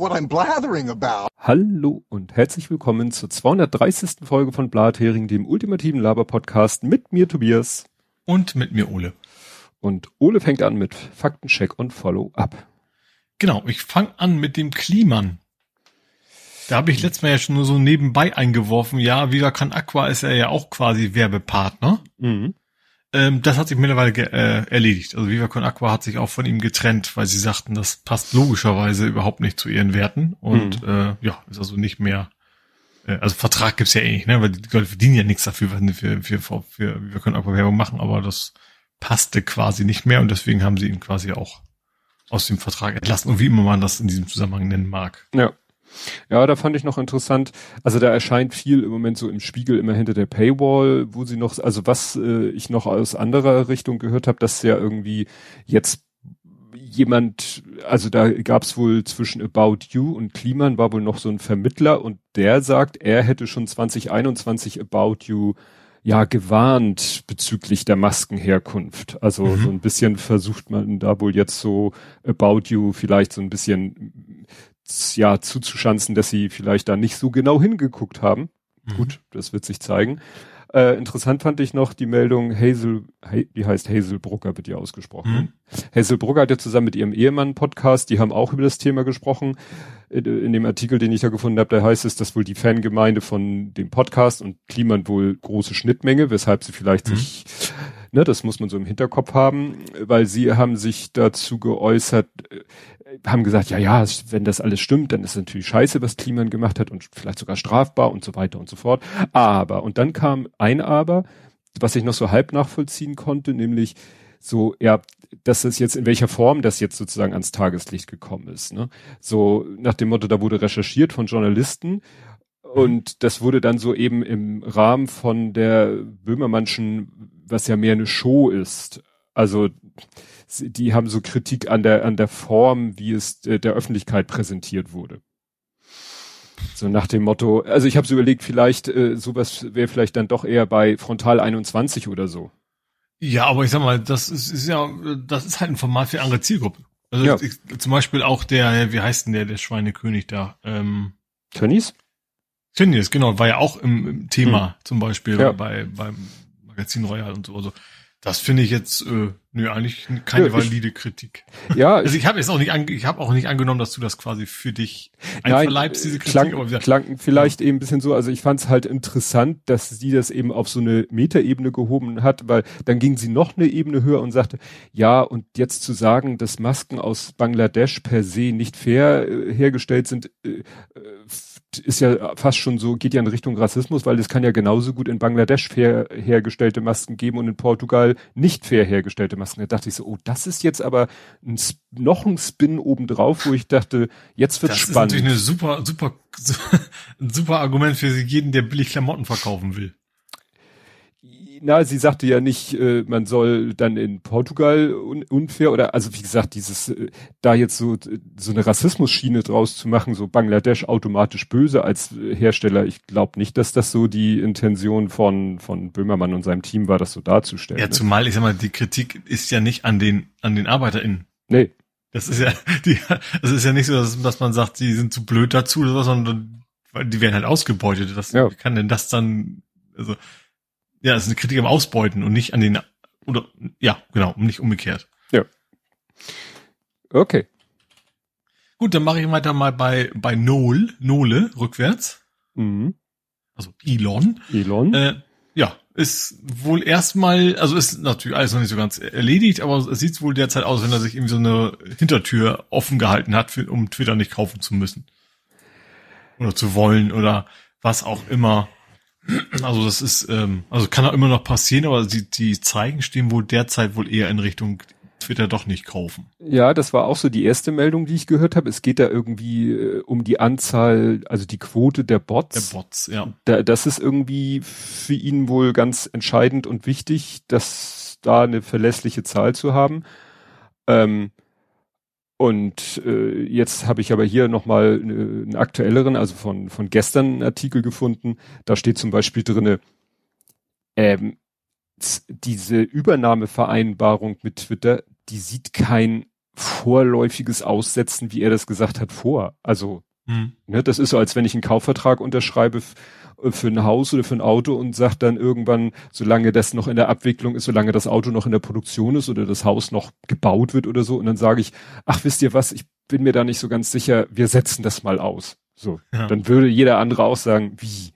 what I'm blathering about. Hallo und herzlich willkommen zur 230. Folge von Blathering, dem ultimativen Laber-Podcast mit mir Tobias. Und mit mir Ole. Und Ole fängt an mit Faktencheck und Follow-up. Genau, ich fange an mit dem Kliman. Da habe ich letztes Mal ja schon nur so nebenbei eingeworfen, ja, Viva Aqua ist ja, ja auch quasi Werbepartner. Mhm. Ähm, das hat sich mittlerweile äh, erledigt. Also Viva Con Aqua hat sich auch von ihm getrennt, weil sie sagten, das passt logischerweise überhaupt nicht zu ihren Werten. Und mhm. äh, ja, ist also nicht mehr, äh, also Vertrag gibt's ja eh nicht, ne? Weil die Leute verdienen ja nichts dafür, wenn wir für, für, für Viva Con Aqua Werbung machen, aber das passte quasi nicht mehr und deswegen haben sie ihn quasi auch aus dem Vertrag entlassen und wie immer man das in diesem Zusammenhang nennen mag. Ja. Ja, da fand ich noch interessant. Also da erscheint viel im Moment so im Spiegel immer hinter der Paywall, wo sie noch, also was äh, ich noch aus anderer Richtung gehört habe, dass ja irgendwie jetzt jemand, also da gab es wohl zwischen About You und Kliman war wohl noch so ein Vermittler und der sagt, er hätte schon 2021 About You ja gewarnt bezüglich der Maskenherkunft. Also mhm. so ein bisschen versucht man da wohl jetzt so About You vielleicht so ein bisschen ja zuzuschanzen, dass sie vielleicht da nicht so genau hingeguckt haben. Mhm. Gut, das wird sich zeigen. Äh, interessant fand ich noch die Meldung Hazel, wie heißt Hazel Brucker, wird die ausgesprochen. Mhm. Hazel Brucker hat ja zusammen mit ihrem Ehemann Podcast, die haben auch über das Thema gesprochen. In, in dem Artikel, den ich da gefunden habe, da heißt es, dass wohl die Fangemeinde von dem Podcast und Kliman wohl große Schnittmenge, weshalb sie vielleicht mhm. sich, ne, das muss man so im Hinterkopf haben, weil sie haben sich dazu geäußert, haben gesagt, ja, ja, wenn das alles stimmt, dann ist es natürlich scheiße, was Kliman gemacht hat und vielleicht sogar strafbar und so weiter und so fort. Aber, und dann kam ein Aber, was ich noch so halb nachvollziehen konnte, nämlich so, ja, dass es jetzt in welcher Form das jetzt sozusagen ans Tageslicht gekommen ist. Ne? So nach dem Motto, da wurde recherchiert von Journalisten und das wurde dann so eben im Rahmen von der Böhmermannschen, was ja mehr eine Show ist. Also die haben so Kritik an der, an der Form, wie es äh, der Öffentlichkeit präsentiert wurde. So nach dem Motto, also ich habe so überlegt, vielleicht äh, sowas wäre vielleicht dann doch eher bei Frontal 21 oder so. Ja, aber ich sag mal, das ist, ist ja, das ist halt ein Format für andere Zielgruppen. Also ja. ich, zum Beispiel auch der, wie heißt denn der, der Schweinekönig da? Ähm, Tönnies? Tönnies, genau, war ja auch im, im Thema hm. zum Beispiel ja. bei beim Magazin Royal und so. Also das finde ich jetzt, äh, nö, eigentlich keine ja, valide ich, Kritik. Ja. Also ich habe jetzt auch nicht, ange ich habe auch nicht angenommen, dass du das quasi für dich einverleibst, diese Kritik. Klang, aber wieder, klang vielleicht ja. eben ein bisschen so, also ich fand es halt interessant, dass sie das eben auf so eine Metaebene gehoben hat, weil dann ging sie noch eine Ebene höher und sagte, ja, und jetzt zu sagen, dass Masken aus Bangladesch per se nicht fair äh, hergestellt sind, äh, äh ist ja fast schon so, geht ja in Richtung Rassismus, weil es kann ja genauso gut in Bangladesch fair hergestellte Masken geben und in Portugal nicht fair hergestellte Masken. Da dachte ich so, oh, das ist jetzt aber ein, noch ein Spin obendrauf, wo ich dachte, jetzt wird's das spannend. Das ist natürlich eine super, super, ein super Argument für jeden, der billig Klamotten verkaufen will na, sie sagte ja nicht, äh, man soll dann in Portugal un unfair oder also wie gesagt, dieses äh, da jetzt so so eine Rassismusschiene draus zu machen, so Bangladesch automatisch böse als äh, Hersteller, ich glaube nicht, dass das so die Intention von von Böhmermann und seinem Team war, das so darzustellen. Ja, ne? zumal ich sag mal, die Kritik ist ja nicht an den an den ArbeiterInnen. Nee. Das ist ja die das ist ja nicht so, dass, dass man sagt, die sind zu blöd dazu, sondern die werden halt ausgebeutet. Das, ja. Wie kann denn das dann also ja, es ist eine Kritik am Ausbeuten und nicht an den, oder, ja, genau, nicht umgekehrt. Ja. Okay. Gut, dann mache ich weiter mal bei, bei Noel, Nole, rückwärts. Mhm. Also Elon. Elon. Äh, ja, ist wohl erstmal, also ist natürlich alles noch nicht so ganz erledigt, aber es sieht wohl derzeit aus, wenn er sich irgendwie so eine Hintertür offen gehalten hat, für, um Twitter nicht kaufen zu müssen. Oder zu wollen oder was auch immer. Also das ist, ähm, also kann auch immer noch passieren, aber die, die Zeichen stehen wohl derzeit wohl eher in Richtung Twitter doch nicht kaufen. Ja, das war auch so die erste Meldung, die ich gehört habe. Es geht da irgendwie äh, um die Anzahl, also die Quote der Bots. Der Bots, ja. Da, das ist irgendwie für ihn wohl ganz entscheidend und wichtig, dass da eine verlässliche Zahl zu haben. Ähm, und äh, jetzt habe ich aber hier nochmal eine, einen aktuelleren, also von, von gestern einen Artikel gefunden. Da steht zum Beispiel drinne, ähm, diese Übernahmevereinbarung mit Twitter, die sieht kein vorläufiges Aussetzen, wie er das gesagt hat, vor. Also, hm. ne, das ist so, als wenn ich einen Kaufvertrag unterschreibe für ein Haus oder für ein Auto und sagt dann irgendwann, solange das noch in der Abwicklung ist, solange das Auto noch in der Produktion ist oder das Haus noch gebaut wird oder so, und dann sage ich, ach, wisst ihr was, ich bin mir da nicht so ganz sicher, wir setzen das mal aus. So, ja. dann würde jeder andere auch sagen, wie?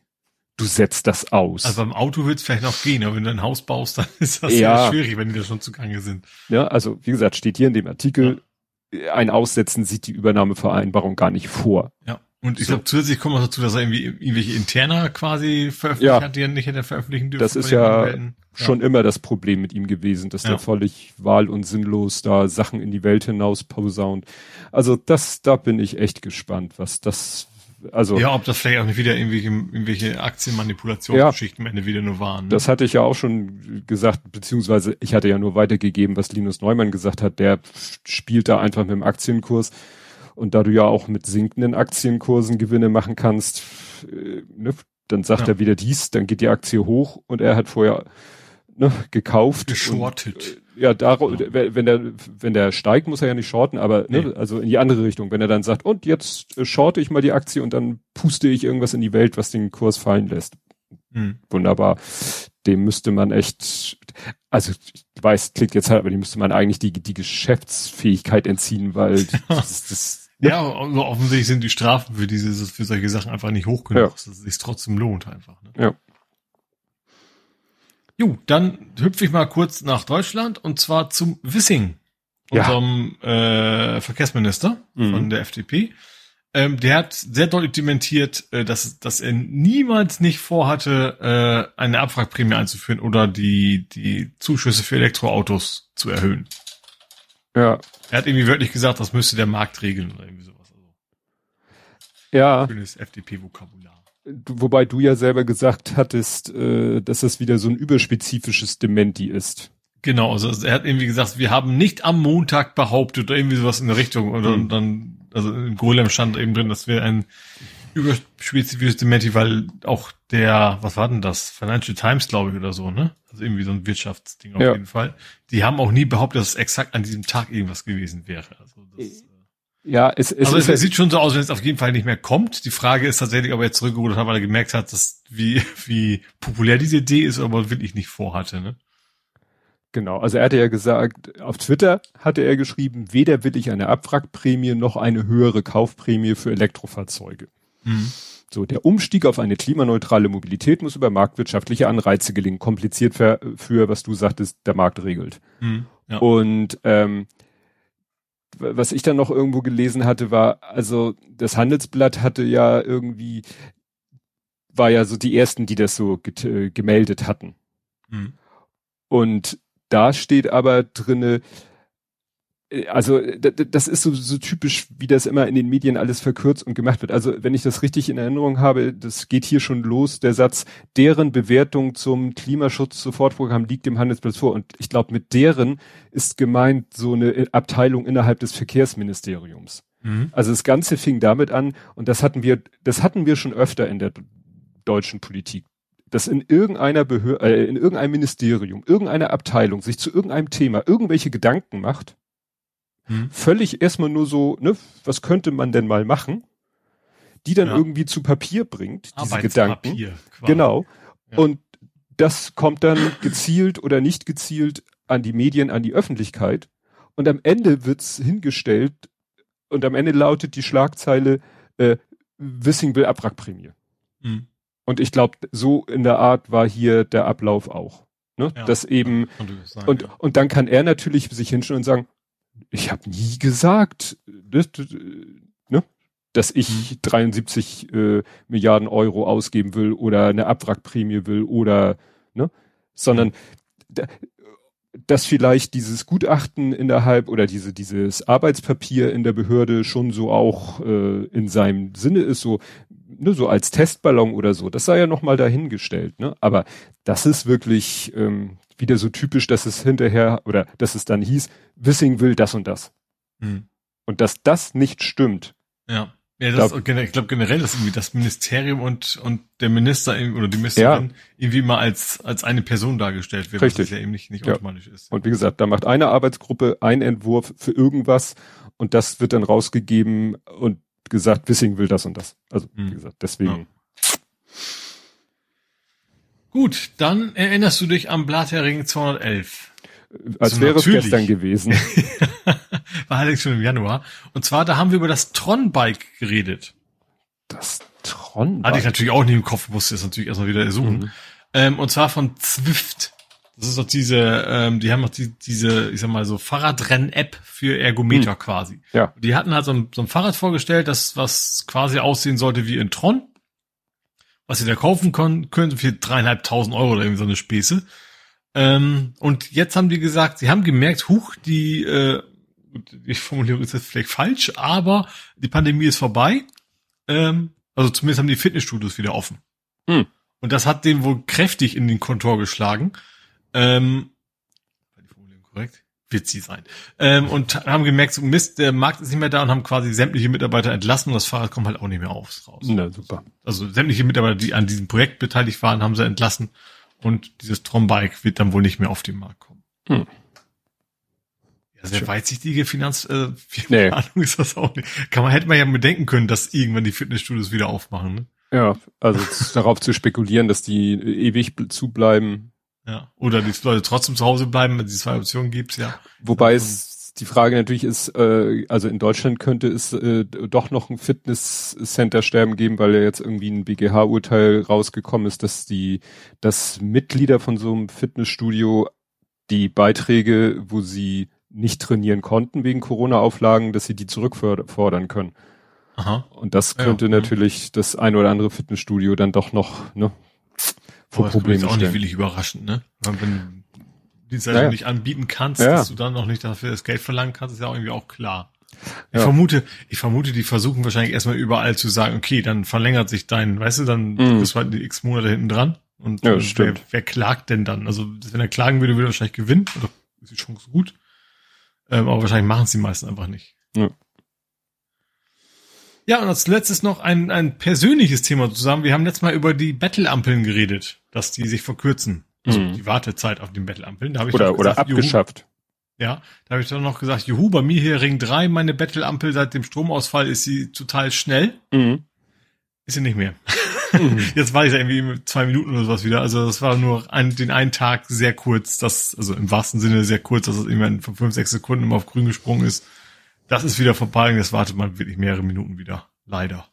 Du setzt das aus. Also beim Auto wird es vielleicht noch gehen, aber wenn du ein Haus baust, dann ist das ja schwierig, wenn die da schon zugange sind. Ja, also wie gesagt, steht hier in dem Artikel, ja. ein Aussetzen sieht die Übernahmevereinbarung gar nicht vor. Ja. Und ich so. glaube, zusätzlich kommt noch dazu, dass er irgendwie irgendwelche interner quasi veröffentlicht ja. hat, die er nicht hätte veröffentlichen dürfen. Das ist ja, ja, schon immer das Problem mit ihm gewesen, dass ja. der völlig wahl- und sinnlos da Sachen in die Welt hinaus posaunt. Also das, da bin ich echt gespannt, was das, also. Ja, ob das vielleicht auch nicht wieder irgendwelche, irgendwelche Aktienmanipulationsgeschichten ja, am Ende wieder nur waren. Ne? Das hatte ich ja auch schon gesagt, beziehungsweise ich hatte ja nur weitergegeben, was Linus Neumann gesagt hat, der spielt da einfach mit dem Aktienkurs und da du ja auch mit sinkenden Aktienkursen Gewinne machen kannst, äh, ne, dann sagt ja. er wieder dies, dann geht die Aktie hoch und er hat vorher ne, gekauft. Geschortet. Und, äh, ja, darum, ja. wenn der, wenn der steigt, muss er ja nicht shorten, aber ne, nee. also in die andere Richtung. Wenn er dann sagt, und jetzt äh, shorte ich mal die Aktie und dann puste ich irgendwas in die Welt, was den Kurs fallen lässt. Hm. Wunderbar. Dem müsste man echt, also ich weiß, klingt jetzt halt, aber dem müsste man eigentlich die, die Geschäftsfähigkeit entziehen, weil das, das ja, also offensichtlich sind die Strafen für diese, für solche Sachen einfach nicht hoch genug, ja. dass es sich trotzdem lohnt einfach. Ne? Ja. Jo, dann hüpfe ich mal kurz nach Deutschland und zwar zum Wissing, unserem ja. äh, Verkehrsminister mhm. von der FDP. Ähm, der hat sehr deutlich dementiert, äh, dass, dass er niemals nicht vorhatte, äh, eine Abwrackprämie einzuführen oder die, die Zuschüsse für Elektroautos zu erhöhen. Ja. Er hat irgendwie wirklich gesagt, das müsste der Markt regeln oder irgendwie sowas. Also, ja. Schönes FDP-Vokabular. Wobei du ja selber gesagt hattest, äh, dass das wieder so ein überspezifisches Dementi ist. Genau, also er hat irgendwie gesagt, wir haben nicht am Montag behauptet oder irgendwie sowas in der Richtung. Und dann, mhm. dann also im Golem stand eben drin, dass wir ein überspezifisches Dementi, weil auch der, was war denn das? Financial Times, glaube ich, oder so, ne? Also irgendwie so ein Wirtschaftsding auf ja. jeden Fall. Die haben auch nie behauptet, dass es exakt an diesem Tag irgendwas gewesen wäre. Also das, äh, ja, es, es, also es, es sieht schon so aus, wenn es auf jeden Fall nicht mehr kommt. Die Frage ist tatsächlich, ob er jetzt zurückgerudert hat, weil er gemerkt hat, dass wie, wie populär diese Idee ist, aber wirklich nicht vorhatte, ne? Genau, also er hatte ja gesagt, auf Twitter hatte er geschrieben, weder will ich eine Abwrackprämie noch eine höhere Kaufprämie für Elektrofahrzeuge. Mhm. So, der Umstieg auf eine klimaneutrale Mobilität muss über marktwirtschaftliche Anreize gelingen. Kompliziert für, für was du sagtest, der Markt regelt. Mhm, ja. Und ähm, was ich dann noch irgendwo gelesen hatte, war, also das Handelsblatt hatte ja irgendwie, war ja so die ersten, die das so äh, gemeldet hatten. Mhm. Und da steht aber drinne, also das ist so, so typisch, wie das immer in den Medien alles verkürzt und gemacht wird. Also wenn ich das richtig in Erinnerung habe, das geht hier schon los, der Satz, deren Bewertung zum Klimaschutz Sofortprogramm liegt dem Handelsplatz vor. Und ich glaube, mit deren ist gemeint so eine Abteilung innerhalb des Verkehrsministeriums. Mhm. Also das Ganze fing damit an, und das hatten wir, das hatten wir schon öfter in der deutschen Politik dass in irgendeiner Behörde, äh, in irgendeinem Ministerium, irgendeiner Abteilung sich zu irgendeinem Thema irgendwelche Gedanken macht hm. Völlig erstmal nur so, ne, was könnte man denn mal machen? Die dann ja. irgendwie zu Papier bringt, diese Gedanken. Quasi. Genau. Ja. Und das kommt dann gezielt oder nicht gezielt an die Medien, an die Öffentlichkeit. Und am Ende wird's hingestellt und am Ende lautet die Schlagzeile, äh, Wissing will Abwrackprämie. Mhm. Und ich glaube, so in der Art war hier der Ablauf auch. Ne? Ja, das eben, sagen, und, ja. und dann kann er natürlich sich hinstellen und sagen, ich habe nie gesagt, das, ne, dass ich mhm. 73 äh, Milliarden Euro ausgeben will oder eine Abwrackprämie will oder, ne, sondern mhm. dass vielleicht dieses Gutachten innerhalb oder diese, dieses Arbeitspapier in der Behörde schon so auch äh, in seinem Sinne ist, so, ne, so als Testballon oder so, das sei ja nochmal dahingestellt, ne, aber das ist wirklich, ähm, wieder so typisch, dass es hinterher oder dass es dann hieß, Wissing will das und das. Hm. Und dass das nicht stimmt, ja. Ja, das, glaub, ich glaube generell ist irgendwie das Ministerium und, und der Minister oder die Ministerin ja. irgendwie mal als, als eine Person dargestellt wird, Richtig. was ja eben nicht, nicht automatisch ja. ist. Und wie gesagt, da macht eine Arbeitsgruppe einen Entwurf für irgendwas und das wird dann rausgegeben und gesagt, Wissing will das und das. Also, hm. wie gesagt, deswegen. Ja. Gut, dann erinnerst du dich am Blathering 211. Als also wäre es gestern gewesen. War allerdings schon im Januar. Und zwar, da haben wir über das Tron-Bike geredet. Das Tron-Bike? Hatte ich natürlich auch nicht im Kopf, musste es natürlich erstmal wieder suchen. Mhm. Ähm, und zwar von Zwift. Das ist doch diese, ähm, die haben doch die, diese, ich sag mal so Fahrradrenn-App für Ergometer mhm. quasi. Ja. Die hatten halt so ein, so ein Fahrrad vorgestellt, das was quasi aussehen sollte wie in Tron. Was sie da kaufen können, können für dreieinhalbtausend Euro oder irgendwie so eine Späße. Ähm, und jetzt haben die gesagt, sie haben gemerkt, huch, die, äh, ich formuliere ist jetzt vielleicht falsch, aber die Pandemie ist vorbei. Ähm, also zumindest haben die Fitnessstudios wieder offen. Hm. Und das hat den wohl kräftig in den Kontor geschlagen. Ähm, war die Formulierung korrekt? Wird sie sein. Ähm, und haben gemerkt, so Mist, der Markt ist nicht mehr da und haben quasi sämtliche Mitarbeiter entlassen und das Fahrrad kommt halt auch nicht mehr aufs raus. Na, super. Also sämtliche Mitarbeiter, die an diesem Projekt beteiligt waren, haben sie entlassen und dieses Trombike wird dann wohl nicht mehr auf den Markt kommen. Hm. Ja, sehr weitsichtige Finanz, äh, nee. ist das auch nicht. Kann man, hätte man ja bedenken können, dass irgendwann die Fitnessstudios wieder aufmachen, ne? Ja, also darauf zu spekulieren, dass die ewig zubleiben. Ja, oder die Leute trotzdem zu Hause bleiben, wenn es zwei Optionen gibt, ja. Wobei es die Frage natürlich ist, äh, also in Deutschland könnte es äh, doch noch ein Fitnesscenter-Sterben geben, weil ja jetzt irgendwie ein BGH-Urteil rausgekommen ist, dass die, dass Mitglieder von so einem Fitnessstudio die Beiträge, wo sie nicht trainieren konnten wegen Corona-Auflagen, dass sie die zurückfordern können. Aha. Und das könnte ja, natürlich ja. das ein oder andere Fitnessstudio dann doch noch ne, vor Problemen ist auch nicht wirklich überraschend, ne? Wenn, Dienstleistung naja. nicht anbieten kannst, ja. dass du dann noch nicht dafür das Geld verlangen kannst, ist ja auch irgendwie auch klar. Ich ja. vermute, ich vermute, die versuchen wahrscheinlich erstmal überall zu sagen, okay, dann verlängert sich dein, weißt du, dann mhm. bist du halt die x Monate hinten dran. Und ja, wer, wer, klagt denn dann? Also, wenn er klagen würde, würde er wahrscheinlich gewinnen. Oder ist die Chance gut? Ähm, aber wahrscheinlich machen es die meisten einfach nicht. Ja. Ja, und als letztes noch ein, ein persönliches Thema zusammen. Wir haben letztes Mal über die Battle-Ampeln geredet, dass die sich verkürzen. Also mhm. die Wartezeit auf den Battle-Ampeln. Da oder gesagt, oder abgeschafft. Juhu. Ja, da habe ich dann noch gesagt, juhu, bei mir hier Ring 3, meine Battle-Ampel seit dem Stromausfall ist sie total schnell. Mhm. Ist sie nicht mehr. Mhm. Jetzt war ich ja irgendwie zwei Minuten oder sowas wieder. Also das war nur ein, den einen Tag sehr kurz, das, also im wahrsten Sinne sehr kurz, dass es irgendwann von fünf, sechs Sekunden immer auf grün gesprungen ist. Das ist wieder vorbei und jetzt wartet man wirklich mehrere Minuten wieder. Leider.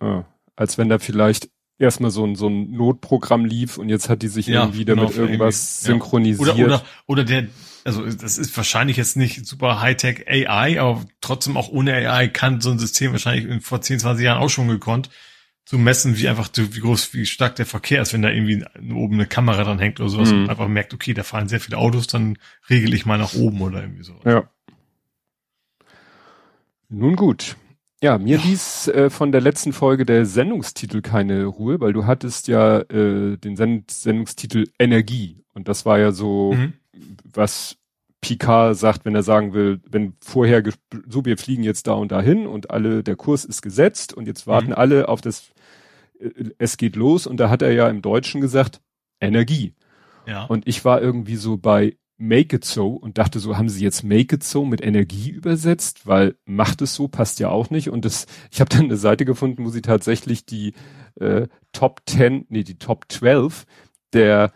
Ah, als wenn da vielleicht erstmal so ein, so ein Notprogramm lief und jetzt hat die sich ja, irgendwie damit genau, irgendwas synchronisiert. Oder, oder, oder der, also das ist wahrscheinlich jetzt nicht super Hightech AI, aber trotzdem auch ohne AI kann so ein System wahrscheinlich vor 10, 20 Jahren auch schon gekonnt, zu messen, wie einfach, wie groß, wie stark der Verkehr ist, wenn da irgendwie oben eine Kamera dran hängt oder sowas mhm. und einfach merkt, okay, da fahren sehr viele Autos, dann regel ich mal nach oben oder irgendwie so. Ja. Nun gut. Ja, mir ließ äh, von der letzten Folge der Sendungstitel keine Ruhe, weil du hattest ja äh, den Send Sendungstitel Energie und das war ja so, mhm. was Picard sagt, wenn er sagen will, wenn vorher so wir fliegen jetzt da und dahin und alle der Kurs ist gesetzt und jetzt warten mhm. alle auf das äh, es geht los und da hat er ja im Deutschen gesagt Energie. Ja. Und ich war irgendwie so bei Make It So und dachte so, haben sie jetzt Make It So mit Energie übersetzt, weil macht es so passt ja auch nicht und das ich habe dann eine Seite gefunden, wo sie tatsächlich die äh, Top 10, nee, die Top 12 der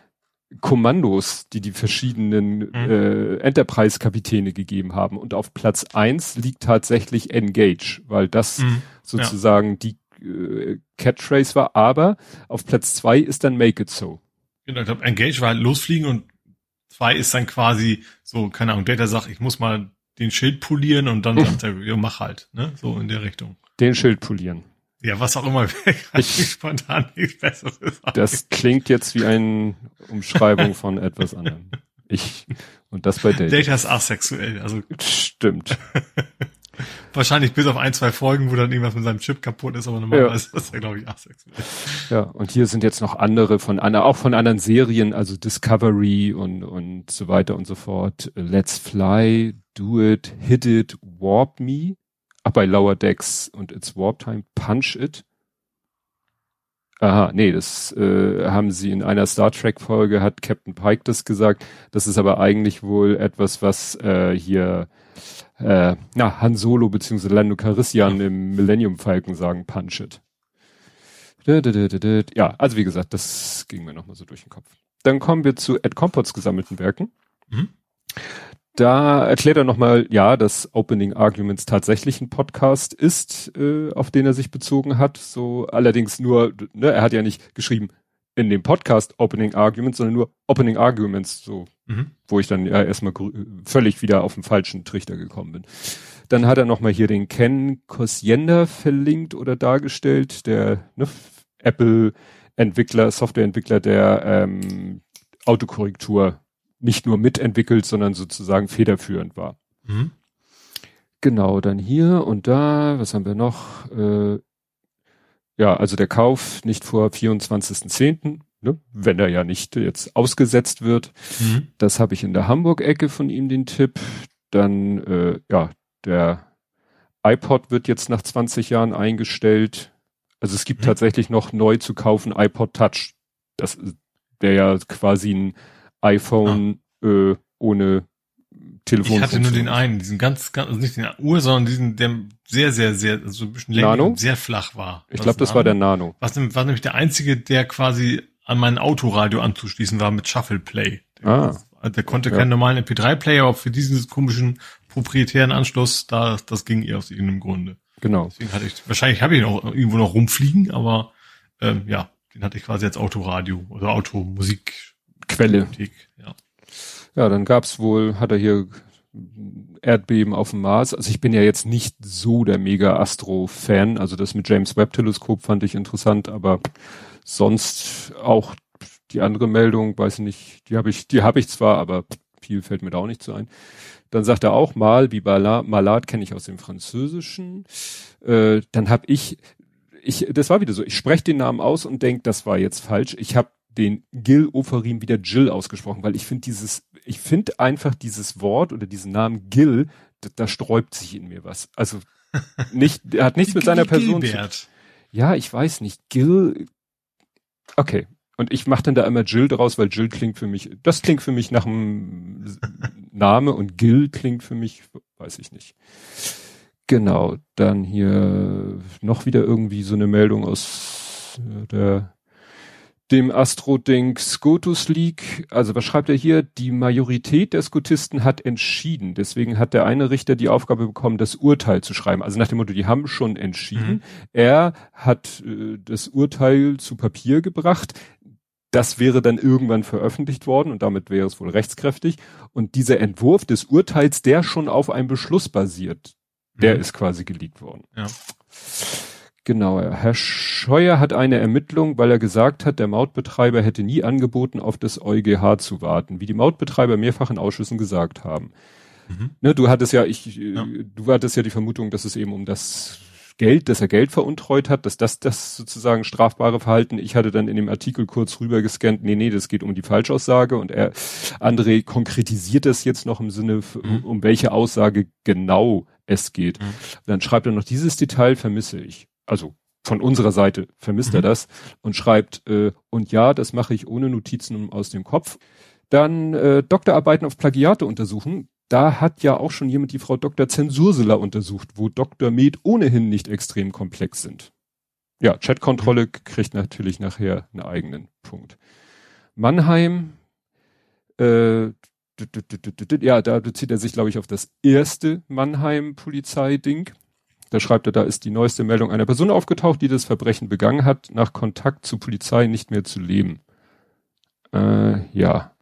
Kommandos, die die verschiedenen mhm. äh, Enterprise-Kapitäne gegeben haben. Und auf Platz eins liegt tatsächlich Engage, weil das mhm. sozusagen ja. die äh, Catchphrase war. Aber auf Platz zwei ist dann Make It So. Genau, ich glaube, Engage war halt losfliegen und Zwei ist dann quasi so, keine Ahnung, Data sagt, ich muss mal den Schild polieren und dann sagt er, ja, mach halt, ne? So in der Richtung. Den Schild polieren. Ja, was auch immer. ich spontan nichts Besseres. Das klingt jetzt wie eine Umschreibung von etwas anderem. Ich, und das bei Data. Data ist asexuell, also. Stimmt. Wahrscheinlich bis auf ein, zwei Folgen, wo dann irgendwas mit seinem Chip kaputt ist, aber normalerweise ja. ist er, glaube ich, asexuell. Ja, und hier sind jetzt noch andere von auch von anderen Serien, also Discovery und, und so weiter und so fort. Let's Fly, Do It, Hit It, Warp Me. ach, bei Lower Decks und It's Warp Time, Punch It. Aha, nee, das äh, haben sie in einer Star Trek Folge hat Captain Pike das gesagt. Das ist aber eigentlich wohl etwas, was äh, hier äh, na, Han Solo bzw. Lando Carissian im Millennium Falcon sagen, Punch It. Ja, also wie gesagt, das ging mir nochmal so durch den Kopf. Dann kommen wir zu Ed Compots gesammelten Werken. Mhm. Da erklärt er nochmal, ja, dass Opening Arguments tatsächlich ein Podcast ist, äh, auf den er sich bezogen hat. So allerdings nur, ne, er hat ja nicht geschrieben in dem Podcast Opening Arguments, sondern nur Opening Arguments, so, mhm. wo ich dann ja erstmal völlig wieder auf den falschen Trichter gekommen bin. Dann hat er nochmal hier den Ken Kosienda verlinkt oder dargestellt, der ne, Apple-Entwickler, Softwareentwickler, der ähm, Autokorrektur nicht nur mitentwickelt, sondern sozusagen federführend war. Mhm. Genau, dann hier und da, was haben wir noch? Äh, ja, also der Kauf nicht vor 24.10., ne, wenn er ja nicht jetzt ausgesetzt wird. Mhm. Das habe ich in der Hamburg-Ecke von ihm den Tipp. Dann, äh, ja, der iPod wird jetzt nach 20 Jahren eingestellt. Also es gibt mhm. tatsächlich noch neu zu kaufen iPod Touch. Das, der ja quasi ein iPhone ah. äh, ohne Telefon. Ich hatte nur den einen, diesen ganz, ganz, also nicht den Uhr, sondern diesen, der sehr, sehr, sehr, so also ein bisschen länger sehr flach war. Ich glaube, das Nano? war der Nano. Was war nämlich der einzige, der quasi an mein Autoradio anzuschließen war mit Shuffle Play. Der, ah. Also der konnte ja. keinen normalen MP3-Player, aber für diesen komischen proprietären Anschluss, da, das ging ihr aus irgendeinem Grunde. Genau. Deswegen hatte ich, wahrscheinlich habe ich ihn auch irgendwo noch rumfliegen, aber ähm, ja, den hatte ich quasi als Autoradio oder Automusikquelle. Ja. Ja, dann gab's wohl, hat er hier Erdbeben auf dem Mars. Also ich bin ja jetzt nicht so der mega Astro-Fan. Also das mit James Webb Teleskop fand ich interessant, aber sonst auch die andere Meldung, weiß ich nicht, die habe ich, die habe ich zwar, aber viel fällt mir da auch nicht so ein. Dann sagt er auch mal, wie Malad kenne ich aus dem Französischen. Äh, dann habe ich, ich, das war wieder so, ich spreche den Namen aus und denke, das war jetzt falsch. Ich habe den Gil Oferim wieder Jill ausgesprochen, weil ich finde dieses, ich finde einfach dieses Wort oder diesen Namen Gil, da, da sträubt sich in mir was. Also nicht, er hat nichts mit seiner Person Gilbert. zu. Ja, ich weiß nicht. Gil. Okay, und ich mache dann da immer Jill draus, weil Jill klingt für mich, das klingt für mich nach einem Name und Gil klingt für mich, weiß ich nicht. Genau, dann hier noch wieder irgendwie so eine Meldung aus äh, der dem Astro-Ding Scotus League. Also was schreibt er hier? Die Majorität der Skotisten hat entschieden. Deswegen hat der eine Richter die Aufgabe bekommen, das Urteil zu schreiben. Also nach dem Motto, die haben schon entschieden. Mhm. Er hat äh, das Urteil zu Papier gebracht. Das wäre dann irgendwann veröffentlicht worden und damit wäre es wohl rechtskräftig. Und dieser Entwurf des Urteils, der schon auf einem Beschluss basiert, der mhm. ist quasi geleakt worden. Ja. Genau, Herr Scheuer hat eine Ermittlung, weil er gesagt hat, der Mautbetreiber hätte nie angeboten, auf das EuGH zu warten, wie die Mautbetreiber mehrfach in Ausschüssen gesagt haben. Mhm. Ne, du hattest ja, ich, ja. du hattest ja die Vermutung, dass es eben um das Geld, dass er Geld veruntreut hat, dass das das sozusagen strafbare Verhalten. Ich hatte dann in dem Artikel kurz rüber gescannt, nee, nee, das geht um die Falschaussage und er, André konkretisiert das jetzt noch im Sinne, mhm. um welche Aussage genau es geht. Mhm. Dann schreibt er noch, dieses Detail vermisse ich. Also von unserer Seite vermisst mhm. er das und schreibt, äh, und ja, das mache ich ohne Notizen aus dem Kopf. Dann äh, Doktorarbeiten auf Plagiate untersuchen da hat ja auch schon jemand die Frau Dr. Zensursela untersucht, wo Dr. Med ohnehin nicht extrem komplex sind. Ja, Chatkontrolle kriegt natürlich nachher einen eigenen Punkt. Mannheim, äh, ja, da bezieht er sich, glaube ich, auf das erste Mannheim-Polizei-Ding. Da schreibt er, da ist die neueste Meldung einer Person aufgetaucht, die das Verbrechen begangen hat, nach Kontakt zu Polizei nicht mehr zu leben. Äh, ja,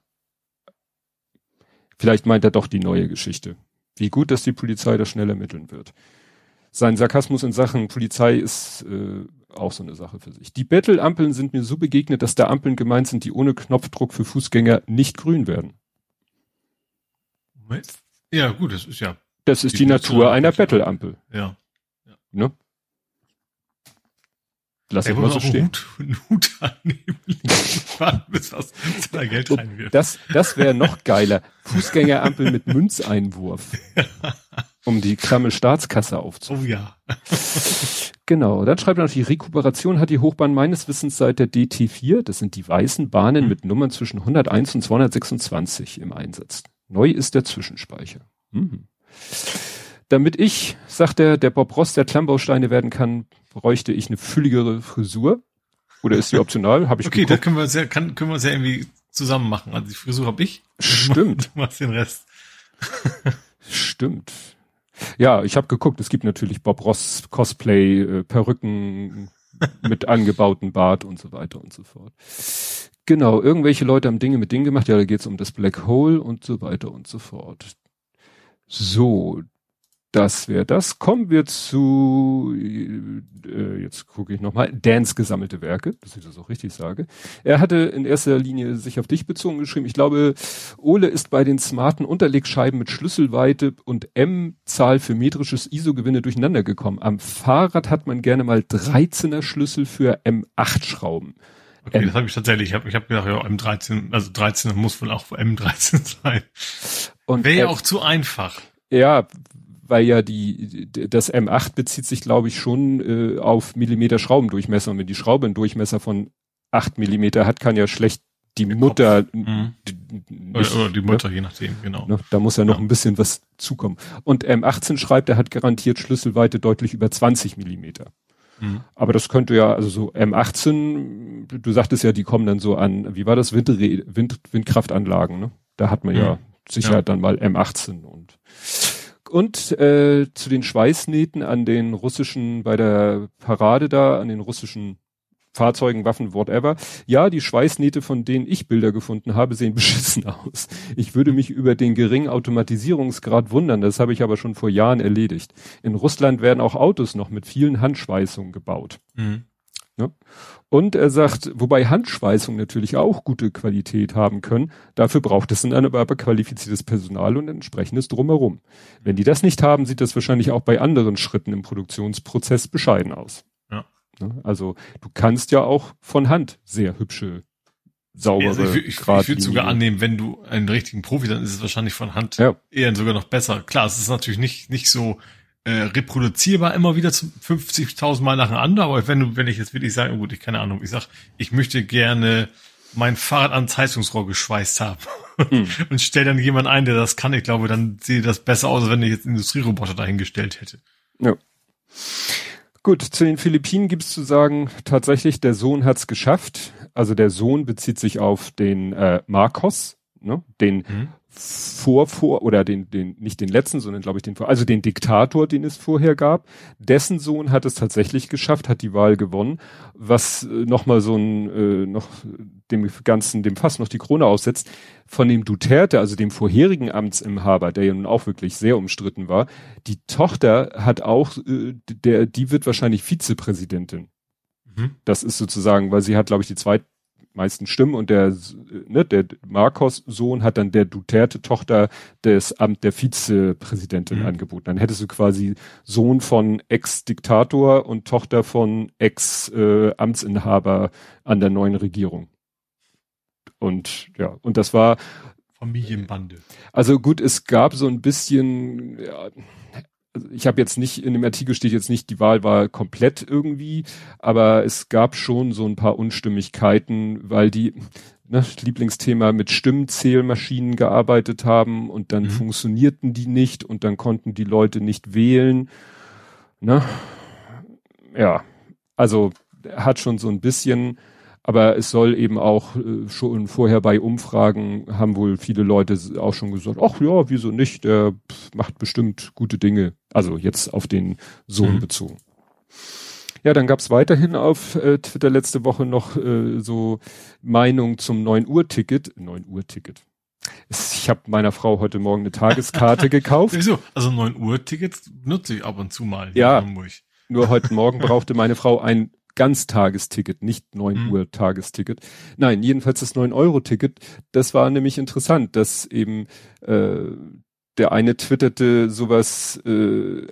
Vielleicht meint er doch die neue Geschichte. Wie gut, dass die Polizei da schnell ermitteln wird. Sein Sarkasmus in Sachen Polizei ist äh, auch so eine Sache für sich. Die Bettelampeln sind mir so begegnet, dass da Ampeln gemeint sind, die ohne Knopfdruck für Fußgänger nicht grün werden. Ja, gut, das ist ja. Das ist die, die Natur einer Bettelampel. Ja. Ne? Lass ich mal so stehen. Hut, Hut annehmen, bis das da Geld reinwirft. Das, das wäre noch geiler. Fußgängerampel mit Münzeinwurf. Um die klamme Staatskasse aufzunehmen. Oh ja. genau. Dann schreibt er noch, die Rekuperation hat die Hochbahn meines Wissens seit der DT4, das sind die weißen Bahnen mhm. mit Nummern zwischen 101 und 226 im Einsatz. Neu ist der Zwischenspeicher. Mhm. Damit ich, sagt er, der Bob Ross der Klammbausteine werden kann, bräuchte ich eine fülligere Frisur. Oder ist die optional? Habe ich Okay, da können wir sehr, kann, können wir sehr irgendwie zusammen machen. Also die Frisur habe ich. Stimmt. Du machst den Rest. Stimmt. Ja, ich habe geguckt, es gibt natürlich Bob Ross Cosplay, äh, Perücken mit angebautem Bart und so weiter und so fort. Genau, irgendwelche Leute haben Dinge mit Dingen gemacht, ja, da geht's um das Black Hole und so weiter und so fort. So, das wäre das. Kommen wir zu, äh, jetzt gucke ich nochmal, Dans gesammelte Werke, dass ich das auch richtig sage. Er hatte in erster Linie sich auf dich bezogen geschrieben. Ich glaube, Ole ist bei den smarten Unterlegscheiben mit Schlüsselweite und M-Zahl für metrisches ISO-Gewinne durcheinander gekommen. Am Fahrrad hat man gerne mal 13er Schlüssel für M8-Schrauben. Okay, M das habe ich tatsächlich. Ich habe ich hab gedacht, ja, M13, also 13 muss wohl auch M13 sein. Und Wäre ja auch zu einfach. Ja, weil ja die das M8 bezieht sich, glaube ich, schon äh, auf Millimeter Schraubendurchmesser. Und wenn die Schraube einen Durchmesser von acht Millimeter hat, kann ja schlecht die Der Mutter mhm. nicht, oder, die Mutter, ne? je nachdem, genau. Ne? Da muss ja noch ja. ein bisschen was zukommen. Und M18 schreibt, er hat garantiert Schlüsselweite deutlich über 20 Millimeter. Mhm. Aber das könnte ja, also so M18, du sagtest ja, die kommen dann so an, wie war das, Wind, Wind, Windkraftanlagen, ne? Da hat man mhm. ja sicher ja. dann mal M18 und und äh, zu den Schweißnähten an den russischen, bei der Parade da, an den russischen Fahrzeugen, Waffen, whatever. Ja, die Schweißnähte, von denen ich Bilder gefunden habe, sehen beschissen aus. Ich würde mich über den geringen Automatisierungsgrad wundern, das habe ich aber schon vor Jahren erledigt. In Russland werden auch Autos noch mit vielen Handschweißungen gebaut. Mhm. Ne? Und er sagt, wobei Handschweißungen natürlich auch gute Qualität haben können, dafür braucht es dann aber qualifiziertes Personal und entsprechendes drumherum. Wenn die das nicht haben, sieht das wahrscheinlich auch bei anderen Schritten im Produktionsprozess bescheiden aus. Ja. Ne? Also du kannst ja auch von Hand sehr hübsche saubere. Also ich, ich, ich würde sogar annehmen, wenn du einen richtigen Profi, dann ist es wahrscheinlich von Hand ja. eher sogar noch besser. Klar, es ist natürlich nicht nicht so äh, reproduzierbar immer wieder zu 50.000 Mal nacheinander, aber wenn du, wenn ich jetzt wirklich sage, gut, ich keine Ahnung, ich sag, ich möchte gerne mein Fahrrad ans Heizungsrohr geschweißt haben hm. und stell dann jemand ein, der das kann, ich glaube, dann sieht das besser aus, als wenn ich jetzt Industrieroboter dahingestellt hätte. Ja. Gut, zu den Philippinen gibt's zu sagen, tatsächlich, der Sohn hat's geschafft. Also der Sohn bezieht sich auf den äh, Marcos, ne, den mhm vor, vor, oder den, den, nicht den letzten, sondern glaube ich den vor, also den Diktator, den es vorher gab. Dessen Sohn hat es tatsächlich geschafft, hat die Wahl gewonnen, was äh, nochmal so ein, äh, noch dem Ganzen, dem Fass noch die Krone aussetzt. Von dem Duterte, also dem vorherigen Amtsinhaber, der ja nun auch wirklich sehr umstritten war, die Tochter hat auch, äh, der, die wird wahrscheinlich Vizepräsidentin. Mhm. Das ist sozusagen, weil sie hat, glaube ich, die zweit, meisten Stimmen und der, ne, der Marcos Sohn hat dann der Duterte Tochter des Amt der Vizepräsidentin mhm. angeboten. Dann hättest du quasi Sohn von Ex-Diktator und Tochter von Ex-Amtsinhaber äh, an der neuen Regierung. Und ja, und das war Familienbande. Also gut, es gab so ein bisschen, ja, also ich habe jetzt nicht, in dem Artikel steht jetzt nicht, die Wahl war komplett irgendwie, aber es gab schon so ein paar Unstimmigkeiten, weil die, ne, Lieblingsthema mit Stimmenzählmaschinen gearbeitet haben und dann mhm. funktionierten die nicht und dann konnten die Leute nicht wählen. Ne? Ja, also hat schon so ein bisschen aber es soll eben auch äh, schon vorher bei Umfragen haben wohl viele Leute auch schon gesagt, ach ja, wieso nicht, der macht bestimmt gute Dinge. Also jetzt auf den Sohn mhm. bezogen. Ja, dann gab's weiterhin auf äh, Twitter letzte Woche noch äh, so Meinung zum 9 Uhr Ticket. 9 Uhr Ticket. Ich habe meiner Frau heute Morgen eine Tageskarte gekauft. Wieso? Also 9 Uhr Tickets nutze ich ab und zu mal. Ja. Nur heute Morgen brauchte meine Frau ein Ganztagesticket, nicht 9 mhm. Uhr Tagesticket. Nein, jedenfalls das 9 Euro Ticket, das war nämlich interessant, dass eben äh, der eine twitterte sowas äh,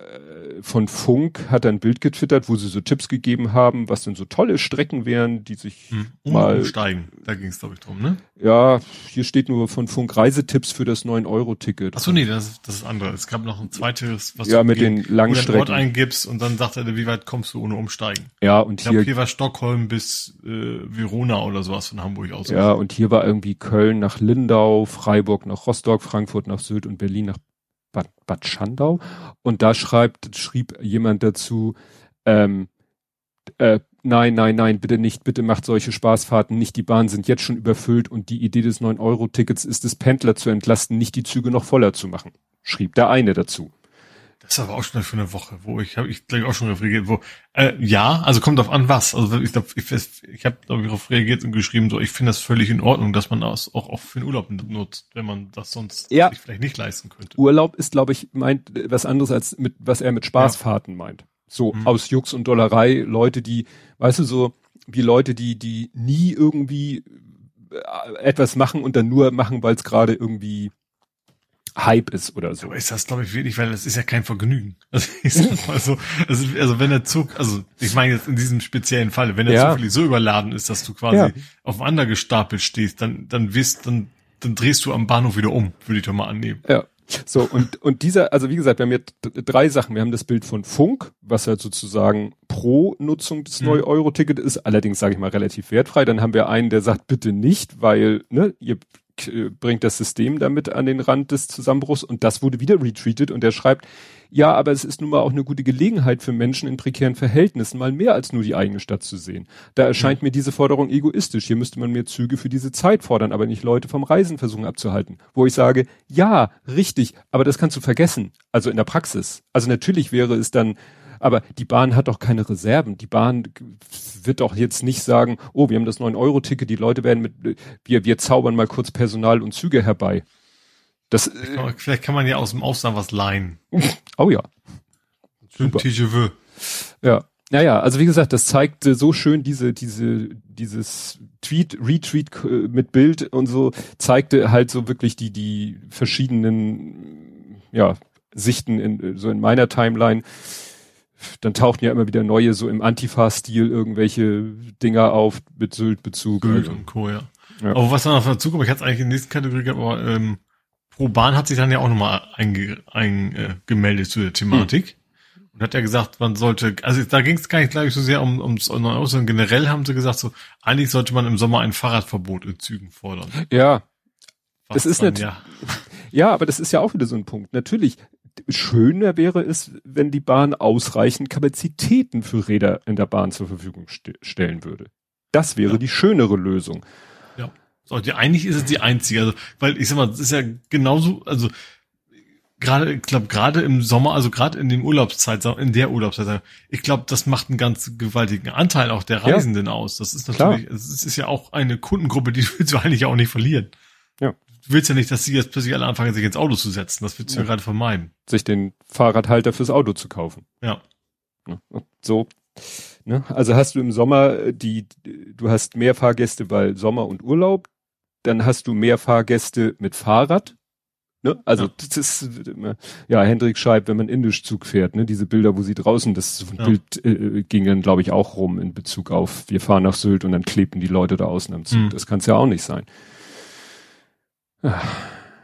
von Funk, hat ein Bild getwittert, wo sie so Tipps gegeben haben, was denn so tolle Strecken wären, die sich hm, um, mal umsteigen. Da ging es glaube ich drum, ne? Ja, hier steht nur von Funk Reisetipps für das 9 Euro Ticket. Ach so, nee, das, das ist andere. Es gab noch ein zweites, was ja, du mit den langen wo. Ort eingibst und dann sagt er, wie weit kommst du ohne umsteigen? Ja, und ich hier, glaub, hier war Stockholm bis äh, Verona oder sowas von Hamburg aus. Ja, und hier war irgendwie Köln nach Lindau, Freiburg nach Rostock, Frankfurt nach Sylt und Berlin nach Bad, Bad Schandau. Und da schreibt, schrieb jemand dazu, ähm, äh, nein, nein, nein, bitte nicht, bitte macht solche Spaßfahrten nicht. Die Bahnen sind jetzt schon überfüllt und die Idee des 9-Euro-Tickets ist es, Pendler zu entlasten, nicht die Züge noch voller zu machen. Schrieb der eine dazu. Das ist aber auch schon für eine Woche, wo ich habe ich glaube auch schon reagiert, wo äh, ja, also kommt auf an was. Also ich glaube, ich, ich habe glaube ich darauf reagiert und geschrieben, so ich finde das völlig in Ordnung, dass man das auch, auch für den Urlaub nutzt, wenn man das sonst ja. vielleicht nicht leisten könnte. Urlaub ist, glaube ich, meint was anderes als mit was er mit Spaßfahrten ja. meint. So mhm. aus Jux und Dollerei, Leute, die, weißt du, so wie Leute, die die nie irgendwie äh, etwas machen und dann nur machen, weil es gerade irgendwie Hype ist oder so. Aber ist das, glaube ich, wirklich, weil das ist ja kein Vergnügen. Also, ich sag mal so, also, also wenn der Zug, also ich meine jetzt in diesem speziellen Fall, wenn der ja. Zug so überladen ist, dass du quasi ja. aufeinander gestapelt stehst, dann, dann wirst, dann, dann drehst du am Bahnhof wieder um, würde ich doch mal annehmen. Ja. So, und, und dieser, also wie gesagt, wir haben jetzt drei Sachen. Wir haben das Bild von Funk, was halt sozusagen pro Nutzung des mhm. 9-Euro-Ticket ist, allerdings sage ich mal relativ wertfrei. Dann haben wir einen, der sagt, bitte nicht, weil, ne, ihr bringt das System damit an den Rand des Zusammenbruchs und das wurde wieder retweetet und er schreibt, ja, aber es ist nun mal auch eine gute Gelegenheit für Menschen in prekären Verhältnissen, mal mehr als nur die eigene Stadt zu sehen. Da erscheint mir diese Forderung egoistisch. Hier müsste man mehr Züge für diese Zeit fordern, aber nicht Leute vom Reisen versuchen abzuhalten. Wo ich sage, ja, richtig, aber das kannst du vergessen. Also in der Praxis. Also natürlich wäre es dann aber die Bahn hat doch keine Reserven. Die Bahn wird doch jetzt nicht sagen, oh, wir haben das 9-Euro-Ticket, die Leute werden mit, wir, wir zaubern mal kurz Personal und Züge herbei. Das, äh, vielleicht kann man ja aus dem Ausland was leihen. Oh ja. Super. Ja. Naja, also wie gesagt, das zeigt so schön diese, diese, dieses Tweet, Retweet äh, mit Bild und so, zeigte halt so wirklich die, die verschiedenen, ja, Sichten in, so in meiner Timeline dann tauchten ja immer wieder neue, so im Antifa-Stil irgendwelche Dinger auf mit Sylt-Bezug. Sylt und Co., ja. ja. Aber was dann noch dazu kommt, ich hatte es eigentlich in der nächsten Kategorie gehabt, aber ähm, Pro Bahn hat sich dann ja auch nochmal eingemeldet ein, äh, zu der Thematik. Hm. Und hat ja gesagt, man sollte, also da ging es gar nicht, glaube ich, so sehr um, ums sondern generell haben sie gesagt, so eigentlich sollte man im Sommer ein Fahrradverbot in Zügen fordern. Ja. Was das ist nicht, ja. ja, aber das ist ja auch wieder so ein Punkt. Natürlich, schöner wäre es, wenn die Bahn ausreichend Kapazitäten für Räder in der Bahn zur Verfügung st stellen würde. Das wäre ja. die schönere Lösung. Ja. So, die, eigentlich ist es die einzige, also, weil ich sag mal, das ist ja genauso, also gerade, ich glaube, gerade im Sommer, also gerade in dem Urlaubszeit, in der Urlaubszeit, ich glaube, das macht einen ganz gewaltigen Anteil auch der Reisenden ja. aus. Das ist natürlich, es ist ja auch eine Kundengruppe, die willst du eigentlich auch nicht verlieren. Du willst ja nicht, dass sie jetzt plötzlich alle anfangen, sich ins Auto zu setzen. Das willst du ja, ja gerade vermeiden. Sich den Fahrradhalter fürs Auto zu kaufen. Ja. So. Ne? Also hast du im Sommer die, du hast mehr Fahrgäste, weil Sommer und Urlaub. Dann hast du mehr Fahrgäste mit Fahrrad. Ne? Also ja. das ist, ja, Hendrik schreibt, wenn man indisch Zug fährt, ne, diese Bilder, wo sie draußen, das ja. Bild äh, ging dann, glaube ich, auch rum in Bezug auf, wir fahren nach Sylt und dann klebten die Leute da außen am Zug. Mhm. Das kann es ja auch nicht sein.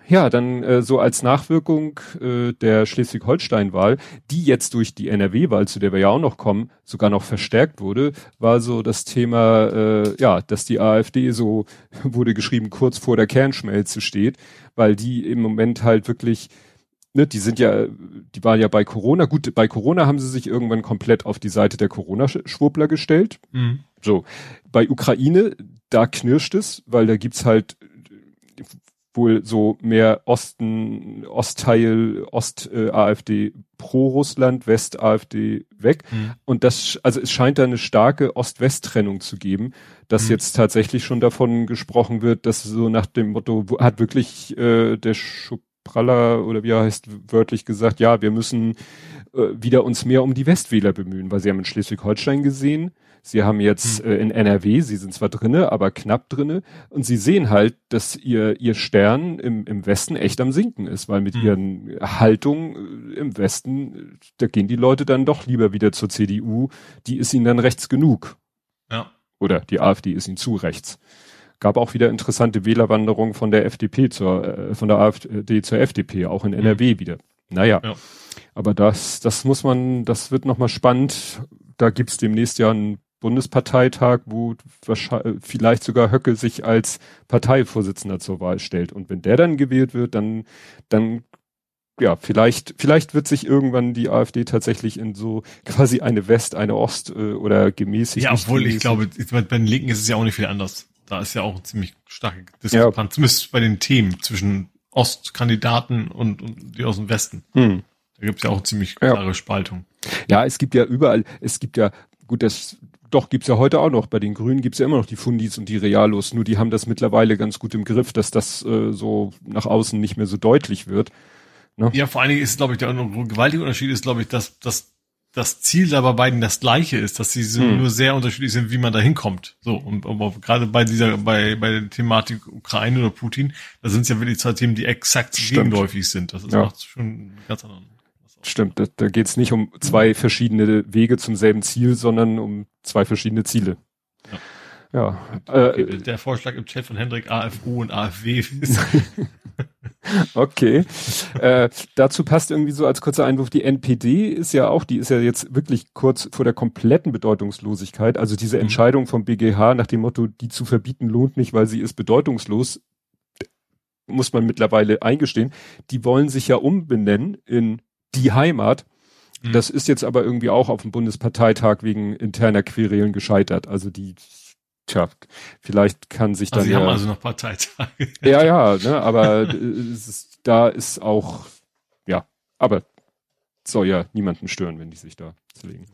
Ja, dann äh, so als Nachwirkung äh, der Schleswig-Holstein-Wahl, die jetzt durch die NRW-Wahl, zu der wir ja auch noch kommen, sogar noch verstärkt wurde, war so das Thema, äh, ja, dass die AfD so, wurde geschrieben, kurz vor der Kernschmelze steht, weil die im Moment halt wirklich, ne, die sind ja, die waren ja bei Corona, gut, bei Corona haben sie sich irgendwann komplett auf die Seite der Corona-Schwurbler gestellt. Mhm. So, bei Ukraine, da knirscht es, weil da gibt's halt wohl so mehr Osten, Ostteil, Ost-AfD äh, pro Russland, West-AfD weg. Mhm. Und das, also es scheint da eine starke Ost-West-Trennung zu geben, dass mhm. jetzt tatsächlich schon davon gesprochen wird, dass so nach dem Motto, hat wirklich äh, der Schupralla oder wie er heißt, wörtlich gesagt, ja, wir müssen äh, wieder uns mehr um die Westwähler bemühen, weil sie haben in Schleswig-Holstein gesehen, Sie haben jetzt hm. äh, in NRW, sie sind zwar drinne, aber knapp drinne und sie sehen halt, dass ihr, ihr Stern im, im Westen echt am sinken ist, weil mit hm. ihren Haltungen äh, im Westen, da gehen die Leute dann doch lieber wieder zur CDU, die ist ihnen dann rechts genug. Ja. Oder die AfD ist ihnen zu rechts. Gab auch wieder interessante Wählerwanderungen von der FDP zur, äh, von der AfD zur FDP, auch in NRW mhm. wieder. Naja. Ja. Aber das, das muss man, das wird nochmal spannend. Da gibt's demnächst ja einen Bundesparteitag, wo vielleicht sogar Höcke sich als Parteivorsitzender zur Wahl stellt. Und wenn der dann gewählt wird, dann, dann ja, vielleicht, vielleicht wird sich irgendwann die AfD tatsächlich in so quasi eine West, eine Ost äh, oder gemäßigt. Ja, obwohl gemäßigt. ich glaube, bei den Linken ist es ja auch nicht viel anders. Da ist ja auch ziemlich starke Diskrepanz, ja. zumindest bei den Themen zwischen Ostkandidaten und, und die aus dem Westen. Hm. Da gibt's ja auch ziemlich klare ja. Spaltung. Ja, es gibt ja überall, es gibt ja, gut, das doch gibt's ja heute auch noch. Bei den Grünen gibt's ja immer noch die Fundis und die Realos. Nur die haben das mittlerweile ganz gut im Griff, dass das äh, so nach außen nicht mehr so deutlich wird. Ne? Ja, vor allen Dingen ist, glaube ich, der gewaltige Unterschied ist, glaube ich, dass, dass das Ziel da bei beiden das gleiche ist, dass sie hm. nur sehr unterschiedlich sind, wie man da hinkommt. So, und, und gerade bei dieser, bei, bei der Thematik Ukraine oder Putin, da sind es ja wirklich zwei Themen, die exakt gegenläufig sind. Das ist ja. macht schon ganz anderen. Stimmt, da, da geht es nicht um zwei verschiedene Wege zum selben Ziel, sondern um zwei verschiedene Ziele. Ja. ja äh, der Vorschlag im Chat von Hendrik AFU und AFW. okay. äh, dazu passt irgendwie so als kurzer Einwurf, die NPD ist ja auch, die ist ja jetzt wirklich kurz vor der kompletten Bedeutungslosigkeit. Also diese mhm. Entscheidung vom BGH nach dem Motto, die zu verbieten lohnt nicht, weil sie ist bedeutungslos, muss man mittlerweile eingestehen. Die wollen sich ja umbenennen in die Heimat. Mhm. Das ist jetzt aber irgendwie auch auf dem Bundesparteitag wegen interner Querelen gescheitert. Also die Tja, vielleicht kann sich dann. Also Sie ja, haben also noch Parteitage. Ja, ja, ne, aber ist, da ist auch, ja, aber soll ja niemanden stören, wenn die sich da zulegen.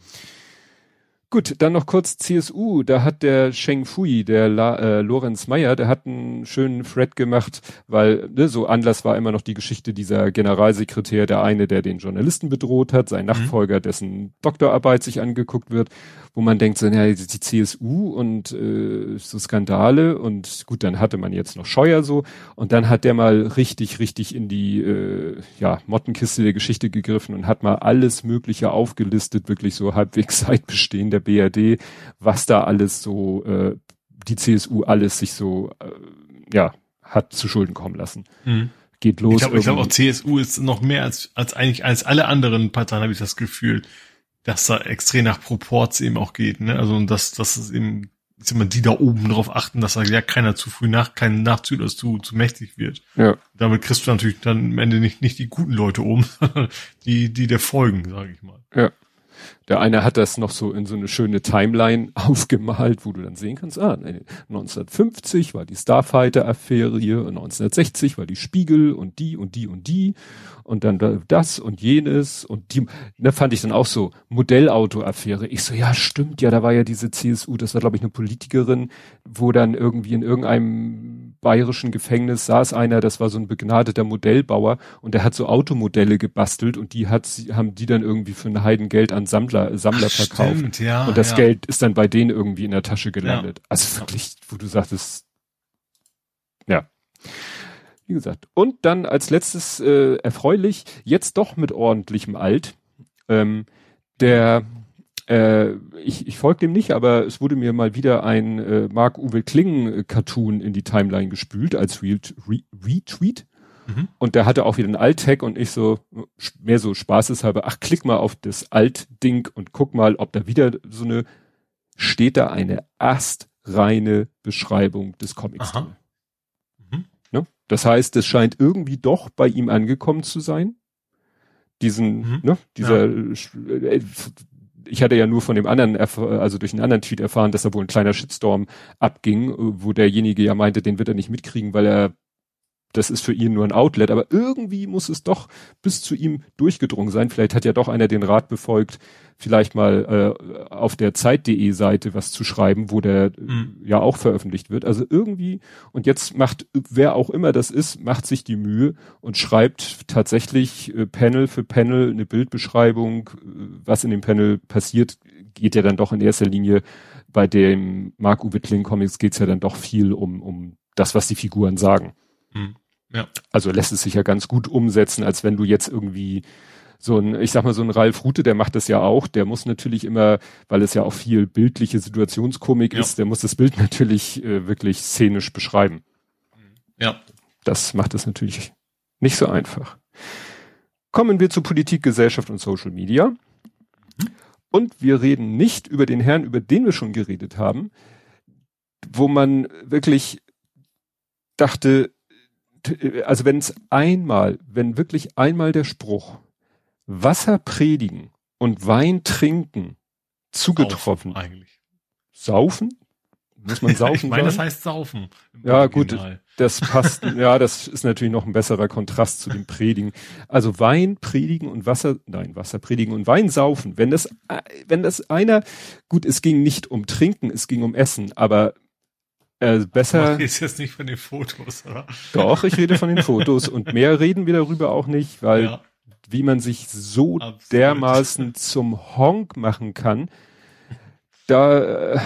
Gut, dann noch kurz CSU. Da hat der Sheng Fui, der La, äh, Lorenz Meyer, der hat einen schönen Thread gemacht, weil ne, so Anlass war immer noch die Geschichte dieser Generalsekretär, der eine, der den Journalisten bedroht hat, sein mhm. Nachfolger, dessen Doktorarbeit sich angeguckt wird, wo man denkt, so, ja, die CSU und äh, so Skandale und gut, dann hatte man jetzt noch Scheuer so und dann hat der mal richtig, richtig in die äh, ja, Mottenkiste der Geschichte gegriffen und hat mal alles Mögliche aufgelistet, wirklich so halbwegs seit Bestehen der BRD, was da alles so äh, die CSU alles sich so äh, ja hat zu Schulden kommen lassen. Mhm. Geht los. Ich glaube, glaub auch CSU ist noch mehr als als eigentlich als alle anderen Parteien habe ich das Gefühl, dass da extrem nach Proports eben auch geht. Ne? Also dass dass es eben ich sag mal, die da oben drauf achten, dass da ja keiner zu früh nach, kein Nachzügler zu, zu mächtig wird. Ja. Damit kriegst du natürlich dann am Ende nicht, nicht die guten Leute oben, die, die der folgen, sage ich mal. Ja. Der eine hat das noch so in so eine schöne Timeline aufgemalt, wo du dann sehen kannst, ah, 1950 war die Starfighter-Affäre hier, 1960 war die Spiegel und die und die und die und dann das und jenes und die, da fand ich dann auch so, Modellauto-Affäre. Ich so, ja, stimmt, ja, da war ja diese CSU, das war glaube ich eine Politikerin, wo dann irgendwie in irgendeinem bayerischen Gefängnis saß einer, das war so ein begnadeter Modellbauer und der hat so Automodelle gebastelt und die hat, haben die dann irgendwie für ein Heidengeld an Sammler, Sammler Ach, verkauft. Stimmt, ja, und das ja. Geld ist dann bei denen irgendwie in der Tasche gelandet. Ja. Also wirklich, wo du sagtest, ja. Wie gesagt. Und dann als letztes äh, erfreulich, jetzt doch mit ordentlichem Alt. Ähm, der äh, ich, ich folge dem nicht, aber es wurde mir mal wieder ein äh, Mark-Uwe Kling-Cartoon in die Timeline gespült als Re Re Retweet. Mhm. Und der hatte auch wieder einen Alt-Tag und ich so, mehr so spaßeshalber, ach, klick mal auf das Alt-Ding und guck mal, ob da wieder so eine, steht da eine astreine Beschreibung des Comics. Aha. Ne? Das heißt, es scheint irgendwie doch bei ihm angekommen zu sein. Diesen, mhm. ne, dieser, ja. Ich hatte ja nur von dem anderen, also durch einen anderen Tweet erfahren, dass da wohl ein kleiner Shitstorm abging, wo derjenige ja meinte, den wird er nicht mitkriegen, weil er das ist für ihn nur ein Outlet, aber irgendwie muss es doch bis zu ihm durchgedrungen sein. Vielleicht hat ja doch einer den Rat befolgt, vielleicht mal äh, auf der Zeit.de Seite was zu schreiben, wo der mhm. ja auch veröffentlicht wird. Also irgendwie, und jetzt macht, wer auch immer das ist, macht sich die Mühe und schreibt tatsächlich äh, Panel für Panel eine Bildbeschreibung, äh, was in dem Panel passiert, geht ja dann doch in erster Linie bei dem Mark-Uwe Kling Comics geht's ja dann doch viel um, um das, was die Figuren sagen. Hm. Ja. Also lässt es sich ja ganz gut umsetzen, als wenn du jetzt irgendwie so ein, ich sag mal, so ein Ralf Rute, der macht das ja auch, der muss natürlich immer, weil es ja auch viel bildliche Situationskomik ja. ist, der muss das Bild natürlich äh, wirklich szenisch beschreiben. Ja. Das macht es natürlich nicht so einfach. Kommen wir zu Politik, Gesellschaft und Social Media. Mhm. Und wir reden nicht über den Herrn, über den wir schon geredet haben, wo man wirklich dachte, also wenn es einmal, wenn wirklich einmal der Spruch Wasser predigen und Wein trinken zugetroffen. Saufen eigentlich. Saufen? Muss man saufen? ich meine, das heißt saufen. Ja, gut, das passt. ja, das ist natürlich noch ein besserer Kontrast zu dem Predigen. Also Wein predigen und Wasser, nein, Wasser predigen und Wein saufen. Wenn das, wenn das einer, gut, es ging nicht um Trinken, es ging um Essen, aber äh, besser. Du jetzt nicht von den Fotos, oder? Doch, ich rede von den Fotos und mehr reden wir darüber auch nicht, weil ja wie man sich so Absolut. dermaßen zum Honk machen kann. Da, äh,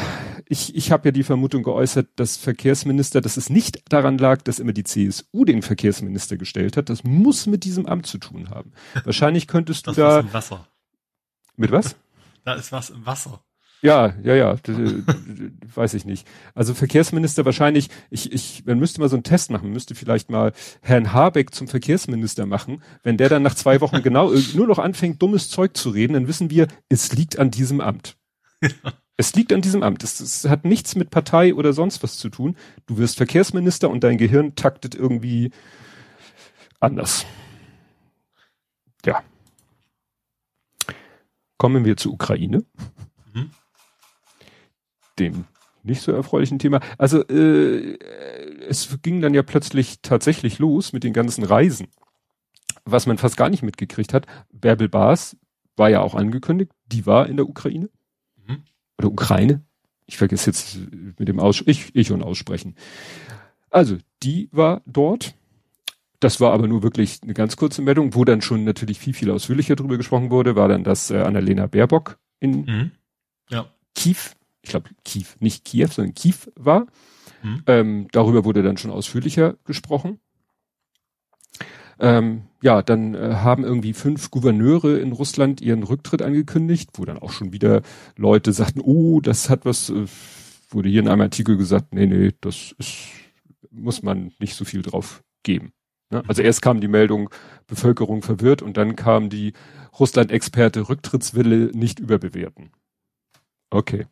ich, ich habe ja die Vermutung geäußert, dass Verkehrsminister, dass es nicht daran lag, dass immer die CSU den Verkehrsminister gestellt hat. Das muss mit diesem Amt zu tun haben. Wahrscheinlich könntest du das da. Ist Wasser. Mit was? Da ist was im Wasser. Ja, ja, ja, weiß ich nicht. Also Verkehrsminister wahrscheinlich, ich, ich, man müsste mal so einen Test machen, müsste vielleicht mal Herrn Habeck zum Verkehrsminister machen. Wenn der dann nach zwei Wochen genau nur noch anfängt, dummes Zeug zu reden, dann wissen wir, es liegt an diesem Amt. Es liegt an diesem Amt. Es, es hat nichts mit Partei oder sonst was zu tun. Du wirst Verkehrsminister und dein Gehirn taktet irgendwie anders. Ja. Kommen wir zur Ukraine dem nicht so erfreulichen Thema. Also äh, es ging dann ja plötzlich tatsächlich los mit den ganzen Reisen, was man fast gar nicht mitgekriegt hat. Bärbel Baas war ja auch angekündigt, die war in der Ukraine mhm. oder Ukraine. Ich vergesse jetzt mit dem Aus ich, ich und Aussprechen. Also die war dort. Das war aber nur wirklich eine ganz kurze Meldung, wo dann schon natürlich viel, viel ausführlicher drüber gesprochen wurde, war dann das äh, Annalena Baerbock in mhm. ja. Kiew ich glaube Kiew, nicht Kiew, sondern Kiew war. Hm. Ähm, darüber wurde dann schon ausführlicher gesprochen. Ähm, ja, dann äh, haben irgendwie fünf Gouverneure in Russland ihren Rücktritt angekündigt, wo dann auch schon wieder Leute sagten, oh, das hat was, äh, wurde hier in einem Artikel gesagt, nee, nee, das ist, muss man nicht so viel drauf geben. Ne? Also erst kam die Meldung, Bevölkerung verwirrt und dann kam die Russland-Experte Rücktrittswille nicht überbewerten. Okay.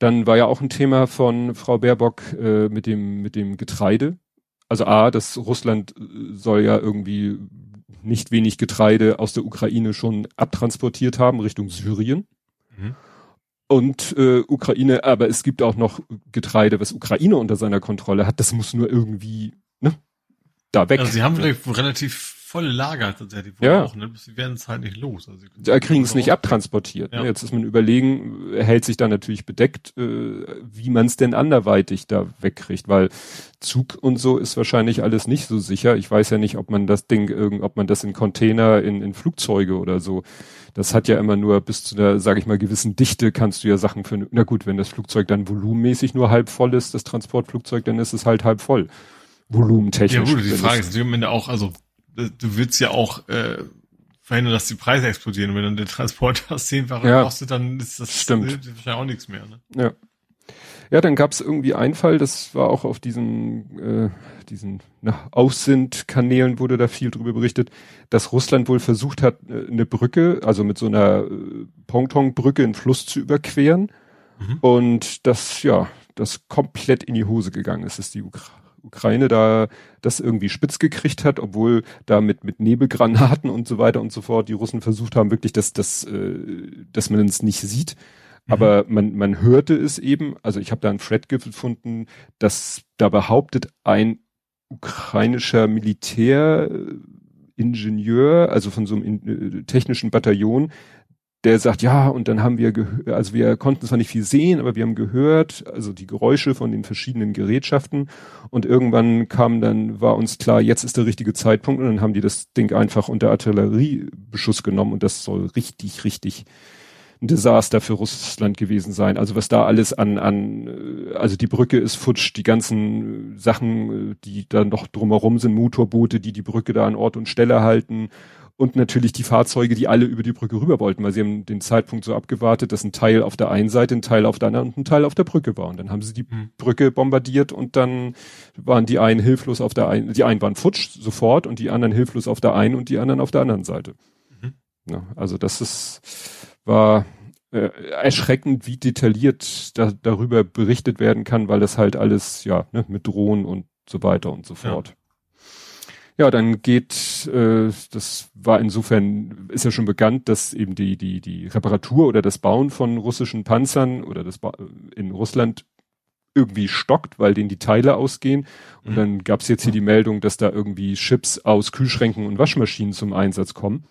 Dann war ja auch ein Thema von Frau Baerbock äh, mit dem mit dem Getreide. Also a, dass Russland äh, soll ja irgendwie nicht wenig Getreide aus der Ukraine schon abtransportiert haben Richtung Syrien. Mhm. Und äh, Ukraine, aber es gibt auch noch Getreide, was Ukraine unter seiner Kontrolle hat. Das muss nur irgendwie ne, da weg. Also sie haben relativ volle Lager tatsächlich ja. auch, ne? Sie werden es halt nicht los. Also sie kriegen es nicht abtransportiert. Ne? Ja. Ne? Jetzt ist man überlegen, hält sich da natürlich bedeckt, äh, wie man es denn anderweitig da wegkriegt, weil Zug und so ist wahrscheinlich alles nicht so sicher. Ich weiß ja nicht, ob man das Ding irgend, ob man das in Container, in, in Flugzeuge oder so. Das hat ja immer nur bis zu einer, sage ich mal, gewissen Dichte kannst du ja Sachen für. Na gut, wenn das Flugzeug dann volumenmäßig nur halb voll ist, das Transportflugzeug, dann ist es halt halb voll volumentechnisch. Ja gut, die Frage ist natürlich am Ende auch, also du willst ja auch äh, verhindern, dass die Preise explodieren. Wenn dann der Transport das zehnfache ja, kostet, dann ist das stimmt. wahrscheinlich auch nichts mehr. Ne? Ja. Ja, dann gab es irgendwie einen Fall, das war auch auf diesen, äh, diesen nach Aussind-Kanälen wurde da viel drüber berichtet, dass Russland wohl versucht hat, äh, eine Brücke, also mit so einer äh, Pontonbrücke einen Fluss zu überqueren. Mhm. Und das, ja, das komplett in die Hose gegangen ist, ist die Ukraine Ukraine da das irgendwie spitz gekriegt hat, obwohl da mit, mit Nebelgranaten und so weiter und so fort die Russen versucht haben, wirklich, dass, dass, äh, dass man es nicht sieht. Mhm. Aber man, man hörte es eben, also ich habe da einen Thread gefunden, dass da behauptet ein ukrainischer Militäringenieur, also von so einem äh, technischen Bataillon, der sagt, ja, und dann haben wir also wir konnten zwar nicht viel sehen, aber wir haben gehört, also die Geräusche von den verschiedenen Gerätschaften. Und irgendwann kam dann, war uns klar, jetzt ist der richtige Zeitpunkt. Und dann haben die das Ding einfach unter Artilleriebeschuss genommen. Und das soll richtig, richtig ein Desaster für Russland gewesen sein. Also was da alles an, an, also die Brücke ist futsch, die ganzen Sachen, die da noch drumherum sind, Motorboote, die die Brücke da an Ort und Stelle halten und natürlich die Fahrzeuge, die alle über die Brücke rüber wollten, weil sie haben den Zeitpunkt so abgewartet, dass ein Teil auf der einen Seite, ein Teil auf der anderen und ein Teil auf der Brücke war. Und dann haben sie die mhm. Brücke bombardiert und dann waren die einen hilflos auf der einen, die einen waren futsch sofort und die anderen hilflos auf der einen und die anderen auf der anderen Seite. Mhm. Ja, also das ist, war äh, erschreckend, wie detailliert da, darüber berichtet werden kann, weil das halt alles, ja, ne, mit Drohnen und so weiter und so fort. Ja. Ja, dann geht, äh, das war insofern, ist ja schon bekannt, dass eben die, die, die Reparatur oder das Bauen von russischen Panzern oder das ba in Russland irgendwie stockt, weil denen die Teile ausgehen. Und mhm. dann gab es jetzt hier die Meldung, dass da irgendwie Chips aus Kühlschränken und Waschmaschinen zum Einsatz kommen.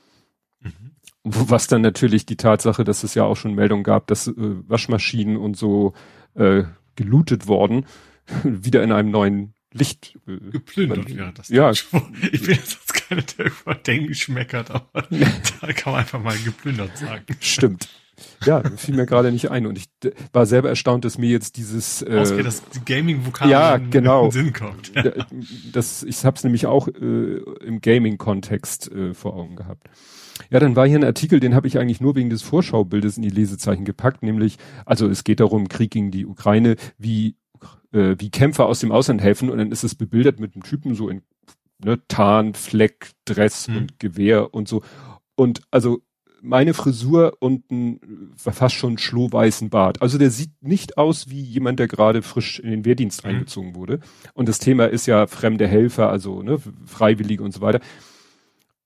Mhm. Was dann natürlich die Tatsache, dass es ja auch schon Meldungen gab, dass äh, Waschmaschinen und so äh, gelootet worden, wieder in einem neuen Licht äh, geplündert wäre das. Ja. Ich bin jetzt keiner, der über Denken schmeckert, aber da kann man einfach mal geplündert sagen. Stimmt. Ja, fiel mir gerade nicht ein und ich war selber erstaunt, dass mir jetzt dieses äh, Ausgeht, dass die Gaming-Vokabel ja, genau. Sinn kommt. Ja. Das, ich habe es nämlich auch äh, im Gaming-Kontext äh, vor Augen gehabt. Ja, dann war hier ein Artikel, den habe ich eigentlich nur wegen des Vorschaubildes in die Lesezeichen gepackt, nämlich, also es geht darum, Krieg gegen die Ukraine, wie äh, wie Kämpfer aus dem Ausland helfen und dann ist es bebildert mit einem Typen so in ne, Tarn, Fleck, Dress mhm. und Gewehr und so. Und also meine Frisur und ein fast schon schlohweißen Bart. Also der sieht nicht aus wie jemand, der gerade frisch in den Wehrdienst mhm. eingezogen wurde. Und das Thema ist ja fremde Helfer, also ne, Freiwillige und so weiter.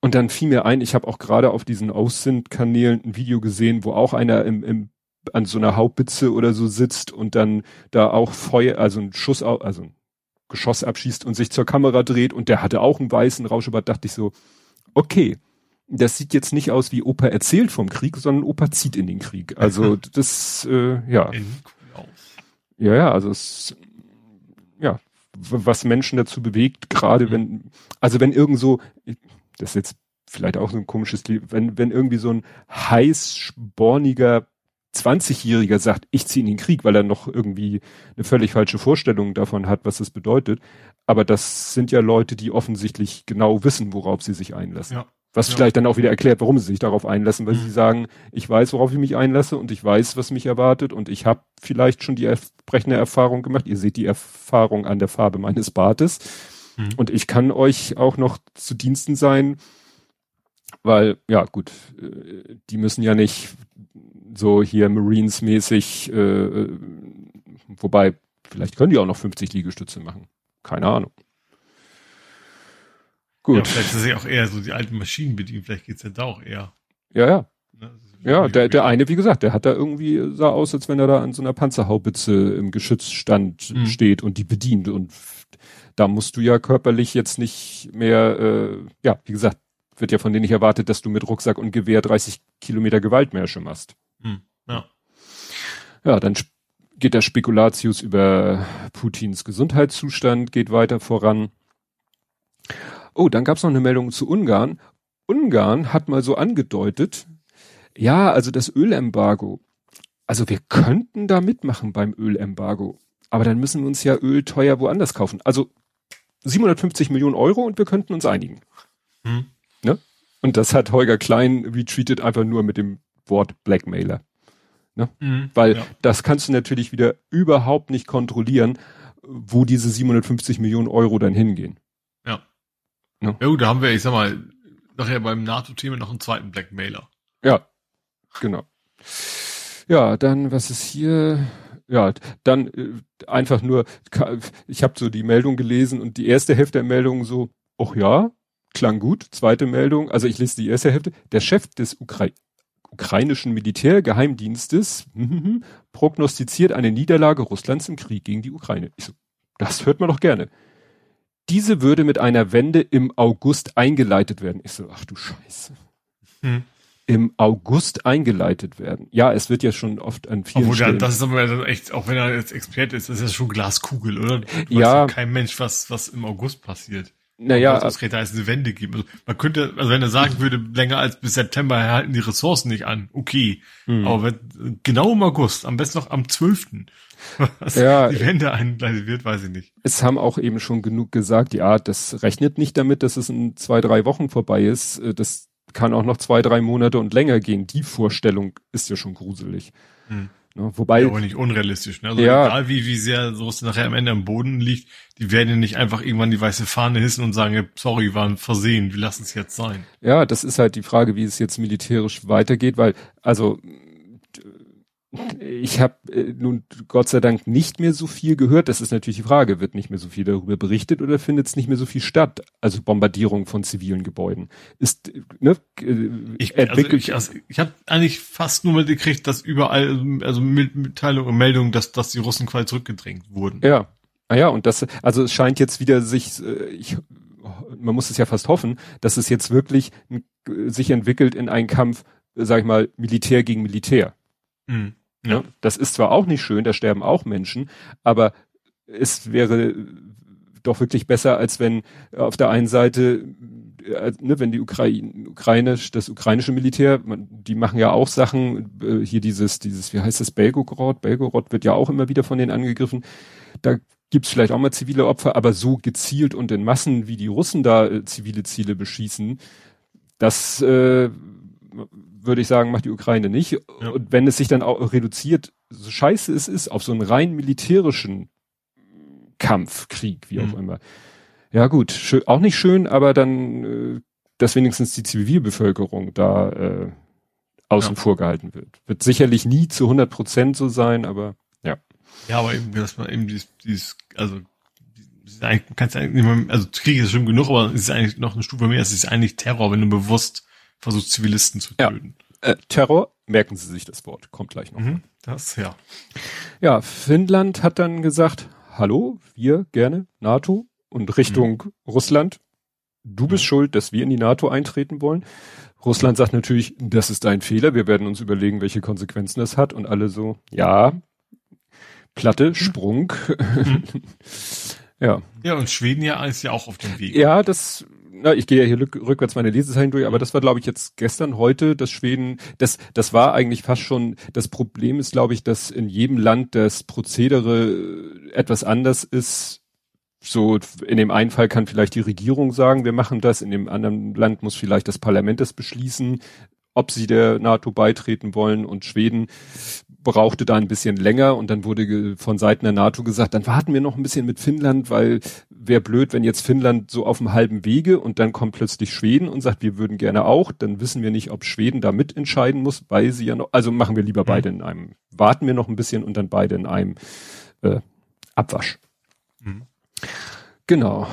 Und dann fiel mir ein, ich habe auch gerade auf diesen Aussind-Kanälen ein Video gesehen, wo auch einer im, im an so einer Haubitze oder so sitzt und dann da auch Feuer, also ein Schuss, also ein Geschoss abschießt und sich zur Kamera dreht und der hatte auch einen weißen Rauschebart, dachte ich so, okay, das sieht jetzt nicht aus wie Opa erzählt vom Krieg, sondern Opa zieht in den Krieg. Also das, äh, ja. Ja, ja, also es, ja, was Menschen dazu bewegt, gerade mhm. wenn, also wenn irgend so, das ist jetzt vielleicht auch so ein komisches Lied, wenn, wenn irgendwie so ein heiß sporniger 20-Jähriger sagt, ich ziehe in den Krieg, weil er noch irgendwie eine völlig falsche Vorstellung davon hat, was das bedeutet. Aber das sind ja Leute, die offensichtlich genau wissen, worauf sie sich einlassen. Ja. Was ja. vielleicht dann auch wieder erklärt, warum sie sich darauf einlassen, weil mhm. sie sagen, ich weiß, worauf ich mich einlasse und ich weiß, was mich erwartet und ich habe vielleicht schon die entsprechende Erfahrung gemacht. Ihr seht die Erfahrung an der Farbe meines Bartes. Mhm. Und ich kann euch auch noch zu Diensten sein, weil, ja gut, äh, die müssen ja nicht so hier Marines-mäßig, äh, äh, wobei, vielleicht können die auch noch 50 Liegestütze machen. Keine Ahnung. Gut. Ja, vielleicht ist es ja auch eher so die alten Maschinen bedienen, vielleicht geht's ja da auch eher. Ja, ja. Ne, ja, der, der eine, wie gesagt, der hat da irgendwie, sah aus, als wenn er da an so einer Panzerhaubitze im Geschützstand mhm. steht und die bedient. Und da musst du ja körperlich jetzt nicht mehr, äh, ja, wie gesagt, wird ja von denen nicht erwartet, dass du mit Rucksack und Gewehr 30 Kilometer Gewaltmärsche machst. Hm, ja. Ja, dann geht der Spekulatius über Putins Gesundheitszustand, geht weiter voran. Oh, dann gab es noch eine Meldung zu Ungarn. Ungarn hat mal so angedeutet, ja, also das Ölembargo. Also wir könnten da mitmachen beim Ölembargo. Aber dann müssen wir uns ja Öl teuer woanders kaufen. Also 750 Millionen Euro und wir könnten uns einigen. Hm. Und das hat Holger Klein retweetet einfach nur mit dem Wort Blackmailer. Ne? Mhm, Weil ja. das kannst du natürlich wieder überhaupt nicht kontrollieren, wo diese 750 Millionen Euro dann hingehen. Ja. Ne? Ja, gut, da haben wir, ich sag mal, nachher beim NATO-Thema noch einen zweiten Blackmailer. Ja, genau. Ja, dann, was ist hier? Ja, dann äh, einfach nur, ich habe so die Meldung gelesen und die erste Hälfte der Meldung so, ach ja, klang gut. Zweite Meldung, also ich lese die erste Hälfte. Der Chef des Ukra ukrainischen Militärgeheimdienstes prognostiziert eine Niederlage Russlands im Krieg gegen die Ukraine. Ich so, das hört man doch gerne. Diese würde mit einer Wende im August eingeleitet werden. Ich so, ach du Scheiße. Hm. Im August eingeleitet werden. Ja, es wird ja schon oft an vielen Obwohl, Stellen. das ist aber echt, auch wenn er jetzt Experte ist, das ist ja schon Glaskugel, oder? Ja. Kein Mensch, was, was im August passiert. Naja, das da es eine Wende gibt. Also man könnte, also wenn er sagen würde, länger als bis September erhalten die Ressourcen nicht an, okay. Mhm. Aber wenn, genau im August, am besten noch am 12. Was ja, die Wende eingeleitet wird, weiß ich nicht. Es haben auch eben schon genug gesagt, ja, das rechnet nicht damit, dass es in zwei, drei Wochen vorbei ist. Äh, das kann auch noch zwei, drei Monate und länger gehen. Die Vorstellung ist ja schon gruselig. Hm. Ne, wobei. Ja, aber nicht unrealistisch, ne? Also ja, egal wie, wie sehr so es nachher am Ende am Boden liegt, die werden ja nicht einfach irgendwann die weiße Fahne hissen und sagen, sorry, waren versehen, wir lassen es jetzt sein. Ja, das ist halt die Frage, wie es jetzt militärisch weitergeht, weil, also ich habe äh, nun Gott sei Dank nicht mehr so viel gehört. Das ist natürlich die Frage, wird nicht mehr so viel darüber berichtet oder findet es nicht mehr so viel statt? Also Bombardierung von zivilen Gebäuden. Ist ne, äh, ich, also ich, also ich habe eigentlich fast nur mitgekriegt, dass überall also Mitteilungen und Meldungen, dass dass die Russen quasi zurückgedrängt wurden. Ja, ah ja und das also es scheint jetzt wieder sich äh, ich man muss es ja fast hoffen, dass es jetzt wirklich sich entwickelt in einen Kampf, sag ich mal, Militär gegen Militär. Mhm. Ja. Ne? Das ist zwar auch nicht schön, da sterben auch Menschen, aber es wäre doch wirklich besser, als wenn auf der einen Seite, äh, ne, wenn die Ukraine, Ukraine, das ukrainische Militär, man, die machen ja auch Sachen, äh, hier dieses, dieses, wie heißt das, Belgorod, Belgorod wird ja auch immer wieder von denen angegriffen. Da gibt's vielleicht auch mal zivile Opfer, aber so gezielt und in Massen, wie die Russen da äh, zivile Ziele beschießen, das äh, würde ich sagen, macht die Ukraine nicht. Ja. Und wenn es sich dann auch reduziert, so scheiße es ist, auf so einen rein militärischen Kampf, Krieg, wie mhm. auch immer. Ja gut, schön, auch nicht schön, aber dann, äh, dass wenigstens die Zivilbevölkerung da äh, außen ja. vor gehalten wird. Wird sicherlich nie zu 100 Prozent so sein, aber ja. Ja, aber eben, dass man eben dieses, dieses also kannst eigentlich, also Krieg ist schon genug, aber es ist eigentlich noch eine Stufe mehr. Es ist eigentlich Terror, wenn du bewusst versucht Zivilisten zu töten. Ja. Äh, Terror, merken Sie sich das Wort, kommt gleich noch. Mhm, das, ja. Ja, Finnland hat dann gesagt, hallo, wir gerne, NATO und Richtung mhm. Russland. Du bist mhm. schuld, dass wir in die NATO eintreten wollen. Russland sagt natürlich, das ist ein Fehler, wir werden uns überlegen, welche Konsequenzen das hat und alle so, ja, Platte, mhm. Sprung. Mhm. ja. Ja, und Schweden ja ist ja auch auf dem Weg. Ja, das na, ich gehe ja hier rückwärts meine Lesezeichen durch, aber das war, glaube ich, jetzt gestern, heute, das Schweden, das, das war eigentlich fast schon, das Problem ist, glaube ich, dass in jedem Land das Prozedere etwas anders ist. So, in dem einen Fall kann vielleicht die Regierung sagen, wir machen das, in dem anderen Land muss vielleicht das Parlament das beschließen, ob sie der NATO beitreten wollen und Schweden brauchte da ein bisschen länger und dann wurde von Seiten der NATO gesagt, dann warten wir noch ein bisschen mit Finnland, weil wäre blöd, wenn jetzt Finnland so auf dem halben Wege und dann kommt plötzlich Schweden und sagt, wir würden gerne auch, dann wissen wir nicht, ob Schweden da mitentscheiden muss, weil sie ja noch, also machen wir lieber mhm. beide in einem, warten wir noch ein bisschen und dann beide in einem äh, Abwasch. Mhm. Genau.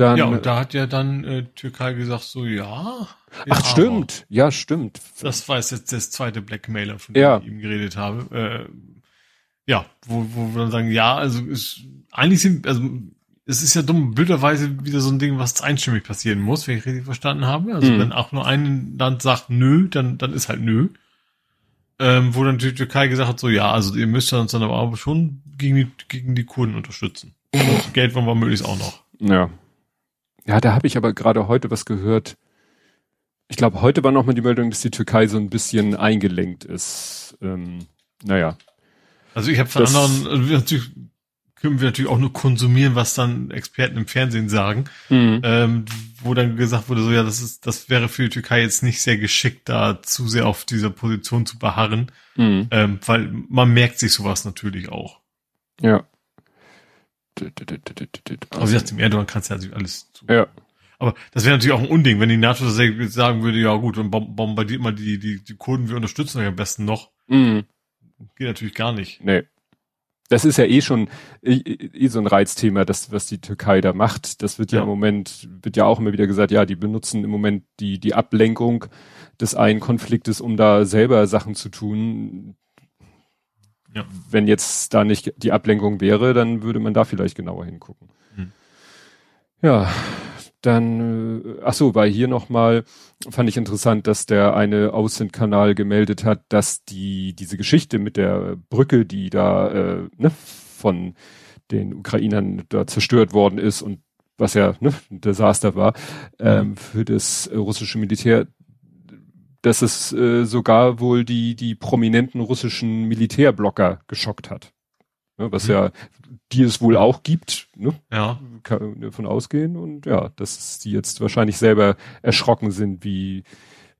Dann, ja, und da hat ja dann äh, Türkei gesagt, so ja. Ach, stimmt. Ja, stimmt. Das war jetzt das zweite Blackmailer, von dem ja. ich ihm geredet habe. Äh, ja, wo, wo wir dann sagen, ja, also ist, eigentlich sind, also es ist ja dumm, blöderweise wieder so ein Ding, was einstimmig passieren muss, wenn ich richtig verstanden habe. Also mhm. wenn auch nur ein Land sagt nö, dann, dann ist halt nö. Ähm, wo dann die Türkei gesagt hat, so ja, also ihr müsst uns dann aber schon gegen die, gegen die Kurden unterstützen. Und Geld wollen wir möglichst auch noch. Ja. Ja, da habe ich aber gerade heute was gehört. Ich glaube, heute war nochmal die Meldung, dass die Türkei so ein bisschen eingelenkt ist. Ähm, naja. Also ich habe von anderen, also natürlich können wir natürlich auch nur konsumieren, was dann Experten im Fernsehen sagen, mhm. ähm, wo dann gesagt wurde, so ja, das ist, das wäre für die Türkei jetzt nicht sehr geschickt, da zu sehr auf dieser Position zu beharren, mhm. ähm, weil man merkt sich sowas natürlich auch. Ja. Also jetzt im Erdogan kannst du ja alles zu. Ja. Aber das wäre natürlich auch ein Unding, wenn die NATO sagen würde, ja gut, dann bombardiert mal die, die, die Kurden, wir unterstützen euch am besten noch. Mhm. Geht natürlich gar nicht. Nee. Das ist ja eh schon eh, eh so ein Reizthema, das, was die Türkei da macht. Das wird ja, ja, im Moment, wird ja auch immer wieder gesagt, ja, die benutzen im Moment die, die Ablenkung des einen Konfliktes, um da selber Sachen zu tun. Ja. Wenn jetzt da nicht die Ablenkung wäre, dann würde man da vielleicht genauer hingucken. Hm. Ja, dann, äh, ach so, weil hier nochmal fand ich interessant, dass der eine Außenkanal gemeldet hat, dass die diese Geschichte mit der Brücke, die da äh, ne, von den Ukrainern da zerstört worden ist und was ja ne, ein Desaster war, ähm, für das russische Militär, dass es äh, sogar wohl die, die prominenten russischen Militärblocker geschockt hat. Ne, was mhm. ja, die es wohl auch gibt, ne? Ja. Kann davon ausgehen und ja, dass die jetzt wahrscheinlich selber erschrocken sind, wie,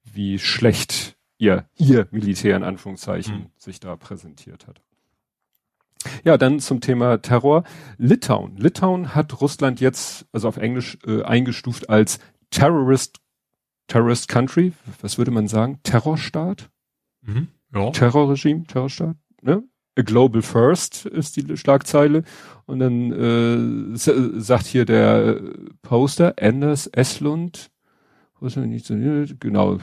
wie schlecht ihr, ihr Militär in Anführungszeichen mhm. sich da präsentiert hat. Ja, dann zum Thema Terror. Litauen. Litauen hat Russland jetzt, also auf Englisch, äh, eingestuft als Terrorist, Terrorist Country. Was würde man sagen? Terrorstaat? Mhm. Ja. Terrorregime, Terrorstaat, ne? A Global First ist die Schlagzeile. Und dann äh, sagt hier der Poster, Anders Eslund, genau,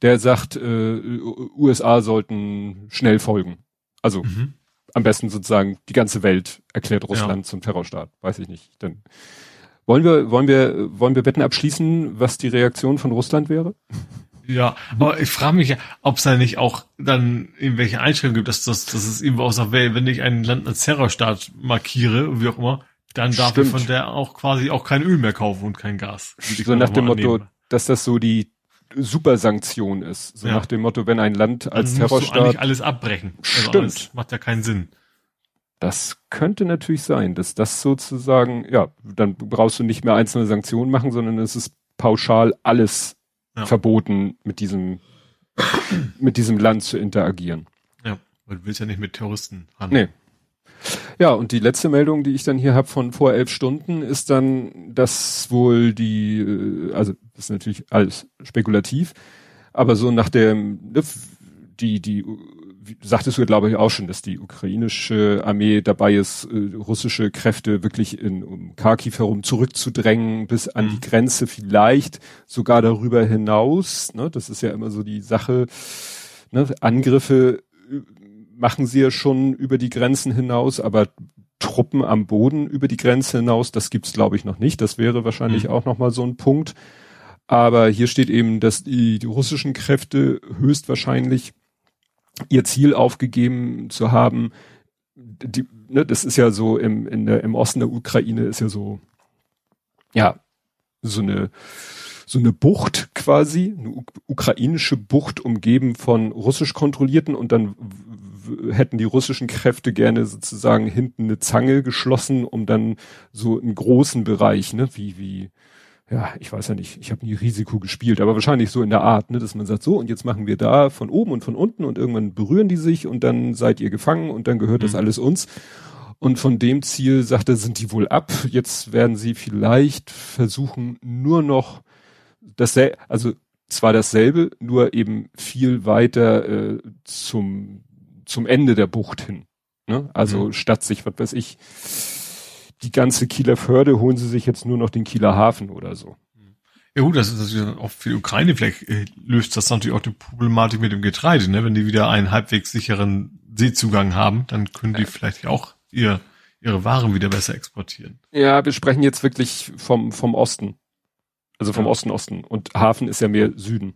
der sagt, äh, USA sollten schnell folgen. Also mhm. am besten sozusagen die ganze Welt erklärt Russland ja. zum Terrorstaat. Weiß ich nicht. Dann wollen wir, wollen wir, wollen wir Wetten abschließen, was die Reaktion von Russland wäre? Ja, aber ich frage mich ja, ob es da nicht auch dann irgendwelche Einschränkungen gibt, dass, dass, dass es irgendwo außer Welt, wenn ich ein Land als Terrorstaat markiere, wie auch immer, dann darf Stimmt. ich von der auch quasi auch kein Öl mehr kaufen und kein Gas. So nach dem Motto, dass das so die Supersanktion ist. So ja. nach dem Motto, wenn ein Land als dann Terrorstaat. Musst du eigentlich alles abbrechen. Also Stimmt. Alles macht ja keinen Sinn. Das könnte natürlich sein, dass das sozusagen, ja, dann brauchst du nicht mehr einzelne Sanktionen machen, sondern es ist pauschal alles ja. verboten, mit diesem, mit diesem Land zu interagieren. Ja, weil du willst ja nicht mit Terroristen handeln. Nee. Ja, und die letzte Meldung, die ich dann hier habe von vor elf Stunden, ist dann, dass wohl die, äh, also das ist natürlich alles spekulativ, aber so nach dem, ne, die, die, sagtest du, glaube ich, auch schon, dass die ukrainische Armee dabei ist, äh, russische Kräfte wirklich in um Kharkiv herum zurückzudrängen, bis an die mhm. Grenze vielleicht sogar darüber hinaus. Ne? Das ist ja immer so die Sache. Ne? Angriffe machen sie ja schon über die Grenzen hinaus, aber Truppen am Boden über die Grenze hinaus, das gibt's glaube ich noch nicht. Das wäre wahrscheinlich mhm. auch noch mal so ein Punkt. Aber hier steht eben, dass die, die russischen Kräfte höchstwahrscheinlich ihr Ziel aufgegeben zu haben. Die, ne, das ist ja so im, in der, im Osten der Ukraine ist ja so, ja, so eine so eine Bucht quasi, eine ukrainische Bucht umgeben von russisch kontrollierten und dann hätten die russischen Kräfte gerne sozusagen hinten eine Zange geschlossen, um dann so einen großen Bereich, ne, wie, wie, ja, ich weiß ja nicht, ich habe nie Risiko gespielt, aber wahrscheinlich so in der Art, ne, dass man sagt, so und jetzt machen wir da von oben und von unten und irgendwann berühren die sich und dann seid ihr gefangen und dann gehört mhm. das alles uns. Und von dem Ziel, sagt er, sind die wohl ab. Jetzt werden sie vielleicht versuchen, nur noch dasselbe, also zwar dasselbe, nur eben viel weiter äh, zum zum Ende der Bucht hin. Ne? Also mhm. statt sich, was weiß ich, die ganze Kieler Förde holen sie sich jetzt nur noch den Kieler Hafen oder so. Ja gut, das ist natürlich auch für die Ukraine, vielleicht äh, löst das natürlich auch die Problematik mit dem Getreide, ne? Wenn die wieder einen halbwegs sicheren Seezugang haben, dann können die vielleicht auch ihr, ihre Waren wieder besser exportieren. Ja, wir sprechen jetzt wirklich vom, vom Osten. Also vom ja. Osten, Osten. Und Hafen ist ja mehr Süden.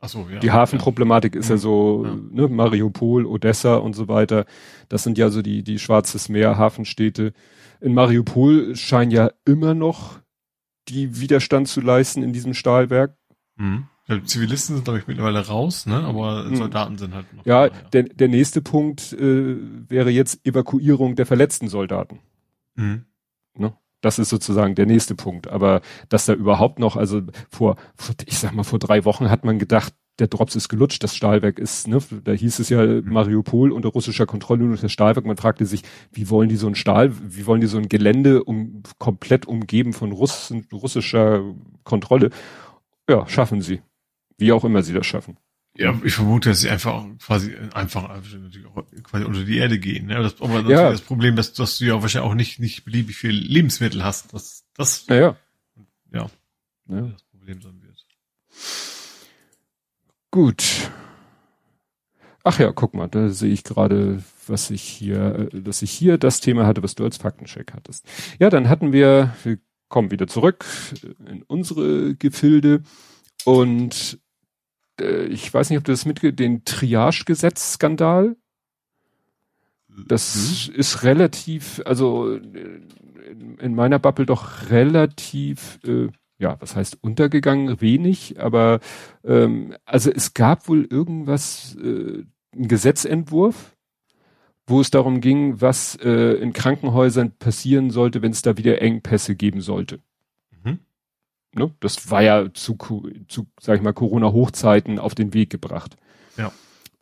Ach so, ja. Die Hafenproblematik ja. ist ja mhm. so, ja. ne, Mariupol, Odessa und so weiter. Das sind ja so die, die Schwarzes Meer, Hafenstädte. In Mariupol scheinen ja immer noch die Widerstand zu leisten in diesem Stahlwerk. Mhm. Ja, Zivilisten sind, glaube ich, mittlerweile raus, ne? aber mhm. Soldaten sind halt noch. Ja, da, ja. Der, der nächste Punkt äh, wäre jetzt Evakuierung der verletzten Soldaten. Mhm. Ne? Das ist sozusagen der nächste Punkt. Aber dass da überhaupt noch, also vor, vor, ich sag mal, vor drei Wochen hat man gedacht, der Drops ist gelutscht, das Stahlwerk ist, ne, da hieß es ja Mariupol unter russischer Kontrolle nur das Stahlwerk. Man fragte sich, wie wollen die so ein Stahl, wie wollen die so ein Gelände um, komplett umgeben von Russen, russischer Kontrolle? Ja, schaffen sie. Wie auch immer sie das schaffen. Ja, ich vermute, dass sie einfach quasi einfach quasi unter die Erde gehen. Ne? Das, aber natürlich ja. das Problem, dass, dass du ja wahrscheinlich auch nicht nicht beliebig viel Lebensmittel hast. Das das ja ja, ja. ja. das Problem sein wird. Gut. Ach ja, guck mal, da sehe ich gerade, was ich hier, äh, dass ich hier das Thema hatte, was du als Faktencheck hattest. Ja, dann hatten wir, wir kommen wieder zurück in unsere Gefilde und äh, ich weiß nicht, ob du das mitge den Triage-Gesetz-Skandal? das mhm. ist relativ, also in, in meiner Bubble doch relativ, äh, ja, was heißt untergegangen, wenig, aber ähm, also es gab wohl irgendwas, äh, ein Gesetzentwurf, wo es darum ging, was äh, in Krankenhäusern passieren sollte, wenn es da wieder Engpässe geben sollte. Mhm. Ne? Das war ja zu, zu, sag ich mal, Corona-Hochzeiten auf den Weg gebracht. Ja.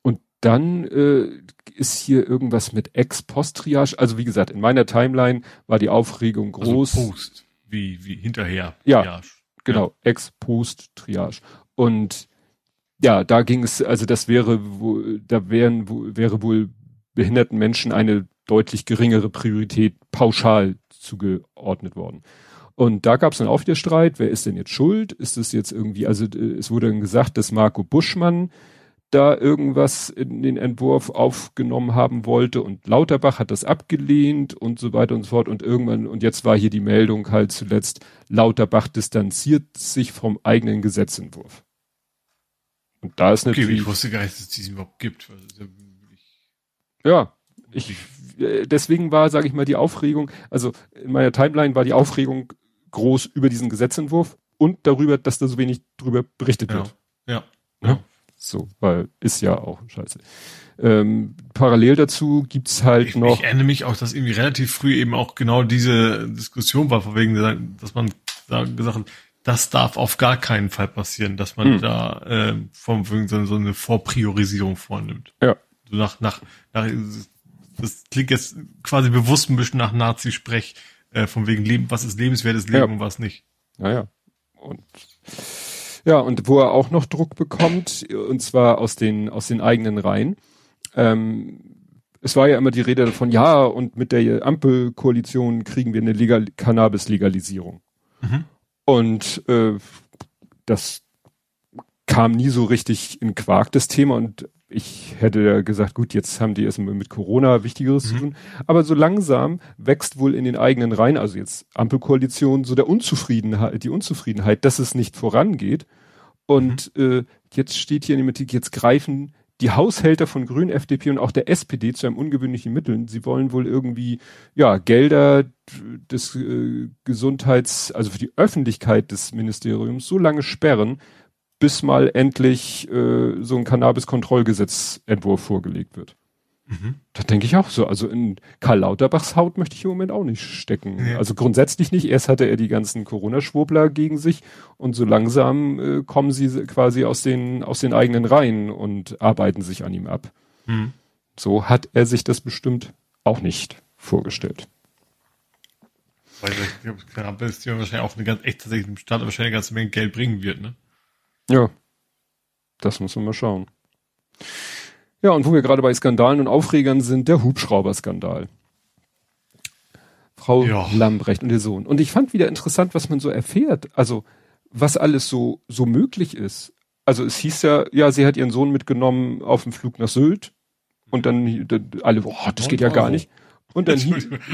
Und dann äh, ist hier irgendwas mit Ex-Post-Triage. Also wie gesagt, in meiner Timeline war die Aufregung also groß. Also Post, wie, wie hinterher. Ja, Triage. genau, ja. Ex-Post-Triage. Und ja, da ging es, also das wäre, da wären, wäre wohl behinderten Menschen eine deutlich geringere Priorität pauschal zugeordnet worden. Und da gab es dann auch wieder Streit, wer ist denn jetzt schuld? Ist es jetzt irgendwie, also äh, es wurde dann gesagt, dass Marco Buschmann da irgendwas in den Entwurf aufgenommen haben wollte und Lauterbach hat das abgelehnt und so weiter und so fort und irgendwann, und jetzt war hier die Meldung halt zuletzt, Lauterbach distanziert sich vom eigenen Gesetzentwurf. Und da ist natürlich. Okay, ich wusste gar nicht, dass es diesen überhaupt gibt. Also, ja, ich, deswegen war, sage ich mal, die Aufregung, also in meiner Timeline war die Aufregung groß über diesen Gesetzentwurf und darüber, dass da so wenig drüber berichtet ja. wird. Ja. ja. So, weil ist ja auch scheiße. Ähm, parallel dazu gibt's halt ich, noch. Ich erinnere mich auch, dass irgendwie relativ früh eben auch genau diese Diskussion war, von wegen, dass man da gesagt hat, das darf auf gar keinen Fall passieren, dass man hm. da äh, vom so, so eine Vorpriorisierung vornimmt. Ja. So nach, nach, nach, das klingt jetzt quasi bewusst ein bisschen nach Nazi-Sprech, äh, von wegen Leben, was ist lebenswertes Leben ja. und was nicht. Naja. Und ja, und wo er auch noch Druck bekommt, und zwar aus den, aus den eigenen Reihen. Ähm, es war ja immer die Rede davon, ja, und mit der Ampelkoalition kriegen wir eine Legal Cannabis-Legalisierung. Mhm. Und äh, das kam nie so richtig in Quark, das Thema. Und ich hätte gesagt, gut, jetzt haben die erstmal mit Corona Wichtigeres mhm. zu tun. Aber so langsam wächst wohl in den eigenen Reihen, also jetzt Ampelkoalition, so der Unzufriedenheit, die Unzufriedenheit, dass es nicht vorangeht. Und mhm. äh, jetzt steht hier in der Politik, jetzt greifen die Haushälter von Grün, FDP und auch der SPD zu einem ungewöhnlichen Mitteln. Sie wollen wohl irgendwie, ja, Gelder des äh, Gesundheits, also für die Öffentlichkeit des Ministeriums so lange sperren, bis mal endlich äh, so ein Cannabis-Kontrollgesetzentwurf vorgelegt wird. Mhm. Da denke ich auch so. Also in Karl Lauterbachs Haut möchte ich im Moment auch nicht stecken. Ja. Also grundsätzlich nicht. Erst hatte er die ganzen Corona-Schwurbler gegen sich und so langsam äh, kommen sie quasi aus den, aus den eigenen Reihen und arbeiten sich an ihm ab. Mhm. So hat er sich das bestimmt auch nicht vorgestellt. Weil ich glaube, Cannabis wahrscheinlich auch eine ganz echt tatsächlich im Staat wahrscheinlich eine ganze Menge Geld bringen wird, ne? Ja. Das muss man mal schauen. Ja, und wo wir gerade bei Skandalen und Aufregern sind, der Hubschrauber-Skandal. Frau ja. Lambrecht und ihr Sohn. Und ich fand wieder interessant, was man so erfährt. Also, was alles so, so möglich ist. Also, es hieß ja, ja, sie hat ihren Sohn mitgenommen auf dem Flug nach Sylt. Und dann, dann alle, boah, das geht ja gar nicht. Und dann,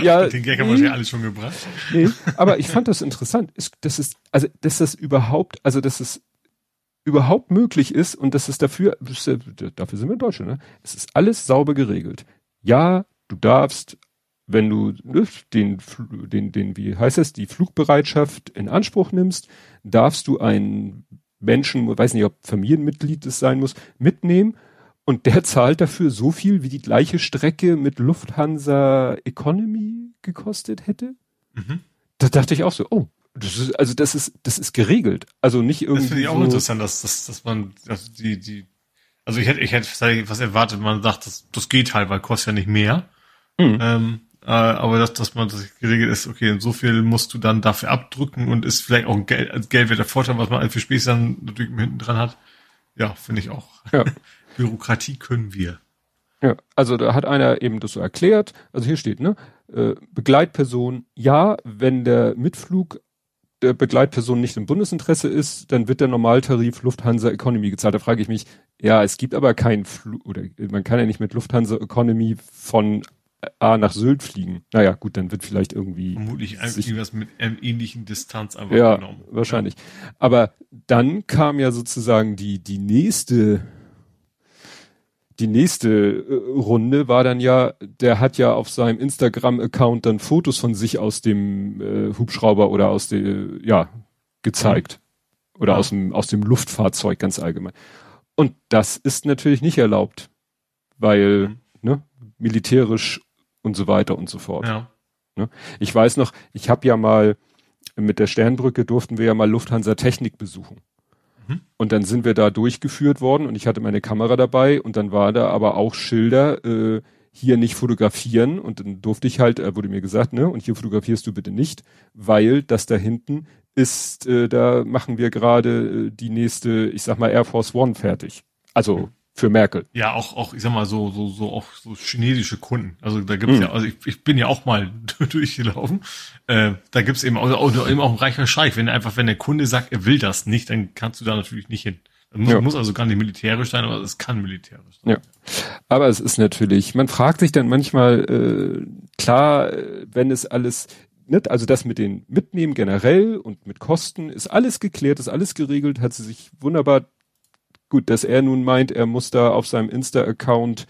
ja, den Gag haben wir ja alles schon gebracht. Nee, aber ich fand das interessant. Ist, das ist, also, dass das überhaupt, also, dass es überhaupt möglich ist und das ist dafür, dafür sind wir in Deutschland, ne? Es ist alles sauber geregelt. Ja, du darfst, wenn du ne, den, den, den, wie heißt es, die Flugbereitschaft in Anspruch nimmst, darfst du einen Menschen, weiß nicht, ob Familienmitglied es sein muss, mitnehmen und der zahlt dafür so viel, wie die gleiche Strecke mit Lufthansa Economy gekostet hätte. Mhm. Da dachte ich auch so, oh, das ist, also das ist, das ist geregelt. Also nicht irgendwie. Das finde ich auch so interessant, dass, dass, dass man, dass die, die, also ich hätte, ich hätte was erwartet, man sagt, das, das geht halt, weil kostet ja nicht mehr. Mhm. Ähm, äh, aber dass, dass man das geregelt ist, okay, so viel musst du dann dafür abdrücken und ist vielleicht auch ein Geld, als Geldwerter Vorteil, was man für später dann natürlich hinten dran hat. Ja, finde ich auch. Ja. Bürokratie können wir. Ja, also da hat einer eben das so erklärt. Also hier steht, ne, äh, Begleitperson, ja, wenn der Mitflug der Begleitperson nicht im Bundesinteresse ist, dann wird der Normaltarif Lufthansa Economy gezahlt. Da frage ich mich, ja, es gibt aber keinen Flug, oder man kann ja nicht mit Lufthansa Economy von A nach Sylt fliegen. Naja, gut, dann wird vielleicht irgendwie. Vermutlich irgendwas mit einem ähnlichen Distanz einfach ja, genommen. Wahrscheinlich. Aber dann kam ja sozusagen die, die nächste, die nächste äh, Runde war dann ja, der hat ja auf seinem Instagram-Account dann Fotos von sich aus dem äh, Hubschrauber oder aus dem, ja, gezeigt. Oder ja. aus dem, aus dem Luftfahrzeug ganz allgemein. Und das ist natürlich nicht erlaubt, weil, mhm. ne, militärisch und so weiter und so fort. Ja. Ne? Ich weiß noch, ich habe ja mal mit der Sternbrücke durften wir ja mal Lufthansa Technik besuchen. Und dann sind wir da durchgeführt worden und ich hatte meine Kamera dabei und dann war da aber auch Schilder, äh, hier nicht fotografieren und dann durfte ich halt, äh, wurde mir gesagt, ne, und hier fotografierst du bitte nicht, weil das da hinten ist, äh, da machen wir gerade äh, die nächste, ich sag mal, Air Force One fertig. Also mhm für Merkel. Ja, auch, auch, ich sag mal, so, so, so, auch so chinesische Kunden. Also da gibt's mhm. ja, also ich, ich bin ja auch mal durchgelaufen. Äh, da gibt's eben auch, auch, eben auch ein reicher Scheich. Wenn einfach, wenn der Kunde sagt, er will das nicht, dann kannst du da natürlich nicht hin. Das muss, ja. muss also gar nicht militärisch sein, aber es kann militärisch sein. Ja. Aber es ist natürlich, man fragt sich dann manchmal, äh, klar, wenn es alles, nicht, also das mit den Mitnehmen generell und mit Kosten ist alles geklärt, ist alles geregelt, hat sie sich wunderbar Gut, dass er nun meint, er muss da auf seinem Insta-Account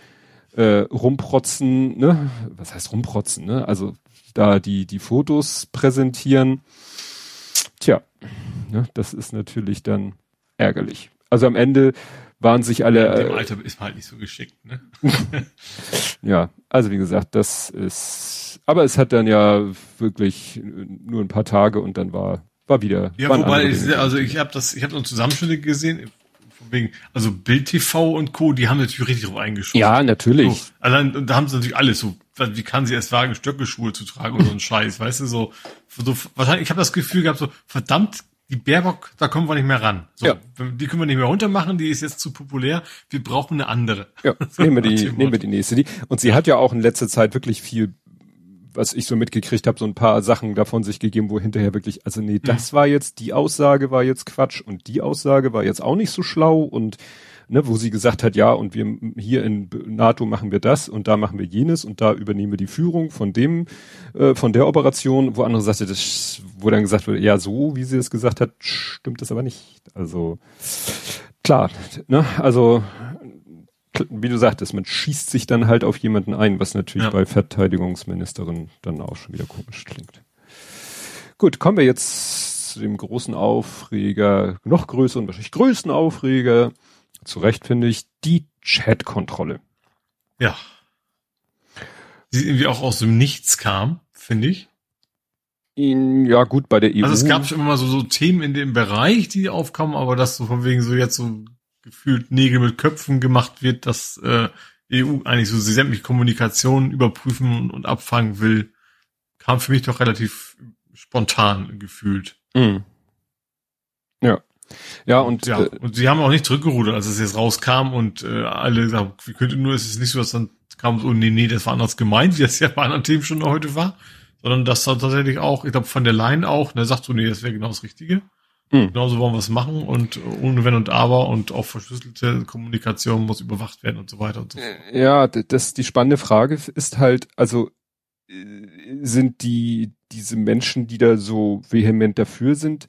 äh, rumprotzen, ne? Was heißt rumprotzen, ne? Also da die, die Fotos präsentieren. Tja, ne? das ist natürlich dann ärgerlich. Also am Ende waren sich alle. In dem äh, Alter ist man halt nicht so geschickt, ne? ja, also wie gesagt, das ist. Aber es hat dann ja wirklich nur ein paar Tage und dann war war wieder. Ja, wobei ich, also ich habe das, ich habe noch Zusammenschnitte gesehen wegen, also Bild TV und Co., die haben natürlich richtig drauf eingeschoben. Ja, natürlich. So, allein, da haben sie natürlich alles so, wie kann sie erst wagen, Stöckelschuhe zu tragen und so ein Scheiß, weißt du, so, so wahrscheinlich, ich habe das Gefühl gehabt, so, verdammt, die Baerbock, da kommen wir nicht mehr ran. So, ja. Die können wir nicht mehr runtermachen, die ist jetzt zu populär, wir brauchen eine andere. Ja, nehmen wir die, nehmen wir die nächste. Die, und sie hat ja auch in letzter Zeit wirklich viel was ich so mitgekriegt habe, so ein paar Sachen davon sich gegeben, wo hinterher wirklich, also nee, das mhm. war jetzt, die Aussage war jetzt Quatsch und die Aussage war jetzt auch nicht so schlau und ne, wo sie gesagt hat, ja, und wir hier in NATO machen wir das und da machen wir jenes und da übernehmen wir die Führung von dem, äh, von der Operation, wo andere sagte, das, wo dann gesagt wurde, ja, so wie sie es gesagt hat, stimmt das aber nicht. Also klar, ne, also wie du sagtest, man schießt sich dann halt auf jemanden ein, was natürlich ja. bei Verteidigungsministerin dann auch schon wieder komisch klingt. Gut, kommen wir jetzt zu dem großen Aufreger, noch größeren, wahrscheinlich größten Aufreger, zu Recht finde ich, die Chat-Kontrolle. Ja. Die irgendwie auch aus dem Nichts kam, finde ich. In, ja, gut, bei der EU. Also es gab schon immer mal so, so Themen in dem Bereich, die aufkamen, aber das so von wegen so jetzt so gefühlt Nägel mit Köpfen gemacht wird, dass äh, EU eigentlich so sämtliche Kommunikation überprüfen und abfangen will, kam für mich doch relativ spontan gefühlt. Mhm. Ja. Ja, und, ja, äh, und sie haben auch nicht zurückgerudert, als es jetzt rauskam und äh, alle sagen, wie könnte nur, es ist nicht so, dass dann kam so, nee, nee, das war anders gemeint, wie das ja bei anderen Themen schon heute war, sondern das hat tatsächlich auch, ich glaube, von der Line auch, ne, sagt so, nee, das wäre genau das Richtige. Mhm. Genauso wollen wir es machen und ohne Wenn und Aber und auch verschlüsselte Kommunikation muss überwacht werden und so weiter und so fort. Ja, das, die spannende Frage ist halt, also äh, sind die, diese Menschen, die da so vehement dafür sind,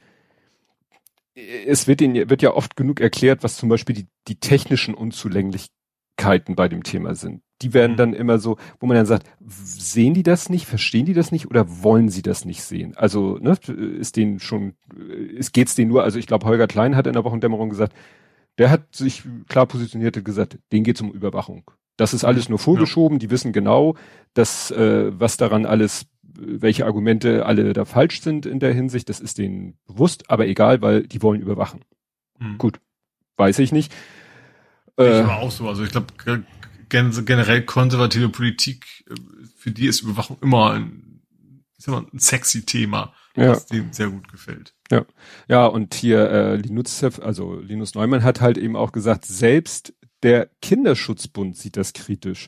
es wird ihnen, wird ja oft genug erklärt, was zum Beispiel die, die technischen Unzulänglichkeiten bei dem Thema sind die werden mhm. dann immer so, wo man dann sagt, sehen die das nicht, verstehen die das nicht oder wollen sie das nicht sehen? Also, ne, ist denen schon, ist geht's denen nur, also ich glaube, Holger Klein hat in der Wochendämmerung gesagt, der hat sich klar positioniert und gesagt, denen geht's um Überwachung. Das ist alles nur vorgeschoben, ja. die wissen genau, dass äh, was daran alles, welche Argumente alle da falsch sind in der Hinsicht, das ist denen bewusst, aber egal, weil die wollen überwachen. Mhm. Gut, weiß ich nicht. Ich äh, war auch so, also ich glaube, generell konservative Politik, äh, für die ist Überwachung immer ein, sag mal, ein sexy Thema, ja. das dem sehr gut gefällt. Ja, ja und hier äh, Linus, also Linus Neumann hat halt eben auch gesagt, selbst der Kinderschutzbund sieht das kritisch.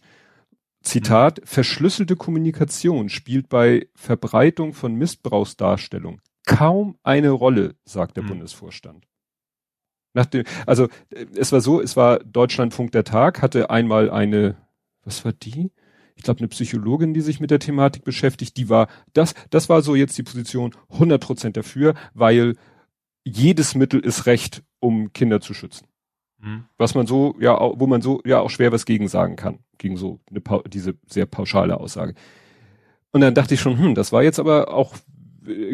Zitat, mhm. verschlüsselte Kommunikation spielt bei Verbreitung von Missbrauchsdarstellung kaum eine Rolle, sagt der mhm. Bundesvorstand. Nach dem, also es war so, es war Deutschlandfunk der Tag, hatte einmal eine, was war die? Ich glaube eine Psychologin, die sich mit der Thematik beschäftigt, die war, das, das war so jetzt die Position 100 Prozent dafür, weil jedes Mittel ist Recht, um Kinder zu schützen. Mhm. Was man so, ja, wo man so ja auch schwer was gegen sagen kann, gegen so eine, diese sehr pauschale Aussage. Und dann dachte ich schon, hm, das war jetzt aber auch, äh,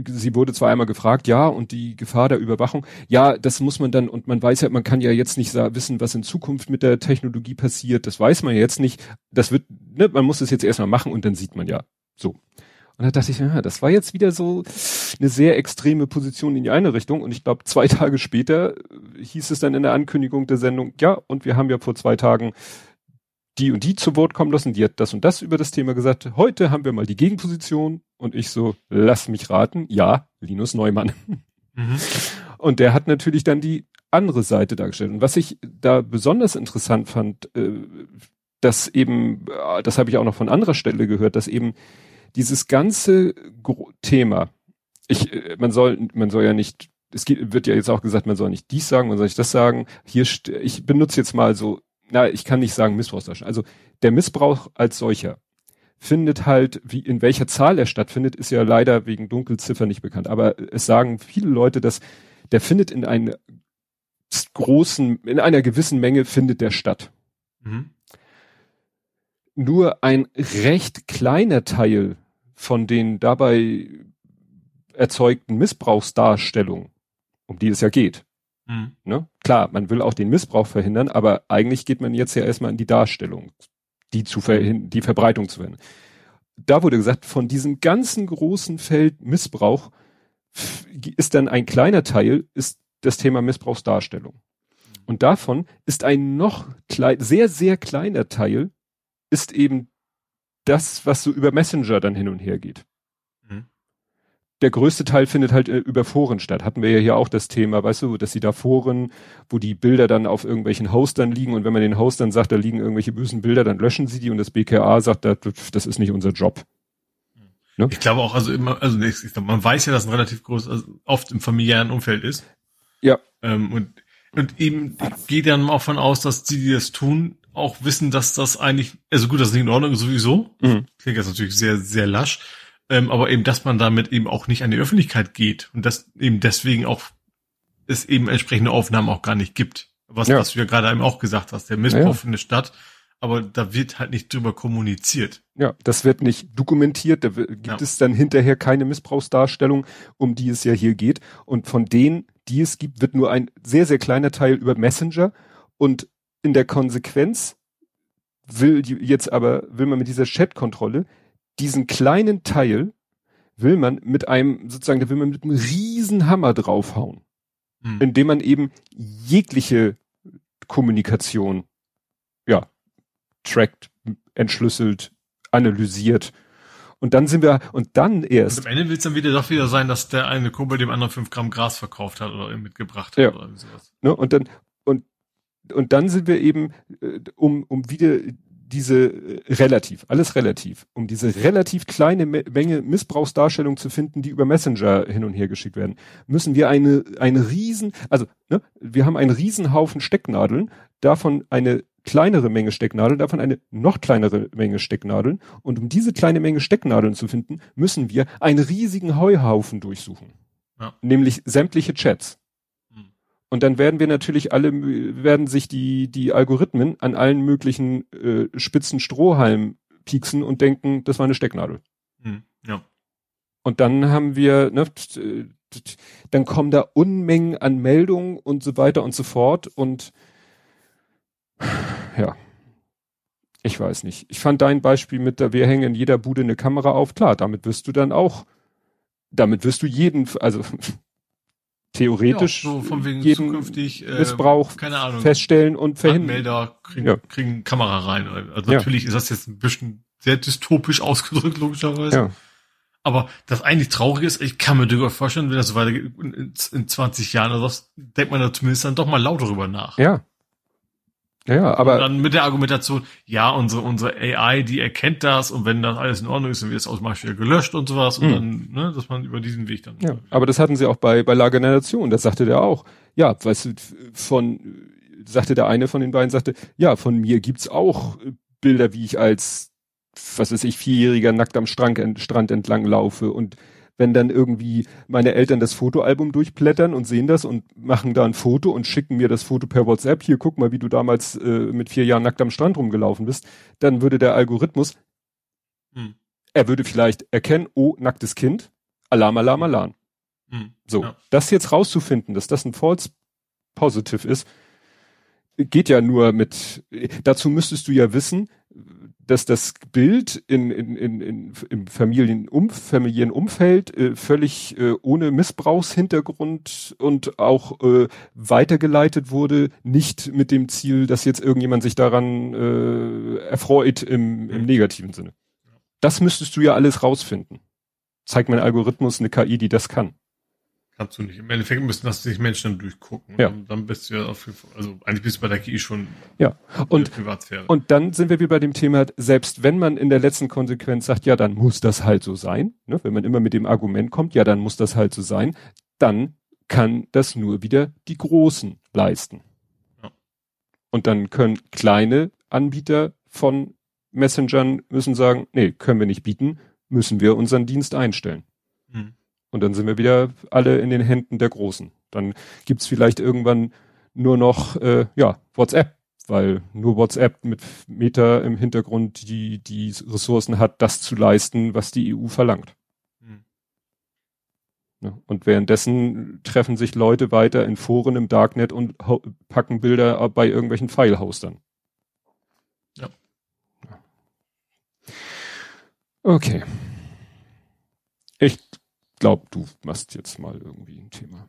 sie wurde zwar einmal gefragt, ja, und die Gefahr der Überwachung, ja, das muss man dann, und man weiß ja, man kann ja jetzt nicht wissen, was in Zukunft mit der Technologie passiert, das weiß man jetzt nicht, das wird, ne, man muss es jetzt erstmal machen und dann sieht man ja, so. Und da dachte ich, ja, das war jetzt wieder so eine sehr extreme Position in die eine Richtung. Und ich glaube, zwei Tage später hieß es dann in der Ankündigung der Sendung, ja, und wir haben ja vor zwei Tagen die und die zu Wort kommen lassen, die hat das und das über das Thema gesagt. Heute haben wir mal die Gegenposition und ich so, lass mich raten, ja, Linus Neumann. Mhm. Und der hat natürlich dann die andere Seite dargestellt. Und was ich da besonders interessant fand, äh, dass eben, äh, das habe ich auch noch von anderer Stelle gehört, dass eben dieses ganze Thema, ich, äh, man soll, man soll ja nicht, es wird ja jetzt auch gesagt, man soll nicht dies sagen, man soll nicht das sagen. Hier, ich benutze jetzt mal so, na, ich kann nicht sagen Missbrauchsdarstellung. Also der Missbrauch als solcher findet halt, wie in welcher Zahl er stattfindet, ist ja leider wegen Dunkelziffer nicht bekannt. Aber es sagen viele Leute, dass der findet in einer großen, in einer gewissen Menge findet der statt. Mhm. Nur ein recht kleiner Teil von den dabei erzeugten Missbrauchsdarstellungen, um die es ja geht. Mhm. Ne? Klar, man will auch den Missbrauch verhindern, aber eigentlich geht man jetzt ja erstmal in die Darstellung, die zu verhindern, die Verbreitung zu verhindern. Da wurde gesagt, von diesem ganzen großen Feld Missbrauch ist dann ein kleiner Teil, ist das Thema Missbrauchsdarstellung. Und davon ist ein noch sehr, sehr kleiner Teil, ist eben das, was so über Messenger dann hin und her geht. Der größte Teil findet halt äh, über Foren statt. Hatten wir ja hier auch das Thema, weißt du, dass sie da Foren, wo die Bilder dann auf irgendwelchen Hostern liegen und wenn man den Hostern sagt, da liegen irgendwelche bösen Bilder, dann löschen sie die und das BKA sagt, das, ist nicht unser Job. Ne? Ich glaube auch, also immer, also ich glaube, man weiß ja, dass ein relativ groß, also oft im familiären Umfeld ist. Ja. Ähm, und, und eben geht dann auch von aus, dass die, die das tun, auch wissen, dass das eigentlich, also gut, das ist nicht in Ordnung sowieso. Mhm. Klingt jetzt natürlich sehr, sehr lasch. Ähm, aber eben, dass man damit eben auch nicht an die Öffentlichkeit geht und dass eben deswegen auch es eben entsprechende Aufnahmen auch gar nicht gibt. Was, ja. was du ja gerade eben auch gesagt hast, der Missbrauch ja. findet statt, aber da wird halt nicht drüber kommuniziert. Ja, das wird nicht dokumentiert, da gibt ja. es dann hinterher keine Missbrauchsdarstellung, um die es ja hier geht. Und von denen, die es gibt, wird nur ein sehr, sehr kleiner Teil über Messenger und in der Konsequenz will die, jetzt aber, will man mit dieser Chat-Kontrolle diesen kleinen Teil will man mit einem, sozusagen, da will man mit einem riesen Hammer draufhauen. Hm. Indem man eben jegliche Kommunikation, ja, trackt, entschlüsselt, analysiert. Und dann sind wir, und dann erst. Und am Ende wird es dann wieder doch wieder sein, dass der eine Kumpel dem anderen fünf Gramm Gras verkauft hat oder mitgebracht hat ja. oder sowas. Ne, und dann, und dann sind wir eben, äh, um, um wieder diese äh, relativ, alles relativ, um diese relativ kleine Me Menge Missbrauchsdarstellung zu finden, die über Messenger hin und her geschickt werden, müssen wir eine, eine riesen, also ne, wir haben einen Riesenhaufen Stecknadeln, davon eine kleinere Menge Stecknadeln, davon eine noch kleinere Menge Stecknadeln. Und um diese kleine Menge Stecknadeln zu finden, müssen wir einen riesigen Heuhaufen durchsuchen. Ja. Nämlich sämtliche Chats. Und dann werden wir natürlich alle, werden sich die, die Algorithmen an allen möglichen äh, spitzen Strohhalmen pieksen und denken, das war eine Stecknadel. Hm, ja. Und dann haben wir, ne, dann kommen da Unmengen an Meldungen und so weiter und so fort und ja. Ich weiß nicht. Ich fand dein Beispiel mit der, wir hängen in jeder Bude eine Kamera auf. Klar, damit wirst du dann auch, damit wirst du jeden, also theoretisch ja, so jeden zukünftig, äh, Missbrauch keine Ahnung, feststellen und verhindern. Melder kriegen, ja. kriegen Kamera rein. Also natürlich ist das jetzt ein bisschen sehr dystopisch ausgedrückt, logischerweise. Ja. Aber das eigentlich Traurige ist, ich kann mir durchaus vorstellen, wenn das so weitergeht, in, in 20 Jahren oder was, denkt man da zumindest dann doch mal laut darüber nach. Ja. Ja, aber. Und dann mit der Argumentation, ja, unsere, unsere AI, die erkennt das und wenn das alles in Ordnung ist, dann wird es automatisch wieder gelöscht und sowas und mhm. dann, ne, dass man über diesen Weg dann. Ja, aber das hatten sie auch bei, bei Lager der Nation, das sagte der auch. Ja, weißt du, von, sagte der eine von den beiden, sagte, ja, von mir gibt's auch Bilder, wie ich als, was weiß ich, Vierjähriger nackt am Strand, Strand entlang laufe und wenn dann irgendwie meine Eltern das Fotoalbum durchblättern und sehen das und machen da ein Foto und schicken mir das Foto per WhatsApp, hier guck mal, wie du damals äh, mit vier Jahren nackt am Strand rumgelaufen bist, dann würde der Algorithmus, hm. er würde vielleicht erkennen, oh, nacktes Kind, Alarm, Alarm, Alarm. Hm. So, ja. das jetzt rauszufinden, dass das ein False Positive ist, geht ja nur mit, dazu müsstest du ja wissen, dass das Bild in, in, in, in, im Familienum, Familienumfeld äh, völlig äh, ohne Missbrauchshintergrund und auch äh, weitergeleitet wurde, nicht mit dem Ziel, dass jetzt irgendjemand sich daran äh, erfreut im, im negativen Sinne. Das müsstest du ja alles rausfinden. Zeigt mein Algorithmus eine KI, die das kann. Kannst du nicht. Im Endeffekt müssen das sich Menschen dann durchgucken. Ja. Und dann bist du ja auf jeden Fall, also eigentlich bist du bei der KI schon ja. und, Privatsphäre. Und dann sind wir wie bei dem Thema, selbst wenn man in der letzten Konsequenz sagt, ja, dann muss das halt so sein, ne? wenn man immer mit dem Argument kommt, ja, dann muss das halt so sein, dann kann das nur wieder die Großen leisten. Ja. Und dann können kleine Anbieter von Messengern müssen sagen, nee, können wir nicht bieten, müssen wir unseren Dienst einstellen. Und dann sind wir wieder alle in den Händen der Großen. Dann gibt's vielleicht irgendwann nur noch äh, ja WhatsApp, weil nur WhatsApp mit Meta im Hintergrund die die Ressourcen hat, das zu leisten, was die EU verlangt. Hm. Ja, und währenddessen treffen sich Leute weiter in Foren im Darknet und packen Bilder bei irgendwelchen Filehostern. Ja. Okay. Ich glaube, du machst jetzt mal irgendwie ein Thema.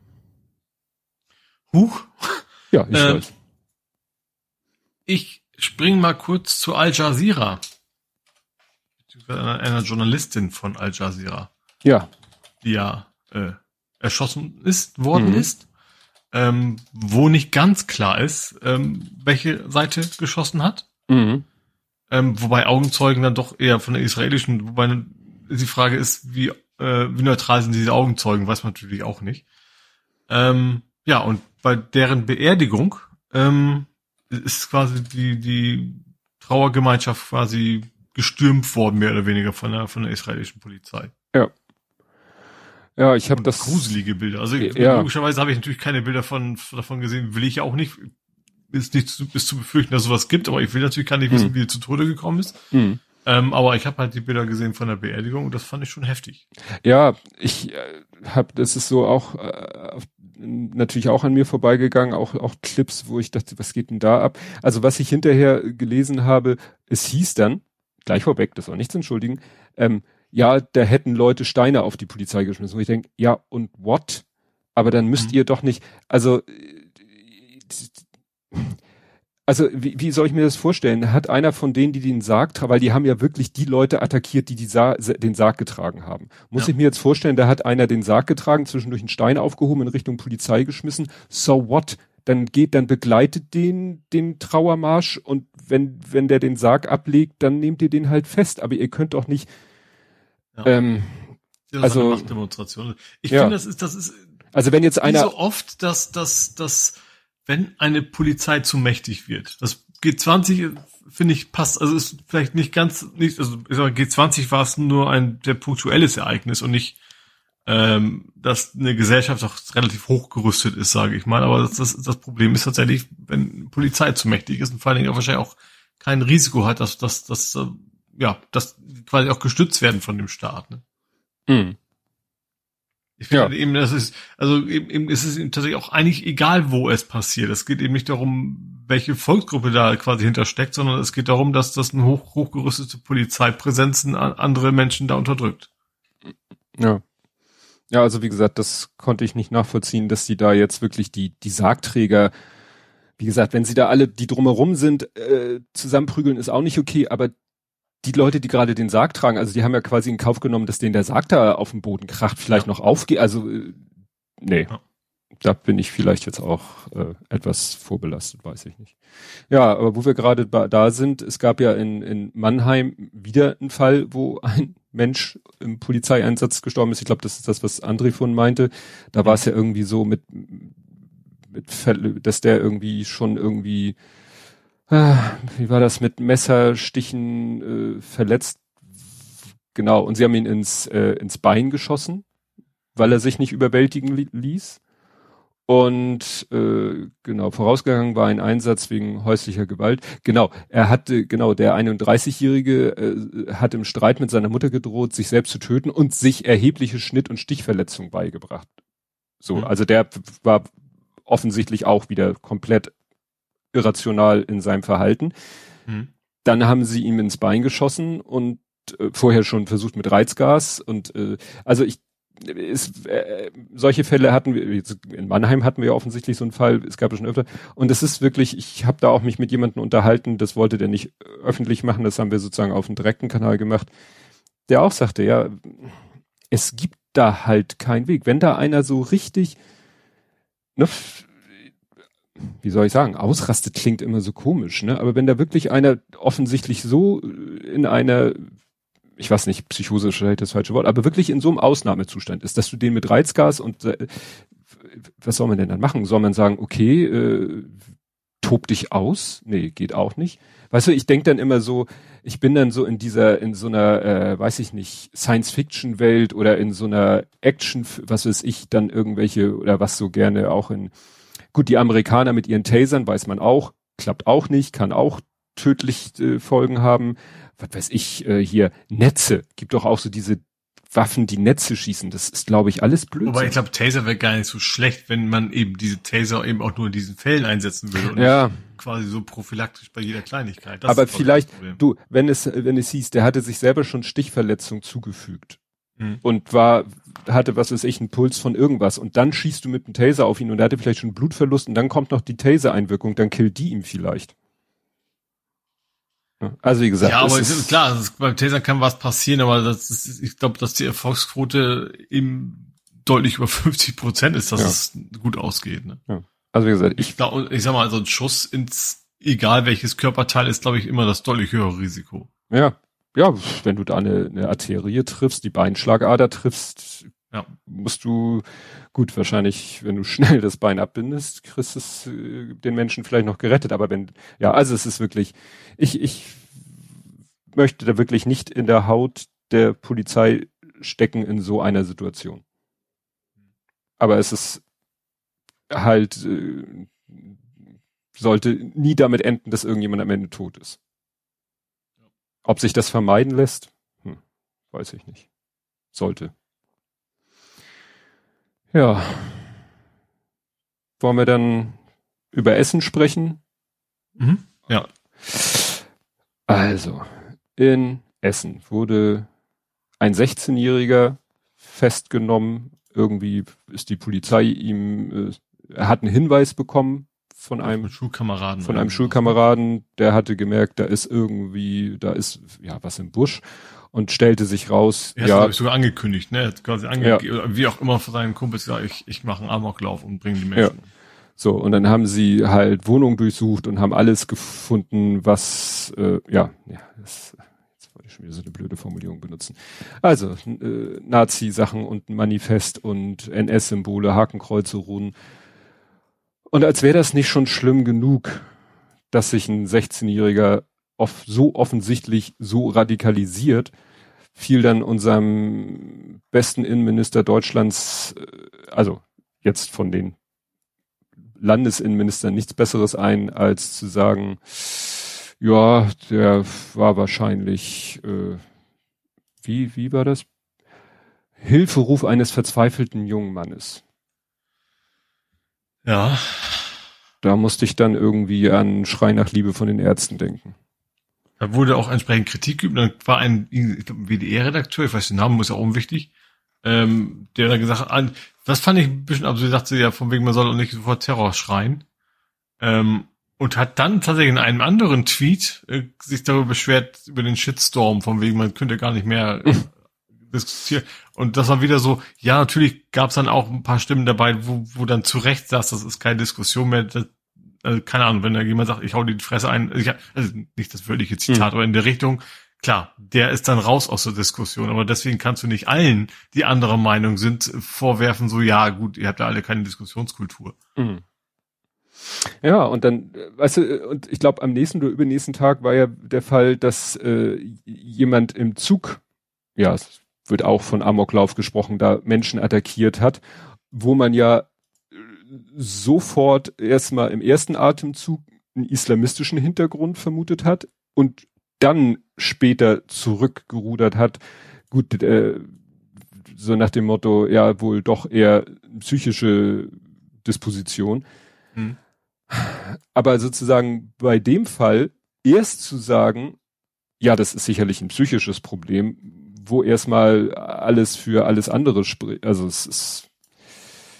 Huch. Ja, ich äh, weiß. Ich spring mal kurz zu Al Jazeera. Einer, einer Journalistin von Al Jazeera. Ja. Die ja äh, erschossen ist, worden mhm. ist. Ähm, wo nicht ganz klar ist, ähm, welche Seite geschossen hat. Mhm. Ähm, wobei Augenzeugen dann doch eher von der israelischen, wobei die Frage ist, wie äh, wie neutral sind diese Augenzeugen, weiß man natürlich auch nicht. Ähm, ja, und bei deren Beerdigung ähm, ist quasi die, die Trauergemeinschaft quasi gestürmt worden, mehr oder weniger von der, von der israelischen Polizei. Ja. Ja, ich habe das. Gruselige Bilder. Also ja. logischerweise habe ich natürlich keine Bilder von, davon gesehen, will ich auch nicht. Ist nicht zu, ist zu befürchten, dass sowas gibt, aber ich will natürlich gar nicht wissen, hm. wie er zu Tode gekommen ist. Hm. Ähm, aber ich habe halt die Bilder gesehen von der Beerdigung und das fand ich schon heftig. Ja, ich äh, habe, das ist so auch äh, natürlich auch an mir vorbeigegangen, auch auch Clips, wo ich dachte, was geht denn da ab? Also was ich hinterher gelesen habe, es hieß dann gleich vorweg, das soll nichts entschuldigen, ähm, ja, da hätten Leute Steine auf die Polizei geschmissen. Und ich denke, ja und what? Aber dann müsst mhm. ihr doch nicht, also äh, also wie, wie soll ich mir das vorstellen? Hat einer von denen, die den Sarg tragen, weil die haben ja wirklich die Leute attackiert, die, die Sa den Sarg getragen haben. Muss ja. ich mir jetzt vorstellen, da hat einer den Sarg getragen, zwischendurch einen Stein aufgehoben, in Richtung Polizei geschmissen. So what? Dann geht, dann begleitet den, den Trauermarsch und wenn, wenn der den Sarg ablegt, dann nehmt ihr den halt fest. Aber ihr könnt doch nicht, ja. ähm, also, Machtdemonstration. Ich ja. finde, das ist, das ist, also wenn jetzt einer, so oft, dass, dass, dass, wenn eine Polizei zu mächtig wird. Das G20 finde ich passt, also ist vielleicht nicht ganz, nicht, also G20 war es nur ein sehr punktuelles Ereignis und nicht, ähm, dass eine Gesellschaft auch relativ hochgerüstet ist, sage ich mal. Aber das, das, das Problem ist tatsächlich, wenn Polizei zu mächtig ist und vor allen Dingen auch wahrscheinlich auch kein Risiko hat, dass, dass, dass, äh, ja, dass quasi auch gestützt werden von dem Staat. Ne? Mhm. Ich finde ja. eben, das ist, also eben, eben ist es tatsächlich auch eigentlich egal, wo es passiert. Es geht eben nicht darum, welche Volksgruppe da quasi hintersteckt, sondern es geht darum, dass das eine hoch, hochgerüstete Polizeipräsenz andere Menschen da unterdrückt. Ja. Ja, also wie gesagt, das konnte ich nicht nachvollziehen, dass die da jetzt wirklich die, die Sargträger, wie gesagt, wenn sie da alle, die drumherum sind, äh, zusammenprügeln, ist auch nicht okay, aber die Leute, die gerade den Sarg tragen, also die haben ja quasi in Kauf genommen, dass denen der Sarg da auf dem Boden kracht, vielleicht ja. noch aufgeht. Also äh, nee, ja. da bin ich vielleicht jetzt auch äh, etwas vorbelastet, weiß ich nicht. Ja, aber wo wir gerade da sind, es gab ja in, in Mannheim wieder einen Fall, wo ein Mensch im Polizeieinsatz gestorben ist. Ich glaube, das ist das, was André von meinte. Da war es ja irgendwie so mit, mit dass der irgendwie schon irgendwie wie war das mit Messerstichen äh, verletzt? Genau, und sie haben ihn ins, äh, ins Bein geschossen. weil er sich nicht überwältigen li ließ. Und äh, genau, vorausgegangen war ein Einsatz wegen häuslicher Gewalt. Genau, er hatte, genau, der 31-Jährige äh, hat im Streit mit seiner Mutter gedroht, sich selbst zu töten und sich erhebliche Schnitt- und Stichverletzungen beigebracht. So, mhm. also der war offensichtlich auch wieder komplett irrational in seinem Verhalten. Mhm. Dann haben sie ihm ins Bein geschossen und äh, vorher schon versucht mit Reizgas und äh, also ich ist, äh, solche Fälle hatten wir, in Mannheim hatten wir ja offensichtlich so einen Fall, es gab es schon öfter. Und es ist wirklich, ich habe da auch mich mit jemandem unterhalten, das wollte der nicht öffentlich machen, das haben wir sozusagen auf dem direkten Kanal gemacht, der auch sagte, ja, es gibt da halt keinen Weg. Wenn da einer so richtig, ne, wie soll ich sagen, ausrastet klingt immer so komisch, ne? Aber wenn da wirklich einer offensichtlich so in einer ich weiß nicht, Psychose ist vielleicht das falsche Wort, aber wirklich in so einem Ausnahmezustand ist, dass du den mit Reizgas und äh, was soll man denn dann machen? Soll man sagen, okay, äh, tob dich aus? Nee, geht auch nicht. Weißt du, ich denk dann immer so, ich bin dann so in dieser, in so einer, äh, weiß ich nicht, Science-Fiction-Welt oder in so einer Action, was weiß ich, dann irgendwelche, oder was so gerne auch in, gut, die Amerikaner mit ihren Tasern weiß man auch, klappt auch nicht, kann auch tödlich äh, Folgen haben was weiß ich, äh, hier Netze, gibt doch auch so diese Waffen, die Netze schießen. Das ist, glaube ich, alles blöd. Aber ich glaube, Taser wäre gar nicht so schlecht, wenn man eben diese Taser eben auch nur in diesen Fällen einsetzen würde. Und ja. quasi so prophylaktisch bei jeder Kleinigkeit. Das Aber vielleicht, du, wenn es, wenn es hieß, der hatte sich selber schon Stichverletzung zugefügt. Hm. Und war, hatte, was weiß ich, einen Puls von irgendwas. Und dann schießt du mit einem Taser auf ihn und er hatte vielleicht schon Blutverlust und dann kommt noch die Taser-Einwirkung, dann killt die ihm vielleicht. Also wie gesagt. Ja, aber ist, ist klar, ist, beim Taser kann was passieren, aber das ist, ich glaube, dass die Erfolgsquote eben deutlich über 50 Prozent ist, dass ja. es gut ausgeht. Ne? Ja. Also wie gesagt, ich, ich glaube, ich sag mal, so ein Schuss ins, egal welches Körperteil, ist, glaube ich, immer das deutlich höhere Risiko. Ja, ja, wenn du da eine, eine Arterie triffst, die Beinschlagader triffst, ja. musst du, gut, wahrscheinlich, wenn du schnell das Bein abbindest, kriegst es äh, den Menschen vielleicht noch gerettet. Aber wenn, ja, also es ist wirklich, ich, ich möchte da wirklich nicht in der Haut der Polizei stecken in so einer Situation. Aber es ist halt, äh, sollte nie damit enden, dass irgendjemand am Ende tot ist. Ob sich das vermeiden lässt, hm, weiß ich nicht. Sollte. Ja. Wollen wir dann über Essen sprechen? Mhm. Ja. Also, in Essen wurde ein 16-Jähriger festgenommen. Irgendwie ist die Polizei ihm, äh, er hat einen Hinweis bekommen von einem Schulkameraden. Von einem Schulkameraden, der hatte gemerkt, da ist irgendwie, da ist ja was im Busch und stellte sich raus. Er ja, hat sogar angekündigt, ne? Hat quasi ange ja. wie auch immer von seinen Kumpels gesagt, ich, ich mache einen Amoklauf und bringe die Menschen. Ja. So, und dann haben sie halt Wohnungen durchsucht und haben alles gefunden, was, äh, ja, ja, das, jetzt wollte ich schon wieder so eine blöde Formulierung benutzen. Also, äh, Nazi-Sachen und ein Manifest und NS-Symbole, Hakenkreuze, Runen. Und als wäre das nicht schon schlimm genug, dass sich ein 16-Jähriger off so offensichtlich so radikalisiert, fiel dann unserem besten Innenminister Deutschlands, äh, also jetzt von den Landesinnenministern nichts Besseres ein, als zu sagen, ja, der war wahrscheinlich, äh, wie, wie war das? Hilferuf eines verzweifelten jungen Mannes. Ja. Da musste ich dann irgendwie an Schrei nach Liebe von den Ärzten denken. Da wurde auch entsprechend Kritik geübt. Dann war ein WDR-Redakteur, ich weiß den Namen, muss ja auch unwichtig, ähm, der dann gesagt hat, das fand ich ein bisschen absurd, sagte ja von wegen, man soll auch nicht sofort Terror schreien. Ähm, und hat dann tatsächlich in einem anderen Tweet äh, sich darüber beschwert, über den Shitstorm, von wegen, man könnte gar nicht mehr äh, diskutieren. Und das war wieder so, ja, natürlich gab es dann auch ein paar Stimmen dabei, wo, wo dann zu Recht sagst, das ist keine Diskussion mehr, das, also keine Ahnung, wenn da jemand sagt, ich hau die Fresse ein, ich, also nicht das wörtliche Zitat, mhm. aber in der Richtung, klar, der ist dann raus aus der Diskussion, aber deswegen kannst du nicht allen, die anderer Meinung sind, vorwerfen, so, ja, gut, ihr habt ja alle keine Diskussionskultur. Mhm. Ja, und dann, weißt du, und ich glaube, am nächsten oder übernächsten Tag war ja der Fall, dass äh, jemand im Zug, ja, wird auch von Amoklauf gesprochen, da Menschen attackiert hat, wo man ja sofort erstmal im ersten Atemzug einen islamistischen Hintergrund vermutet hat und dann später zurückgerudert hat. Gut, äh, so nach dem Motto, ja, wohl doch eher psychische Disposition. Hm. Aber sozusagen bei dem Fall erst zu sagen, ja, das ist sicherlich ein psychisches Problem, wo erstmal alles für alles andere spricht. Also es ist.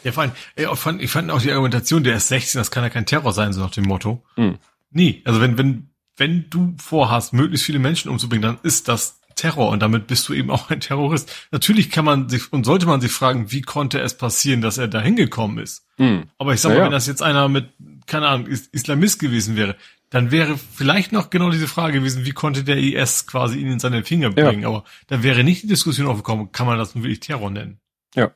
Ja, vor allem, ich fand auch die Argumentation, der ist 16, das kann ja kein Terror sein, so nach dem Motto. Mhm. Nie. Also wenn, wenn, wenn du vorhast, möglichst viele Menschen umzubringen, dann ist das Terror und damit bist du eben auch ein Terrorist. Natürlich kann man sich und sollte man sich fragen, wie konnte es passieren, dass er da hingekommen ist. Mhm. Aber ich sag mal, ja, wenn das jetzt einer mit, keine Ahnung, Islamist gewesen wäre, dann wäre vielleicht noch genau diese Frage gewesen, wie konnte der IS quasi ihn in seine Finger bringen. Ja. Aber dann wäre nicht die Diskussion aufgekommen, kann man das nun wirklich Terror nennen. Ja.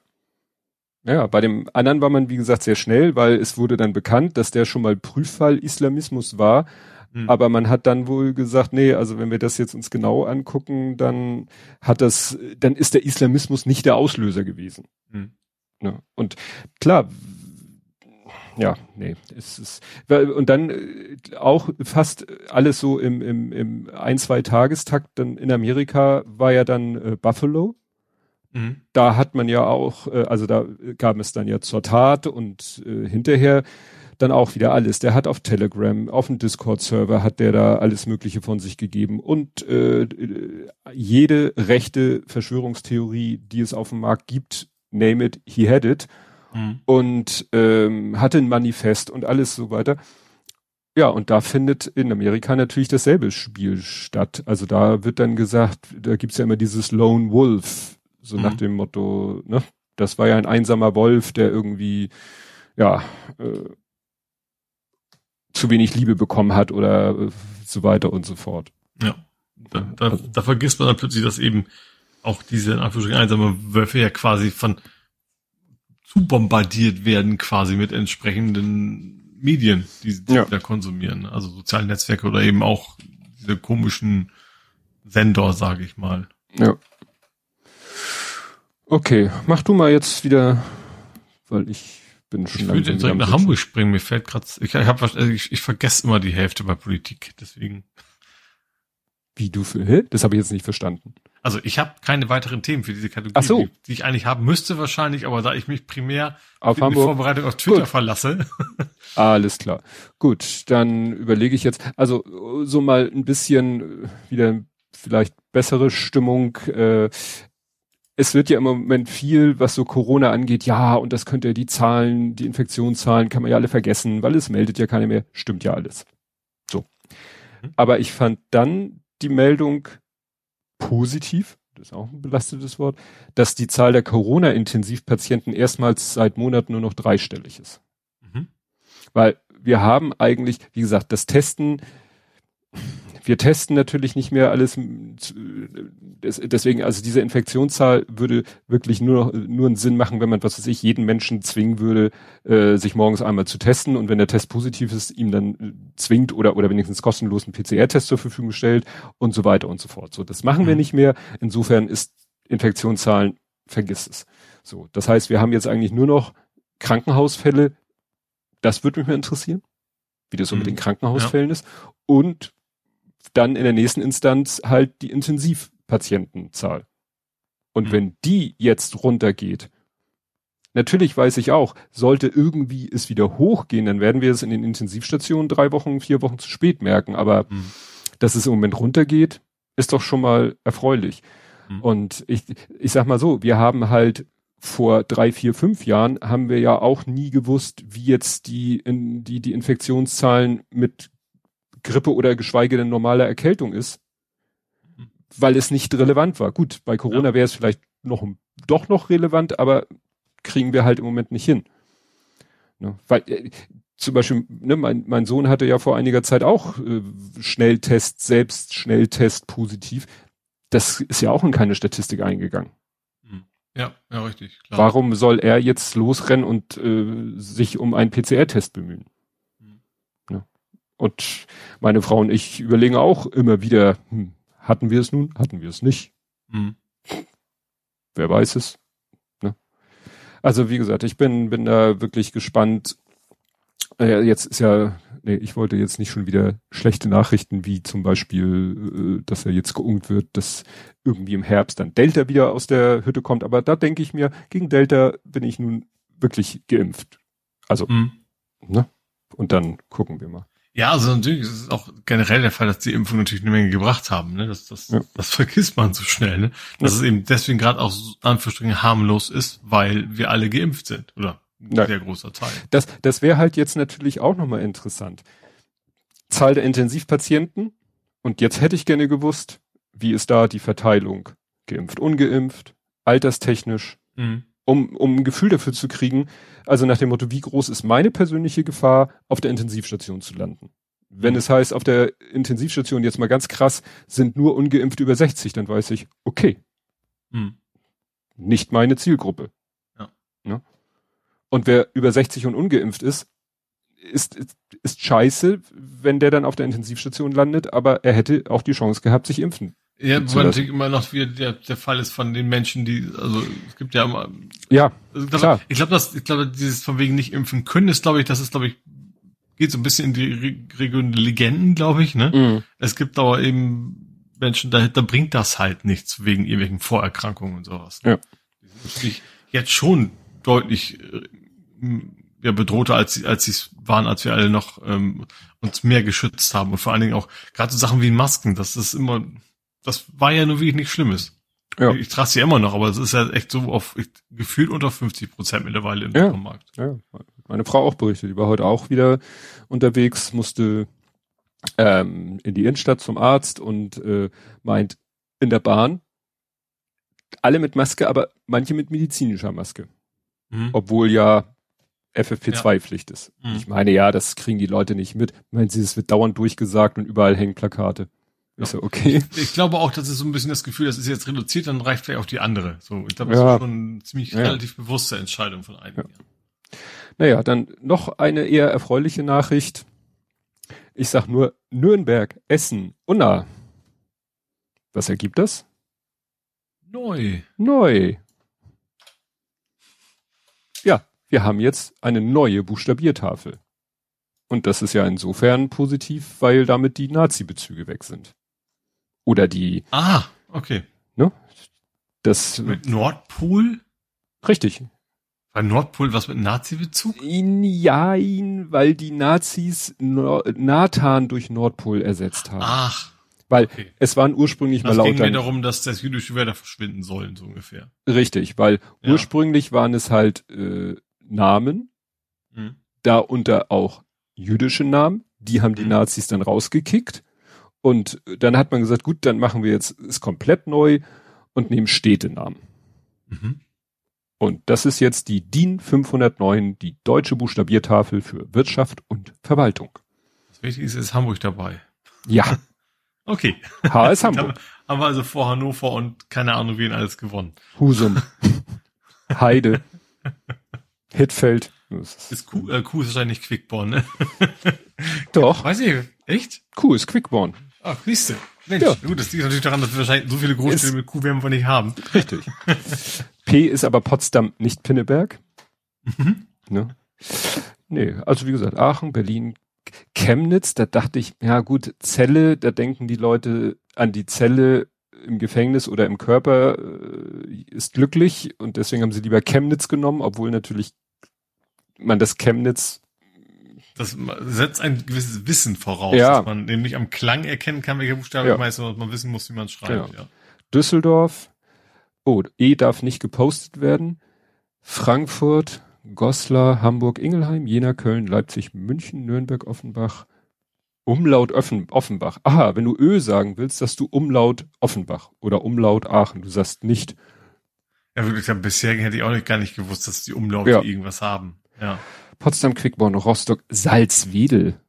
Ja, bei dem anderen war man, wie gesagt, sehr schnell, weil es wurde dann bekannt, dass der schon mal Prüffall Islamismus war hm. Aber man hat dann wohl gesagt, nee, also wenn wir das jetzt uns genau angucken, dann hat das, dann ist der Islamismus nicht der Auslöser gewesen. Hm. Ja, und klar, ja, nee, es ist und dann äh, auch fast alles so im im im ein zwei Tagestakt dann in Amerika war ja dann äh, Buffalo. Mhm. Da hat man ja auch, äh, also da gab es dann ja zur Tat und äh, hinterher dann auch wieder alles. Der hat auf Telegram, auf dem Discord-Server hat der da alles Mögliche von sich gegeben und äh, jede rechte Verschwörungstheorie, die es auf dem Markt gibt, name it, he had it mhm. und ähm, hatte ein Manifest und alles so weiter. Ja, und da findet in Amerika natürlich dasselbe Spiel statt. Also da wird dann gesagt, da gibt's ja immer dieses Lone Wolf, so mhm. nach dem Motto, ne? Das war ja ein einsamer Wolf, der irgendwie, ja, äh, zu wenig Liebe bekommen hat oder äh, so weiter und so fort. Ja. Da, da, da vergisst man dann plötzlich, dass eben auch diese in Anführungsstrichen einsame Wölfe ja quasi von zu bombardiert werden, quasi mit entsprechenden Medien, die, die ja. da konsumieren. Also soziale Netzwerke oder eben auch diese komischen Sender, sage ich mal. Ja. Okay, mach du mal jetzt wieder, weil ich bin schon Ich würde jetzt nach Hamburg springen, mir fällt gerade, ich, ich, hab, also ich, ich vergesse immer die Hälfte bei Politik, deswegen. Wie du für, hä? Das habe ich jetzt nicht verstanden. Also ich habe keine weiteren Themen für diese Kategorie, so. die, die, ich eigentlich haben müsste wahrscheinlich, aber da ich mich primär auf Hamburg. Vorbereitung auf Twitter Gut. verlasse. Alles klar. Gut, dann überlege ich jetzt, also so mal ein bisschen wieder vielleicht bessere Stimmung. Äh, es wird ja im Moment viel, was so Corona angeht, ja, und das könnte ja die Zahlen, die Infektionszahlen kann man ja alle vergessen, weil es meldet ja keiner mehr. Stimmt ja alles. So. Mhm. Aber ich fand dann die Meldung positiv, das ist auch ein belastetes Wort, dass die Zahl der Corona-Intensivpatienten erstmals seit Monaten nur noch dreistellig ist. Mhm. Weil wir haben eigentlich, wie gesagt, das Testen wir testen natürlich nicht mehr alles. Deswegen, also diese Infektionszahl würde wirklich nur noch, nur einen Sinn machen, wenn man, was weiß ich, jeden Menschen zwingen würde, äh, sich morgens einmal zu testen und wenn der Test positiv ist, ihm dann äh, zwingt oder, oder wenigstens kostenlos einen PCR-Test zur Verfügung stellt und so weiter und so fort. So, das machen mhm. wir nicht mehr. Insofern ist Infektionszahlen, vergiss es. So, das heißt, wir haben jetzt eigentlich nur noch Krankenhausfälle. Das würde mich mal interessieren, wie das so mhm. mit den Krankenhausfällen ja. ist. Und dann in der nächsten Instanz halt die Intensivpatientenzahl. Und mhm. wenn die jetzt runtergeht, natürlich weiß ich auch, sollte irgendwie es wieder hochgehen, dann werden wir es in den Intensivstationen drei Wochen, vier Wochen zu spät merken. Aber mhm. dass es im Moment runtergeht, ist doch schon mal erfreulich. Mhm. Und ich, ich sag mal so, wir haben halt vor drei, vier, fünf Jahren haben wir ja auch nie gewusst, wie jetzt die, in, die, die Infektionszahlen mit Grippe oder geschweige denn normaler Erkältung ist, weil es nicht relevant war. Gut, bei Corona ja. wäre es vielleicht noch doch noch relevant, aber kriegen wir halt im Moment nicht hin. Ne? Weil äh, zum Beispiel, ne, mein, mein Sohn hatte ja vor einiger Zeit auch äh, Schnelltest, selbst Schnelltest positiv. Das ist ja auch in keine Statistik eingegangen. Hm. Ja, ja, richtig. Klar. Warum soll er jetzt losrennen und äh, sich um einen PCR-Test bemühen? Und meine Frau und ich überlegen auch immer wieder, hm, hatten wir es nun, hatten wir es nicht? Mhm. wer weiß es. Ne? Also wie gesagt, ich bin, bin da wirklich gespannt. Äh, jetzt ist ja, nee, ich wollte jetzt nicht schon wieder schlechte Nachrichten, wie zum Beispiel, äh, dass er jetzt geungt wird, dass irgendwie im Herbst dann Delta wieder aus der Hütte kommt. Aber da denke ich mir, gegen Delta bin ich nun wirklich geimpft. Also, mhm. ne? Und dann gucken wir mal. Ja, also natürlich ist es auch generell der Fall, dass die Impfungen natürlich eine Menge gebracht haben. Ne? Das, das, ja. das vergisst man so schnell. Ne? Dass ja. es eben deswegen gerade auch so Anführungsstrichen harmlos ist, weil wir alle geimpft sind. Oder ein sehr großer Teil. Das, das wäre halt jetzt natürlich auch nochmal interessant. Zahl der Intensivpatienten. Und jetzt hätte ich gerne gewusst, wie ist da die Verteilung? Geimpft, ungeimpft, alterstechnisch. Mhm um, um ein Gefühl dafür zu kriegen, also nach dem Motto, wie groß ist meine persönliche Gefahr, auf der Intensivstation zu landen? Wenn mhm. es heißt, auf der Intensivstation jetzt mal ganz krass, sind nur ungeimpft über 60, dann weiß ich, okay. Mhm. Nicht meine Zielgruppe. Ja. Ne? Und wer über 60 und ungeimpft ist, ist, ist, ist scheiße, wenn der dann auf der Intensivstation landet, aber er hätte auch die Chance gehabt, sich impfen ja, wo natürlich immer noch wieder der, der Fall ist von den Menschen, die, also es gibt ja immer. Ja. Also ich glaube, ich glaube, dass, ich glaube, dieses von wegen nicht impfen können, ist, glaube ich, das ist, glaube ich, geht so ein bisschen in die Region Legenden, glaube ich, ne? Mhm. Es gibt aber eben Menschen, da, da bringt das halt nichts wegen irgendwelchen Vorerkrankungen und sowas. Ja. Die sind natürlich jetzt schon deutlich äh, ja, bedrohter, als sie als sie es waren, als wir alle noch ähm, uns mehr geschützt haben und vor allen Dingen auch gerade so Sachen wie Masken, das ist immer das war ja nur wirklich nichts Schlimmes. Ja. Ich, ich trage sie immer noch, aber es ist ja echt so auf ich, gefühlt unter 50 Prozent mittlerweile im ja. Supermarkt. Ja, meine Frau auch berichtet, die war heute auch wieder unterwegs, musste ähm, in die Innenstadt zum Arzt und äh, meint in der Bahn alle mit Maske, aber manche mit medizinischer Maske. Mhm. Obwohl ja FFP2-Pflicht ja. ist. Mhm. Ich meine, ja, das kriegen die Leute nicht mit. Meinen sie, es wird dauernd durchgesagt und überall hängen Plakate. Ist ja okay. Ich glaube auch, das ist so ein bisschen das Gefühl, das ist jetzt reduziert, dann reicht vielleicht auch die andere. So, ich glaube, das ja. ist schon eine ziemlich ja. relativ bewusste Entscheidung von einigen. Ja. Naja, dann noch eine eher erfreuliche Nachricht. Ich sag nur Nürnberg, Essen, Unna. Was ergibt das? Neu. Neu. Ja, wir haben jetzt eine neue Buchstabiertafel. Und das ist ja insofern positiv, weil damit die Nazi-Bezüge weg sind. Oder die. Ah, okay. Ne? Das. Mit Nordpol? Richtig. War Nordpol was mit Nazi-Bezug? Ja, weil die Nazis Nathan durch Nordpol ersetzt haben. Ach. Weil okay. es waren ursprünglich das mal lauter. Es ging mir darum, dass das jüdische Wörter verschwinden sollen, so ungefähr. Richtig, weil ja. ursprünglich waren es halt äh, Namen, hm. darunter auch jüdische Namen, die haben die mhm. Nazis dann rausgekickt und dann hat man gesagt, gut, dann machen wir jetzt es komplett neu und nehmen Städtenamen. Mhm. Und das ist jetzt die DIN 509, die deutsche Buchstabiertafel für Wirtschaft und Verwaltung. Das Wichtigste ist, ist Hamburg dabei. Ja. okay. H ist Hamburg. haben wir also vor Hannover und keine Ahnung, wen alles gewonnen. Husum. Heide. Hittfeld. Ist Q, äh, Q ist wahrscheinlich Quickborn, ne? Doch. Weiß ich, echt? Q ist Quickborn. Ach, siehst du. Mensch, ja. gut, das liegt natürlich daran, dass wir wahrscheinlich so viele Großstädte mit Q werden wir nicht haben. Richtig. P ist aber Potsdam, nicht Pinneberg. Mhm. Ne? Nee, also wie gesagt, Aachen, Berlin, Chemnitz, da dachte ich, ja gut, Zelle, da denken die Leute an die Zelle im Gefängnis oder im Körper äh, ist glücklich und deswegen haben sie lieber Chemnitz genommen, obwohl natürlich man das Chemnitz das setzt ein gewisses Wissen voraus, ja. dass man nämlich am Klang erkennen kann, welcher Buchstabe ja. meist, man wissen muss, wie man schreibt. Genau. Ja. Düsseldorf, oh, E darf nicht gepostet werden. Frankfurt, Goslar, Hamburg, Ingelheim, Jena, Köln, Leipzig, München, Nürnberg, Offenbach, Umlaut Offen, Offenbach. Aha, wenn du Ö sagen willst, sagst du Umlaut Offenbach oder Umlaut Aachen. Du sagst nicht. Ja, wirklich, bisher hätte ich auch nicht, gar nicht gewusst, dass die Umlaute ja. irgendwas haben. Ja. Potsdam, Quickborn, Rostock, Salzwedel.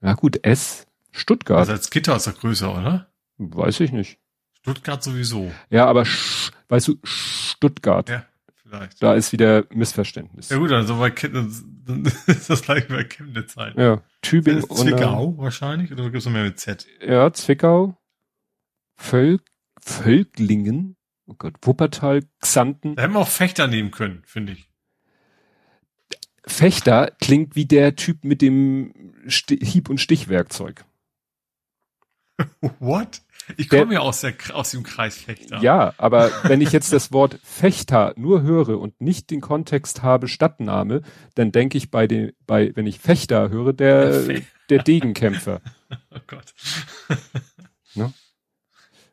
Ja gut, S. Stuttgart. Salzgitter ist ja größer, oder? Weiß ich nicht. Stuttgart sowieso. Ja, aber Sch weißt du, Stuttgart. Ja, vielleicht. Da ist wieder Missverständnis. Ja gut, also bei Chemnitz, dann ist das gleich bei Chemnitz halt. Ja, Tübingen und Zwickau wahrscheinlich, oder gibt es noch mehr mit Z? Ja, Zwickau, Völk, Völklingen, oh Gott, Wuppertal, Xanten. Da hätten wir auch Fechter nehmen können, finde ich. Fechter klingt wie der Typ mit dem Sti Hieb- und Stichwerkzeug. What? Ich komme ja aus, der, aus dem Kreis Fechter. Ja, aber wenn ich jetzt das Wort Fechter nur höre und nicht den Kontext habe Stadtname, dann denke ich bei dem, bei, wenn ich Fechter höre, der, der Degenkämpfer. Oh Gott. ne?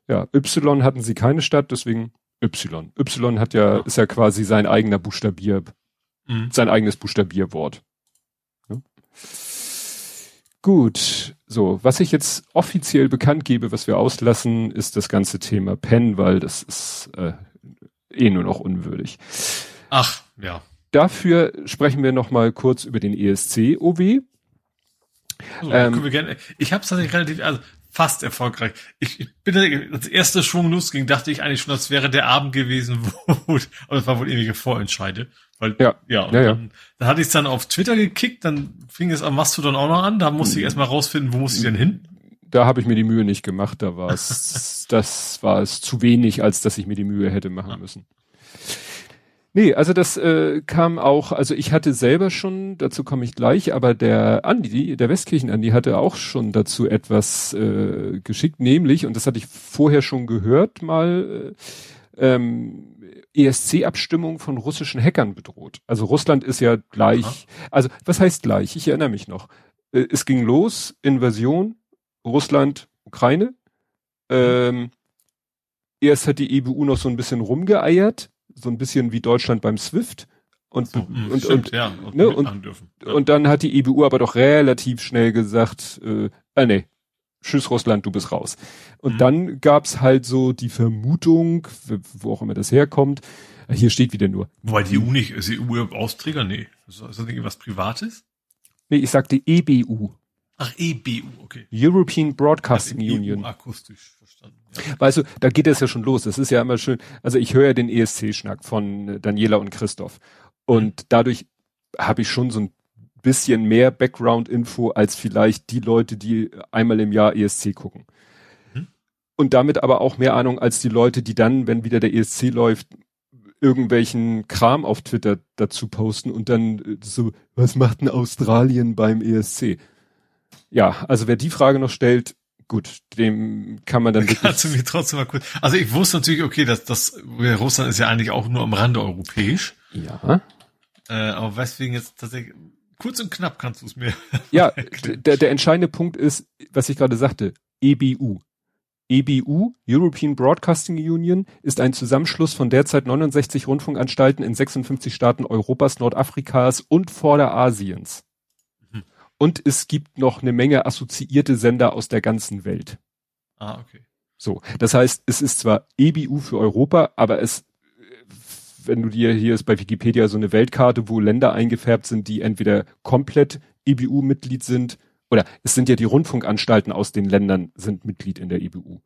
Ja, Y hatten sie keine Stadt, deswegen Y. Y hat ja, ist ja quasi sein eigener Buchstabier, mhm. sein eigenes Buchstabierwort. Ja? Gut, so, was ich jetzt offiziell bekannt gebe, was wir auslassen, ist das ganze Thema Pen, weil das ist äh, eh nur noch unwürdig. Ach, ja. Dafür sprechen wir noch mal kurz über den ESC-OW. So, ähm, ich habe es tatsächlich relativ, also fast erfolgreich. Ich, ich bin das erste Schwung losging, dachte ich eigentlich schon, das wäre der Abend gewesen, wo, aber das war wohl ewige Vorentscheide. Weil, ja, ja, ja, dann, dann hatte ich es dann auf Twitter gekickt, dann fing es am Mastodon auch noch an, da musste ich mhm. erstmal rausfinden, wo muss ich denn hin? Da habe ich mir die Mühe nicht gemacht, da war es, das war es zu wenig, als dass ich mir die Mühe hätte machen ja. müssen. Nee, also das äh, kam auch, also ich hatte selber schon, dazu komme ich gleich, aber der Andi, der Westkirchen Andi hatte auch schon dazu etwas äh, geschickt, nämlich, und das hatte ich vorher schon gehört, mal äh, ähm, ESC-Abstimmung von russischen Hackern bedroht. Also Russland ist ja gleich, Aha. also was heißt gleich? Ich erinnere mich noch. Äh, es ging los, Invasion, Russland, Ukraine. Ähm, erst hat die EBU noch so ein bisschen rumgeeiert so ein bisschen wie Deutschland beim SWIFT. Und, so, und, und, stimmt, und, ja, und, ne, und, ja. und dann hat die EBU aber doch relativ schnell gesagt, äh, äh nee, tschüss Russland, du bist raus. Und mhm. dann gab's halt so die Vermutung, wo auch immer das herkommt, hier steht wieder nur. Wobei die EU nicht, ist die EU Austräger? Nee. Ist das irgendwas Privates? Nee, ich sagte EBU. Ach, EBU, okay. European Broadcasting also Union. EU akustisch verstanden. Ja. Weißt du, da geht es ja schon los. Das ist ja immer schön. Also ich höre ja den ESC-Schnack von Daniela und Christoph. Und mhm. dadurch habe ich schon so ein bisschen mehr Background-Info als vielleicht die Leute, die einmal im Jahr ESC gucken. Mhm. Und damit aber auch mehr Ahnung als die Leute, die dann, wenn wieder der ESC läuft, irgendwelchen Kram auf Twitter dazu posten und dann äh, so, was macht denn Australien beim ESC? ja, also wer die Frage noch stellt, gut, dem kann man dann. Kannst du mir trotzdem mal kurz. Also ich wusste natürlich, okay, dass das Russland ist ja eigentlich auch nur am Rande europäisch. Ja. Äh, aber weswegen jetzt tatsächlich kurz und knapp kannst du es mir. Ja, der, der entscheidende Punkt ist, was ich gerade sagte, EBU. EBU, European Broadcasting Union, ist ein Zusammenschluss von derzeit 69 Rundfunkanstalten in 56 Staaten Europas, Nordafrikas und Vorderasiens. Und es gibt noch eine Menge assoziierte Sender aus der ganzen Welt. Ah, okay. So, das heißt, es ist zwar EBU für Europa, aber es, wenn du dir hier ist bei Wikipedia so eine Weltkarte, wo Länder eingefärbt sind, die entweder komplett EBU-Mitglied sind, oder es sind ja die Rundfunkanstalten aus den Ländern sind Mitglied in der EBU.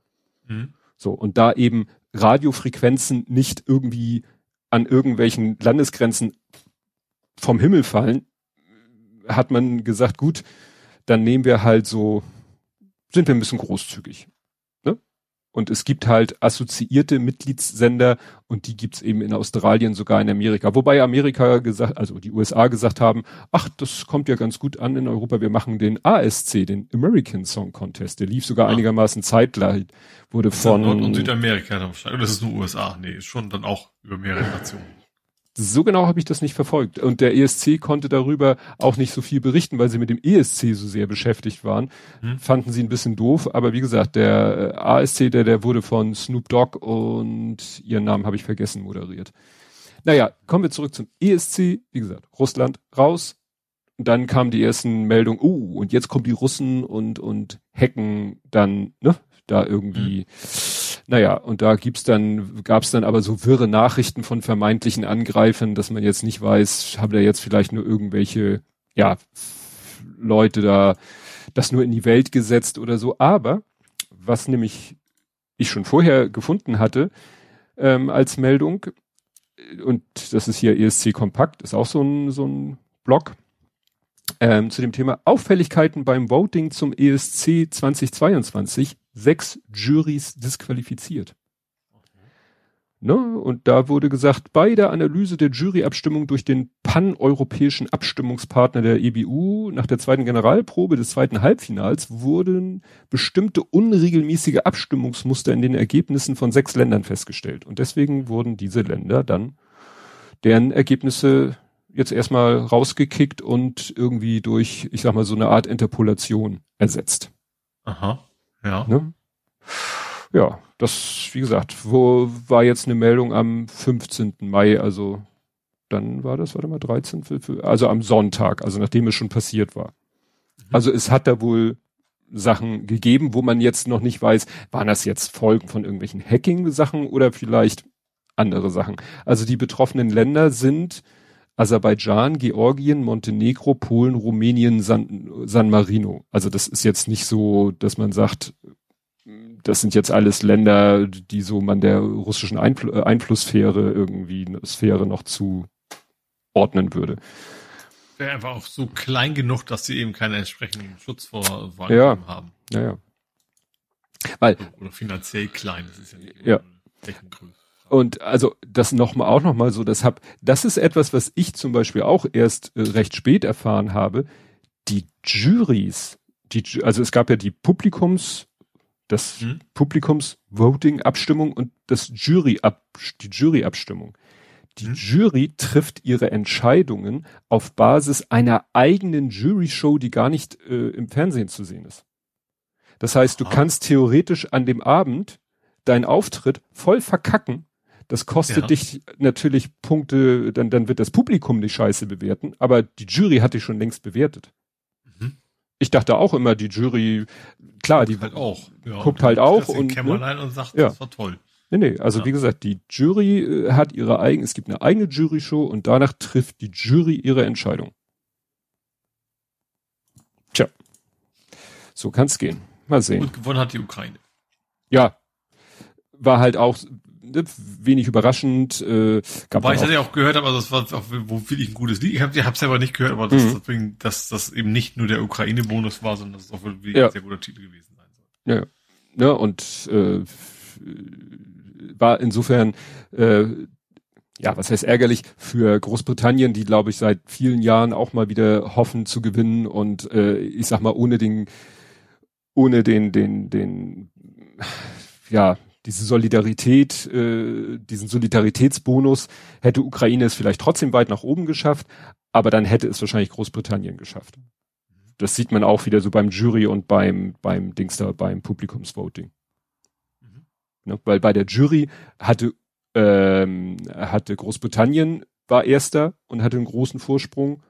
Mhm. So, und da eben Radiofrequenzen nicht irgendwie an irgendwelchen Landesgrenzen vom Himmel fallen, hat man gesagt, gut, dann nehmen wir halt so, sind wir ein bisschen großzügig. Und es gibt halt assoziierte Mitgliedssender und die gibt's eben in Australien, sogar in Amerika. Wobei Amerika gesagt, also die USA gesagt haben, ach, das kommt ja ganz gut an in Europa, wir machen den ASC, den American Song Contest. Der lief sogar ah. einigermaßen zeitgleich, wurde von... Nord- und Südamerika, das ist nur USA, nee, ist schon dann auch über mehrere Nationen. So genau habe ich das nicht verfolgt. Und der ESC konnte darüber auch nicht so viel berichten, weil sie mit dem ESC so sehr beschäftigt waren. Hm. Fanden sie ein bisschen doof. Aber wie gesagt, der äh, ASC, der, der wurde von Snoop Dogg und ihren Namen habe ich vergessen moderiert. Naja, kommen wir zurück zum ESC. Wie gesagt, Russland raus. Und dann kamen die ersten Meldungen, uh, und jetzt kommen die Russen und, und hacken dann, ne, da irgendwie. Hm naja, und da gibt's dann, gab's dann aber so wirre Nachrichten von vermeintlichen Angreifern, dass man jetzt nicht weiß, haben da jetzt vielleicht nur irgendwelche, ja, Leute da das nur in die Welt gesetzt oder so. Aber was nämlich ich schon vorher gefunden hatte ähm, als Meldung, und das ist hier ESC Kompakt, ist auch so ein, so ein Blog, ähm, zu dem Thema Auffälligkeiten beim Voting zum ESC 2022 sechs Juries disqualifiziert. Ne? Und da wurde gesagt, bei der Analyse der Juryabstimmung durch den paneuropäischen Abstimmungspartner der EBU nach der zweiten Generalprobe des zweiten Halbfinals wurden bestimmte unregelmäßige Abstimmungsmuster in den Ergebnissen von sechs Ländern festgestellt. Und deswegen wurden diese Länder dann, deren Ergebnisse jetzt erstmal rausgekickt und irgendwie durch, ich sag mal, so eine Art Interpolation ersetzt. Aha, ja. Ne? Ja, das, wie gesagt, wo war jetzt eine Meldung am 15. Mai, also dann war das, warte mal, 13, also am Sonntag, also nachdem es schon passiert war. Mhm. Also es hat da wohl Sachen gegeben, wo man jetzt noch nicht weiß, waren das jetzt Folgen von irgendwelchen Hacking-Sachen oder vielleicht andere Sachen. Also die betroffenen Länder sind Aserbaidschan, Georgien, Montenegro, Polen, Rumänien, San, San Marino. Also das ist jetzt nicht so, dass man sagt, das sind jetzt alles Länder, die so man der russischen Einfl äh, Einflusssphäre irgendwie eine Sphäre noch zuordnen würde. Wäre einfach auch so klein genug, dass sie eben keinen entsprechenden Schutz vor Wahlkämpfen ja. haben. Ja, ja. Weil, oder finanziell klein, das ist ja nicht ja. Und also das noch mal auch noch mal so, das hab, das ist etwas, was ich zum Beispiel auch erst äh, recht spät erfahren habe. Die Juries, die, also es gab ja die Publikums das hm? Publikums-Voting-Abstimmung und das Jury -Ab die Jury-Abstimmung. Die hm? Jury trifft ihre Entscheidungen auf Basis einer eigenen Jury-Show, die gar nicht äh, im Fernsehen zu sehen ist. Das heißt, du ah. kannst theoretisch an dem Abend deinen Auftritt voll verkacken. Das kostet ja. dich natürlich Punkte, dann, dann wird das Publikum die Scheiße bewerten, aber die Jury hat dich schon längst bewertet ich dachte auch immer, die Jury, klar, die halt auch, ja, guckt halt auch und, ne? und sagt, ja. das war toll. Nee, nee, also ja. wie gesagt, die Jury äh, hat ihre eigene, es gibt eine eigene Jury-Show und danach trifft die Jury ihre Entscheidung. Tja. So kann's gehen. Mal sehen. Und gewonnen hat die Ukraine. Ja. War halt auch, wenig überraschend. Äh, gab Wobei ich das ja auch gehört habe, also das war auch wirklich ein gutes Lied. Ich habe es selber nicht gehört, aber das, mhm. deswegen, dass das eben nicht nur der Ukraine-Bonus war, sondern dass es auch wirklich ja. ein sehr guter Titel gewesen sein soll. Ja, ja und äh, war insofern äh, ja, was heißt ärgerlich für Großbritannien, die glaube ich seit vielen Jahren auch mal wieder hoffen zu gewinnen und äh, ich sag mal ohne den ohne den den den ja diese Solidarität, äh, diesen Solidaritätsbonus hätte Ukraine es vielleicht trotzdem weit nach oben geschafft, aber dann hätte es wahrscheinlich Großbritannien geschafft. Das sieht man auch wieder so beim Jury und beim beim Dings da beim Publikumsvoting. Mhm. Ne, weil bei der Jury hatte ähm, hatte Großbritannien war erster und hatte einen großen Vorsprung,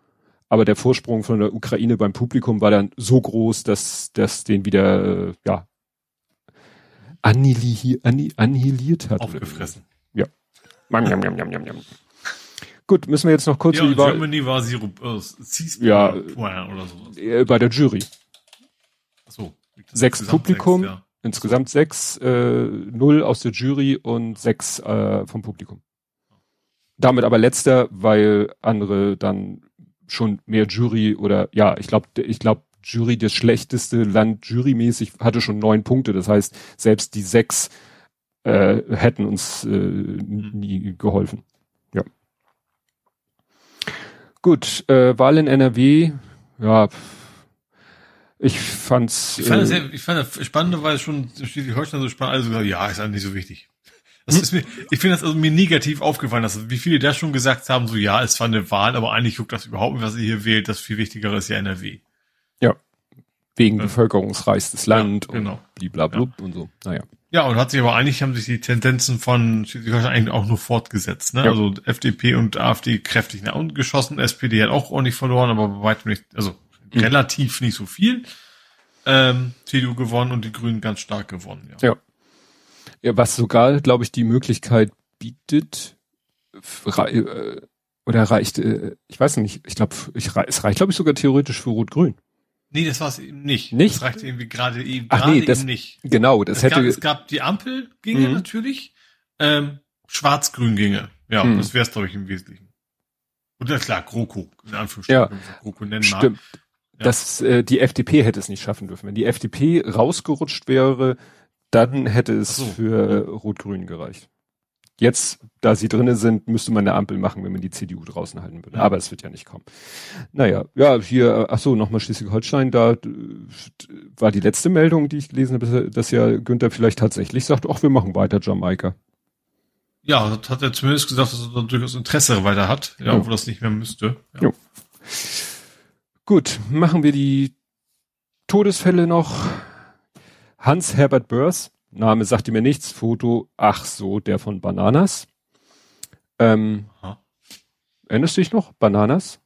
aber der Vorsprung von der Ukraine beim Publikum war dann so groß, dass das den wieder ja annihiliert, annihiliert hat. Aufgefressen. Ja. Mam, jam, jam, jam, jam, jam. Gut, müssen wir jetzt noch kurz ja, über. Germany war Zero, äh, ja, oder sowas. Äh, bei der Jury. so. Sechs Publikum, sechs, ja. insgesamt sechs, äh, null aus der Jury und sechs äh, vom Publikum. Damit aber letzter, weil andere dann schon mehr Jury oder ja, ich glaube, ich glaube, Jury, das schlechteste Land jurymäßig, hatte schon neun Punkte. Das heißt, selbst die sechs äh, hätten uns äh, nie geholfen. Ja. Gut, äh, Wahl in NRW, ja, ich fand's. Ich fand, äh, sehr, ich fand das spannend, weil es schon Schleswig-Holstein so spannend, also ja, ist eigentlich nicht so wichtig. Das hm? ist mir, ich finde das also mir negativ aufgefallen, dass wie viele da schon gesagt haben, so ja, es war eine Wahl, aber eigentlich guckt das überhaupt nicht, was ihr hier wählt, das viel wichtigere ist ja NRW. Wegen ja. bevölkerungsreichstes Land ja, genau. und blablabla ja. und so. Naja. Ja, und hat sich aber eigentlich haben sich die Tendenzen von Schleswig-Holstein eigentlich auch nur fortgesetzt. Ne? Ja. Also FDP und AfD kräftig nach unten geschossen, SPD hat auch ordentlich verloren, aber bei weitem nicht, also mhm. relativ nicht so viel. Ähm, CDU gewonnen und die Grünen ganz stark gewonnen. Ja. ja. ja was sogar, glaube ich, die Möglichkeit bietet, äh, oder reicht, äh, ich weiß nicht, ich glaube, ich, es reicht, glaube ich, sogar theoretisch für Rot-Grün. Nee, das war es eben nicht. Nicht? Das reichte irgendwie gerade eben, Ach nee, das, nicht. Genau, das es hätte. Gab, es gab die Ampel ginge mhm. natürlich, ähm, Schwarz-Grün ginge. Ja, mhm. das wäre es, glaube ich, im Wesentlichen. Und ja klar, GroKo, in Anführungsstrichen, ja, GroKo nennen stimmt. mag. Ja. Das, äh, die FDP hätte es nicht schaffen dürfen. Wenn die FDP rausgerutscht wäre, dann hätte es so. für Rot-Grün gereicht. Jetzt, da sie drinnen sind, müsste man eine Ampel machen, wenn man die CDU draußen halten würde. Aber es wird ja nicht kommen. Naja, ja, hier, ach so, nochmal Schleswig-Holstein, da war die letzte Meldung, die ich gelesen habe, dass ja Günther vielleicht tatsächlich sagt, ach, wir machen weiter Jamaika. Ja, das hat er zumindest gesagt, dass er durchaus Interesse weiter hat, ja, ja. obwohl das nicht mehr müsste. Ja. Jo. Gut, machen wir die Todesfälle noch. Hans Herbert Börs, Name sagte mir nichts, Foto, ach so, der von Bananas. Ähm, erinnerst du dich noch? Bananas?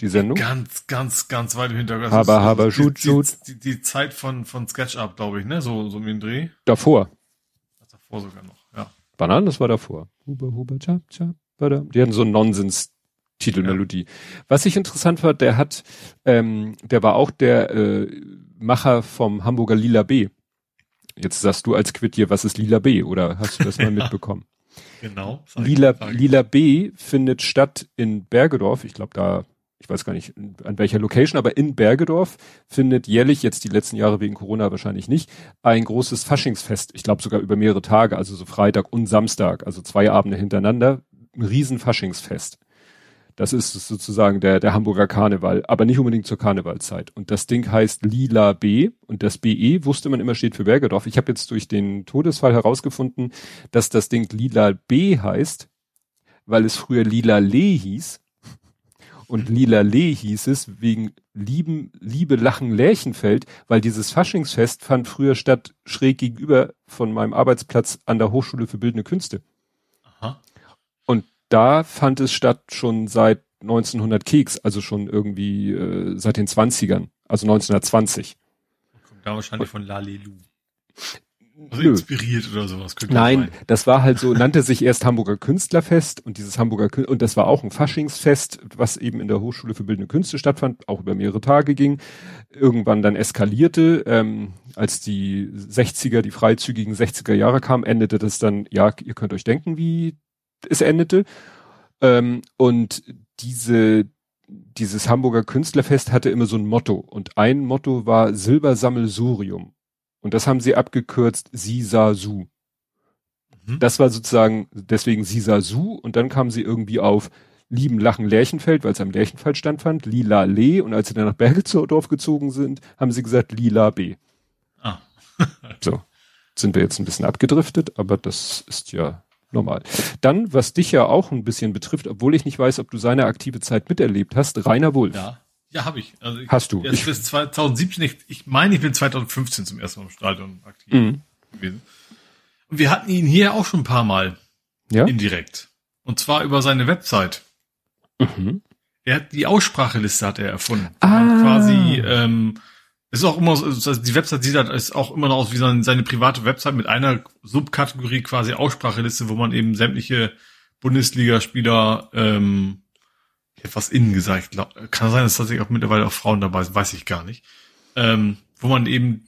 Die Sendung? Ganz, ganz, ganz weit im Hintergrund. Aber, aber, shoot, shoot. Die, die, Zeit von, von SketchUp, glaube ich, ne? So, so im Dreh. Davor. Davor sogar noch, ja. Bananas war davor. Huber, Huber, chap, chap, Die hatten so einen Nonsens Titelmelodie. Ja. Was ich interessant fand, der hat, ähm, der war auch der äh, Macher vom Hamburger Lila B. Jetzt sagst du als Quittier, was ist Lila B? Oder hast du das mal mitbekommen? Genau. Lila, Lila B findet statt in Bergedorf. Ich glaube da, ich weiß gar nicht an welcher Location, aber in Bergedorf findet jährlich, jetzt die letzten Jahre wegen Corona wahrscheinlich nicht, ein großes Faschingsfest. Ich glaube sogar über mehrere Tage, also so Freitag und Samstag, also zwei Abende hintereinander. Ein riesen Faschingsfest. Das ist sozusagen der, der Hamburger Karneval, aber nicht unbedingt zur Karnevalzeit. Und das Ding heißt Lila B und das BE wusste man immer steht für Bergedorf. Ich habe jetzt durch den Todesfall herausgefunden, dass das Ding Lila B heißt, weil es früher Lila Lee hieß. Und Lila Lee hieß es wegen Lieben, Liebe, Lachen, Lärchenfeld, weil dieses Faschingsfest fand früher statt schräg gegenüber von meinem Arbeitsplatz an der Hochschule für Bildende Künste. Aha. Da fand es statt schon seit 1900 Keks, also schon irgendwie äh, seit den 20ern, also 1920. Kommt da wahrscheinlich von Lalelu. Also Nö. inspiriert oder sowas. Nein, das war halt so, nannte sich erst Hamburger Künstlerfest und dieses Hamburger Kün und das war auch ein Faschingsfest, was eben in der Hochschule für Bildende Künste stattfand, auch über mehrere Tage ging. Irgendwann dann eskalierte, ähm, als die 60er, die freizügigen 60er Jahre kamen, endete das dann, ja, ihr könnt euch denken, wie es endete. Ähm, und diese, dieses Hamburger Künstlerfest hatte immer so ein Motto. Und ein Motto war Silbersammelsurium. Und das haben sie abgekürzt Sisasu. Mhm. Das war sozusagen deswegen Sisasu. Und dann kamen sie irgendwie auf Lieben Lachen Lärchenfeld, weil es am Lärchenfeld standfand, Lila Lee. Und als sie dann nach Bergelsdorf gezogen sind, haben sie gesagt Lila B. Ah. so. Sind wir jetzt ein bisschen abgedriftet, aber das ist ja normal. Dann, was dich ja auch ein bisschen betrifft, obwohl ich nicht weiß, ob du seine aktive Zeit miterlebt hast, Rainer Wulff. Ja, ja, habe ich. Also ich. Hast du? Jetzt bis 2017, ich, ich meine, ich bin 2015 zum ersten Mal im Stadion aktiv mhm. gewesen. Und wir hatten ihn hier auch schon ein paar Mal ja? indirekt. Und zwar über seine Website. Mhm. Er hat die Ausspracheliste hat er erfunden. Ah. Quasi ähm, ist auch immer so, also die Website sieht halt ist auch immer noch aus wie seine, seine private Website mit einer Subkategorie quasi Ausspracheliste, wo man eben sämtliche Bundesligaspieler, ähm, ich hätte was innen gesagt, glaub, kann sein, dass tatsächlich auch mittlerweile auch Frauen dabei sind, weiß ich gar nicht. Ähm, wo man eben,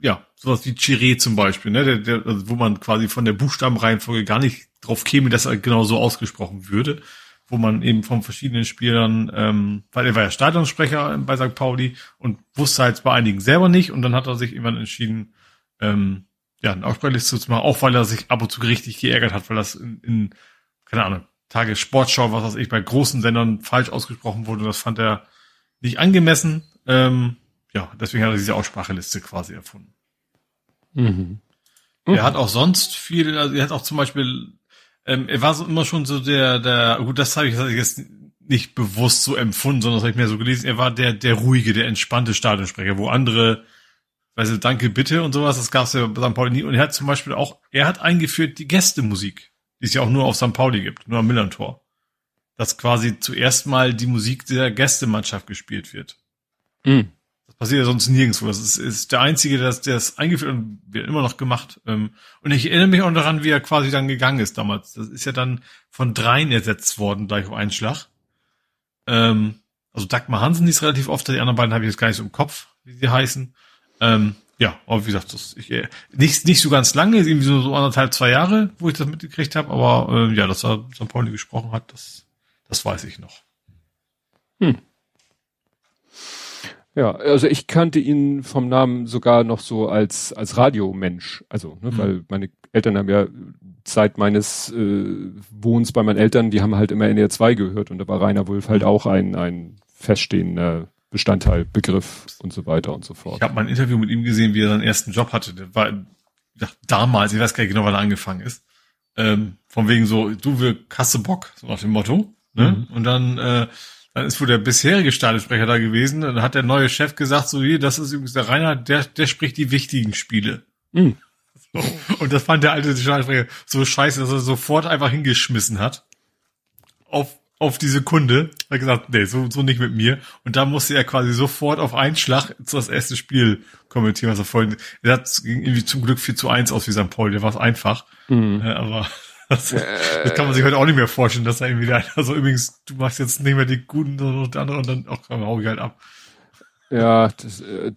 ja, sowas wie Chiré zum Beispiel, ne, der, der, also wo man quasi von der Buchstabenreihenfolge gar nicht drauf käme, dass er genau so ausgesprochen würde wo man eben von verschiedenen Spielern, ähm, weil er war ja Stadionsprecher bei St. Pauli und wusste halt bei einigen selber nicht und dann hat er sich irgendwann entschieden, ähm, ja, eine Aussprachliste zu machen, auch weil er sich ab und zu richtig geärgert hat, weil das in, in keine Ahnung, Tage Sportschau, was weiß ich, bei großen Sendern falsch ausgesprochen wurde und das fand er nicht angemessen. Ähm, ja, deswegen hat er diese Ausspracheliste quasi erfunden. Mhm. Mhm. Er hat auch sonst viel, also er hat auch zum Beispiel ähm, er war so immer schon so der, der, gut, das habe ich jetzt nicht bewusst so empfunden, sondern das habe ich mir so gelesen. Er war der, der ruhige, der entspannte Stadionsprecher, wo andere, weißt du, danke, bitte und sowas, das gab es ja bei St. Pauli nie. Und er hat zum Beispiel auch, er hat eingeführt die Gästemusik, die es ja auch nur auf St. Pauli gibt, nur am Millantor. Dass quasi zuerst mal die Musik der Gästemannschaft gespielt wird. Mhm. Passiert ja sonst nirgendwo. Das ist, ist der Einzige, der das eingeführt und wird immer noch gemacht. Ähm, und ich erinnere mich auch daran, wie er quasi dann gegangen ist damals. Das ist ja dann von dreien ersetzt worden, gleich auf einen Schlag. Ähm, also Dagmar Hansen, ist relativ oft, die anderen beiden habe ich jetzt gar nicht so im Kopf, wie sie heißen. Ähm, ja, aber wie gesagt, das ich, äh, nicht, nicht so ganz lange, irgendwie so, anderthalb, zwei Jahre, wo ich das mitgekriegt habe, aber ja, dass er St. Pauli gesprochen hat, das, das weiß ich noch. Hm. Ja, also ich kannte ihn vom Namen sogar noch so als als Radiomensch, also ne, mhm. weil meine Eltern haben ja Zeit meines äh, Wohns bei meinen Eltern, die haben halt immer NR 2 gehört und da war Rainer Wulff halt mhm. auch ein ein feststehender Bestandteil, Begriff und so weiter und so fort. Ich habe mal ein Interview mit ihm gesehen, wie er seinen ersten Job hatte. Der war ja, damals, ich weiß gar nicht genau, wann er angefangen ist. Ähm, von wegen so, du wir Kasse Bock, so nach dem Motto. Ne? Mhm. Und dann äh, dann ist wohl der bisherige Stadionsprecher da gewesen. Dann hat der neue Chef gesagt, so hier, das ist übrigens der Rainer, der, der spricht die wichtigen Spiele. Mhm. So. Und das fand der alte Stadionsprecher so scheiße, dass er sofort einfach hingeschmissen hat. Auf, auf die Sekunde. Er hat gesagt, nee, so, so nicht mit mir. Und da musste er quasi sofort auf einen Schlag das erste Spiel kommentieren, was er vorhin, er hat irgendwie zum Glück 4 zu 1 aus wie St. Paul, der war es einfach. Mhm. Aber das, das, kann man sich heute auch nicht mehr vorstellen, dass da irgendwie der, also übrigens, du machst jetzt nicht mehr die guten und die anderen und dann, auch hau ich halt ab. Ja, das, äh,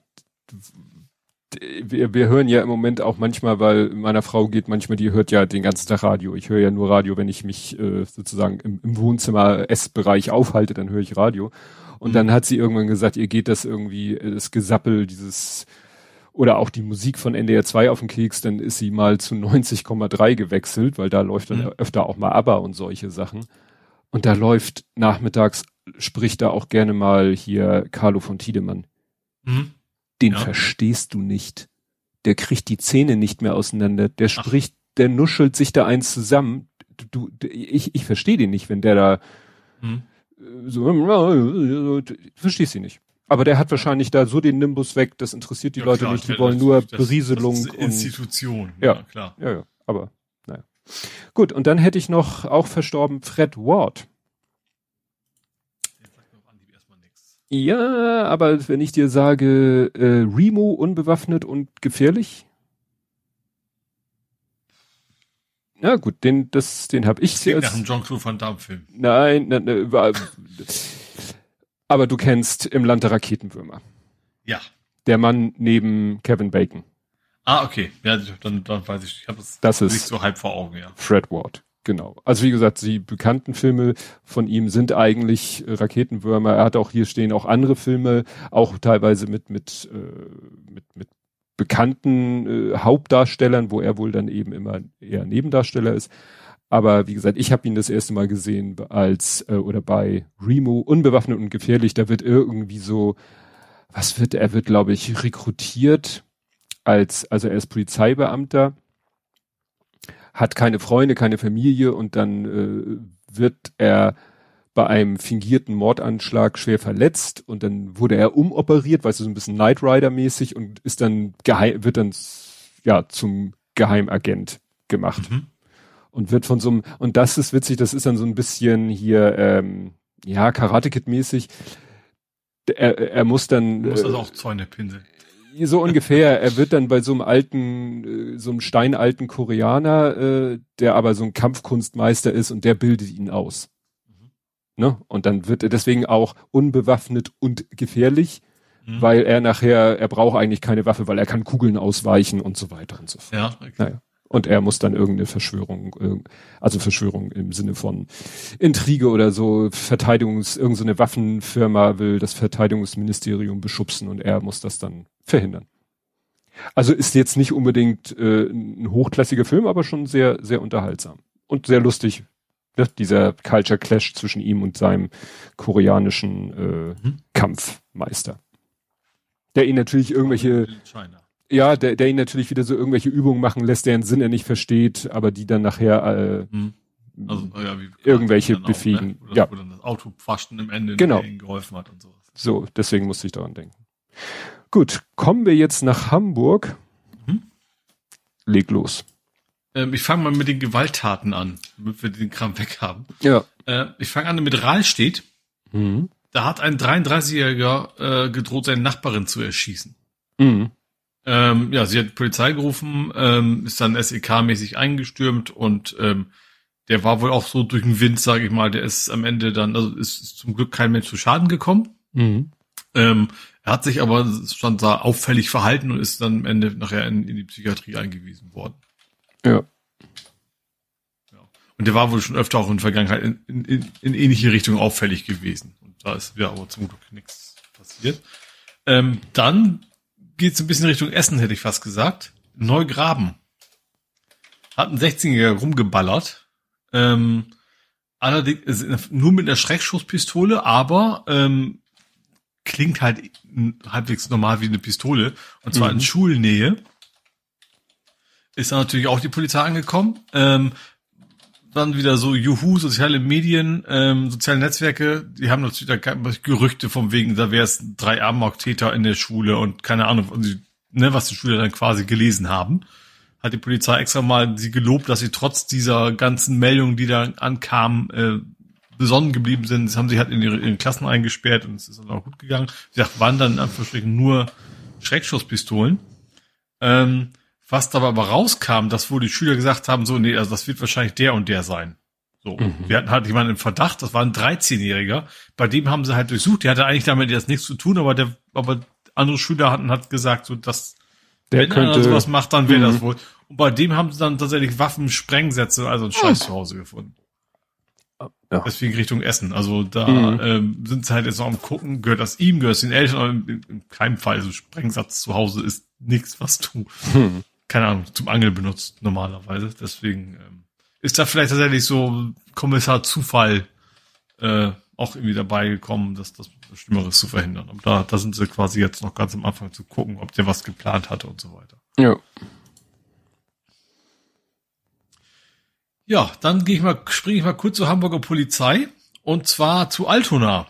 wir, wir hören ja im Moment auch manchmal, weil meiner Frau geht manchmal, die hört ja den ganzen Tag Radio. Ich höre ja nur Radio, wenn ich mich äh, sozusagen im, im Wohnzimmer Essbereich aufhalte, dann höre ich Radio. Und mhm. dann hat sie irgendwann gesagt, ihr geht das irgendwie, das Gesappel, dieses oder auch die Musik von NDR 2 auf den Keks, dann ist sie mal zu 90,3 gewechselt, weil da läuft dann mhm. öfter auch mal ABBA und solche Sachen. Und da läuft nachmittags, spricht da auch gerne mal hier Carlo von Tiedemann. Mhm. Den ja. verstehst du nicht. Der kriegt die Zähne nicht mehr auseinander. Der spricht, Ach. der nuschelt sich da eins zusammen. Du, du ich, ich verstehe den nicht, wenn der da mhm. so, du verstehst sie nicht. Aber der hat wahrscheinlich da so den Nimbus weg, das interessiert die ja, Leute klar, nicht, die wollen nur das, Berieselung. Das Institution, und, ja, ja, klar. Ja, ja, aber naja. Gut, und dann hätte ich noch auch verstorben Fred Ward. Ja, aber wenn ich dir sage, äh, Remo unbewaffnet und gefährlich. Na gut, den, das, den habe ich. Das klingt nach einem Jean-Claude Van Damme Film. Nein, nein, nein war, aber du kennst im Land der Raketenwürmer. Ja. Der Mann neben Kevin Bacon. Ah, okay. Ja, dann, dann weiß ich. Ich habe das, das ist so halb vor Augen, ja. Fred Ward. Genau. Also wie gesagt, die bekannten Filme von ihm sind eigentlich Raketenwürmer. Er hat auch hier stehen auch andere Filme, auch teilweise mit mit äh, mit, mit bekannten äh, Hauptdarstellern, wo er wohl dann eben immer eher Nebendarsteller ist. Aber wie gesagt, ich habe ihn das erste Mal gesehen als äh, oder bei Remo unbewaffnet und gefährlich. Da wird irgendwie so, was wird er wird glaube ich rekrutiert als also er ist Polizeibeamter, hat keine Freunde, keine Familie und dann äh, wird er bei einem fingierten Mordanschlag schwer verletzt und dann wurde er umoperiert, weißt du, so ein bisschen Knight Rider mäßig und ist dann geheim, wird dann ja zum Geheimagent gemacht. Mhm und wird von so einem, und das ist witzig, das ist dann so ein bisschen hier, ähm, ja, Karate Kid mäßig. Er, er muss dann. Du musst also auch Zäune pinseln. So ungefähr. er wird dann bei so einem alten, äh, so einem steinalten Koreaner, äh, der aber so ein Kampfkunstmeister ist und der bildet ihn aus. Mhm. Ne? Und dann wird er deswegen auch unbewaffnet und gefährlich, mhm. weil er nachher, er braucht eigentlich keine Waffe, weil er kann Kugeln ausweichen und so weiter und so fort. Ja, okay. Naja. Und er muss dann irgendeine Verschwörung, also Verschwörung im Sinne von Intrige oder so, Verteidigungs, irgendeine Waffenfirma will das Verteidigungsministerium beschubsen und er muss das dann verhindern. Also ist jetzt nicht unbedingt äh, ein hochklassiger Film, aber schon sehr, sehr unterhaltsam. Und sehr lustig, ne? dieser Culture Clash zwischen ihm und seinem koreanischen äh, mhm. Kampfmeister. Der ihn natürlich irgendwelche. China ja, der, der ihn natürlich wieder so irgendwelche Übungen machen lässt, deren Sinn er nicht versteht, aber die dann nachher äh, hm. also, ja, wie, irgendwelche befähigen. Auch, ne? ja. Wo dann das Auto Autopfasten im Ende genau. geholfen hat und sowas. So, deswegen musste ich daran denken. Gut, kommen wir jetzt nach Hamburg. Hm? Leg los. Ähm, ich fange mal mit den Gewalttaten an, damit wir den Kram weg haben. Ja. Äh, ich fange an mit Rahlstedt. Mhm. Da hat ein 33-Jähriger äh, gedroht, seine Nachbarin zu erschießen. Mhm. Ähm, ja, sie hat Polizei gerufen, ähm, ist dann SEK-mäßig eingestürmt und ähm, der war wohl auch so durch den Wind, sage ich mal, der ist am Ende dann, also ist, ist zum Glück kein Mensch zu Schaden gekommen. Mhm. Ähm, er hat sich aber schon da auffällig verhalten und ist dann am Ende nachher in, in die Psychiatrie eingewiesen worden. Ja. ja. Und der war wohl schon öfter auch in der Vergangenheit in, in, in ähnliche Richtungen auffällig gewesen. Und da ist ja aber zum Glück nichts passiert. Ähm, dann geht's ein bisschen Richtung Essen, hätte ich fast gesagt. Neugraben. Hat ein 16-Jähriger rumgeballert. Ähm, allerdings nur mit einer Schreckschusspistole, aber ähm, klingt halt halbwegs normal wie eine Pistole. Und zwar mhm. in Schulnähe. Ist dann natürlich auch die Polizei angekommen. Ähm, dann wieder so Juhu, soziale Medien, ähm, soziale Netzwerke, die haben natürlich da Gerüchte vom wegen, da wäre es drei Amok-Täter in der Schule und keine Ahnung, ne, was die Schüler dann quasi gelesen haben. Hat die Polizei extra mal sie gelobt, dass sie trotz dieser ganzen Meldungen, die da ankamen, äh, besonnen geblieben sind. Das haben sie halt in ihre, in Klassen eingesperrt und es ist dann auch gut gegangen. Sie sagt, waren dann in Anführungsstrichen nur Schreckschusspistolen. Ähm, was dabei aber rauskam, dass wo die Schüler gesagt haben, so, nee, also das wird wahrscheinlich der und der sein. So. Mhm. Wir hatten halt jemanden im Verdacht, das war ein 13-Jähriger. Bei dem haben sie halt durchsucht. Der hatte eigentlich damit jetzt nichts zu tun, aber der, aber andere Schüler hatten halt gesagt, so, dass, der wenn könnte, einer sowas macht, dann wäre das mhm. wohl. Und bei dem haben sie dann tatsächlich Waffensprengsätze, also ein Scheiß zu Hause gefunden. Ja. Deswegen Richtung Essen. Also da mhm. ähm, sind sie halt jetzt noch am gucken, gehört das ihm, gehört es den Eltern, aber in, in keinem Fall. Also Sprengsatz zu Hause ist nichts, was du mhm keine Ahnung, zum Angeln benutzt normalerweise. Deswegen ähm, ist da vielleicht tatsächlich so Kommissar Zufall äh, auch irgendwie dabei gekommen, dass das Schlimmeres zu verhindern. Aber da, da sind sie quasi jetzt noch ganz am Anfang zu gucken, ob der was geplant hatte und so weiter. Ja. Ja, dann gehe ich mal, springe ich mal kurz zur Hamburger Polizei und zwar zu Altona.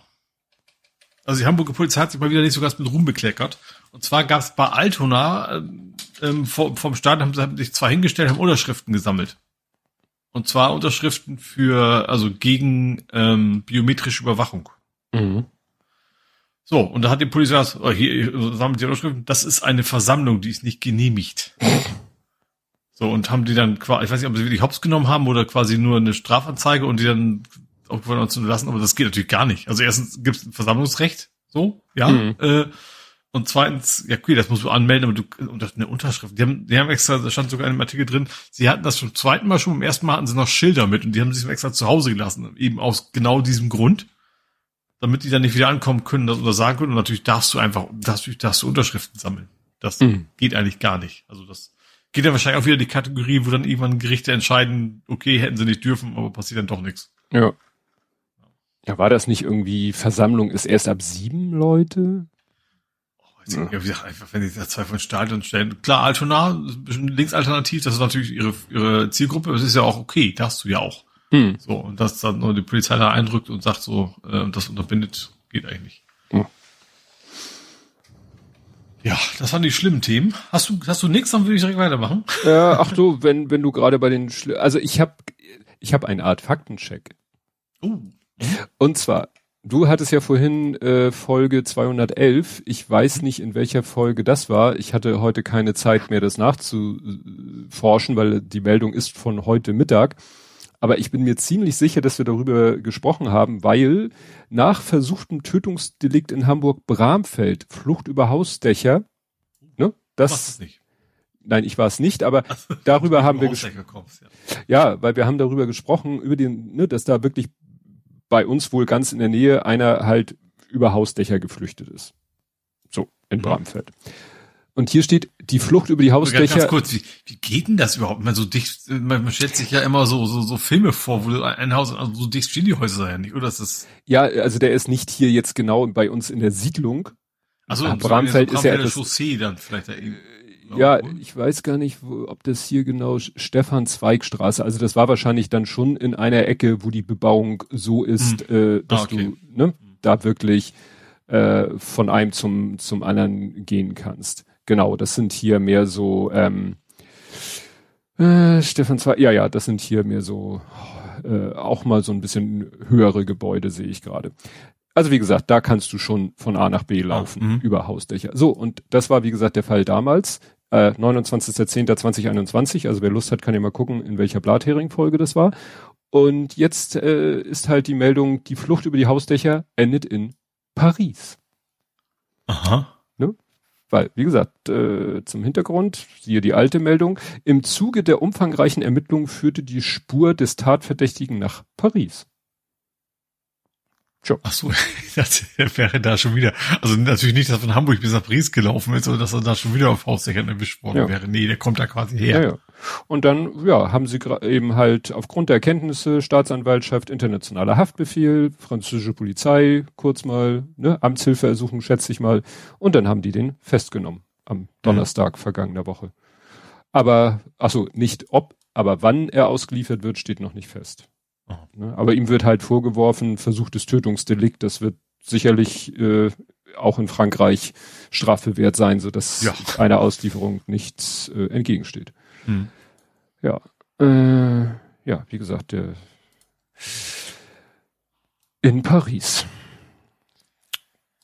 Also die Hamburger Polizei hat sich mal wieder nicht so ganz mit Ruhm bekleckert. Und zwar gab es bei Altona ähm, ähm, vom, vom Staat haben sie sich zwar hingestellt, haben Unterschriften gesammelt. Und zwar Unterschriften für, also gegen ähm, biometrische Überwachung. Mhm. So, und da hat die Polizei gesagt, oh, hier sammelt die Unterschriften, das ist eine Versammlung, die ist nicht genehmigt. so, und haben die dann quasi, ich weiß nicht, ob sie wirklich Hops genommen haben oder quasi nur eine Strafanzeige und die dann aufgefordert zu lassen, aber das geht natürlich gar nicht. Also erstens gibt es ein Versammlungsrecht, so, ja, mhm. äh, und zweitens, ja, okay, das musst du anmelden, aber du, und das eine Unterschrift. Die haben, die haben extra, da stand sogar in einem Artikel drin, sie hatten das zum zweiten Mal schon, beim ersten Mal hatten sie noch Schilder mit und die haben sich extra zu Hause gelassen, eben aus genau diesem Grund, damit die dann nicht wieder ankommen können oder sagen können. Und natürlich darfst du einfach, darfst du, darfst du Unterschriften sammeln. Das mhm. geht eigentlich gar nicht. Also das geht ja wahrscheinlich auch wieder die Kategorie, wo dann irgendwann Gerichte entscheiden, okay, hätten sie nicht dürfen, aber passiert dann doch nichts. Ja. Ja, war das nicht irgendwie, Versammlung ist erst ab sieben Leute? Einfach, wenn die da zwei von Stadion stellen. Klar, Altona, ein bisschen linksalternativ, das ist natürlich ihre, ihre Zielgruppe, das ist ja auch okay, darfst du ja auch. Hm. So, und dass dann nur die Polizei da eindrückt und sagt so, äh, das unterbindet, geht eigentlich nicht. Hm. Ja, das waren die schlimmen Themen. Hast du, hast du nichts, dann würde ich direkt weitermachen. Ja, ach du, wenn, wenn du gerade bei den, Schli also ich habe, ich habe eine Art Faktencheck. Oh. Und zwar, Du hattest ja vorhin äh, Folge 211. Ich weiß nicht, in welcher Folge das war. Ich hatte heute keine Zeit mehr, das nachzuforschen, weil die Meldung ist von heute Mittag. Aber ich bin mir ziemlich sicher, dass wir darüber gesprochen haben, weil nach versuchtem Tötungsdelikt in Hamburg-Bramfeld, Flucht über Hausdächer, ne, das, nicht. Nein, ich war es nicht, aber darüber haben wir gesprochen. Ja. ja, weil wir haben darüber gesprochen, über den, ne, dass da wirklich bei uns wohl ganz in der Nähe einer halt über Hausdächer geflüchtet ist. So, in mhm. Bramfeld. Und hier steht, die Flucht über die Hausdächer. Ganz kurz, wie, wie geht denn das überhaupt? Man so dicht, man stellt sich ja immer so, so, so Filme vor, wo ein Haus, also so dicht stehen die Häuser ja nicht, oder ist das? Ja, also der ist nicht hier jetzt genau bei uns in der Siedlung. Also Bramfeld so ist ja etwas, Chaussee dann vielleicht da eben. Ja, ich weiß gar nicht, wo, ob das hier genau Stefan Zweigstraße, also das war wahrscheinlich dann schon in einer Ecke, wo die Bebauung so ist, hm. äh, dass ah, okay. du ne, da wirklich äh, von einem zum, zum anderen gehen kannst. Genau, das sind hier mehr so ähm, äh, Stefan Zweig, ja, ja, das sind hier mehr so äh, auch mal so ein bisschen höhere Gebäude, sehe ich gerade. Also wie gesagt, da kannst du schon von A nach B ah, laufen, ah, über Hausdächer. So, und das war wie gesagt der Fall damals äh, 29.10.2021. Also wer Lust hat, kann ja mal gucken, in welcher Blathering-Folge das war. Und jetzt äh, ist halt die Meldung, die Flucht über die Hausdächer endet in Paris. Aha. Ne? Weil, wie gesagt, äh, zum Hintergrund, siehe die alte Meldung, im Zuge der umfangreichen Ermittlungen führte die Spur des Tatverdächtigen nach Paris. Tja. Ach so, das wäre da schon wieder. Also natürlich nicht, dass von Hamburg bis nach Paris gelaufen ist, oder dass er da schon wieder auf Hausdächern erwischt worden ja. wäre. Nee, der kommt da quasi her. Ja, ja. Und dann, ja, haben sie eben halt aufgrund der Erkenntnisse Staatsanwaltschaft, internationaler Haftbefehl, französische Polizei, kurz mal, ne, Amtshilfeersuchung, schätze ich mal. Und dann haben die den festgenommen am Donnerstag mhm. vergangener Woche. Aber, ach so, nicht ob, aber wann er ausgeliefert wird, steht noch nicht fest. Ne? Aber ihm wird halt vorgeworfen, versuchtes Tötungsdelikt, das wird sicherlich äh, auch in Frankreich strafbewehrt sein, so dass ja. einer Auslieferung nichts äh, entgegensteht. Hm. Ja, äh, ja, wie gesagt, der in Paris.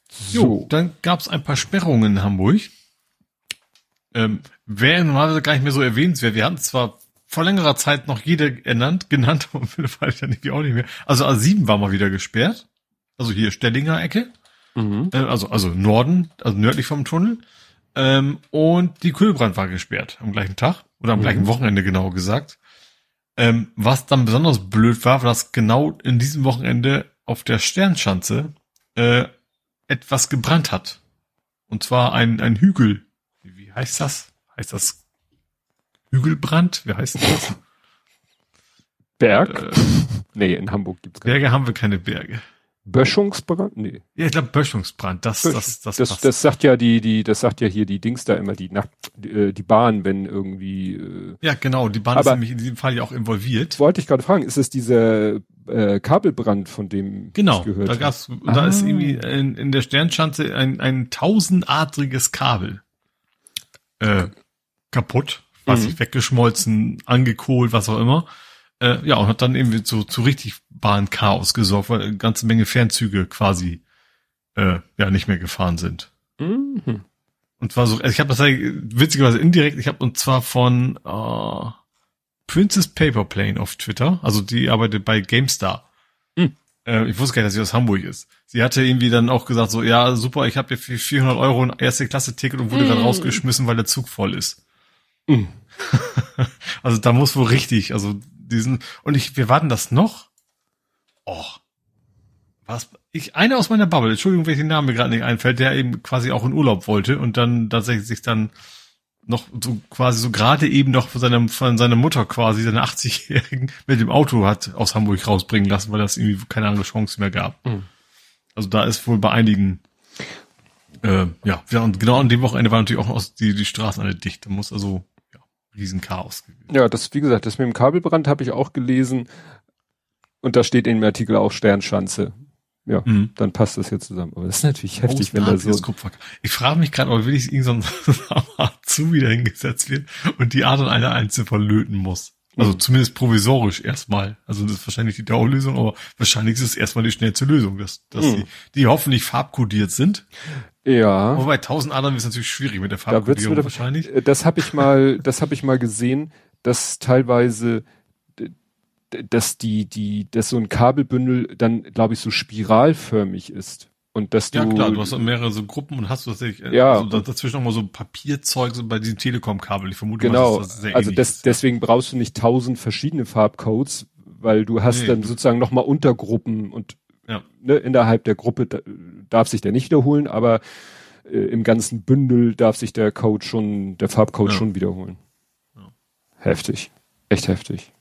So. Jo, dann gab es ein paar Sperrungen in Hamburg. Ähm, Wäre normalerweise gar nicht mehr so erwähnenswert. Wir hatten zwar vor längerer Zeit noch jede ernannt, genannt, aber mittlerweile dann irgendwie auch nicht mehr. Also A7 war mal wieder gesperrt. Also hier Stellinger Ecke. Mhm. Äh, also, also Norden, also nördlich vom Tunnel. Ähm, und die Kühlbrand war gesperrt am gleichen Tag. Oder am mhm. gleichen Wochenende genau gesagt. Ähm, was dann besonders blöd war, war, dass genau in diesem Wochenende auf der Sternschanze äh, etwas gebrannt hat. Und zwar ein, ein Hügel. Wie, wie heißt das? Heißt das Hügelbrand? Wie heißt das? Berg? Äh, nee, in Hamburg gibt's keine. Berge haben wir keine Berge. Böschungsbrand? Nee. Ja, ich glaube Böschungsbrand, das, Bösch das, das, das, das sagt ja die, die, das sagt ja hier die Dings da immer, die, Nacht, die, äh, die Bahn, wenn irgendwie. Äh, ja, genau, die Bahn ist nämlich in diesem Fall ja auch involviert. Wollte ich gerade fragen, ist es dieser äh, Kabelbrand, von dem genau, ich gehört da gab's, ah. da ist irgendwie in, in der Sternschanze ein, ein tausendadriges Kabel äh, kaputt was mhm. weggeschmolzen, angekohlt, was auch immer. Äh, ja, und hat dann irgendwie so zu richtig Bahnchaos gesorgt, weil eine ganze Menge Fernzüge quasi äh, ja nicht mehr gefahren sind. Mhm. Und zwar so, also ich habe das witzigerweise indirekt, ich habe und zwar von äh, Princess Paperplane auf Twitter, also die arbeitet bei GameStar. Mhm. Äh, ich wusste gar nicht, dass sie aus Hamburg ist. Sie hatte irgendwie dann auch gesagt so, ja super, ich habe hier für 400 Euro ein erste Klasse Ticket und wurde mhm. dann rausgeschmissen, weil der Zug voll ist. Mhm. also da muss wohl richtig, also diesen, und ich, wir warten das noch? Och. Was, ich, einer aus meiner Bubble, Entschuldigung, welchen Namen mir gerade nicht einfällt, der eben quasi auch in Urlaub wollte und dann tatsächlich sich dann noch so quasi so gerade eben noch von seiner, von seiner Mutter quasi, seine 80-Jährigen, mit dem Auto hat aus Hamburg rausbringen lassen, weil das irgendwie keine andere Chance mehr gab. Mhm. Also da ist wohl bei einigen äh, ja, ja, und genau an dem Wochenende war natürlich auch die, die Straßen alle dicht. Da muss also Riesenchaos gewesen. Ja, das, wie gesagt, das mit dem Kabelbrand habe ich auch gelesen. Und da steht in dem Artikel auch Sternschanze. Ja, mhm. dann passt das hier zusammen. Aber das ist natürlich heftig, wenn da so. Kupfer. Ich frage mich gerade, ob wirklich irgend so ein zu wieder hingesetzt wird und die Art und eine einzeln verlöten muss. Also mhm. zumindest provisorisch erstmal. Also das ist wahrscheinlich die Dauerlösung, aber wahrscheinlich ist es erstmal die schnellste Lösung, dass, dass mhm. die, die hoffentlich farbkodiert sind. Ja. Wobei 1000 Adern ist natürlich schwierig mit der Farbkodierung da wahrscheinlich. Äh, das habe ich mal, das habe ich mal gesehen, dass teilweise dass die die dass so ein Kabelbündel dann glaube ich so spiralförmig ist und dass du ja klar du hast mehrere so Gruppen und hast du tatsächlich äh, ja also dazwischen noch mal so Papierzeug so bei diesem Telekom-Kabel ich vermute genau mal, das also das, deswegen brauchst du nicht tausend verschiedene Farbcodes weil du hast nee, dann sozusagen noch mal Untergruppen und ja. ne, innerhalb der Gruppe da, darf sich der nicht wiederholen, aber äh, im ganzen Bündel darf sich der Code schon, der Farbcode ja. schon wiederholen. Ja. Heftig. Echt heftig.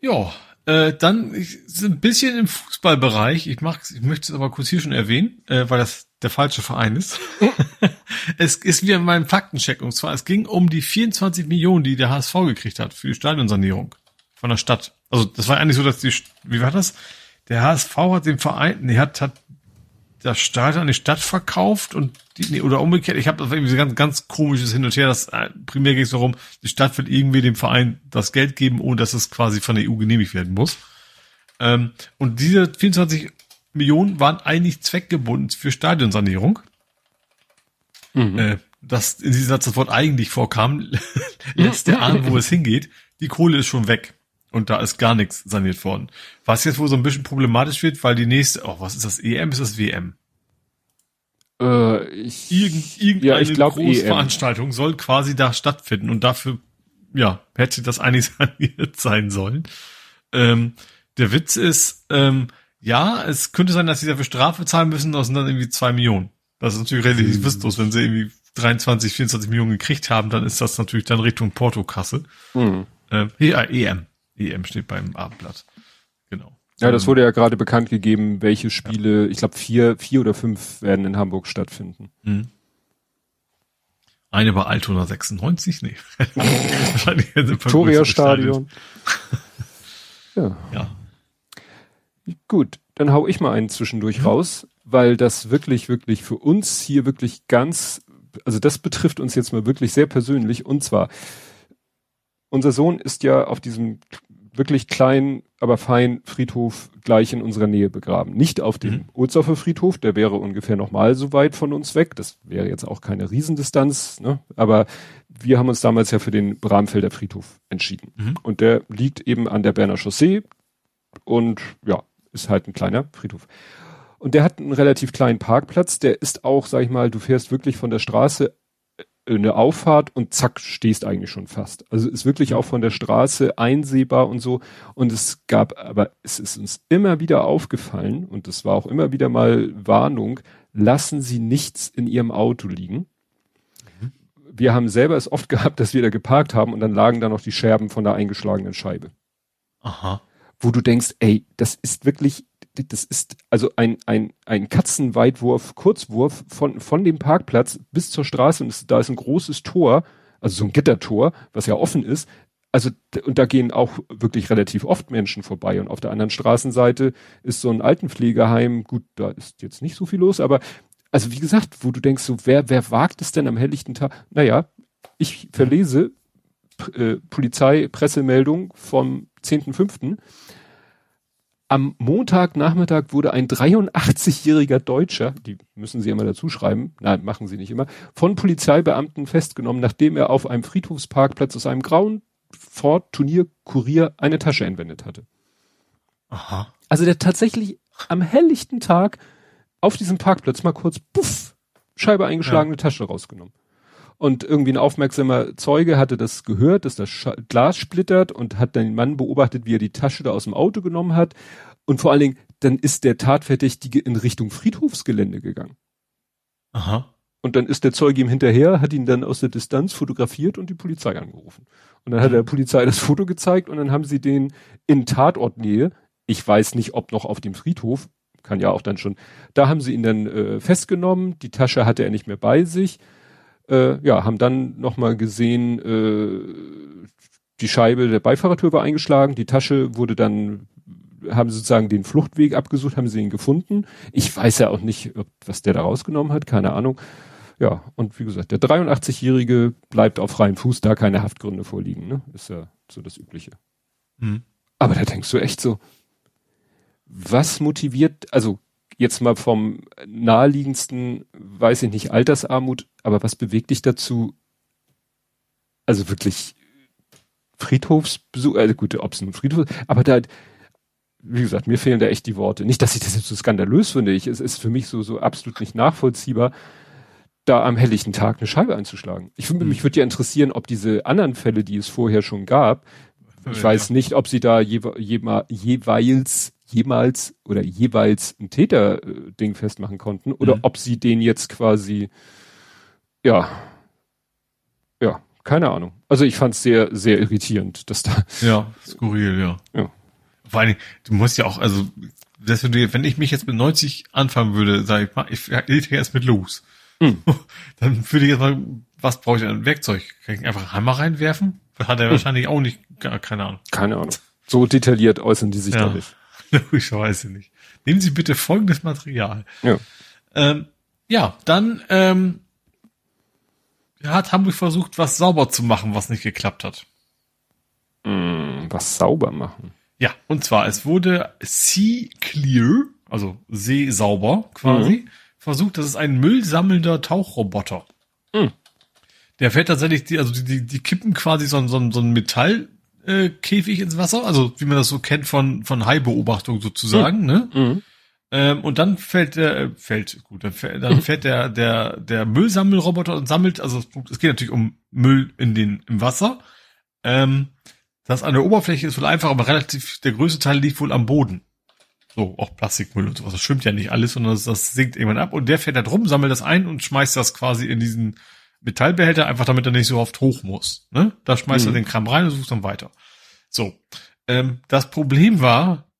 Ja, äh, dann ich, ein bisschen im Fußballbereich. Ich mach, ich möchte es aber kurz hier schon erwähnen, äh, weil das der falsche Verein ist. es ist wieder mein Faktencheck und zwar es ging um die 24 Millionen, die der HSV gekriegt hat für die Stadionsanierung von der Stadt. Also das war eigentlich so, dass die, wie war das? Der HSV hat den Verein, nee, hat, hat das Stadion an die Stadt verkauft und die, nee, oder umgekehrt. Ich habe irgendwie so ganz, ganz komisches Hin und Her. Das äh, primär ging es darum, die Stadt will irgendwie dem Verein das Geld geben, ohne dass es quasi von der EU genehmigt werden muss. Ähm, und diese 24 Millionen waren eigentlich zweckgebunden für Stadionsanierung. Mhm. Äh, das in diesem Satz das Wort eigentlich vorkam, lässt der ahnen, wo es hingeht. Die Kohle ist schon weg. Und da ist gar nichts saniert worden. Was jetzt wohl so ein bisschen problematisch wird, weil die nächste, oh, was ist das? EM ist das WM? Äh, ich, Irgend, irgendeine ja, ich glaub, Großveranstaltung EM. soll quasi da stattfinden und dafür, ja, hätte das eigentlich saniert sein sollen. Ähm, Der Witz ist, ähm, ja, es könnte sein, dass sie dafür Strafe zahlen müssen, das sind dann irgendwie zwei Millionen. Das ist natürlich relativ mhm. witzlos, wenn sie irgendwie 23, 24 Millionen gekriegt haben, dann ist das natürlich dann Richtung Portokasse. Mhm. Äh, ja, EM. EM steht beim Abendblatt. Genau. Ja, das wurde ja gerade bekannt gegeben, welche Spiele, ja. ich glaube vier, vier oder fünf werden in Hamburg stattfinden. Mhm. Eine bei Altona 96? Nee. Wahrscheinlich Victoria Stadion. ja. ja. Gut, dann hau ich mal einen zwischendurch mhm. raus, weil das wirklich, wirklich für uns hier wirklich ganz, also das betrifft uns jetzt mal wirklich sehr persönlich und zwar, unser Sohn ist ja auf diesem wirklich kleinen, aber feinen Friedhof gleich in unserer Nähe begraben. Nicht auf dem mhm. Ohlsdorfer Friedhof, der wäre ungefähr nochmal so weit von uns weg. Das wäre jetzt auch keine Riesendistanz, ne? aber wir haben uns damals ja für den Bramfelder Friedhof entschieden. Mhm. Und der liegt eben an der Berner Chaussee und ja, ist halt ein kleiner Friedhof. Und der hat einen relativ kleinen Parkplatz. Der ist auch, sag ich mal, du fährst wirklich von der Straße eine Auffahrt und zack, stehst eigentlich schon fast. Also ist wirklich auch von der Straße einsehbar und so. Und es gab, aber es ist uns immer wieder aufgefallen und es war auch immer wieder mal Warnung, lassen Sie nichts in Ihrem Auto liegen. Mhm. Wir haben selber es oft gehabt, dass wir da geparkt haben und dann lagen da noch die Scherben von der eingeschlagenen Scheibe. Aha wo du denkst, ey, das ist wirklich, das ist also ein, ein, ein Katzenweitwurf, Kurzwurf von, von dem Parkplatz bis zur Straße und es, da ist ein großes Tor, also so ein Gittertor, was ja offen ist. Also, und da gehen auch wirklich relativ oft Menschen vorbei. Und auf der anderen Straßenseite ist so ein Altenpflegeheim. Gut, da ist jetzt nicht so viel los, aber also wie gesagt, wo du denkst, so, wer, wer wagt es denn am helllichten Tag? Naja, ich verlese äh, Polizei-Pressemeldung vom 10.5. Am Montagnachmittag wurde ein 83-jähriger Deutscher, die müssen Sie immer dazu schreiben, nein, machen Sie nicht immer, von Polizeibeamten festgenommen, nachdem er auf einem Friedhofsparkplatz aus einem grauen Ford Turnier Kurier eine Tasche entwendet hatte. Aha. Also der tatsächlich am helllichten Tag auf diesem Parkplatz mal kurz, puff, Scheibe eingeschlagene ja. Tasche rausgenommen. Und irgendwie ein aufmerksamer Zeuge hatte das gehört, dass das Glas splittert und hat dann den Mann beobachtet, wie er die Tasche da aus dem Auto genommen hat. Und vor allen Dingen, dann ist der Tatverdächtige in Richtung Friedhofsgelände gegangen. Aha. Und dann ist der Zeuge ihm hinterher, hat ihn dann aus der Distanz fotografiert und die Polizei angerufen. Und dann hat der. Polizei das Foto gezeigt und dann haben sie den in Tatortnähe, ich weiß nicht, ob noch auf dem Friedhof, kann ja auch dann schon, da haben sie ihn dann äh, festgenommen, die Tasche hatte er nicht mehr bei sich äh, ja, haben dann nochmal gesehen, äh, die Scheibe der Beifahrertür war eingeschlagen, die Tasche wurde dann, haben sozusagen den Fluchtweg abgesucht, haben sie ihn gefunden. Ich weiß ja auch nicht, ob, was der da rausgenommen hat, keine Ahnung. Ja, und wie gesagt, der 83-Jährige bleibt auf freiem Fuß, da keine Haftgründe vorliegen, ne? Ist ja so das Übliche. Mhm. Aber da denkst du echt so, was motiviert, also jetzt mal vom naheliegendsten, weiß ich nicht, Altersarmut, aber was bewegt dich dazu, also wirklich Friedhofsbesuch, also gut, ob es nun Friedhof, aber da, wie gesagt, mir fehlen da echt die Worte. Nicht, dass ich das jetzt so skandalös finde, ich, es ist für mich so, so absolut nicht nachvollziehbar, da am helllichten Tag eine Scheibe einzuschlagen. Ich finde, mhm. mich würde ja interessieren, ob diese anderen Fälle, die es vorher schon gab, ich weiß nicht, ob sie da je, je, jeweils jemals oder jeweils ein Täter-Ding festmachen konnten oder mhm. ob sie den jetzt quasi, ja, ja, keine Ahnung. Also ich fand es sehr, sehr irritierend, dass da. Ja, skurril, ja. Ja. Vor allem, du musst ja auch, also, das, wenn ich mich jetzt mit 90 anfangen würde, sag ich mal, ich leg erst mit los. Mhm. Dann würde ich jetzt mal, was brauche ich an Werkzeug? Kann ich einfach einen Hammer reinwerfen? Hat er mhm. wahrscheinlich auch nicht, keine Ahnung. Keine Ahnung. So detailliert äußern die sich ja. da nicht. Logischerweise nicht. Nehmen Sie bitte folgendes Material. Ja, ähm, ja dann ähm, hat Hamburg versucht, was sauber zu machen, was nicht geklappt hat. Mm, was sauber machen? Ja, und zwar, es wurde Sea Clear, also seesauber quasi, mhm. versucht, das ist ein müllsammelnder Tauchroboter. Mhm. Der fährt tatsächlich, die, also die, die, die kippen quasi so, so, so ein Metall, äh, Käfig ins Wasser, also wie man das so kennt von von Hai-Beobachtung sozusagen, mhm. ne? Mhm. Ähm, und dann fällt der, äh, fällt, gut, dann, fällt, dann mhm. fährt der, der, der Müllsammelroboter und sammelt, also es geht natürlich um Müll in den, im Wasser. Ähm, Das an der Oberfläche ist wohl einfach, aber relativ, der größte Teil liegt wohl am Boden. So, auch Plastikmüll und sowas. Das schwimmt ja nicht alles, sondern das, das sinkt irgendwann ab. Und der fährt da drum, sammelt das ein und schmeißt das quasi in diesen Metallbehälter, einfach damit er nicht so oft hoch muss. Ne? Da schmeißt mhm. er den Kram rein und sucht dann weiter. So. Ähm, das Problem war,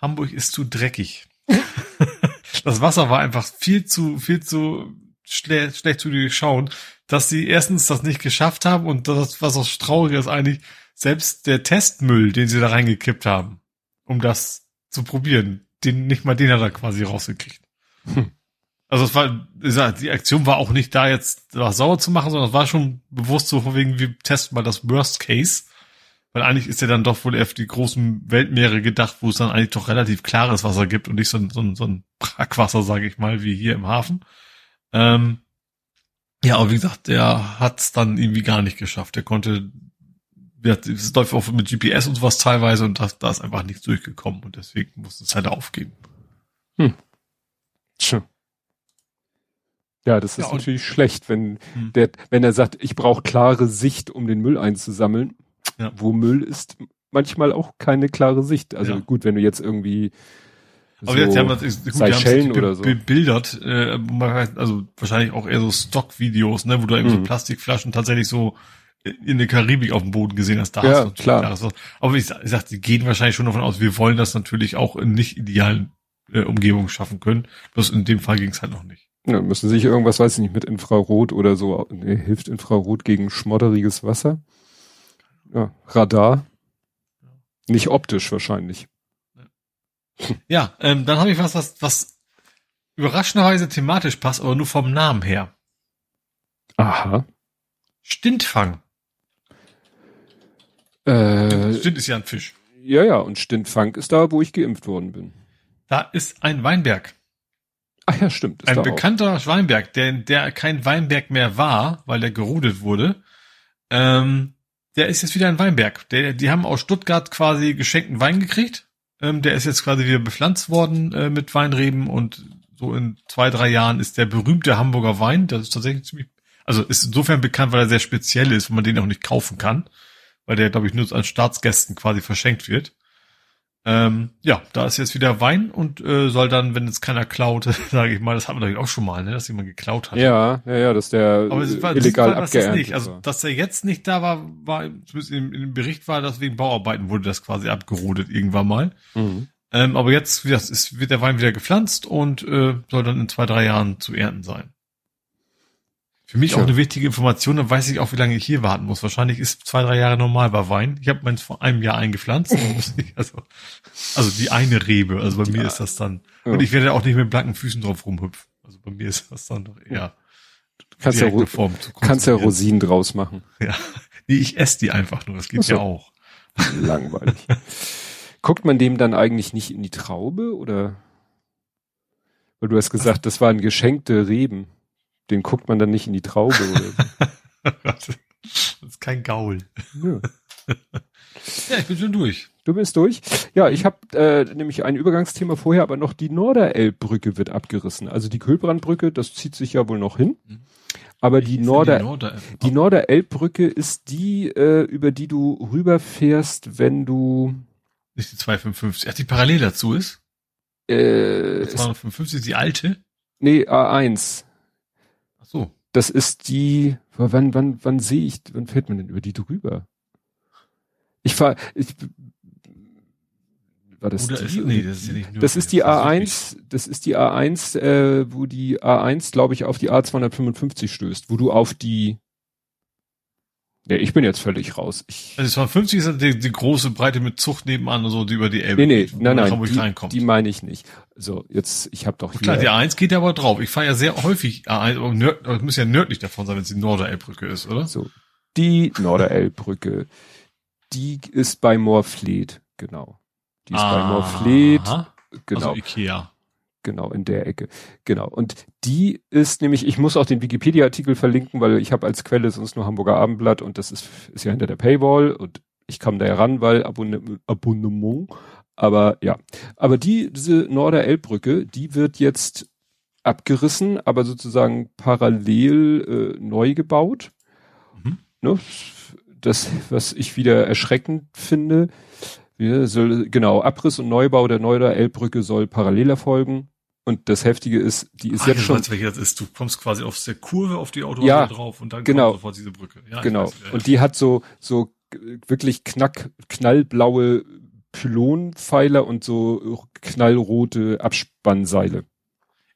Hamburg ist zu dreckig. das Wasser war einfach viel zu, viel zu schlecht, schlecht zu schauen, dass sie erstens das nicht geschafft haben und das, was auch traurig ist eigentlich, selbst der Testmüll, den sie da reingekippt haben, um das zu probieren, den, nicht mal den hat er quasi rausgekriegt. Hm. Also es war, die Aktion war auch nicht da jetzt was sauer zu machen, sondern es war schon bewusst so von wegen, wir testen mal das Worst Case. Weil eigentlich ist ja dann doch wohl eher für die großen Weltmeere gedacht, wo es dann eigentlich doch relativ klares Wasser gibt und nicht so ein, so ein, so ein Brackwasser, sage ich mal, wie hier im Hafen. Ähm, ja, aber wie gesagt, der hat es dann irgendwie gar nicht geschafft. Der konnte, es läuft auch mit GPS und sowas teilweise und das, da ist einfach nichts durchgekommen und deswegen musste es halt aufgeben. Hm. Tja. Ja, das ist ja, natürlich schlecht, wenn hm. der, wenn er sagt, ich brauche klare Sicht, um den Müll einzusammeln. Ja. Wo Müll ist manchmal auch keine klare Sicht. Also ja. gut, wenn du jetzt irgendwie aber so jetzt haben wir gut, Seychellen oder so. bebildert, äh, also wahrscheinlich auch eher so Stock-Videos, ne, wo du eben mhm. so Plastikflaschen tatsächlich so in der Karibik auf dem Boden gesehen hast. Da ja, hast klar. Klares, aber ich, ich sag, die gehen wahrscheinlich schon davon aus, wir wollen das natürlich auch in nicht idealen äh, Umgebungen schaffen können. Bloß in dem Fall ging es halt noch nicht. Ja, müssen sich irgendwas, weiß ich nicht, mit Infrarot oder so, nee, hilft Infrarot gegen schmodderiges Wasser? Ja, Radar. Nicht optisch wahrscheinlich. Ja, ähm, dann habe ich was, was, was überraschenderweise thematisch passt, aber nur vom Namen her. Aha. Stintfang. Äh, Stint ist ja ein Fisch. Ja, ja, und Stintfang ist da, wo ich geimpft worden bin. Da ist ein Weinberg. Ach ja, stimmt. ein bekannter auch. Weinberg, der, der kein Weinberg mehr war, weil der gerodet wurde. Ähm, der ist jetzt wieder ein Weinberg. Der, die haben aus Stuttgart quasi geschenkten Wein gekriegt ähm, der ist jetzt quasi wieder bepflanzt worden äh, mit Weinreben und so in zwei, drei Jahren ist der berühmte Hamburger Wein, das ist tatsächlich ziemlich, also ist insofern bekannt, weil er sehr speziell ist, wo man den auch nicht kaufen kann, weil der, glaube ich, nur an Staatsgästen quasi verschenkt wird. Ähm, ja, da ist jetzt wieder Wein und äh, soll dann, wenn jetzt keiner klaut, sage ich mal, das haben wir doch auch schon mal, ne, dass jemand geklaut hat. Ja, ja, ja, dass der Aber es war, illegal war, das nicht. Also, dass er jetzt nicht da war, war zumindest in, in dem Bericht war, dass wegen Bauarbeiten wurde das quasi abgerodet irgendwann mal. Mhm. Ähm, aber jetzt wie das ist, wird der Wein wieder gepflanzt und äh, soll dann in zwei, drei Jahren zu ernten sein. Für mich Tja. auch eine wichtige Information, dann weiß ich auch, wie lange ich hier warten muss. Wahrscheinlich ist zwei, drei Jahre normal bei Wein. Ich habe meins vor einem Jahr eingepflanzt. also, also die eine Rebe. Also bei ja. mir ist das dann. Ja. Und ich werde auch nicht mit blanken Füßen drauf rumhüpfen. Also bei mir ist das dann doch eher. Du kannst ja, Form kannst ja Rosinen draus machen. Ja. Nee, ich esse die einfach nur. Das geht so. ja auch. Langweilig. Guckt man dem dann eigentlich nicht in die Traube oder? Weil du hast gesagt, das waren geschenkte Reben den guckt man dann nicht in die Traube oder so. das ist kein Gaul. Ja. ja, ich bin schon durch. Du bist durch? Ja, ich habe äh, nämlich ein Übergangsthema vorher, aber noch die Norderelbbrücke wird abgerissen. Also die Kölbrandbrücke, das zieht sich ja wohl noch hin. Mhm. Aber die, Norder, die, Norder die Norderelbbrücke ist die, äh, über die du rüberfährst, wenn du nicht die 255, ach, die parallel dazu ist? Äh, 255 ist die alte? Nee, A1. So. Das ist die, wann, wann, wann sehe ich, wann fährt man denn über die drüber? Ich fahr, ich, war das Oder die? Ist, nee, das ist nicht nur Das ist die A1, das ist die A1, äh, wo die A1, glaube ich, auf die A255 stößt, wo du auf die ja, ich bin jetzt völlig raus. Ich also 250 ist die, die große Breite mit Zucht nebenan, so die über die Elbe nee, nee, geht, nein, nein, die, die meine ich nicht. So, jetzt, ich habe doch hier... Klar, die A1 geht ja aber drauf. Ich fahre ja sehr häufig A1, aber nörd, das muss ja nördlich davon sein, wenn es die Norderelbbrücke ist, oder? So, die Norderelbbrücke, die ist bei Moorfleet, genau. Die ist ah, bei Moorfleet, genau. Also Ikea. Genau, in der Ecke. Genau. Und die ist nämlich, ich muss auch den Wikipedia-Artikel verlinken, weil ich habe als Quelle sonst nur Hamburger Abendblatt und das ist, ist ja hinter der Paywall und ich kam da ja ran, weil Abonne Abonnement. Aber ja. Aber die, diese Norder-Elbbrücke, die wird jetzt abgerissen, aber sozusagen parallel äh, neu gebaut. Mhm. Ne? das, was ich wieder erschreckend finde, soll, genau, Abriss und Neubau der Neuder Elbbrücke soll parallel erfolgen. Und das Heftige ist, die ist Ach, jetzt schon. Weißt, welche das ist. Du kommst quasi auf der Kurve auf die Autobahn ja, drauf und dann genau, kommt sofort diese Brücke. Ja, genau. Weiß, ja, und die hat so, so wirklich knack, knallblaue Pylonpfeiler und so knallrote Abspannseile.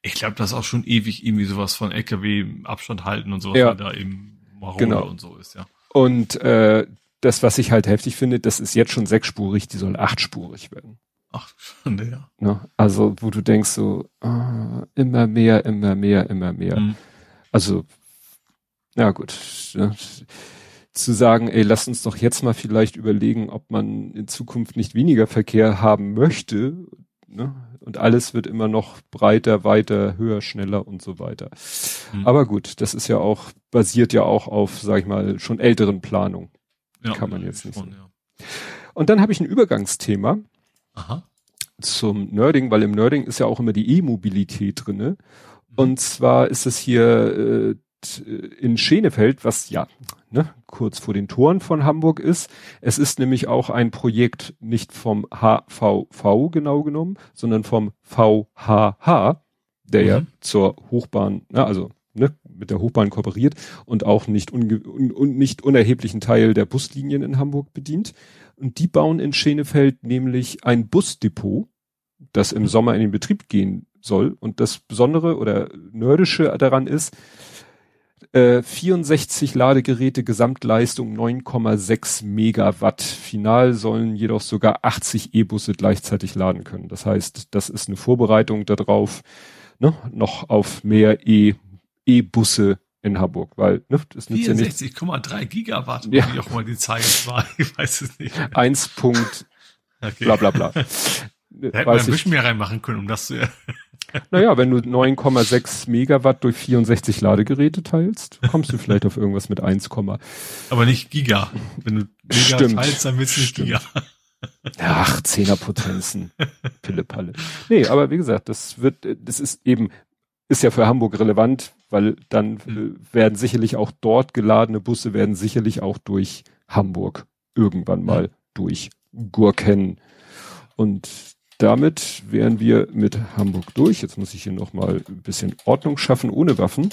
Ich glaube, das ist auch schon ewig irgendwie sowas von LKW Abstand halten und sowas, ja. da eben Marode genau. und so ist, ja. Und äh, das, was ich halt heftig finde, das ist jetzt schon sechsspurig, die soll achtspurig werden. Ach, schon ja. Ne? Also, wo du denkst so, ah, immer mehr, immer mehr, immer mehr. Mhm. Also, ja gut. Ne? Zu sagen, ey, lass uns doch jetzt mal vielleicht überlegen, ob man in Zukunft nicht weniger Verkehr haben möchte. Ne? Und alles wird immer noch breiter, weiter, höher, schneller und so weiter. Mhm. Aber gut, das ist ja auch, basiert ja auch auf, sag ich mal, schon älteren Planungen. Ja, Kann man jetzt nicht schon, sagen. Ja. Und dann habe ich ein Übergangsthema Aha. zum Nerding, weil im Nerding ist ja auch immer die E-Mobilität drinne. Mhm. Und zwar ist es hier äh, in Schenefeld, was ja ne, kurz vor den Toren von Hamburg ist. Es ist nämlich auch ein Projekt nicht vom HVV genau genommen, sondern vom VHH, der mhm. ja zur Hochbahn, ne, also ne, mit der Hochbahn kooperiert und auch nicht, unge un, un, nicht unerheblichen Teil der Buslinien in Hamburg bedient. Und die bauen in Schenefeld nämlich ein Busdepot, das im Sommer in den Betrieb gehen soll. Und das Besondere oder Nerdische daran ist, äh, 64 Ladegeräte, Gesamtleistung 9,6 Megawatt. Final sollen jedoch sogar 80 E-Busse gleichzeitig laden können. Das heißt, das ist eine Vorbereitung darauf, ne, noch auf mehr E E-Busse in Hamburg, weil ne, nützt ja nicht. 64,3 Gigawatt, ja. wie auch mal die Zahl war, ich weiß es nicht. 1. Punkt, okay. bla bla bla. Da hätte man ein bisschen mehr reinmachen können, um das zu. naja, wenn du 9,6 Megawatt durch 64 Ladegeräte teilst, kommst du vielleicht auf irgendwas mit 1, aber nicht Giga. Wenn du Giga Stimmt. teilst, dann willst du nicht Giga. Ach, Zehnerpotenzen. Pille-Palle. Nee, aber wie gesagt, das wird, das ist eben, ist ja für Hamburg relevant, weil dann mhm. werden sicherlich auch dort geladene Busse werden sicherlich auch durch Hamburg irgendwann mal mhm. durch Gurken. Und damit wären wir mit Hamburg durch. Jetzt muss ich hier nochmal ein bisschen Ordnung schaffen ohne Waffen,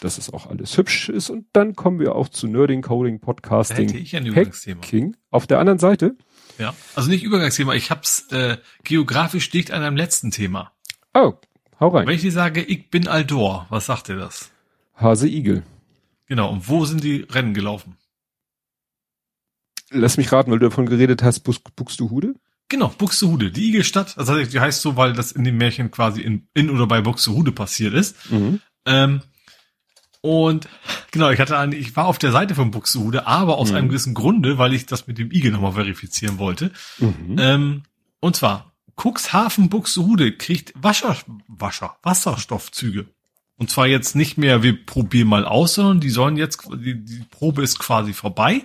dass es auch alles hübsch ist. Und dann kommen wir auch zu Nerding, Coding, Podcasting, da hätte ich ein Übergangsthema. Hacking. Auf der anderen Seite. Ja, also nicht Übergangsthema. Ich hab's äh, geografisch dicht an einem letzten Thema. Oh, Hau rein. Wenn ich dir sage, ich bin Aldor, was sagt dir das? Hase Igel. Genau, und wo sind die Rennen gelaufen? Lass mich raten, weil du davon geredet hast, Bux, Buxtehude? Genau, Buxtehude, die Igelstadt. Also die heißt so, weil das in dem Märchen quasi in, in oder bei Buxtehude passiert ist. Mhm. Ähm, und genau, ich hatte eine, ich war auf der Seite von Buxtehude, aber aus mhm. einem gewissen Grunde, weil ich das mit dem Igel nochmal verifizieren wollte. Mhm. Ähm, und zwar Cuxhaven Buxtehude kriegt Wasser, Wasser, Wasserstoffzüge. Und zwar jetzt nicht mehr, wir probieren mal aus, sondern die sollen jetzt, die, die Probe ist quasi vorbei.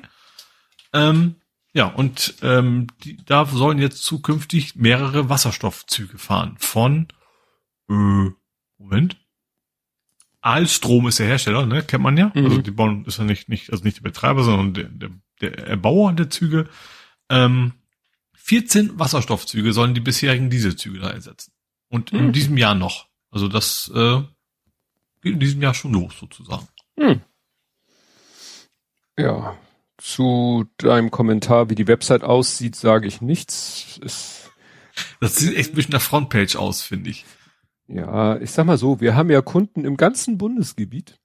Ähm, ja, und ähm, die, da sollen jetzt zukünftig mehrere Wasserstoffzüge fahren. Von, äh, Moment. Alstrom ist der Hersteller, ne? Kennt man ja. Mhm. Also die bauen, ist ja nicht, nicht, also nicht der Betreiber, sondern der, der, der Erbauer der Züge. Ähm, 14 Wasserstoffzüge sollen die bisherigen Dieselzüge da ersetzen. Und hm. in diesem Jahr noch. Also das äh, geht in diesem Jahr schon los, sozusagen. Hm. Ja, zu deinem Kommentar, wie die Website aussieht, sage ich nichts. Es das sieht echt ein bisschen nach Frontpage aus, finde ich. Ja, ich sag mal so, wir haben ja Kunden im ganzen Bundesgebiet.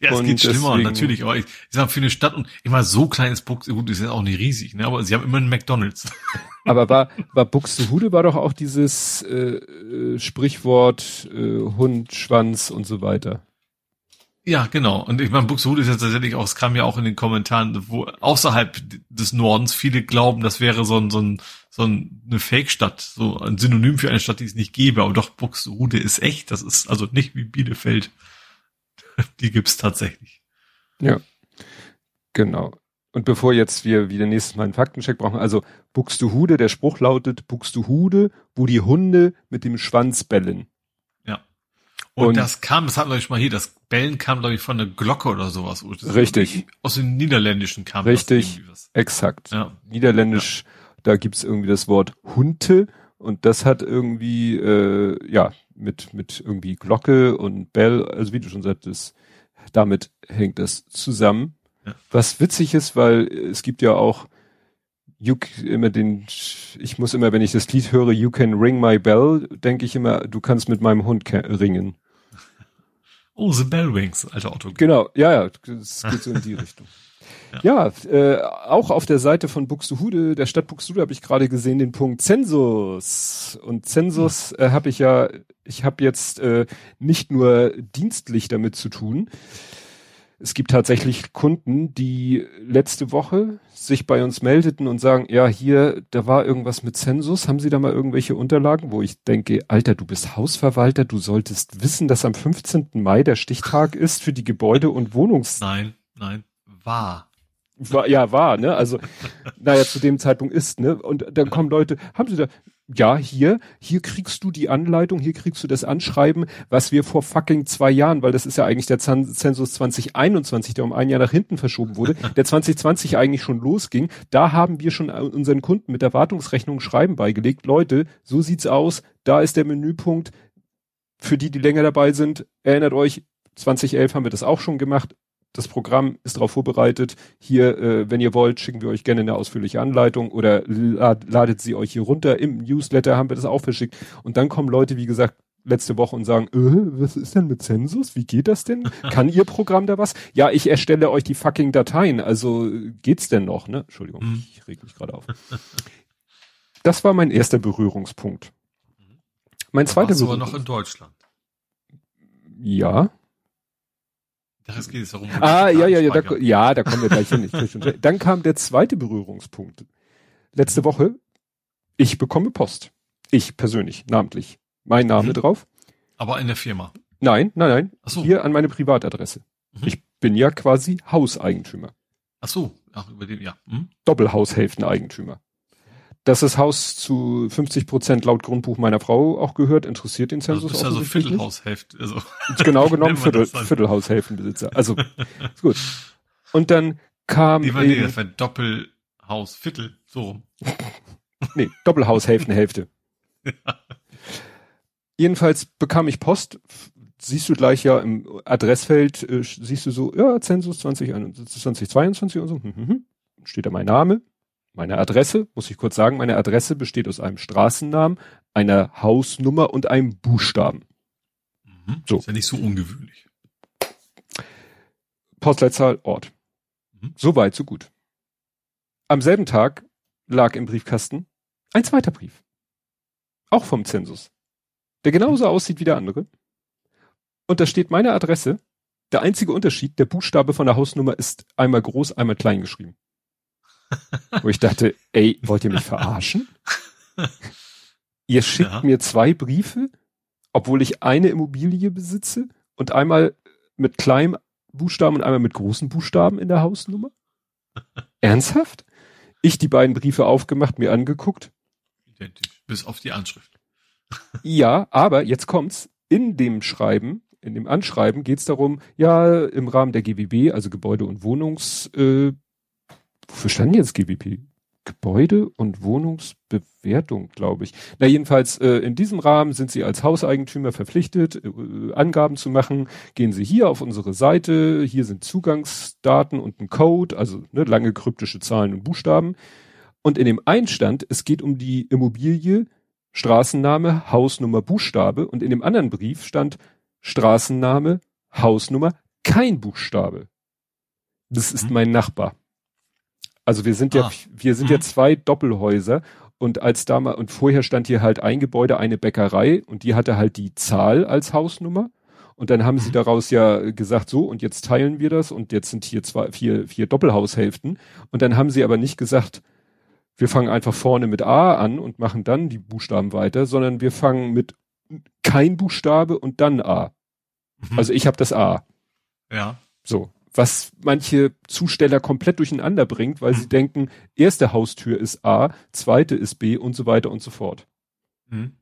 Ja, es geht schlimmer, deswegen, natürlich, aber ich, ich sag für eine Stadt und immer so klein ist Buxtehude, ist ja auch nicht riesig, ne? aber sie haben immer einen McDonalds. aber war, war Buxtehude war doch auch dieses äh, äh, Sprichwort äh, Hund, Schwanz und so weiter. Ja, genau. Und ich meine, Buxtehude ist ja tatsächlich auch, es kam ja auch in den Kommentaren, wo außerhalb des Nordens viele glauben, das wäre so ein, so ein, so eine Fake-Stadt, so ein Synonym für eine Stadt, die es nicht gäbe. Aber doch, Buxtehude ist echt. Das ist also nicht wie Bielefeld. Die gibt's tatsächlich. Ja. Genau. Und bevor jetzt wir wieder nächstes Mal einen Faktencheck brauchen, also Buxtehude, der Spruch lautet Buxtehude, wo die Hunde mit dem Schwanz bellen. Ja. Und, und das kam, das hatten wir schon mal hier, das Bellen kam, glaube ich, von der Glocke oder sowas. Richtig. Aus dem Niederländischen kam Richtig, exakt. Ja. Niederländisch, ja. da gibt's irgendwie das Wort Hunte und das hat irgendwie, äh, ja, mit, mit irgendwie Glocke und Bell, also wie du schon sagtest, damit hängt das zusammen. Ja. Was witzig ist, weil es gibt ja auch you, immer den, ich muss immer, wenn ich das Lied höre, You can ring my bell, denke ich immer, du kannst mit meinem Hund ringen. Oh, The Bell Rings, alter Otto. Genau, ja, ja, das geht so in die Richtung. Ja, ja äh, auch auf der Seite von Buxtehude, der Stadt Buxtehude, habe ich gerade gesehen den Punkt Zensus. Und Zensus äh, habe ich ja, ich habe jetzt äh, nicht nur dienstlich damit zu tun. Es gibt tatsächlich Kunden, die letzte Woche sich bei uns meldeten und sagen, ja, hier, da war irgendwas mit Zensus, haben Sie da mal irgendwelche Unterlagen, wo ich denke, Alter, du bist Hausverwalter, du solltest wissen, dass am 15. Mai der Stichtag ist für die Gebäude- und Wohnungs... Nein, nein, war. War, ja, war, ne? Also, naja, zu dem Zeitpunkt ist, ne? Und dann kommen Leute, haben sie da, ja, hier, hier kriegst du die Anleitung, hier kriegst du das Anschreiben, was wir vor fucking zwei Jahren, weil das ist ja eigentlich der Zensus 2021, der um ein Jahr nach hinten verschoben wurde, der 2020 eigentlich schon losging. Da haben wir schon unseren Kunden mit der Wartungsrechnung Schreiben beigelegt. Leute, so sieht's aus. Da ist der Menüpunkt. Für die, die länger dabei sind, erinnert euch, 2011 haben wir das auch schon gemacht das Programm ist darauf vorbereitet. Hier, äh, wenn ihr wollt, schicken wir euch gerne eine ausführliche Anleitung oder ladet sie euch hier runter. Im Newsletter haben wir das auch verschickt. Und dann kommen Leute, wie gesagt, letzte Woche und sagen, äh, was ist denn mit Zensus? Wie geht das denn? Kann Ihr Programm da was? Ja, ich erstelle euch die fucking Dateien. Also geht's denn noch? Ne? Entschuldigung, mhm. ich reg mich gerade auf. Das war mein erster Berührungspunkt. Mein zweiter Berührungspunkt. aber noch in Deutschland. Ja. Das geht es darum. Ah, ja, ja, ja, da, ja, da kommen wir gleich hin. Dann kam der zweite Berührungspunkt. Letzte Woche, ich bekomme Post. Ich persönlich, namentlich. Mein Name mhm. drauf. Aber in der Firma? Nein, nein, nein. Ach so. Hier an meine Privatadresse. Mhm. Ich bin ja quasi Hauseigentümer. Ach so, ach, über den, ja. Mhm. Doppelhaushälfteneigentümer dass das Haus zu 50 Prozent laut Grundbuch meiner Frau auch gehört, interessiert den Zensus also, also Viertelhaushälfte. Also genau genommen Viertel, Viertelhaushälftenbesitzer. Also ist gut. Und dann kam nee, nee, das war Doppelhaus, Viertel, so rum. nee, Doppelhaushälftenhälfte. ja. Jedenfalls bekam ich Post, siehst du gleich ja im Adressfeld, äh, siehst du so, ja, Zensus 2021, 2022 und so, hm, hm, hm. steht da mein Name, meine Adresse, muss ich kurz sagen, meine Adresse besteht aus einem Straßennamen, einer Hausnummer und einem Buchstaben. Mhm. So. Ist ja nicht so ungewöhnlich. Postleitzahl, Ort. Mhm. So weit, so gut. Am selben Tag lag im Briefkasten ein zweiter Brief. Auch vom Zensus. Der genauso mhm. aussieht wie der andere. Und da steht meine Adresse. Der einzige Unterschied, der Buchstabe von der Hausnummer ist einmal groß, einmal klein geschrieben. Wo ich dachte, ey, wollt ihr mich verarschen? ihr schickt ja. mir zwei Briefe, obwohl ich eine Immobilie besitze und einmal mit kleinen Buchstaben und einmal mit großen Buchstaben in der Hausnummer? Ernsthaft? Ich die beiden Briefe aufgemacht, mir angeguckt. Identisch, bis auf die Anschrift. ja, aber jetzt kommt's. In dem Schreiben, in dem Anschreiben geht's darum, ja, im Rahmen der GWB, also Gebäude- und Wohnungs, äh, wofür stand jetzt GWP? Gebäude- und Wohnungsbewertung, glaube ich. Na jedenfalls, äh, in diesem Rahmen sind Sie als Hauseigentümer verpflichtet, äh, Angaben zu machen. Gehen Sie hier auf unsere Seite, hier sind Zugangsdaten und ein Code, also ne, lange kryptische Zahlen und Buchstaben. Und in dem Einstand, es geht um die Immobilie, Straßenname, Hausnummer, Buchstabe. Und in dem anderen Brief stand Straßenname, Hausnummer, kein Buchstabe. Das ist mhm. mein Nachbar. Also wir sind ah. ja, wir sind mhm. ja zwei Doppelhäuser und als da mal, und vorher stand hier halt ein Gebäude, eine Bäckerei und die hatte halt die Zahl als Hausnummer. Und dann haben mhm. sie daraus ja gesagt, so, und jetzt teilen wir das und jetzt sind hier zwei, vier, vier Doppelhaushälften. Und dann haben sie aber nicht gesagt, wir fangen einfach vorne mit A an und machen dann die Buchstaben weiter, sondern wir fangen mit kein Buchstabe und dann A. Mhm. Also ich habe das A. Ja. So was manche Zusteller komplett durcheinander bringt, weil sie denken, erste Haustür ist A, zweite ist B und so weiter und so fort. Mhm.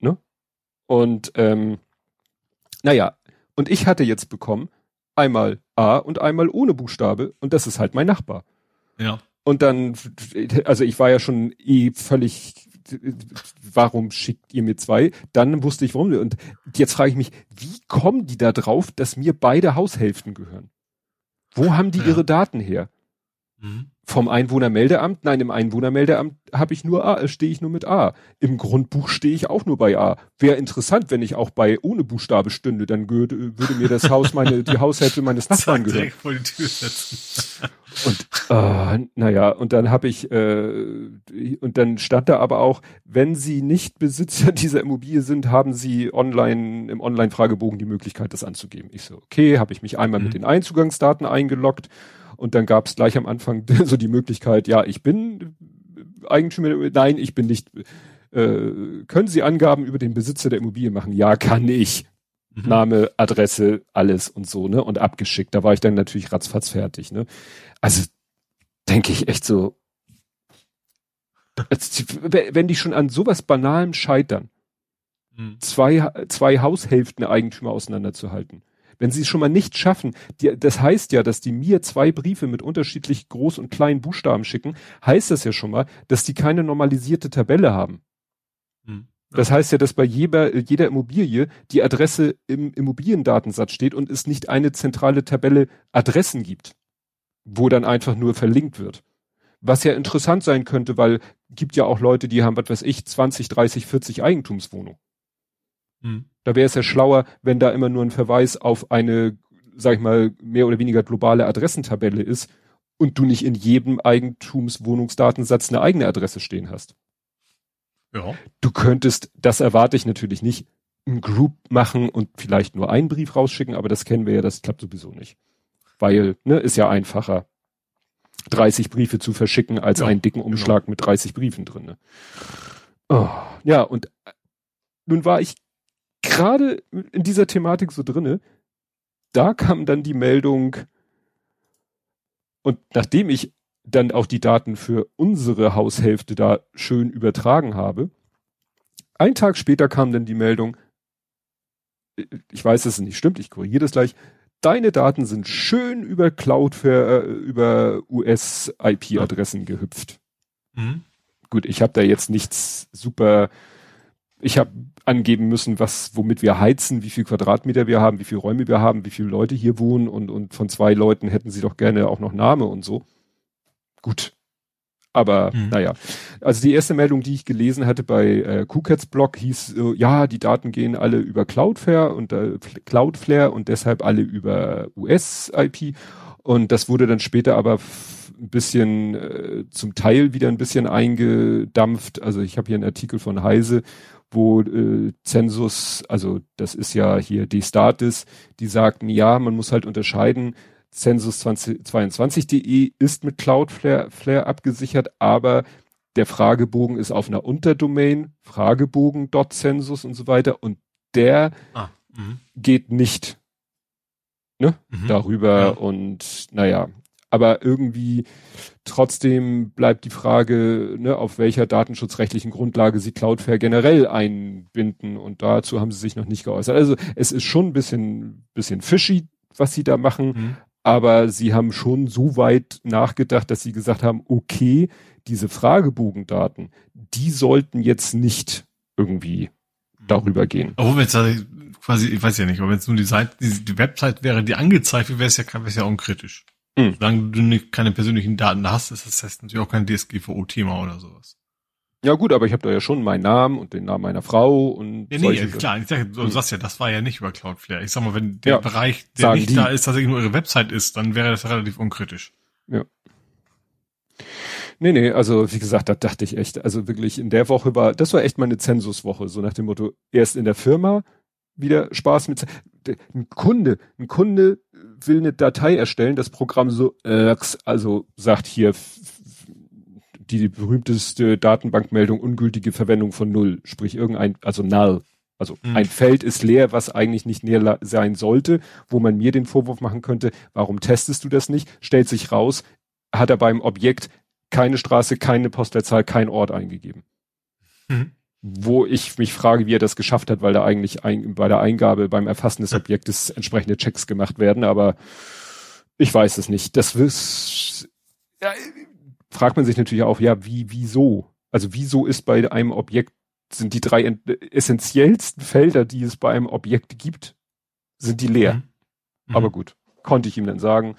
Ne? Und ähm, Naja, und ich hatte jetzt bekommen, einmal A und einmal ohne Buchstabe und das ist halt mein Nachbar. Ja. Und dann, also ich war ja schon eh völlig, warum schickt ihr mir zwei? Dann wusste ich warum. Und jetzt frage ich mich, wie kommen die da drauf, dass mir beide Haushälften gehören? Wo haben die ihre Daten her? Mhm. Vom Einwohnermeldeamt? Nein, im Einwohnermeldeamt habe ich nur A, stehe ich nur mit A. Im Grundbuch stehe ich auch nur bei A. Wäre interessant, wenn ich auch bei ohne Buchstabe stünde, dann würde, würde mir das Haus meine, die Haushälfte meines Nachbarn gehören. Und äh, naja, und dann habe ich, äh, und dann stand da aber auch, wenn Sie nicht Besitzer dieser Immobilie sind, haben Sie online im Online-Fragebogen die Möglichkeit, das anzugeben. Ich so, okay, habe ich mich einmal mhm. mit den Einzugangsdaten eingeloggt und dann gab es gleich am Anfang so die Möglichkeit, ja, ich bin Eigentümer, nein, ich bin nicht. Äh, können Sie Angaben über den Besitzer der Immobilie machen? Ja, kann ich. Mhm. Name, Adresse, alles und so, ne? Und abgeschickt. Da war ich dann natürlich ratzfatz fertig, ne? Also denke ich echt so, wenn die schon an sowas Banalem scheitern, mhm. zwei, zwei Haushälften Eigentümer auseinanderzuhalten, wenn sie es schon mal nicht schaffen, die, das heißt ja, dass die mir zwei Briefe mit unterschiedlich groß und kleinen Buchstaben schicken, heißt das ja schon mal, dass die keine normalisierte Tabelle haben. Hm. Das heißt ja, dass bei jeder, jeder Immobilie die Adresse im Immobiliendatensatz steht und es nicht eine zentrale Tabelle Adressen gibt, wo dann einfach nur verlinkt wird. Was ja interessant sein könnte, weil gibt ja auch Leute, die haben, was weiß ich, 20, 30, 40 Eigentumswohnungen. Hm. Da wäre es ja schlauer, wenn da immer nur ein Verweis auf eine, sag ich mal, mehr oder weniger globale Adressentabelle ist und du nicht in jedem Eigentumswohnungsdatensatz eine eigene Adresse stehen hast. Ja. Du könntest, das erwarte ich natürlich nicht, ein Group machen und vielleicht nur einen Brief rausschicken, aber das kennen wir ja, das klappt sowieso nicht. Weil, ne, ist ja einfacher, 30 Briefe zu verschicken, als ja, einen dicken genau. Umschlag genau. mit 30 Briefen drin. Ne? Oh, ja, und äh, nun war ich gerade in dieser Thematik so drinne, da kam dann die Meldung, und nachdem ich dann auch die Daten für unsere Haushälfte da schön übertragen habe, ein Tag später kam dann die Meldung, ich weiß, dass es nicht stimmt, ich korrigiere das gleich, deine Daten sind schön über Cloudflare, äh, über US-IP-Adressen gehüpft. Mhm. Gut, ich habe da jetzt nichts super ich habe angeben müssen, was, womit wir heizen, wie viel Quadratmeter wir haben, wie viele Räume wir haben, wie viele Leute hier wohnen und, und von zwei Leuten hätten sie doch gerne auch noch Name und so. Gut. Aber mhm. naja, also die erste Meldung, die ich gelesen hatte bei äh, KuCats Blog, hieß, äh, ja, die Daten gehen alle über Cloudflare und äh, Cloudflare und deshalb alle über US-IP. Und das wurde dann später aber ein bisschen äh, zum Teil wieder ein bisschen eingedampft. Also ich habe hier einen Artikel von Heise wo äh, Zensus, also das ist ja hier die Status, die sagten, ja, man muss halt unterscheiden, Census22.de ist mit Cloudflare Flare abgesichert, aber der Fragebogen ist auf einer Unterdomain, Fragebogen.census und so weiter und der ah, mhm. geht nicht ne, mhm, darüber ja. und naja, aber irgendwie trotzdem bleibt die Frage, ne, auf welcher datenschutzrechtlichen Grundlage sie Cloudflare generell einbinden und dazu haben sie sich noch nicht geäußert. Also es ist schon ein bisschen, bisschen fishy, was sie da machen, mhm. aber sie haben schon so weit nachgedacht, dass sie gesagt haben, okay, diese Fragebogendaten, die sollten jetzt nicht irgendwie darüber gehen. Obwohl wir jetzt quasi, ich weiß ja nicht, aber wenn es nur die Seite, die, die Website wäre, die angezeigt wird, wäre es ja, wäre es ja unkritisch. Mhm. Solange du keine persönlichen Daten hast, ist das heißt natürlich auch kein DSGVO-Thema oder sowas. Ja gut, aber ich habe da ja schon meinen Namen und den Namen meiner Frau und ja, nee, ja, klar, ich sag, du mhm. sagst ja, das war ja nicht über Cloudflare. Ich sag mal, wenn der ja, Bereich, der nicht die. da ist, tatsächlich nur ihre Website ist, dann wäre das relativ unkritisch. Ja. Nee, nee, also wie gesagt, da dachte ich echt, also wirklich in der Woche war, das war echt meine Zensuswoche, so nach dem Motto, erst in der Firma wieder Spaß mit, ein Kunde, ein Kunde will eine Datei erstellen, das Programm so, äh, also sagt hier die berühmteste Datenbankmeldung ungültige Verwendung von null, sprich irgendein, also null. Also mhm. ein Feld ist leer, was eigentlich nicht leer sein sollte, wo man mir den Vorwurf machen könnte, warum testest du das nicht? Stellt sich raus, hat er beim Objekt keine Straße, keine Postleitzahl, kein Ort eingegeben. Mhm. Wo ich mich frage, wie er das geschafft hat, weil da eigentlich ein, bei der Eingabe beim Erfassen des Objektes entsprechende Checks gemacht werden, aber ich weiß es nicht. Das ist, ja, fragt man sich natürlich auch, ja, wie, wieso? Also wieso ist bei einem Objekt, sind die drei essentiellsten Felder, die es bei einem Objekt gibt, sind die leer? Mhm. Mhm. Aber gut, konnte ich ihm dann sagen.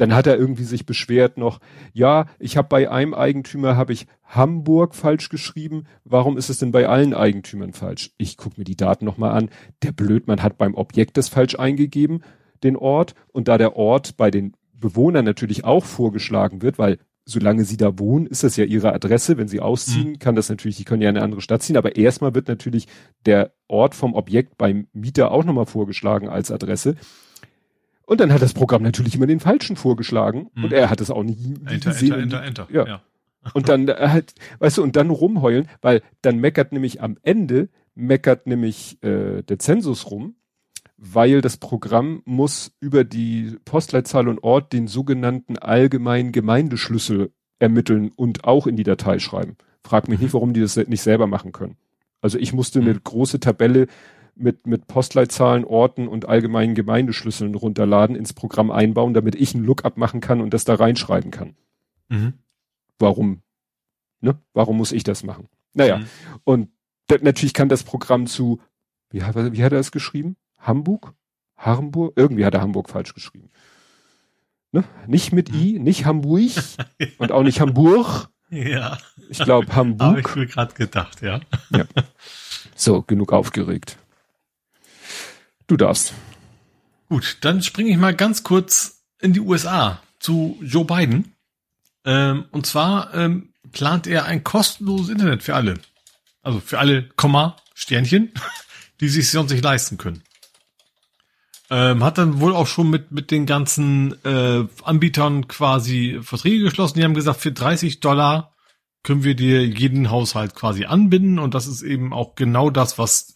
Dann hat er irgendwie sich beschwert noch, ja, ich habe bei einem Eigentümer habe ich Hamburg falsch geschrieben. Warum ist es denn bei allen Eigentümern falsch? Ich gucke mir die Daten nochmal an. Der Blödmann hat beim Objekt das falsch eingegeben, den Ort. Und da der Ort bei den Bewohnern natürlich auch vorgeschlagen wird, weil solange sie da wohnen, ist das ja ihre Adresse. Wenn sie ausziehen, mhm. kann das natürlich, sie können ja in eine andere Stadt ziehen, aber erstmal wird natürlich der Ort vom Objekt beim Mieter auch nochmal vorgeschlagen als Adresse. Und dann hat das Programm natürlich immer den falschen vorgeschlagen mhm. und er hat es auch nie, nie enter, gesehen. Enter, enter, enter. Ja. ja. und dann äh, halt, weißt du, und dann rumheulen, weil dann meckert nämlich am Ende, meckert nämlich äh, der Zensus rum, weil das Programm muss über die Postleitzahl und Ort den sogenannten allgemeinen Gemeindeschlüssel ermitteln und auch in die Datei schreiben. Frag mich nicht, mhm. warum die das nicht selber machen können. Also ich musste eine mhm. große Tabelle mit, mit Postleitzahlen, Orten und allgemeinen Gemeindeschlüsseln runterladen, ins Programm einbauen, damit ich einen Lookup machen kann und das da reinschreiben kann. Mhm. Warum? Ne? Warum muss ich das machen? Naja, mhm. und natürlich kann das Programm zu, wie hat, wie hat er es geschrieben? Hamburg? Hamburg? Irgendwie hat er Hamburg falsch geschrieben. Ne? Nicht mit I, mhm. nicht Hamburg und auch nicht Hamburg. Ja. Ich glaube Hamburg. Habe ich mir gerade gedacht, ja. ja. So, genug aufgeregt. Du darfst. Gut, dann springe ich mal ganz kurz in die USA zu Joe Biden. Ähm, und zwar ähm, plant er ein kostenloses Internet für alle. Also für alle, Komma, Sternchen, die sich sonst nicht leisten können. Ähm, hat dann wohl auch schon mit, mit den ganzen äh, Anbietern quasi Verträge geschlossen. Die haben gesagt, für 30 Dollar können wir dir jeden Haushalt quasi anbinden. Und das ist eben auch genau das, was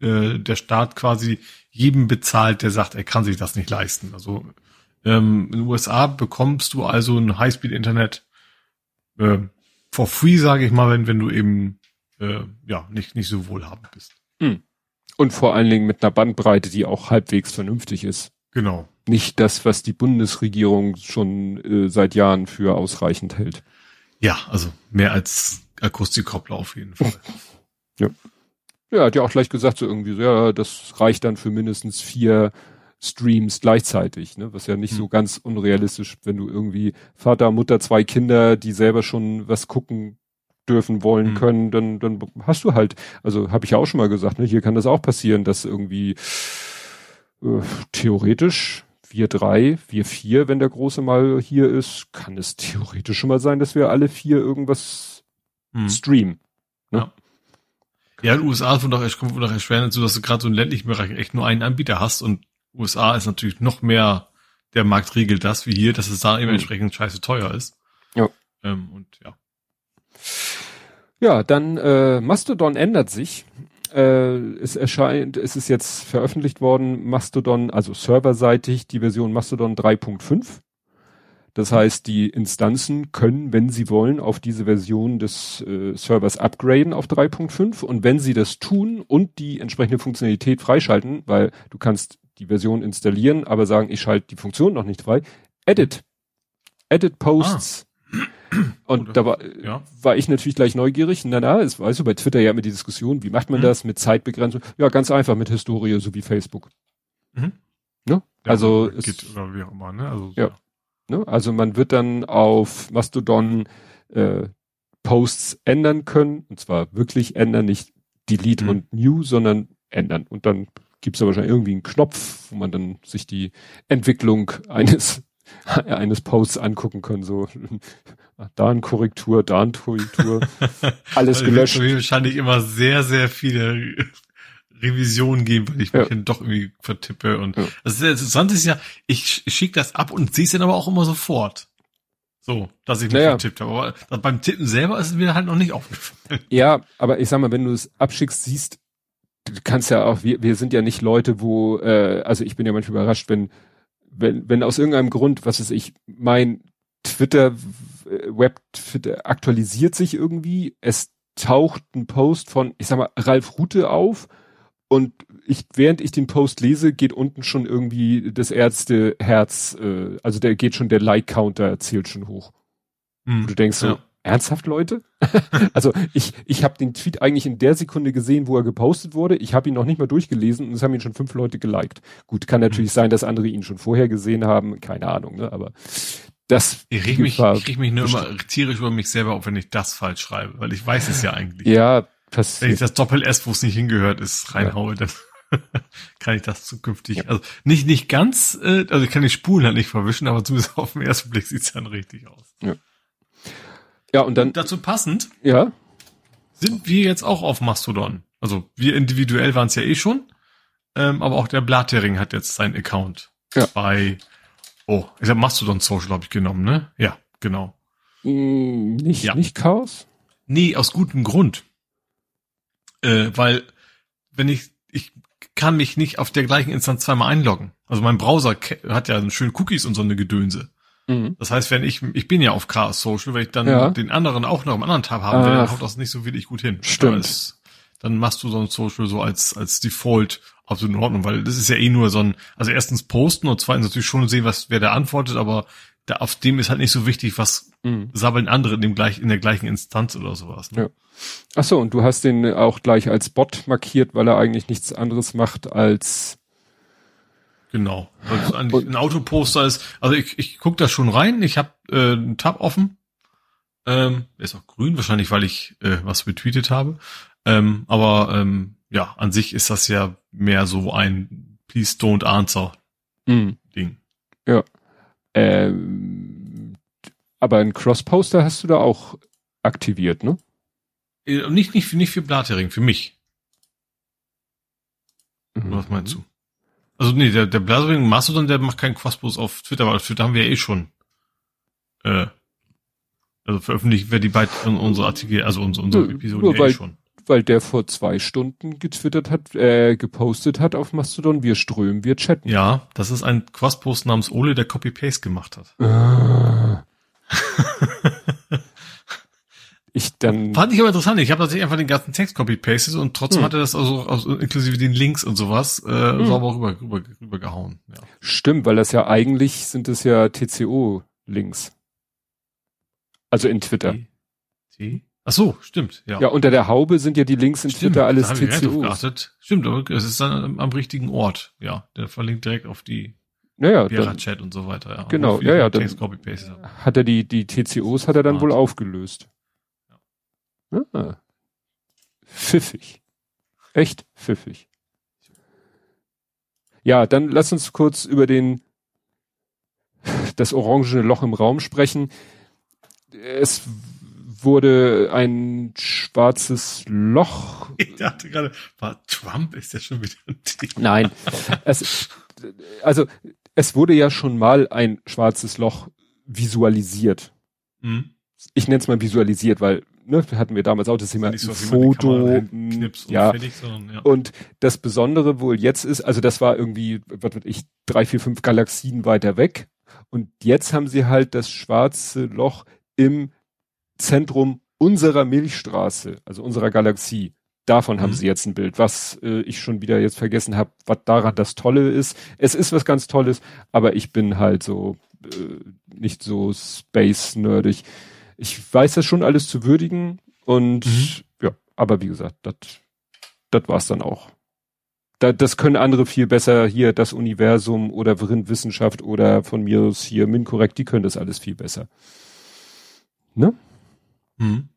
äh, der Staat quasi jedem bezahlt, der sagt, er kann sich das nicht leisten. Also ähm, in den USA bekommst du also ein Highspeed-Internet äh, for free, sage ich mal, wenn, wenn du eben äh, ja nicht, nicht so wohlhabend bist. Mhm. Und vor allen Dingen mit einer Bandbreite, die auch halbwegs vernünftig ist. Genau. Nicht das, was die Bundesregierung schon äh, seit Jahren für ausreichend hält. Ja, also mehr als Akustikkoppler auf jeden Fall. ja. Ja, hat ja auch gleich gesagt, so irgendwie so, ja, das reicht dann für mindestens vier Streams gleichzeitig, ne? Was ja nicht hm. so ganz unrealistisch, wenn du irgendwie Vater, Mutter, zwei Kinder, die selber schon was gucken dürfen wollen mhm. können, dann, dann hast du halt, also habe ich ja auch schon mal gesagt, ne, hier kann das auch passieren, dass irgendwie äh, theoretisch wir drei, wir vier, wenn der Große mal hier ist, kann es theoretisch schon mal sein, dass wir alle vier irgendwas mhm. streamen. Ne? Ja. Ja, in den USA kommt echt, kommt doch erschwerend dazu, dass du gerade so im ländlichen Bereich echt nur einen Anbieter hast und USA ist natürlich noch mehr, der Markt regelt das wie hier, dass es da eben mhm. entsprechend scheiße teuer ist. Ja. Ähm, und ja. Ja, dann äh, Mastodon ändert sich. Äh, es erscheint, es ist jetzt veröffentlicht worden, Mastodon, also serverseitig, die Version Mastodon 3.5. Das heißt, die Instanzen können, wenn sie wollen, auf diese Version des äh, Servers upgraden auf 3.5 und wenn sie das tun und die entsprechende Funktionalität freischalten, weil du kannst die Version installieren, aber sagen, ich schalte die Funktion noch nicht frei, edit. Edit Posts. Ah. Und Oder, da war, ja. war ich natürlich gleich neugierig. Na, na, es weißt du, bei Twitter ja immer die Diskussion, wie macht man mhm. das mit Zeitbegrenzung? Ja, ganz einfach mit Historie, so wie Facebook. Mhm. Ne? Ja, also, es, geht, oder wie auch immer, ne? Also, ja. ja. Ne? Also man wird dann auf Mastodon äh, Posts ändern können, und zwar wirklich ändern, nicht Delete mhm. und New, sondern ändern. Und dann gibt es da wahrscheinlich irgendwie einen Knopf, wo man dann sich die Entwicklung eines eines Posts angucken können, so da ein Korrektur, da ein Korrektur, alles also gelöscht. Wahrscheinlich immer sehr, sehr viele Revisionen geben, weil ich mich dann doch irgendwie vertippe und ja. das Interessante ist ja, ich, ich schicke das ab und sehe es dann aber auch immer sofort. So, dass ich mich naja. vertippt habe. Aber beim Tippen selber ist es mir halt noch nicht aufgefallen. Ja, aber ich sag mal, wenn du es abschickst, siehst, du kannst ja auch, wir, wir sind ja nicht Leute, wo, äh, also ich bin ja manchmal überrascht, wenn wenn, wenn aus irgendeinem Grund, was weiß ich, mein Twitter, äh, Web Twitter aktualisiert sich irgendwie, es taucht ein Post von, ich sag mal, Ralf Rute auf und ich, während ich den Post lese, geht unten schon irgendwie das Ärzteherz, äh, also der geht schon, der Like-Counter zählt schon hoch. Hm. Du denkst so, ja. ernsthaft, Leute? also ich, ich habe den Tweet eigentlich in der Sekunde gesehen, wo er gepostet wurde. Ich habe ihn noch nicht mal durchgelesen und es haben ihn schon fünf Leute geliked. Gut, kann natürlich hm. sein, dass andere ihn schon vorher gesehen haben, keine Ahnung, ne? aber das ich reg mich, ich reg mich nur immer tierisch über mich selber auf, wenn ich das falsch schreibe, weil ich weiß es ja eigentlich. Ja, passiert. Wenn ich das Doppel-S, wo es nicht hingehört ist, reinhaue, ja. dann kann ich das zukünftig. Ja. Also nicht nicht ganz, äh, also ich kann die Spulen halt nicht verwischen, aber zumindest auf den ersten Blick sieht's dann richtig aus. Ja. Ja, und dann. Und dazu passend. Ja. Sind wir jetzt auch auf Mastodon? Also wir individuell waren es ja eh schon, ähm, aber auch der Blattering hat jetzt seinen Account ja. bei Oh, ich habe Mastodon Social habe ich genommen, ne? Ja, genau. Mm, nicht, ja. nicht Chaos? Nee, aus gutem Grund. Äh, weil, wenn ich, ich kann mich nicht auf der gleichen Instanz zweimal einloggen. Also mein Browser hat ja schön Cookies und so eine Gedönse. Mhm. Das heißt, wenn ich, ich bin ja auf Chaos Social, wenn ich dann ja. den anderen auch noch im anderen Tab haben will, dann haut das nicht so wirklich gut hin. Stimmt. Als, dann machst du so ein Social so als, als Default absolut in Ordnung, weil das ist ja eh nur so ein, also erstens posten und zweitens natürlich schon sehen, was, wer da antwortet, aber da, auf dem ist halt nicht so wichtig, was mhm. sabbeln andere in dem gleich, in der gleichen Instanz oder sowas. Ne? Ja. Ach so, und du hast den auch gleich als Bot markiert, weil er eigentlich nichts anderes macht als Genau. Also ein Autoposter ist, also ich, ich guck da schon rein, ich habe äh, einen Tab offen. Ähm, ist auch grün, wahrscheinlich, weil ich äh, was betweetet habe. Ähm, aber ähm, ja, an sich ist das ja mehr so ein Please don't answer mhm. Ding. Ja. Ähm, aber ein Cross-Poster hast du da auch aktiviert, ne? Äh, nicht, nicht, nicht für Blattering, für mich. Mhm. Was meinst du? Also nee, der, der Blattering Mastodon, der macht keinen Crosspost auf Twitter, weil auf Twitter haben wir ja eh schon. Äh, also veröffentlicht wer die beiden unsere Artikel, also unsere, unsere Episode ja eh schon weil der vor zwei Stunden getwittert hat, äh, gepostet hat auf Mastodon, wir strömen, wir chatten. Ja, das ist ein Quastpost namens Ole, der Copy-Paste gemacht hat. Ah. ich dann. Fand ich aber interessant. Ich habe tatsächlich einfach den ganzen Text copy-pasted und trotzdem hm. hat er das also, also inklusive den Links und sowas äh, hm. sauber rüber, rüber, rüber gehauen. Ja. Stimmt, weil das ja eigentlich sind es ja TCO-Links. Also in Twitter. T? Ach so, stimmt, ja. Ja, unter der Haube sind ja die Links in stimmt, Twitter alles TCOs. Stimmt, aber es ist dann am richtigen Ort. Ja, der verlinkt direkt auf die naja, Chat und so weiter. Ja. Genau, ja, ja. Dann hat er die, die TCOs hat er dann wohl aufgelöst. Ah, pfiffig. Echt pfiffig. Ja, dann lass uns kurz über den, das orangene Loch im Raum sprechen. Es wurde ein schwarzes Loch. Ich dachte gerade, war Trump ist ja schon wieder ein Thema. Nein, es, also es wurde ja schon mal ein schwarzes Loch visualisiert. Hm. Ich nenne es mal visualisiert, weil ne, hatten wir damals auch das Thema das so, Foto, hm, ja. Und, fertig, sondern, ja. und das Besondere wohl jetzt ist, also das war irgendwie, was weiß ich, drei, vier, fünf Galaxien weiter weg. Und jetzt haben sie halt das schwarze Loch im Zentrum unserer Milchstraße, also unserer Galaxie. Davon mhm. haben sie jetzt ein Bild, was äh, ich schon wieder jetzt vergessen habe, was daran das Tolle ist. Es ist was ganz Tolles, aber ich bin halt so äh, nicht so space-nerdig. Ich weiß das schon alles zu würdigen und mhm. ja, aber wie gesagt, das das war's dann auch. Da, das können andere viel besser hier, das Universum oder Wissenschaft oder von mir aus hier Minkorrekt, die können das alles viel besser. Ne? Hm.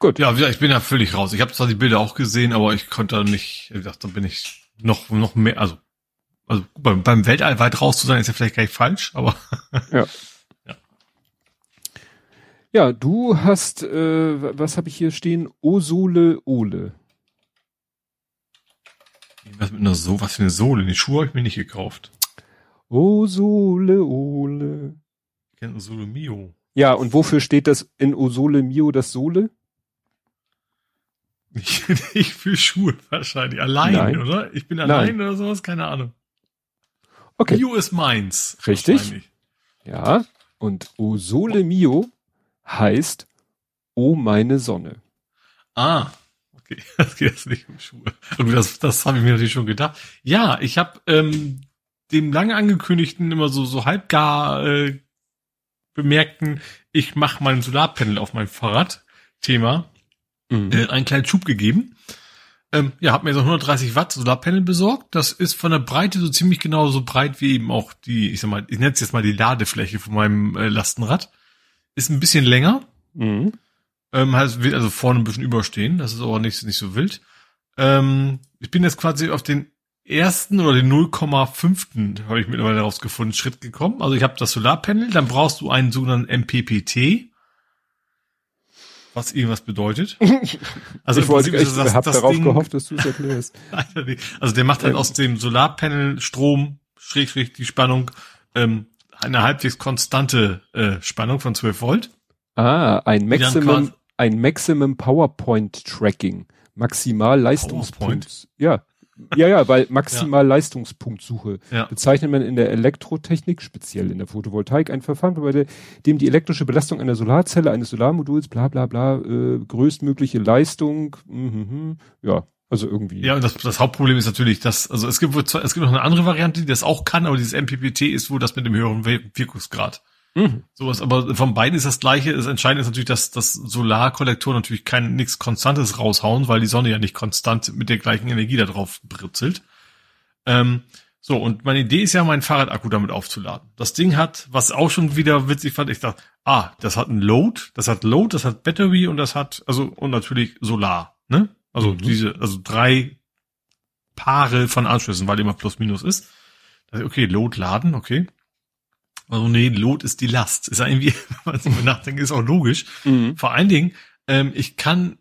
Gut. Ja, ich bin ja völlig raus. Ich habe zwar die Bilder auch gesehen, aber ich konnte nicht, ich dachte, da bin ich noch, noch mehr, also, also beim, beim Weltall weit raus zu sein, ist ja vielleicht gar nicht falsch, aber. ja. ja. Du hast, äh, was habe ich hier stehen? Osole Ole. Was mit einer so, was für eine Sohle? Die Schuhe habe ich mir nicht gekauft. Osole Ole. Ich kenne Osole Mio. Ja, und wofür steht das in Osole Mio, das Sohle? Ich, ich für Schuhe wahrscheinlich. Allein, Nein. oder? Ich bin allein Nein. oder sowas, keine Ahnung. Okay. Mio ist meins. Richtig. Ja. Und Osole Mio heißt Oh meine Sonne. Ah, okay. Das geht jetzt nicht um Schuhe. Und das, das habe ich mir natürlich schon gedacht. Ja, ich habe ähm, dem lange angekündigten, immer so, so halbgar äh, bemerkten, ich mache mein Solarpanel auf mein Fahrrad, Thema, mhm. äh, einen kleinen Schub gegeben. Ähm, ja, habe mir so 130 Watt Solarpanel besorgt. Das ist von der Breite so ziemlich genau so breit wie eben auch die, ich sag mal, ich nenne es jetzt mal die Ladefläche von meinem äh, Lastenrad. Ist ein bisschen länger. Mhm. Ähm, heißt, wird also vorne ein bisschen überstehen. Das ist aber nicht, nicht so wild. Ähm, ich bin jetzt quasi auf den ersten oder den 0,5. habe ich mittlerweile rausgefunden, Schritt gekommen. Also ich habe das Solarpanel, dann brauchst du einen sogenannten MPPT was irgendwas bedeutet. Also ich wollte, ich das, hab das darauf Ding, gehofft, dass du es erklärst. also der macht halt aus dem Solarpanel Strom, Schrägstrich die Spannung, ähm, eine halbwegs konstante äh, Spannung von 12 Volt. Ah, ein Maximum, ein Maximum PowerPoint Tracking. Maximal Leistungspunkt. Ja, ja, ja, weil maximal ja. Leistungspunktsuche ja. bezeichnet man in der Elektrotechnik, speziell in der Photovoltaik, ein Verfahren, bei dem die elektrische Belastung einer Solarzelle, eines Solarmoduls, bla bla bla, äh, größtmögliche Leistung, mh, ja, also irgendwie. Ja, und das, das Hauptproblem ist natürlich, dass, also es gibt, es gibt noch eine andere Variante, die das auch kann, aber dieses MPPT ist wohl das mit dem höheren Wirkungsgrad. Mhm. Sowas, aber von beiden ist das gleiche. Das Entscheidende ist natürlich, dass, dass Solarkollektoren natürlich kein nichts Konstantes raushauen, weil die Sonne ja nicht konstant mit der gleichen Energie da drauf britzelt. Ähm, so, und meine Idee ist ja, meinen Fahrradakku damit aufzuladen. Das Ding hat, was auch schon wieder witzig fand, ich dachte, ah, das hat ein Load, das hat Load, das hat Battery und das hat, also, und natürlich Solar, ne? Also mhm. diese, also drei Paare von Anschlüssen, weil immer plus minus ist. Okay, Load laden, okay. Also nee, Lot ist die Last. Ist ja irgendwie, wenn man nachdenkt, ist auch logisch. Mhm. Vor allen Dingen, ähm, ich kann,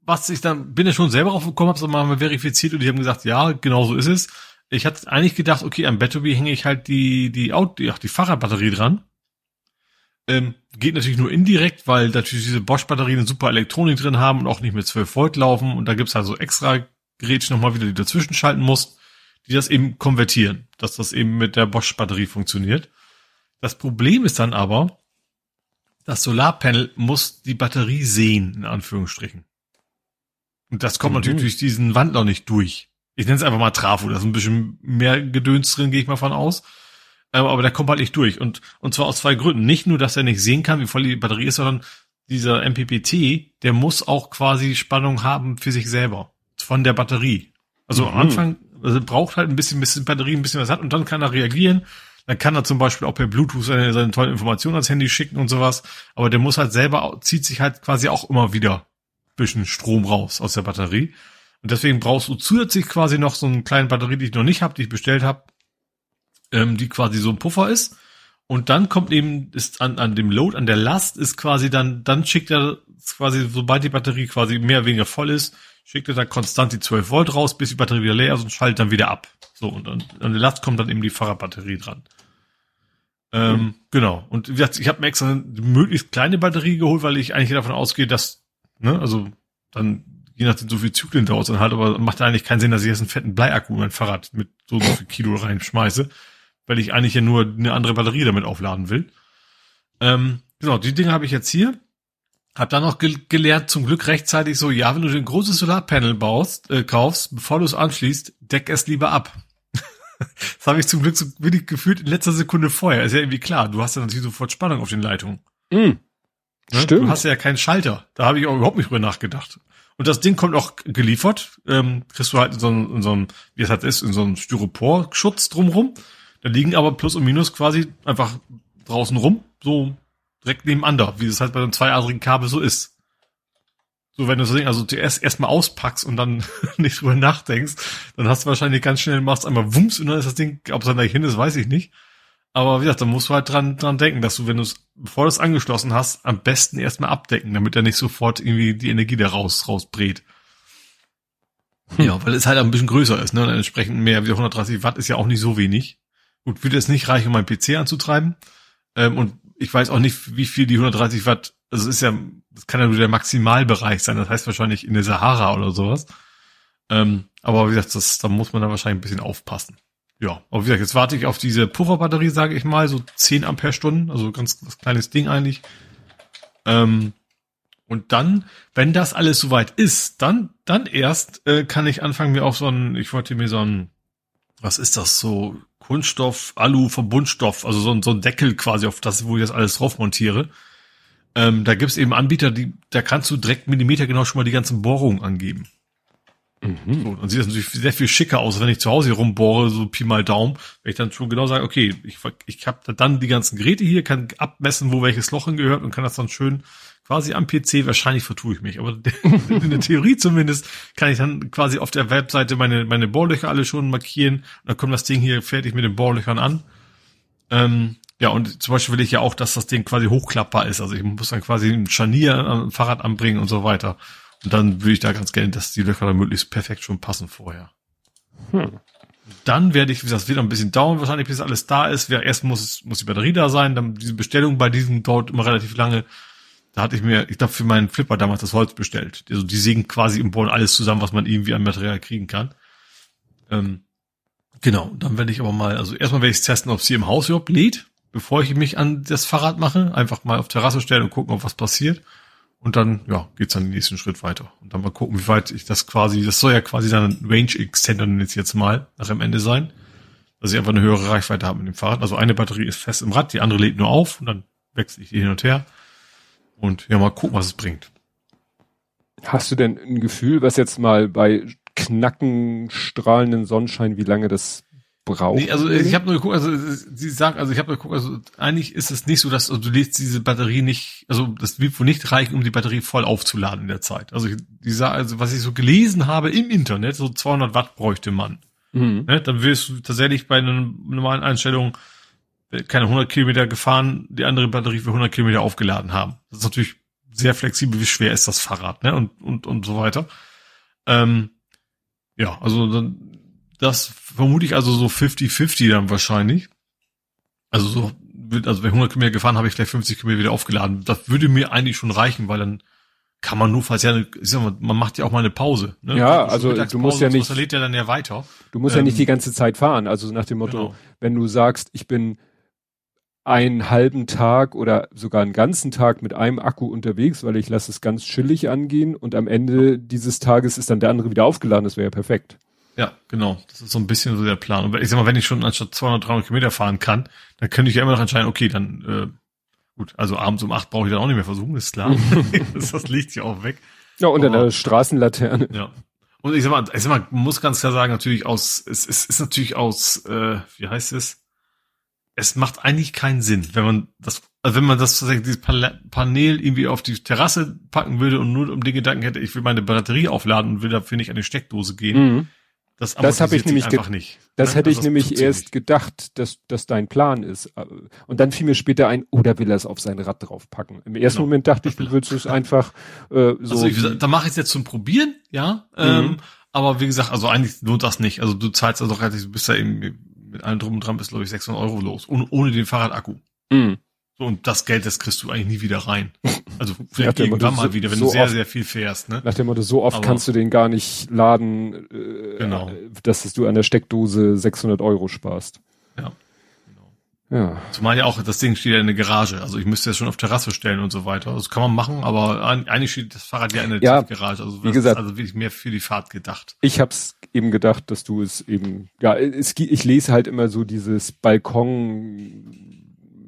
was ich dann, bin ja schon selber drauf gekommen, hab's mal verifiziert und die haben gesagt, ja, genau so ist es. Ich hatte eigentlich gedacht, okay, am Battery hänge ich halt die, die, Auto, die, ach, die Fahrradbatterie dran. Ähm, geht natürlich nur indirekt, weil natürlich diese Bosch-Batterien eine super Elektronik drin haben und auch nicht mit 12 Volt laufen und da gibt's halt so extra Gerätchen nochmal wieder, die dazwischen schalten muss, die das eben konvertieren, dass das eben mit der Bosch-Batterie funktioniert. Das Problem ist dann aber, das Solarpanel muss die Batterie sehen, in Anführungsstrichen. Und das kommt mhm. natürlich durch diesen Wandler nicht durch. Ich nenne es einfach mal Trafo, da ist ein bisschen mehr Gedöns drin, gehe ich mal von aus. Ähm, aber der kommt halt nicht durch. Und, und zwar aus zwei Gründen. Nicht nur, dass er nicht sehen kann, wie voll die Batterie ist, sondern dieser MPPT, der muss auch quasi Spannung haben für sich selber. Von der Batterie. Also mhm. am Anfang, also braucht halt ein bisschen, bis die Batterie ein bisschen was hat und dann kann er reagieren dann kann er zum Beispiel auch per Bluetooth seine, seine tollen Informationen ans Handy schicken und sowas. Aber der muss halt selber, zieht sich halt quasi auch immer wieder bisschen Strom raus aus der Batterie. Und deswegen brauchst du zusätzlich quasi noch so eine kleine Batterie, die ich noch nicht habe, die ich bestellt habe, ähm, die quasi so ein Puffer ist. Und dann kommt eben, ist an, an dem Load, an der Last ist quasi dann, dann schickt er quasi, sobald die Batterie quasi mehr oder weniger voll ist, schickt er da konstant die 12 Volt raus, bis die Batterie wieder leer ist und schaltet dann wieder ab. So, und an, an der Last kommt dann eben die Fahrradbatterie dran. Ähm, mhm. Genau. Und wie gesagt, ich habe mir extra eine möglichst kleine Batterie geholt, weil ich eigentlich davon ausgehe, dass, ne, also dann, je nachdem, so viel Zyklen dauert dann halt, aber macht eigentlich keinen Sinn, dass ich jetzt einen fetten Bleiakku in mein Fahrrad mit so, so viel Kilo reinschmeiße, weil ich eigentlich ja nur eine andere Batterie damit aufladen will. Ähm, genau, die Dinge habe ich jetzt hier. Hab dann noch ge gelernt, zum Glück rechtzeitig so, ja, wenn du ein großes Solarpanel baust, äh, kaufst, bevor du es anschließt, deck es lieber ab. das habe ich zum Glück so wenig gefühlt in letzter Sekunde vorher. Ist ja irgendwie klar. Du hast ja natürlich sofort Spannung auf den Leitungen. Mm. Ne? Stimmt. Du hast ja keinen Schalter. Da habe ich auch überhaupt nicht drüber nachgedacht. Und das Ding kommt auch geliefert. Ähm, kriegst du halt in so einem, in so wie es halt ist, in so einem Styropor-Schutz drumrum. Da liegen aber Plus und Minus quasi einfach draußen rum, so direkt nebeneinander, wie es halt bei einem zweiadrigen Kabel so ist. So, wenn du so Ding also zuerst erstmal auspackst und dann nicht drüber nachdenkst, dann hast du wahrscheinlich ganz schnell machst einmal Wumms und dann ist das Ding, ob es dann gleich hin ist, weiß ich nicht. Aber wie gesagt, dann musst du halt dran, dran denken, dass du, wenn du es, bevor du es angeschlossen hast, am besten erstmal abdecken, damit er nicht sofort irgendwie die Energie da raus, rausbrät. Ja, weil es halt ein bisschen größer ist, ne? Und entsprechend mehr wie 130 Watt ist ja auch nicht so wenig. Gut, würde es nicht reichen, um meinen PC anzutreiben. Ähm, und ich weiß auch nicht, wie viel die 130 Watt also ist ja, das kann ja nur der Maximalbereich sein, das heißt wahrscheinlich in der Sahara oder sowas. Ähm, aber wie gesagt, das, da muss man dann wahrscheinlich ein bisschen aufpassen. Ja, aber wie gesagt, jetzt warte ich auf diese Pufferbatterie, sage ich mal, so 10 Ampere Stunden, also ganz was kleines Ding eigentlich. Ähm, Und dann, wenn das alles soweit ist, dann, dann erst äh, kann ich anfangen, mir auch so ein, ich wollte mir so ein, was ist das, so Kunststoff, Alu, Verbundstoff, also so ein, so ein Deckel quasi auf das, wo ich das alles drauf montiere. Ähm, da gibt's eben Anbieter, die, da kannst du direkt Millimeter genau schon mal die ganzen Bohrungen angeben. Mhm. So, dann sieht das natürlich sehr viel schicker aus, wenn ich zu Hause hier rumbohre, so Pi mal Daumen, wenn ich dann schon genau sage, okay, ich, ich habe dann die ganzen Geräte hier, kann abmessen, wo welches Loch hingehört und kann das dann schön quasi am PC, wahrscheinlich vertue ich mich, aber in der Theorie zumindest kann ich dann quasi auf der Webseite meine, meine Bohrlöcher alle schon markieren und dann kommt das Ding hier fertig mit den Bohrlöchern an. Ähm, ja, und zum Beispiel will ich ja auch, dass das Ding quasi hochklappbar ist. Also ich muss dann quasi ein Scharnier am Fahrrad anbringen und so weiter. Und dann würde ich da ganz gerne, dass die Löcher dann möglichst perfekt schon passen vorher. Hm. Dann werde ich, wie gesagt, wieder ein bisschen dauern, wahrscheinlich, bis alles da ist. Erst muss, muss die Batterie da sein, dann diese Bestellung bei diesem dauert immer relativ lange. Da hatte ich mir, ich glaube, für meinen Flipper damals das Holz bestellt. Also die sägen quasi im Boden alles zusammen, was man irgendwie an Material kriegen kann. Ähm, genau, dann werde ich aber mal, also erstmal werde ich testen, ob sie im Haus überhaupt lädt, bevor ich mich an das Fahrrad mache. Einfach mal auf Terrasse stellen und gucken, ob was passiert. Und dann, ja, geht's dann den nächsten Schritt weiter. Und dann mal gucken, wie weit ich das quasi, das soll ja quasi dann ein Range Extender jetzt jetzt mal nach dem Ende sein. Dass ich einfach eine höhere Reichweite habe mit dem Fahrrad. Also eine Batterie ist fest im Rad, die andere lädt nur auf und dann wechsle ich die hin und her. Und ja, mal gucken, was es bringt. Hast du denn ein Gefühl, was jetzt mal bei knacken, strahlenden Sonnenschein, wie lange das braucht. Nee, also ich habe nur geguckt, also sie sagt, also ich habe nur geguckt, also eigentlich ist es nicht so, dass also du lädst diese Batterie nicht, also das wird wohl nicht reichen, um die Batterie voll aufzuladen in der Zeit. Also die sagt, also was ich so gelesen habe im Internet, so 200 Watt bräuchte man. Mhm. Ne, dann wirst du tatsächlich bei einer normalen Einstellung keine 100 Kilometer gefahren, die andere Batterie für 100 Kilometer aufgeladen haben. Das ist natürlich sehr flexibel, wie schwer ist das Fahrrad, ne? Und und und so weiter. Ähm, ja, also dann das vermute ich also so 50-50 dann wahrscheinlich. Also so, also wenn 100 Kilometer gefahren, habe ich gleich 50 Kilometer wieder aufgeladen. Das würde mir eigentlich schon reichen, weil dann kann man nur, falls ja, ich sag mal, man macht ja auch mal eine Pause. Ne? Ja, also du musst ja nicht. Das lädt ja dann ja weiter. Du musst ähm, ja nicht ähm, die ganze Zeit fahren. Also nach dem Motto, genau. wenn du sagst, ich bin einen halben Tag oder sogar einen ganzen Tag mit einem Akku unterwegs, weil ich lasse es ganz chillig angehen und am Ende dieses Tages ist dann der andere wieder aufgeladen, das wäre ja perfekt. Ja, genau. Das ist so ein bisschen so der Plan. Und ich sag mal, wenn ich schon anstatt 200, 300 Kilometer fahren kann, dann könnte ich ja immer noch entscheiden, okay, dann, äh, gut, also abends um acht brauche ich dann auch nicht mehr versuchen, ist klar. das, das liegt ja auch weg. Ja, unter Aber, der Straßenlaterne. Ja. Und ich sag mal, ich sag mal, man muss ganz klar sagen, natürlich aus, es, es ist natürlich aus, äh, wie heißt es? Es macht eigentlich keinen Sinn, wenn man das, also wenn man das tatsächlich dieses Panel irgendwie auf die Terrasse packen würde und nur um den Gedanken hätte, ich will meine Batterie aufladen und will dafür nicht an die Steckdose gehen. Mhm das, das habe ich nämlich einfach nicht. Das ne? hätte also ich nämlich erst gedacht, dass das dein Plan ist. Und dann fiel mir später ein, oder oh, will er es auf sein Rad draufpacken? Im ersten genau. Moment dachte ich, du würdest es einfach äh, so. Also ich, da mache ich es jetzt zum Probieren, ja. Mhm. Ähm, aber wie gesagt, also eigentlich lohnt das nicht. Also du zahlst also relativ, du bist ja eben mit allem drum und dran bis glaube ich 600 Euro los, ohne, ohne den Fahrradakku. Mhm. So, und das Geld, das kriegst du eigentlich nie wieder rein. Also vielleicht irgendwann mal wieder, wenn so du sehr, oft, sehr viel fährst. Ne? Nach dem Motto, so oft Aber, kannst du den gar nicht laden, äh, genau. dass du an der Steckdose 600 Euro sparst. Ja. Ja. Zumal ja auch, das Ding steht ja in der Garage. Also ich müsste es schon auf Terrasse stellen und so weiter. Das kann man machen, aber eigentlich steht das Fahrrad ja in der ja, Garage. Also wie gesagt, also wirklich mehr für die Fahrt gedacht. Ich hab's eben gedacht, dass du es eben, ja, es, ich lese halt immer so dieses Balkon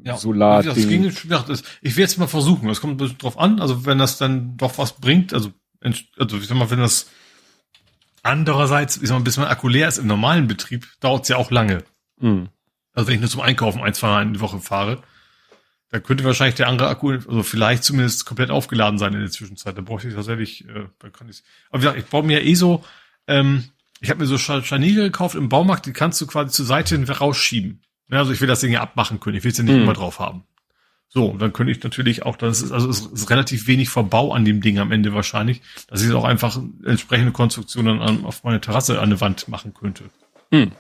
ja, Solar. Das ging, ich werde jetzt mal versuchen. Es kommt ein bisschen drauf an. Also wenn das dann doch was bringt, also, also ich sag mal, wenn das andererseits, ich sag mal, bis mein Akku leer ist im normalen Betrieb, dauert es ja auch lange. Mhm. Also wenn ich nur zum Einkaufen ein, zwei Mal in die Woche fahre, da könnte wahrscheinlich der andere Akku, also vielleicht zumindest komplett aufgeladen sein in der Zwischenzeit. Da brauche ich tatsächlich, äh, da kann ich. Aber wie gesagt, ich baue mir ja eh so, ähm, ich habe mir so Scharniere gekauft im Baumarkt, die kannst du quasi zur Seite hin rausschieben. Ja, also ich will das Ding ja abmachen können. Ich will es ja nicht mhm. immer drauf haben. So, dann könnte ich natürlich auch, das ist, also es ist relativ wenig Verbau an dem Ding am Ende wahrscheinlich, dass ich es auch einfach entsprechende Konstruktionen auf meine Terrasse an der Wand machen könnte. Mhm.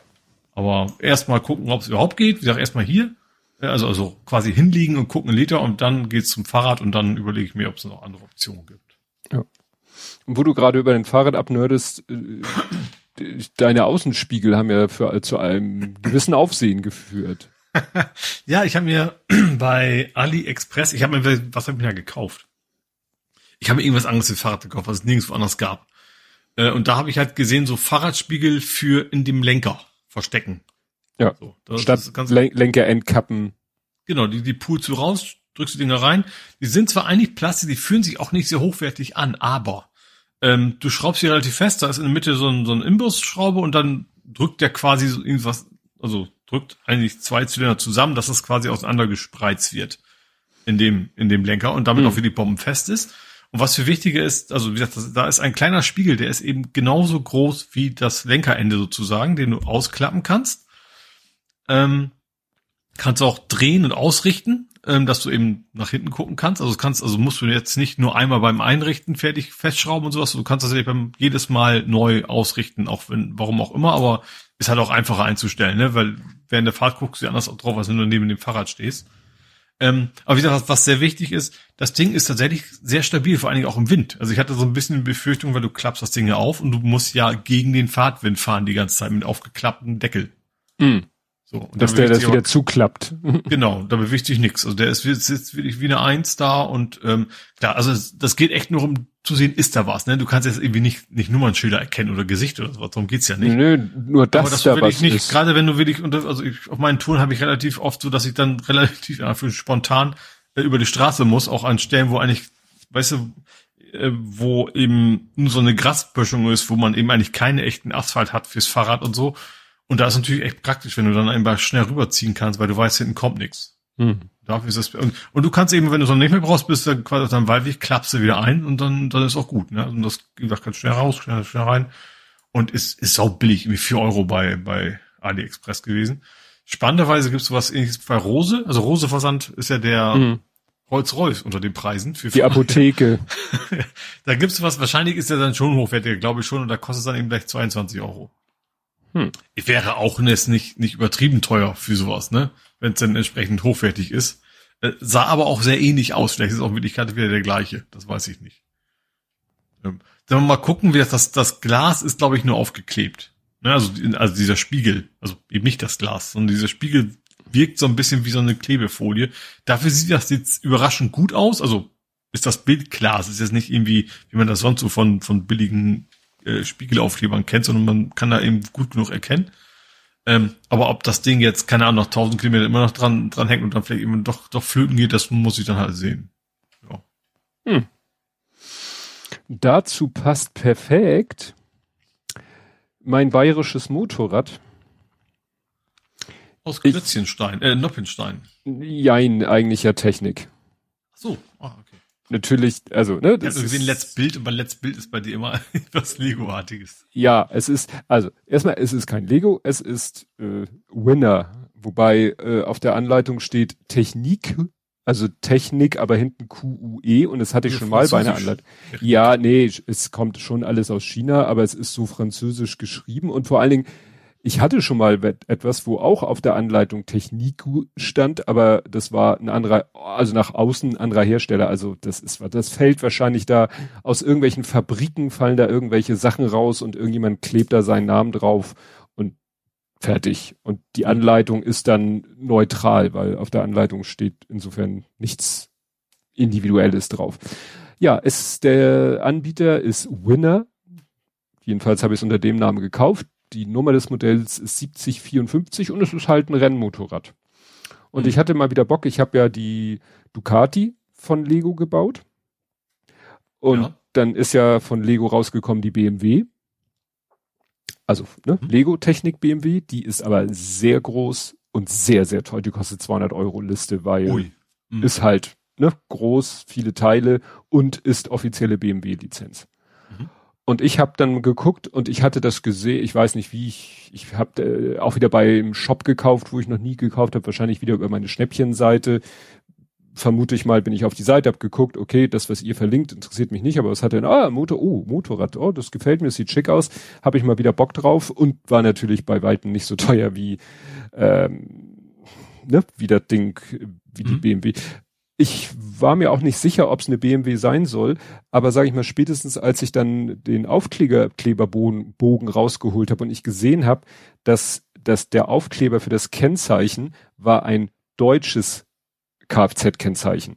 Aber erstmal gucken, ob es überhaupt geht. Wie gesagt, erstmal hier. Also, also quasi hinliegen und gucken Liter und dann geht's zum Fahrrad und dann überlege ich mir, ob es noch andere Optionen gibt. Ja. Und wo du gerade über den Fahrrad abnördest, äh, deine Außenspiegel haben ja für zu einem gewissen Aufsehen geführt. ja, ich habe mir bei AliExpress, ich habe mir, was habe ich mir da gekauft? Ich habe irgendwas anderes für Fahrrad gekauft, was es nirgendwo anders gab. Äh, und da habe ich halt gesehen, so Fahrradspiegel für in dem Lenker verstecken. Ja. So, Statt Len Lenker entkappen. Genau, die, die pulst du raus, drückst die Dinger rein. Die sind zwar eigentlich Plastik, die fühlen sich auch nicht sehr hochwertig an, aber ähm, du schraubst sie relativ fest, da ist in der Mitte so ein, so ein Imbusschraube und dann drückt der quasi so irgendwas, also drückt eigentlich zwei Zylinder zusammen, dass das quasi auseinander gespreizt wird in dem, in dem Lenker und damit mhm. auch für die Bomben fest ist. Und was für wichtiger ist, also wie gesagt, da ist ein kleiner Spiegel, der ist eben genauso groß wie das Lenkerende sozusagen, den du ausklappen kannst. Ähm, kannst du auch drehen und ausrichten, ähm, dass du eben nach hinten gucken kannst. Also kannst, also musst du jetzt nicht nur einmal beim Einrichten fertig festschrauben und sowas. Du kannst das beim jedes Mal neu ausrichten, auch wenn, warum auch immer, aber ist halt auch einfacher einzustellen, ne? Weil während der Fahrt guckst du anders drauf, als wenn du neben dem Fahrrad stehst. Ähm, aber wie gesagt, was, was sehr wichtig ist, das Ding ist tatsächlich sehr stabil, vor allen Dingen auch im Wind. Also ich hatte so ein bisschen die Befürchtung, weil du klappst das Ding ja auf und du musst ja gegen den Fahrtwind fahren die ganze Zeit mit aufgeklappten Deckel. Mhm. So, und Dass der das wieder zuklappt. Genau, da bewegt sich nichts. Also der ist jetzt wirklich wie eine Eins da und ähm, klar, also das geht echt nur um zu sehen, ist da was. Ne? Du kannst jetzt irgendwie nicht, nicht Nummernschilder erkennen oder Gesicht oder so, darum geht's ja nicht. Nö, nur das, Aber das da was nicht. Ist. Gerade wenn du wirklich, unter, also ich, auf meinen Touren habe ich relativ oft so, dass ich dann relativ ja, für spontan äh, über die Straße muss, auch an Stellen, wo eigentlich, weißt du, äh, wo eben nur so eine Grasböschung ist, wo man eben eigentlich keinen echten Asphalt hat fürs Fahrrad und so. Und da ist natürlich echt praktisch, wenn du dann einfach schnell rüberziehen kannst, weil du weißt, hinten kommt nichts. Hm. Dafür ist das, und, und, du kannst eben, wenn du so nicht mehr brauchst, bist dann quasi auf deinem Waldweg, klappst du wieder ein und dann, dann ist auch gut, ne? Und das, wie gesagt, kannst schnell raus, schnell, schnell rein. Und ist, ist sau billig, irgendwie vier Euro bei, bei AliExpress gewesen. Spannenderweise gibt's sowas ähnliches bei Rose. Also Rose Versand ist ja der mhm. Rolls-Royce unter den Preisen. Für Die Apotheke. da gibt's was, wahrscheinlich ist der dann schon hochwertiger, glaube ich schon, und da kostet es dann eben gleich 22 Euro. Hm. Wäre auch nicht, nicht übertrieben teuer für sowas, ne? Wenn es dann entsprechend hochwertig ist. Äh, sah aber auch sehr ähnlich aus. Vielleicht ist auch in Wirklichkeit wieder der gleiche. Das weiß ich nicht. Ähm, dann wir mal gucken, wie das, das, das Glas ist, glaube ich, nur aufgeklebt. Ne? Also, also dieser Spiegel. Also eben nicht das Glas, sondern dieser Spiegel wirkt so ein bisschen wie so eine Klebefolie. Dafür sieht das jetzt überraschend gut aus. Also ist das Bild klar. Es ist jetzt nicht irgendwie, wie man das sonst so von, von billigen äh, Spiegelaufklebern kennt, sondern man kann da eben gut genug erkennen. Ähm, aber ob das Ding jetzt, keine Ahnung, noch 1000 Kilometer immer noch dran, dran hängt und dann vielleicht eben doch, doch flöten geht, das muss ich dann halt sehen. Ja. Hm. Dazu passt perfekt mein bayerisches Motorrad. Aus Klötzchenstein, äh, Noppenstein. Jein, eigentlich ja Technik. Ach so, ah, okay natürlich, also, ne? Das habe gesehen, Let's Bild, aber Let's Bild ist bei dir immer was Lego-artiges. Ja, es ist, also, erstmal, es ist kein Lego, es ist äh, Winner, wobei äh, auf der Anleitung steht Technik, also Technik, aber hinten QUE und das hatte ich schon mal bei einer Anleitung. Ja, nee, es kommt schon alles aus China, aber es ist so französisch geschrieben und vor allen Dingen, ich hatte schon mal etwas, wo auch auf der Anleitung Technik stand, aber das war ein anderer, also nach außen ein anderer Hersteller. Also das ist, das fällt wahrscheinlich da aus irgendwelchen Fabriken fallen da irgendwelche Sachen raus und irgendjemand klebt da seinen Namen drauf und fertig. Und die Anleitung ist dann neutral, weil auf der Anleitung steht insofern nichts Individuelles drauf. Ja, es, der Anbieter ist Winner. Jedenfalls habe ich es unter dem Namen gekauft die Nummer des Modells ist 7054 und es ist halt ein Rennmotorrad. Und mhm. ich hatte mal wieder Bock, ich habe ja die Ducati von Lego gebaut. Und ja. dann ist ja von Lego rausgekommen die BMW. Also ne, mhm. Lego Technik BMW, die ist aber sehr groß und sehr, sehr teuer. Die kostet 200 Euro Liste, weil mhm. ist halt ne, groß, viele Teile und ist offizielle BMW-Lizenz. Und ich habe dann geguckt und ich hatte das gesehen, ich weiß nicht wie, ich, ich habe äh, auch wieder beim Shop gekauft, wo ich noch nie gekauft habe, wahrscheinlich wieder über meine Schnäppchenseite. Vermute ich mal, bin ich auf die Seite, habe geguckt, okay, das, was ihr verlinkt, interessiert mich nicht, aber was hat denn, ah, Motor, oh, Motorrad, oh, das gefällt mir, das sieht schick aus, habe ich mal wieder Bock drauf und war natürlich bei Weitem nicht so teuer wie, ähm, ne, wie das Ding, wie die mhm. BMW ich war mir auch nicht sicher, ob es eine BMW sein soll, aber sage ich mal, spätestens als ich dann den Aufkleberbogen Bogen rausgeholt habe und ich gesehen habe, dass, dass der Aufkleber für das Kennzeichen war ein deutsches Kfz-Kennzeichen.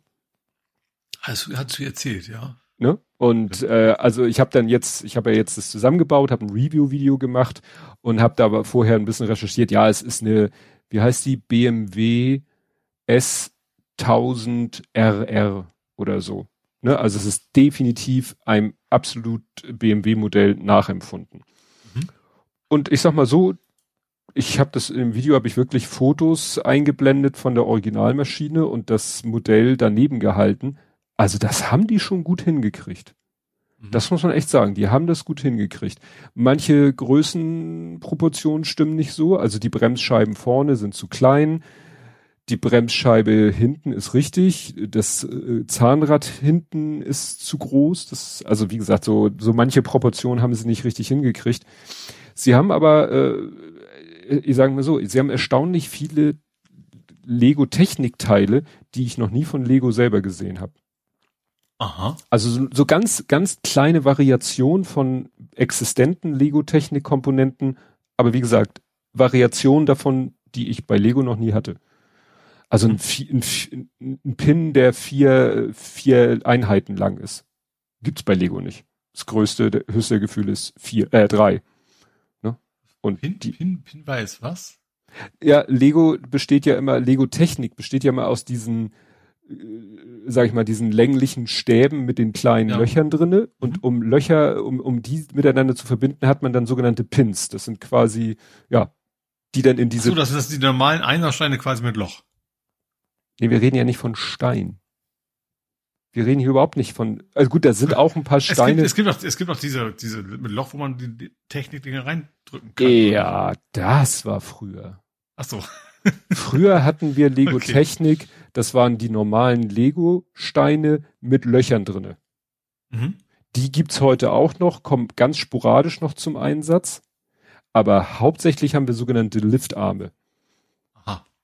Also hat sie erzählt, ja. Ne? Und äh, also ich habe dann jetzt, ich habe ja jetzt das zusammengebaut, habe ein Review-Video gemacht und habe da aber vorher ein bisschen recherchiert. Ja, es ist eine, wie heißt die BMW S1000 RR oder so. Ne? Also es ist definitiv ein absolut BMW-Modell nachempfunden. Mhm. Und ich sag mal so, ich habe das im Video habe ich wirklich Fotos eingeblendet von der Originalmaschine und das Modell daneben gehalten. Also das haben die schon gut hingekriegt. Mhm. Das muss man echt sagen. Die haben das gut hingekriegt. Manche Größenproportionen stimmen nicht so. Also die Bremsscheiben vorne sind zu klein. Die Bremsscheibe hinten ist richtig. Das äh, Zahnrad hinten ist zu groß. Das, also wie gesagt, so, so manche Proportionen haben sie nicht richtig hingekriegt. Sie haben aber, äh, ich sage mal so, sie haben erstaunlich viele Lego-Technikteile, die ich noch nie von Lego selber gesehen habe. Aha. Also so, so ganz, ganz kleine Variation von existenten Lego-Technik-Komponenten, aber wie gesagt, Variation davon, die ich bei Lego noch nie hatte. Also ein, ein, ein Pin, der vier, vier Einheiten lang ist. Gibt's bei Lego nicht. Das größte, der höchste Gefühl ist vier, äh, drei. Ne? Und Pin, die, Pin, Pin weiß was? Ja, Lego besteht ja immer, Lego Technik besteht ja immer aus diesen äh, sag ich mal, diesen länglichen Stäben mit den kleinen ja. Löchern drinne. Und mhm. um Löcher, um, um die miteinander zu verbinden, hat man dann sogenannte Pins. Das sind quasi, ja, die dann in diese. Ach so, das sind die normalen Einersteine quasi mit Loch. Nee, wir reden ja nicht von Stein. Wir reden hier überhaupt nicht von, also gut, da sind auch ein paar Steine. Es gibt, es gibt auch, es gibt auch diese, diese mit Loch, wo man die, die Technik-Dinge reindrücken kann. Ja, das war früher. Ach so. Früher hatten wir Lego okay. Technik, das waren die normalen Lego-Steine mit Löchern drinne. Mhm. Die gibt's heute auch noch, kommen ganz sporadisch noch zum Einsatz. Aber hauptsächlich haben wir sogenannte Liftarme.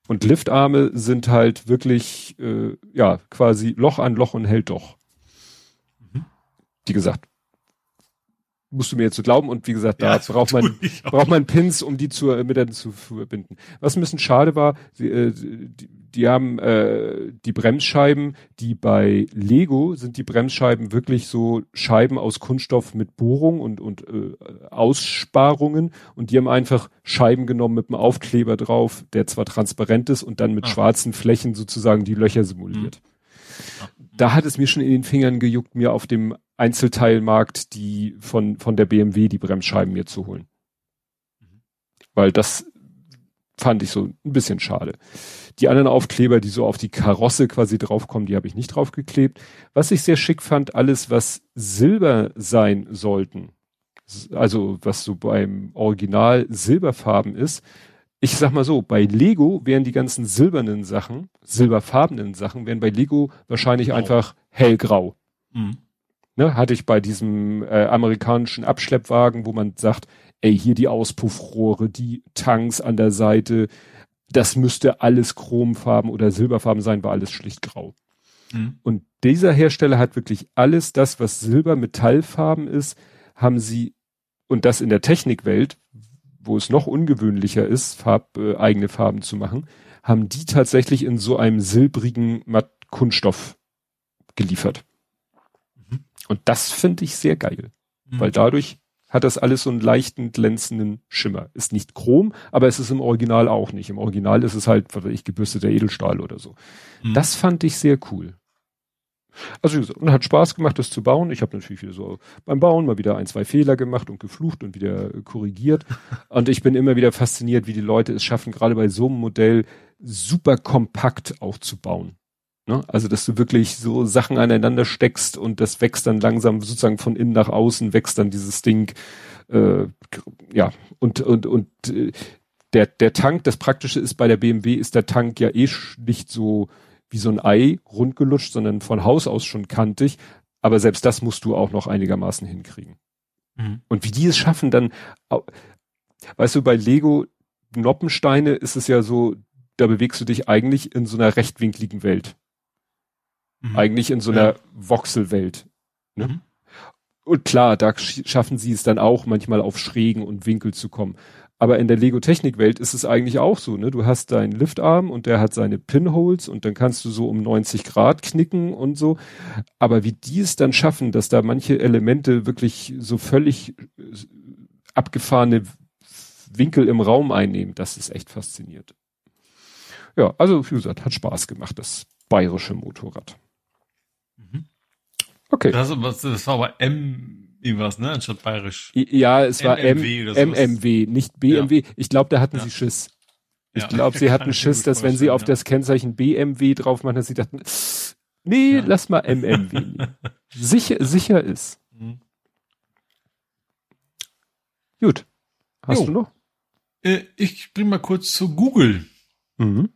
Und Liftarme sind halt wirklich, äh, ja, quasi Loch an Loch und hält doch. Mhm. Wie gesagt, musst du mir jetzt so glauben und wie gesagt, da ja, braucht man braucht man Pins, um die zu miteinander zu verbinden. Was ein bisschen schade war, sie, äh, die, die haben äh, die Bremsscheiben, die bei Lego sind die Bremsscheiben wirklich so Scheiben aus Kunststoff mit Bohrung und und äh, Aussparungen und die haben einfach Scheiben genommen mit einem Aufkleber drauf, der zwar transparent ist und dann mit ah. schwarzen Flächen sozusagen die Löcher simuliert. Mhm. Da hat es mir schon in den Fingern gejuckt, mir auf dem Einzelteilmarkt die von, von der BMW die Bremsscheiben mir zu holen. Mhm. Weil das fand ich so ein bisschen schade. Die anderen Aufkleber, die so auf die Karosse quasi draufkommen, die habe ich nicht draufgeklebt. Was ich sehr schick fand, alles was Silber sein sollten, also was so beim Original Silberfarben ist. Ich sag mal so, bei Lego wären die ganzen silbernen Sachen, silberfarbenen Sachen, wären bei Lego wahrscheinlich Grau. einfach hellgrau. Mhm ne, hatte ich bei diesem äh, amerikanischen Abschleppwagen, wo man sagt, ey, hier die Auspuffrohre, die Tanks an der Seite, das müsste alles Chromfarben oder Silberfarben sein, war alles schlicht grau. Mhm. Und dieser Hersteller hat wirklich alles das, was Silber, Metallfarben ist, haben sie, und das in der Technikwelt, wo es noch ungewöhnlicher ist, Farb, äh, eigene Farben zu machen, haben die tatsächlich in so einem silbrigen Matt Kunststoff geliefert. Und das finde ich sehr geil, mhm. weil dadurch hat das alles so einen leichten glänzenden Schimmer. Ist nicht Chrom, aber es ist im Original auch nicht. Im Original ist es halt, was weiß ich, gebürsteter Edelstahl oder so. Mhm. Das fand ich sehr cool. Also gesagt, und hat Spaß gemacht, das zu bauen. Ich habe natürlich wieder so beim Bauen mal wieder ein, zwei Fehler gemacht und geflucht und wieder korrigiert. und ich bin immer wieder fasziniert, wie die Leute es schaffen, gerade bei so einem Modell super kompakt auch zu bauen. Ne? Also, dass du wirklich so Sachen aneinander steckst und das wächst dann langsam sozusagen von innen nach außen, wächst dann dieses Ding. Äh, ja, und, und, und äh, der, der Tank, das Praktische ist bei der BMW, ist der Tank ja eh nicht so wie so ein Ei rundgelutscht, sondern von Haus aus schon kantig. Aber selbst das musst du auch noch einigermaßen hinkriegen. Mhm. Und wie die es schaffen, dann, weißt du, bei Lego Noppensteine ist es ja so, da bewegst du dich eigentlich in so einer rechtwinkligen Welt. Mhm. Eigentlich in so einer ja. Voxelwelt. Ne? Mhm. Und klar, da schaffen sie es dann auch manchmal auf Schrägen und Winkel zu kommen. Aber in der Lego-Technik-Welt ist es eigentlich auch so, ne? Du hast deinen Liftarm und der hat seine Pinholes und dann kannst du so um 90 Grad knicken und so. Aber wie die es dann schaffen, dass da manche Elemente wirklich so völlig äh, abgefahrene Winkel im Raum einnehmen, das ist echt faszinierend. Ja, also wie gesagt, hat Spaß gemacht, das bayerische Motorrad. Okay. Das, das war aber M irgendwas, ne? Anstatt bayerisch. Ja, es war MMW, M MMW nicht BMW. Ja. Ich glaube, da hatten ja. sie Schiss. Ich ja. glaube, sie hatten Schiss, dass wenn sie auf das Kennzeichen BMW drauf machen, dass sie dachten, nee, lass mal MMW. sicher, sicher ist. Mhm. Gut. Hast jo. du noch? Äh, ich bring mal kurz zu Google. Mhm.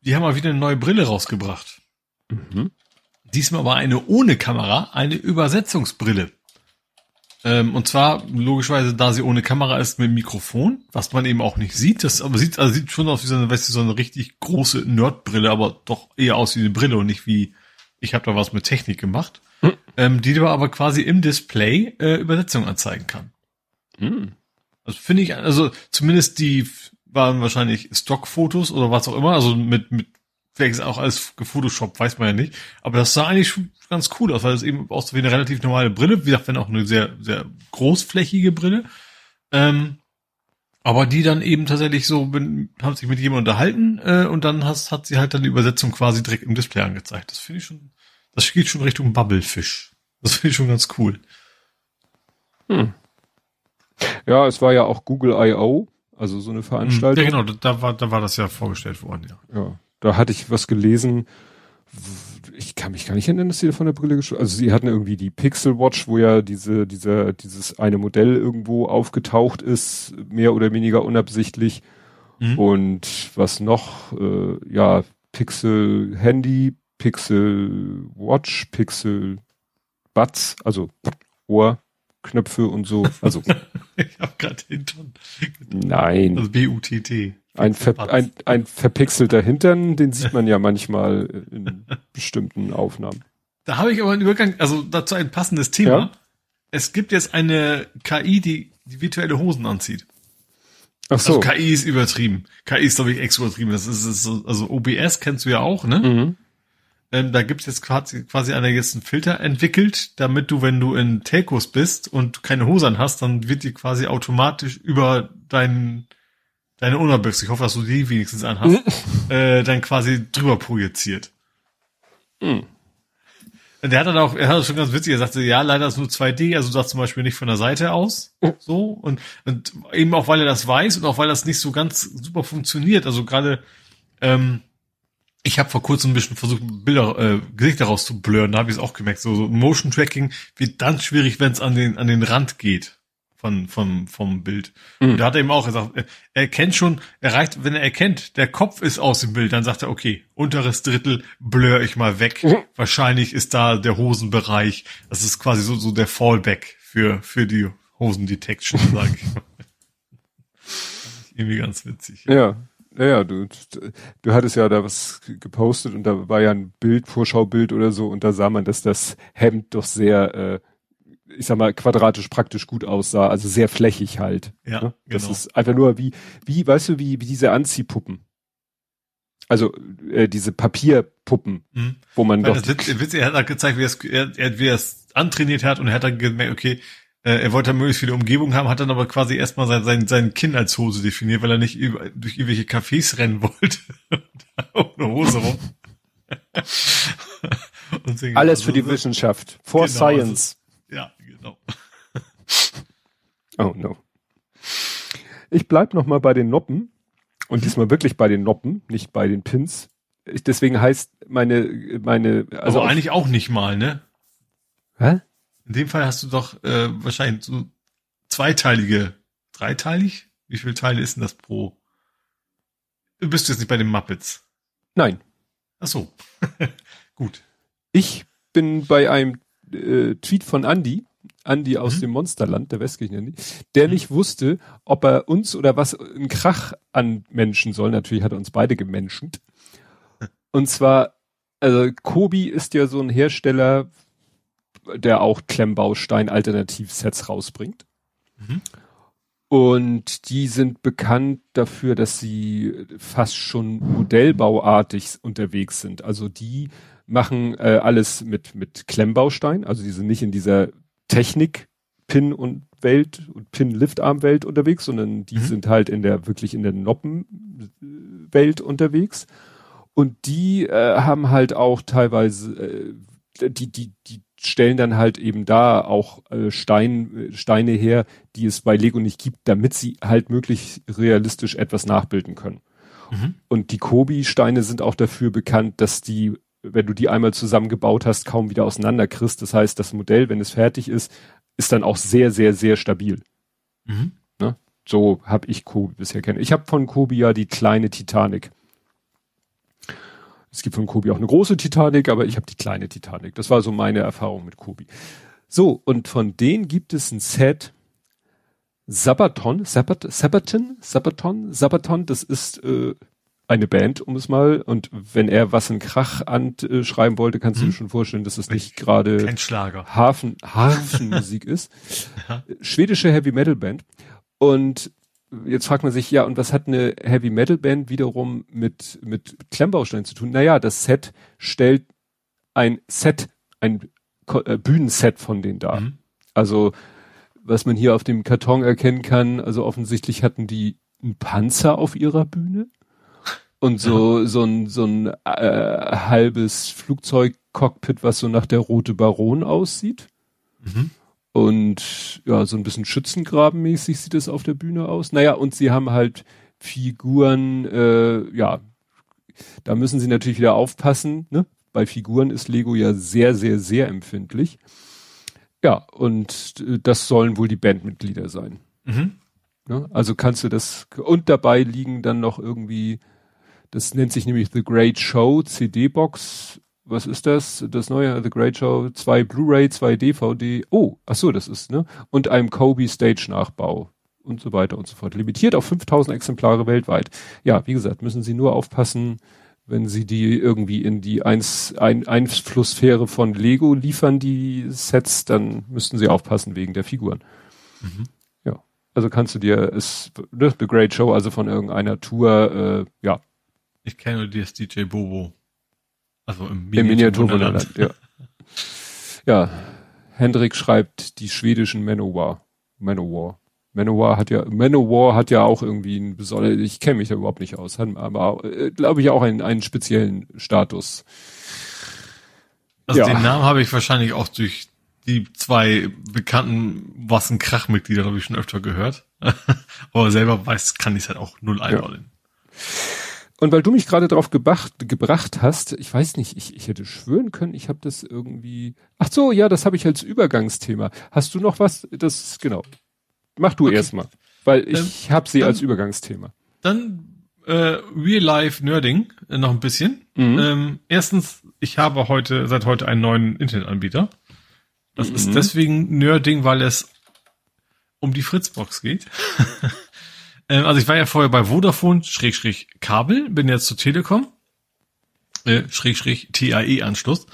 Die haben mal wieder eine neue Brille rausgebracht. Mhm. Diesmal aber eine ohne Kamera, eine Übersetzungsbrille. Ähm, und zwar, logischerweise, da sie ohne Kamera ist, mit Mikrofon, was man eben auch nicht sieht. Das aber sieht, also sieht schon aus wie so eine, weißt du, so eine richtig große Nerdbrille, aber doch eher aus wie eine Brille und nicht wie, ich habe da was mit Technik gemacht. Mhm. Ähm, die aber quasi im Display äh, Übersetzung anzeigen kann. Mhm. Das finde ich, also zumindest die waren wahrscheinlich Stockfotos oder was auch immer, also mit, mit vielleicht ist auch alles gefotoshoppt, weiß man ja nicht. Aber das sah eigentlich ganz cool aus, weil es eben aussieht wie eine relativ normale Brille. Wie gesagt, wenn auch eine sehr, sehr großflächige Brille. Ähm, aber die dann eben tatsächlich so, haben sich mit jemandem unterhalten äh, und dann hast, hat sie halt dann die Übersetzung quasi direkt im Display angezeigt. Das finde ich schon, das geht schon Richtung Bubblefish. Das finde ich schon ganz cool. Hm. Ja, es war ja auch Google I.O., also so eine Veranstaltung. Ja, genau, da war, da war das ja vorgestellt worden, ja. Ja, da hatte ich was gelesen. Ich kann mich gar nicht erinnern, dass sie von der Brille gesprochen Also sie hatten irgendwie die Pixel Watch, wo ja diese, dieser, dieses eine Modell irgendwo aufgetaucht ist, mehr oder weniger unabsichtlich. Mhm. Und was noch? Äh, ja, Pixel Handy, Pixel Watch, Pixel Buds, also Ohrknöpfe und so. Also ich habe gerade Hintern. Nein. Also B-U-T-T. Ein, ver, ein, ein verpixelter Hintern, den sieht man ja manchmal in bestimmten Aufnahmen. Da habe ich aber einen Übergang, also dazu ein passendes Thema. Ja? Es gibt jetzt eine KI, die, die virtuelle Hosen anzieht. Ach so. Also KI ist übertrieben. KI ist, glaube ich, extra übertrieben. Das ist, ist so, also OBS kennst du ja auch, ne? Mhm. Ähm, da gibt's jetzt quasi, quasi einer jetzt einen Filter entwickelt, damit du, wenn du in Telcos bist und keine Hose hast, dann wird die quasi automatisch über deinen deine Unterbüchse, ich hoffe, dass du die wenigstens anhast, äh, dann quasi drüber projiziert. Mhm. Der hat dann auch, er hat schon ganz witzig, er sagte, ja, leider ist nur 2D, also das zum Beispiel nicht von der Seite aus, so, und, und eben auch, weil er das weiß und auch weil das nicht so ganz super funktioniert, also gerade, ähm, ich habe vor kurzem ein bisschen versucht, Bilder, äh, Gesichter rauszublören, da habe ich es auch gemerkt, so, so Motion Tracking wird dann schwierig, wenn es an den, an den Rand geht von, vom, vom Bild. Mhm. Und da hat er eben auch gesagt, er, kennt schon, er reicht, wenn er erkennt, der Kopf ist aus dem Bild, dann sagt er, okay, unteres Drittel blur ich mal weg. Mhm. Wahrscheinlich ist da der Hosenbereich. Das ist quasi so, so der Fallback für, für die Hosendetection, sage ich mal. Irgendwie ganz witzig. Ja. Ja, du, du hattest ja da was gepostet und da war ja ein Bild, Vorschaubild oder so und da sah man, dass das Hemd doch sehr äh, ich sag mal, quadratisch praktisch gut aussah, also sehr flächig halt. Ja, ne? Das genau. ist einfach nur wie, wie, weißt du, wie, wie diese Anziehpuppen. Also äh, diese Papierpuppen, mhm. wo man Weil doch. Das Witz, er hat halt gezeigt, wie er es, er, er, wie er es antrainiert hat und er hat dann gemerkt, okay, äh, er wollte möglichst viele Umgebung haben, hat dann aber quasi erstmal sein, sein, sein Kinn als Hose definiert, weil er nicht über, durch irgendwelche Cafés rennen wollte. Ohne Hose rum. Alles für die Wissenschaft. For genau, Science. Ja, genau. oh no. Ich bleib noch mal bei den Noppen und diesmal wirklich bei den Noppen, nicht bei den Pins. Ich, deswegen heißt meine meine also Aber eigentlich auch nicht mal, ne? Hä? In dem Fall hast du doch äh, wahrscheinlich so zweiteilige, dreiteilig? Wie viele Teile ist denn das pro? Du bist jetzt nicht bei den Muppets. Nein. Ach so. Gut. Ich bin bei einem äh, Tweet von Andy, Andy aus mhm. dem Monsterland, der Westkirchen Andy, der mhm. nicht wusste, ob er uns oder was ein Krach an Menschen soll. Natürlich hat er uns beide gemenschent. Und zwar, also Kobi ist ja so ein Hersteller, der auch Klemmbaustein Alternativ-Sets rausbringt. Mhm. Und die sind bekannt dafür, dass sie fast schon modellbauartig unterwegs sind. Also die machen äh, alles mit, mit Klemmbaustein. Also die sind nicht in dieser Technik Pin und Welt und Pin Liftarm Welt unterwegs, sondern die mhm. sind halt in der wirklich in der Noppen Welt unterwegs. Und die äh, haben halt auch teilweise äh, die die die stellen dann halt eben da auch äh, Stein, Steine her, die es bei Lego nicht gibt, damit sie halt möglichst realistisch etwas nachbilden können. Mhm. Und die Kobi-Steine sind auch dafür bekannt, dass die, wenn du die einmal zusammengebaut hast, kaum wieder auseinanderkriegst. Das heißt, das Modell, wenn es fertig ist, ist dann auch sehr, sehr, sehr stabil. Mhm. Ne? So habe ich Kobi bisher kennen. Ich habe von Kobi ja die kleine Titanic. Es gibt von Kobi auch eine große Titanic, aber ich habe die kleine Titanic. Das war so meine Erfahrung mit Kobi. So, und von denen gibt es ein Set Sabaton, Sabat, Sabaton, Sabaton, Sabaton, das ist äh, eine Band, um es mal, und wenn er was in Krach anschreiben wollte, kannst hm. du dir mhm. schon vorstellen, dass es nicht gerade Hafen, Hafenmusik ist. Ja. Schwedische Heavy Metal Band. Und jetzt fragt man sich, ja, und was hat eine Heavy Metal Band wiederum mit, mit Klemmbausteinen zu tun? Naja, das Set stellt ein Set, ein äh, Bühnenset von denen dar. Mhm. Also, was man hier auf dem Karton erkennen kann, also offensichtlich hatten die einen Panzer auf ihrer Bühne und so, ja. so ein, so ein äh, halbes Flugzeugcockpit, was so nach der Rote Baron aussieht. Mhm. Und ja, so ein bisschen Schützengrabenmäßig sieht es auf der Bühne aus. Naja, und sie haben halt Figuren, äh, ja, da müssen sie natürlich wieder aufpassen. Ne? Bei Figuren ist Lego ja sehr, sehr, sehr empfindlich. Ja, und äh, das sollen wohl die Bandmitglieder sein. Mhm. Ne? Also kannst du das, und dabei liegen dann noch irgendwie, das nennt sich nämlich The Great Show CD-Box was ist das? Das neue The Great Show, zwei Blu-ray, zwei DVD. Oh, ach so, das ist, ne? Und einem Kobe Stage Nachbau und so weiter und so fort. Limitiert auf 5000 Exemplare weltweit. Ja, wie gesagt, müssen Sie nur aufpassen, wenn Sie die irgendwie in die Eins, ein, Einflusssphäre von Lego liefern, die Sets, dann müssten Sie aufpassen wegen der Figuren. Mhm. Ja, also kannst du dir, ist ne, The Great Show, also von irgendeiner Tour, äh, ja. Ich kenne nur das DJ Bobo. Also im, Im Miniaturwunderland. ja. ja, Hendrik schreibt die schwedischen Manowar. Manowar. Manowar hat ja, Manowar hat ja auch irgendwie einen besonderen, ich kenne mich da überhaupt nicht aus, hat aber äh, glaube ich auch einen, einen speziellen Status. Also ja. den Namen habe ich wahrscheinlich auch durch die zwei bekannten Wassen Krach-Mitglieder, glaube ich, schon öfter gehört. aber selber weiß, kann ich es halt auch null einordnen. Ja. Und weil du mich gerade drauf gebracht, gebracht hast, ich weiß nicht, ich, ich hätte schwören können, ich habe das irgendwie. Ach so, ja, das habe ich als Übergangsthema. Hast du noch was? Das genau. Mach du okay. erstmal, weil ich ähm, habe sie dann, als Übergangsthema. Dann äh, Real Life Nerding äh, noch ein bisschen. Mhm. Ähm, erstens, ich habe heute seit heute einen neuen Internetanbieter. Das mhm. ist deswegen Nerding, weil es um die Fritzbox geht. Ähm, also ich war ja vorher bei Vodafone, Schrägstrich Kabel, bin jetzt zu Telekom, äh, Schrägstrich TAE-Anschluss.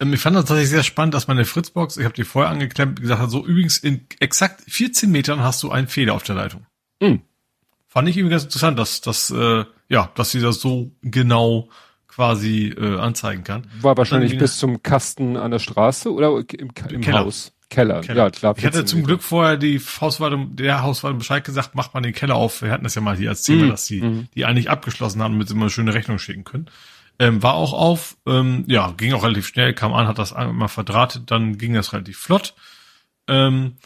Ähm, ich fand das tatsächlich sehr spannend, dass meine Fritzbox, ich habe die vorher angeklemmt, gesagt hat, so übrigens in exakt 14 Metern hast du einen Fehler auf der Leitung. Mhm. Fand ich irgendwie ganz interessant, dass, dass, äh, ja, dass sie das so genau quasi äh, anzeigen kann. War wahrscheinlich bis zum Kasten an der Straße oder im, im Haus? Keller. Keller. Ja, klar. Ich hatte zum Glück vorher die Hauswartung, der Hauswartung Bescheid gesagt, macht man den Keller auf. Wir hatten das ja mal hier als Thema, mm, dass sie mm. die eigentlich abgeschlossen haben, damit sie mal eine schöne Rechnung schicken können. Ähm, war auch auf, ähm, ja, ging auch relativ schnell, kam an, hat das einmal verdrahtet, dann ging das relativ flott. Ähm,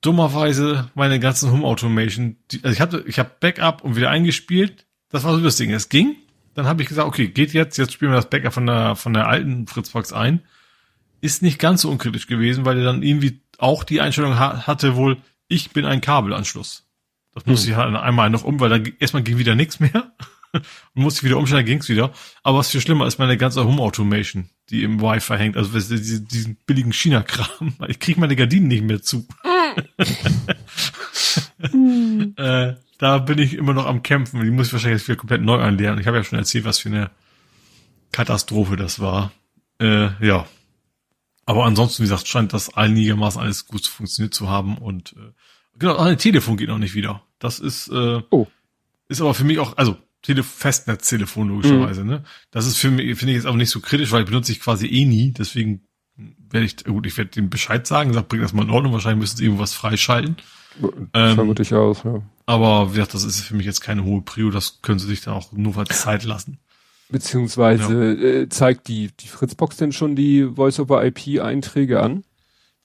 dummerweise meine ganzen Home Automation, die, also ich hatte, ich habe Backup und wieder eingespielt. Das war so das Ding. Es ging. Dann habe ich gesagt, okay, geht jetzt, jetzt spielen wir das Backup von der von der alten Fritzbox ein ist nicht ganz so unkritisch gewesen, weil er dann irgendwie auch die Einstellung ha hatte wohl, ich bin ein Kabelanschluss. Das hm. musste ich halt einmal noch um, weil dann erstmal ging wieder nichts mehr. und musste ich wieder umstellen, dann ging's wieder. Aber was viel schlimmer ist meine ganze Home Automation, die im Wi-Fi hängt. Also diese, diesen billigen China-Kram. Ich krieg meine Gardinen nicht mehr zu. hm. äh, da bin ich immer noch am Kämpfen. Die muss ich wahrscheinlich jetzt wieder komplett neu einlernen. Ich habe ja schon erzählt, was für eine Katastrophe das war. Äh, ja, aber ansonsten, wie gesagt, scheint das einigermaßen alles gut funktioniert zu haben und äh, Genau, ah, Telefon geht noch nicht wieder. Das ist, äh, oh. ist aber für mich auch, also Tele Festnetztelefon logischerweise, mhm. ne? Das ist für mich, finde ich jetzt auch nicht so kritisch, weil benutze ich quasi eh nie, deswegen werde ich, gut, ich werde dem Bescheid sagen, sag, bring das mal in Ordnung, wahrscheinlich müssen sie irgendwas freischalten. Ähm, ich aus, ja. Aber wie gesagt, das ist für mich jetzt keine hohe Prio, das können sie sich dann auch nur als Zeit lassen. Beziehungsweise ja. äh, zeigt die, die Fritzbox denn schon die Voice-over-IP-Einträge an?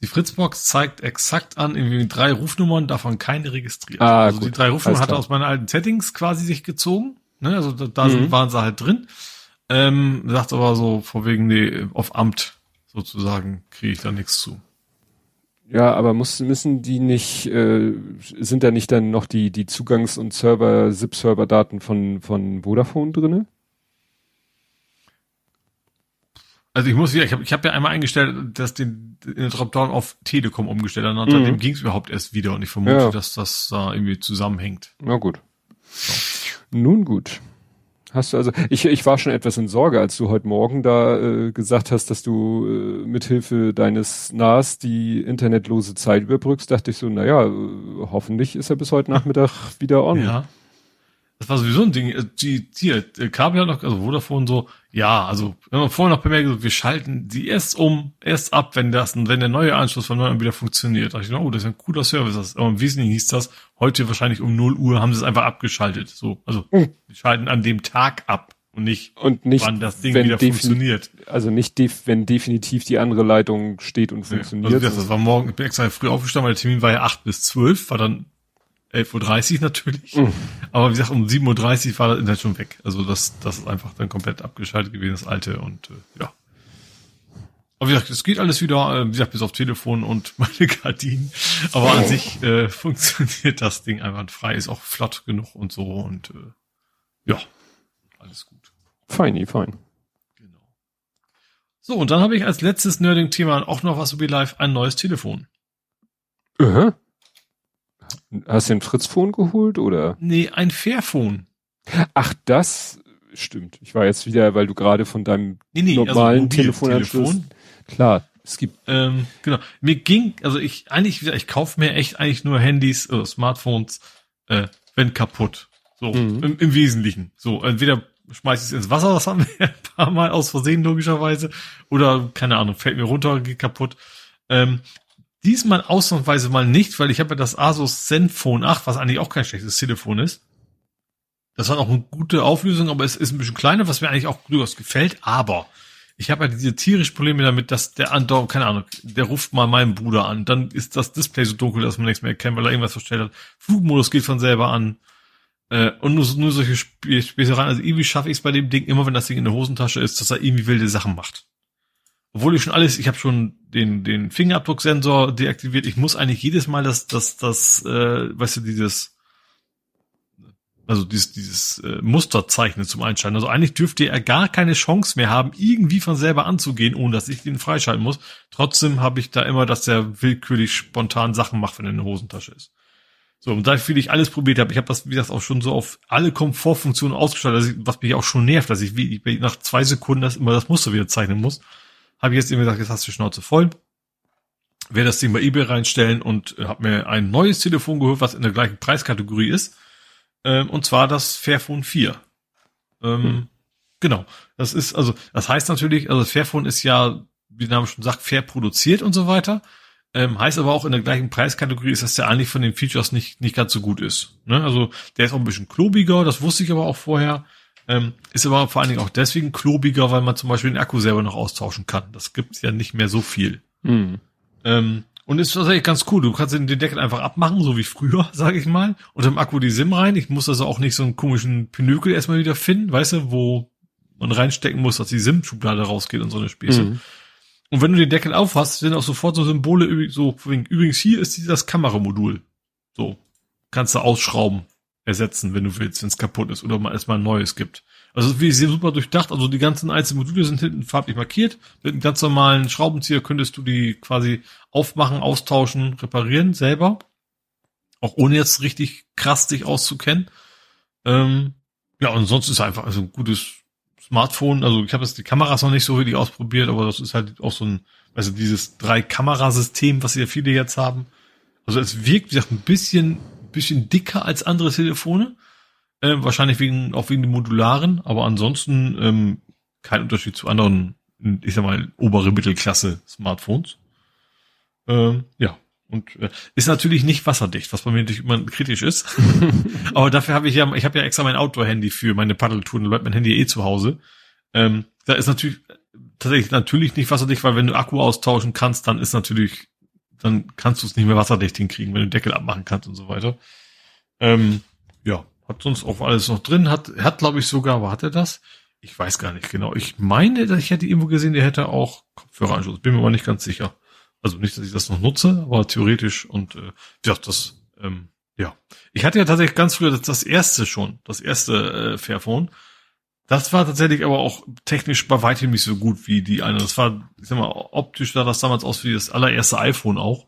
Die Fritzbox zeigt exakt an, irgendwie drei Rufnummern, davon keine registriert. Ah, also gut. die drei Rufnummern hat er aus meinen alten Settings quasi sich gezogen. Ne? Also da, da mhm. waren sie halt drin. Ähm, sagt aber so, vor wegen, nee, auf Amt sozusagen kriege ich da nichts zu. Ja, aber muss, müssen die nicht, äh, sind da nicht dann noch die, die Zugangs- und Server, ZIP-Server-Daten von, von Vodafone drinne? Also ich muss wieder, ich habe ich hab ja einmal eingestellt, dass den, den Dropdown auf Telekom umgestellt hat, und unter mhm. dem ging es überhaupt erst wieder und ich vermute, ja. dass das da irgendwie zusammenhängt. Na gut. So. Nun gut. Hast du also, ich, ich war schon etwas in Sorge, als du heute Morgen da äh, gesagt hast, dass du äh, mithilfe deines NAS die internetlose Zeit überbrückst, dachte ich so, naja, äh, hoffentlich ist er bis heute Nachmittag wieder on. Ja. Das war sowieso ein Ding. Äh, die, hier, äh, Kabel hat noch, also Vodafone so, ja, also, wir haben vorhin noch bemerkt, wir schalten die erst um, erst ab, wenn das, wenn der neue Anschluss von neuem wieder funktioniert. Da dachte ich, oh, das ist ein cooler Service. Aber im Wesentlichen hieß das, heute wahrscheinlich um 0 Uhr haben sie es einfach abgeschaltet. So, also, mhm. die schalten an dem Tag ab und nicht, und nicht wann das Ding wieder funktioniert. Also nicht, def wenn definitiv die andere Leitung steht und funktioniert. Also das, das war morgen, ich bin extra früh aufgestanden, weil der Termin war ja 8 bis 12, war dann 11.30 Uhr natürlich. Mhm. Aber wie gesagt, um 7.30 Uhr war das Internet schon weg. Also das, das ist einfach dann komplett abgeschaltet gewesen, das alte und äh, ja. Aber wie gesagt, es geht alles wieder, äh, wie gesagt, bis auf Telefon und meine Gardinen. Aber an sich äh, funktioniert das Ding einwandfrei, ist auch flott genug und so und äh, ja, alles gut. Feini, fein. Genau. So, und dann habe ich als letztes Nerding-Thema auch noch was über Live, ein neues Telefon. Uh -huh. Hast du ein Fritzphone geholt oder? Nee, ein Fairphone. Ach, das stimmt. Ich war jetzt wieder, weil du gerade von deinem nee, nee, also normalen also Telefonanschluss. Telefon. Klar, es gibt. Ähm, genau. Mir ging, also ich eigentlich wieder, ich kaufe mir echt eigentlich nur Handys oder Smartphones, äh, wenn kaputt. So mhm. im, im Wesentlichen. So entweder schmeiß ich es ins Wasser, das haben wir ein paar Mal aus Versehen logischerweise, oder keine Ahnung, fällt mir runter, geht kaputt. Ähm, Diesmal ausnahmsweise mal nicht, weil ich habe ja das Asus Zenfone 8, was eigentlich auch kein schlechtes Telefon ist. Das hat auch eine gute Auflösung, aber es ist ein bisschen kleiner, was mir eigentlich auch durchaus gefällt. Aber ich habe ja diese tierischen Probleme damit, dass der andauernd, keine Ahnung, der ruft mal meinen Bruder an. Dann ist das Display so dunkel, dass man nichts mehr erkennt, weil er irgendwas verstellt hat. Flugmodus geht von selber an. Äh, und nur, nur solche Späßereien. Also irgendwie schaffe ich es bei dem Ding immer, wenn das Ding in der Hosentasche ist, dass er irgendwie wilde Sachen macht obwohl ich schon alles, ich habe schon den den Fingerabdrucksensor deaktiviert. Ich muss eigentlich jedes Mal das das das äh, weißt du dieses also dieses dieses äh, Muster zeichnen zum Einschalten. Also eigentlich dürfte er gar keine Chance mehr haben, irgendwie von selber anzugehen, ohne dass ich den freischalten muss. Trotzdem habe ich da immer, dass der willkürlich spontan Sachen macht, wenn er in der Hosentasche ist. So, und da viel ich alles probiert habe, ich habe das, wie gesagt, auch schon so auf alle Komfortfunktionen ausgeschaltet, was mich auch schon nervt, dass ich wie, ich nach zwei Sekunden das immer das Muster wieder zeichnen muss habe ich jetzt eben gesagt, jetzt hast du die Schnauze voll. Werde das Ding bei eBay reinstellen und äh, habe mir ein neues Telefon geholt, was in der gleichen Preiskategorie ist. Ähm, und zwar das Fairphone 4. Ähm, hm. Genau. Das ist, also, das heißt natürlich, also das Fairphone ist ja, wie der Name schon sagt, fair produziert und so weiter. Ähm, heißt aber auch in der gleichen Preiskategorie ist, dass der eigentlich von den Features nicht, nicht ganz so gut ist. Ne? Also der ist auch ein bisschen klobiger, das wusste ich aber auch vorher. Ähm, ist aber vor allen Dingen auch deswegen klobiger, weil man zum Beispiel den Akku selber noch austauschen kann. Das gibt's ja nicht mehr so viel. Mhm. Ähm, und ist tatsächlich ganz cool. Du kannst den Deckel einfach abmachen, so wie früher, sage ich mal, und im Akku die SIM rein. Ich muss also auch nicht so einen komischen Pinökel erstmal wieder finden, weißt du, wo man reinstecken muss, dass die SIM-Schublade rausgeht und so eine Späße. Mhm. Und wenn du den Deckel aufhast, sind auch sofort so Symbole, so, übrigens hier ist das Kameramodul. So. Kannst du ausschrauben ersetzen, wenn du willst, wenn es kaputt ist oder mal erstmal ein neues gibt. Also wie sie super durchdacht, also die ganzen einzelnen Module sind hinten farblich markiert. Mit einem ganz normalen Schraubenzieher könntest du die quasi aufmachen, austauschen, reparieren selber. Auch ohne jetzt richtig krass dich auszukennen. Ähm, ja, und sonst ist einfach also ein gutes Smartphone. Also ich habe jetzt die Kameras noch nicht so wirklich ausprobiert, aber das ist halt auch so ein, also dieses drei Kamerasystem, was ja viele jetzt haben. Also es wirkt, wie gesagt, ein bisschen, bisschen dicker als andere Telefone. Äh, wahrscheinlich wegen, auch wegen dem Modularen, aber ansonsten ähm, kein Unterschied zu anderen, ich sag mal, obere Mittelklasse Smartphones. Ähm, ja. Und äh, ist natürlich nicht wasserdicht, was bei mir natürlich immer kritisch ist. aber dafür habe ich ja, ich habe ja extra mein Outdoor-Handy für meine Paddeltouren, da bleibt mein Handy eh zu Hause. Ähm, da ist natürlich tatsächlich natürlich nicht wasserdicht, weil wenn du Akku austauschen kannst, dann ist natürlich, dann kannst du es nicht mehr wasserdicht hinkriegen, wenn du den Deckel abmachen kannst und so weiter. Ähm, ja, hat sonst auch alles noch drin, hat, hat glaube ich sogar, aber hat er das? Ich weiß gar nicht genau. Ich meine, ich hätte irgendwo gesehen, er hätte auch Kopfhöreranschluss. Bin mir aber nicht ganz sicher. Also nicht, dass ich das noch nutze, aber theoretisch und äh, ja, das, ähm, ja. Ich hatte ja tatsächlich ganz früher das, das erste schon, das erste äh, Fairphone. Das war tatsächlich aber auch technisch bei weitem nicht so gut wie die eine. Das war, ich sag mal, optisch sah das damals aus wie das allererste iPhone auch.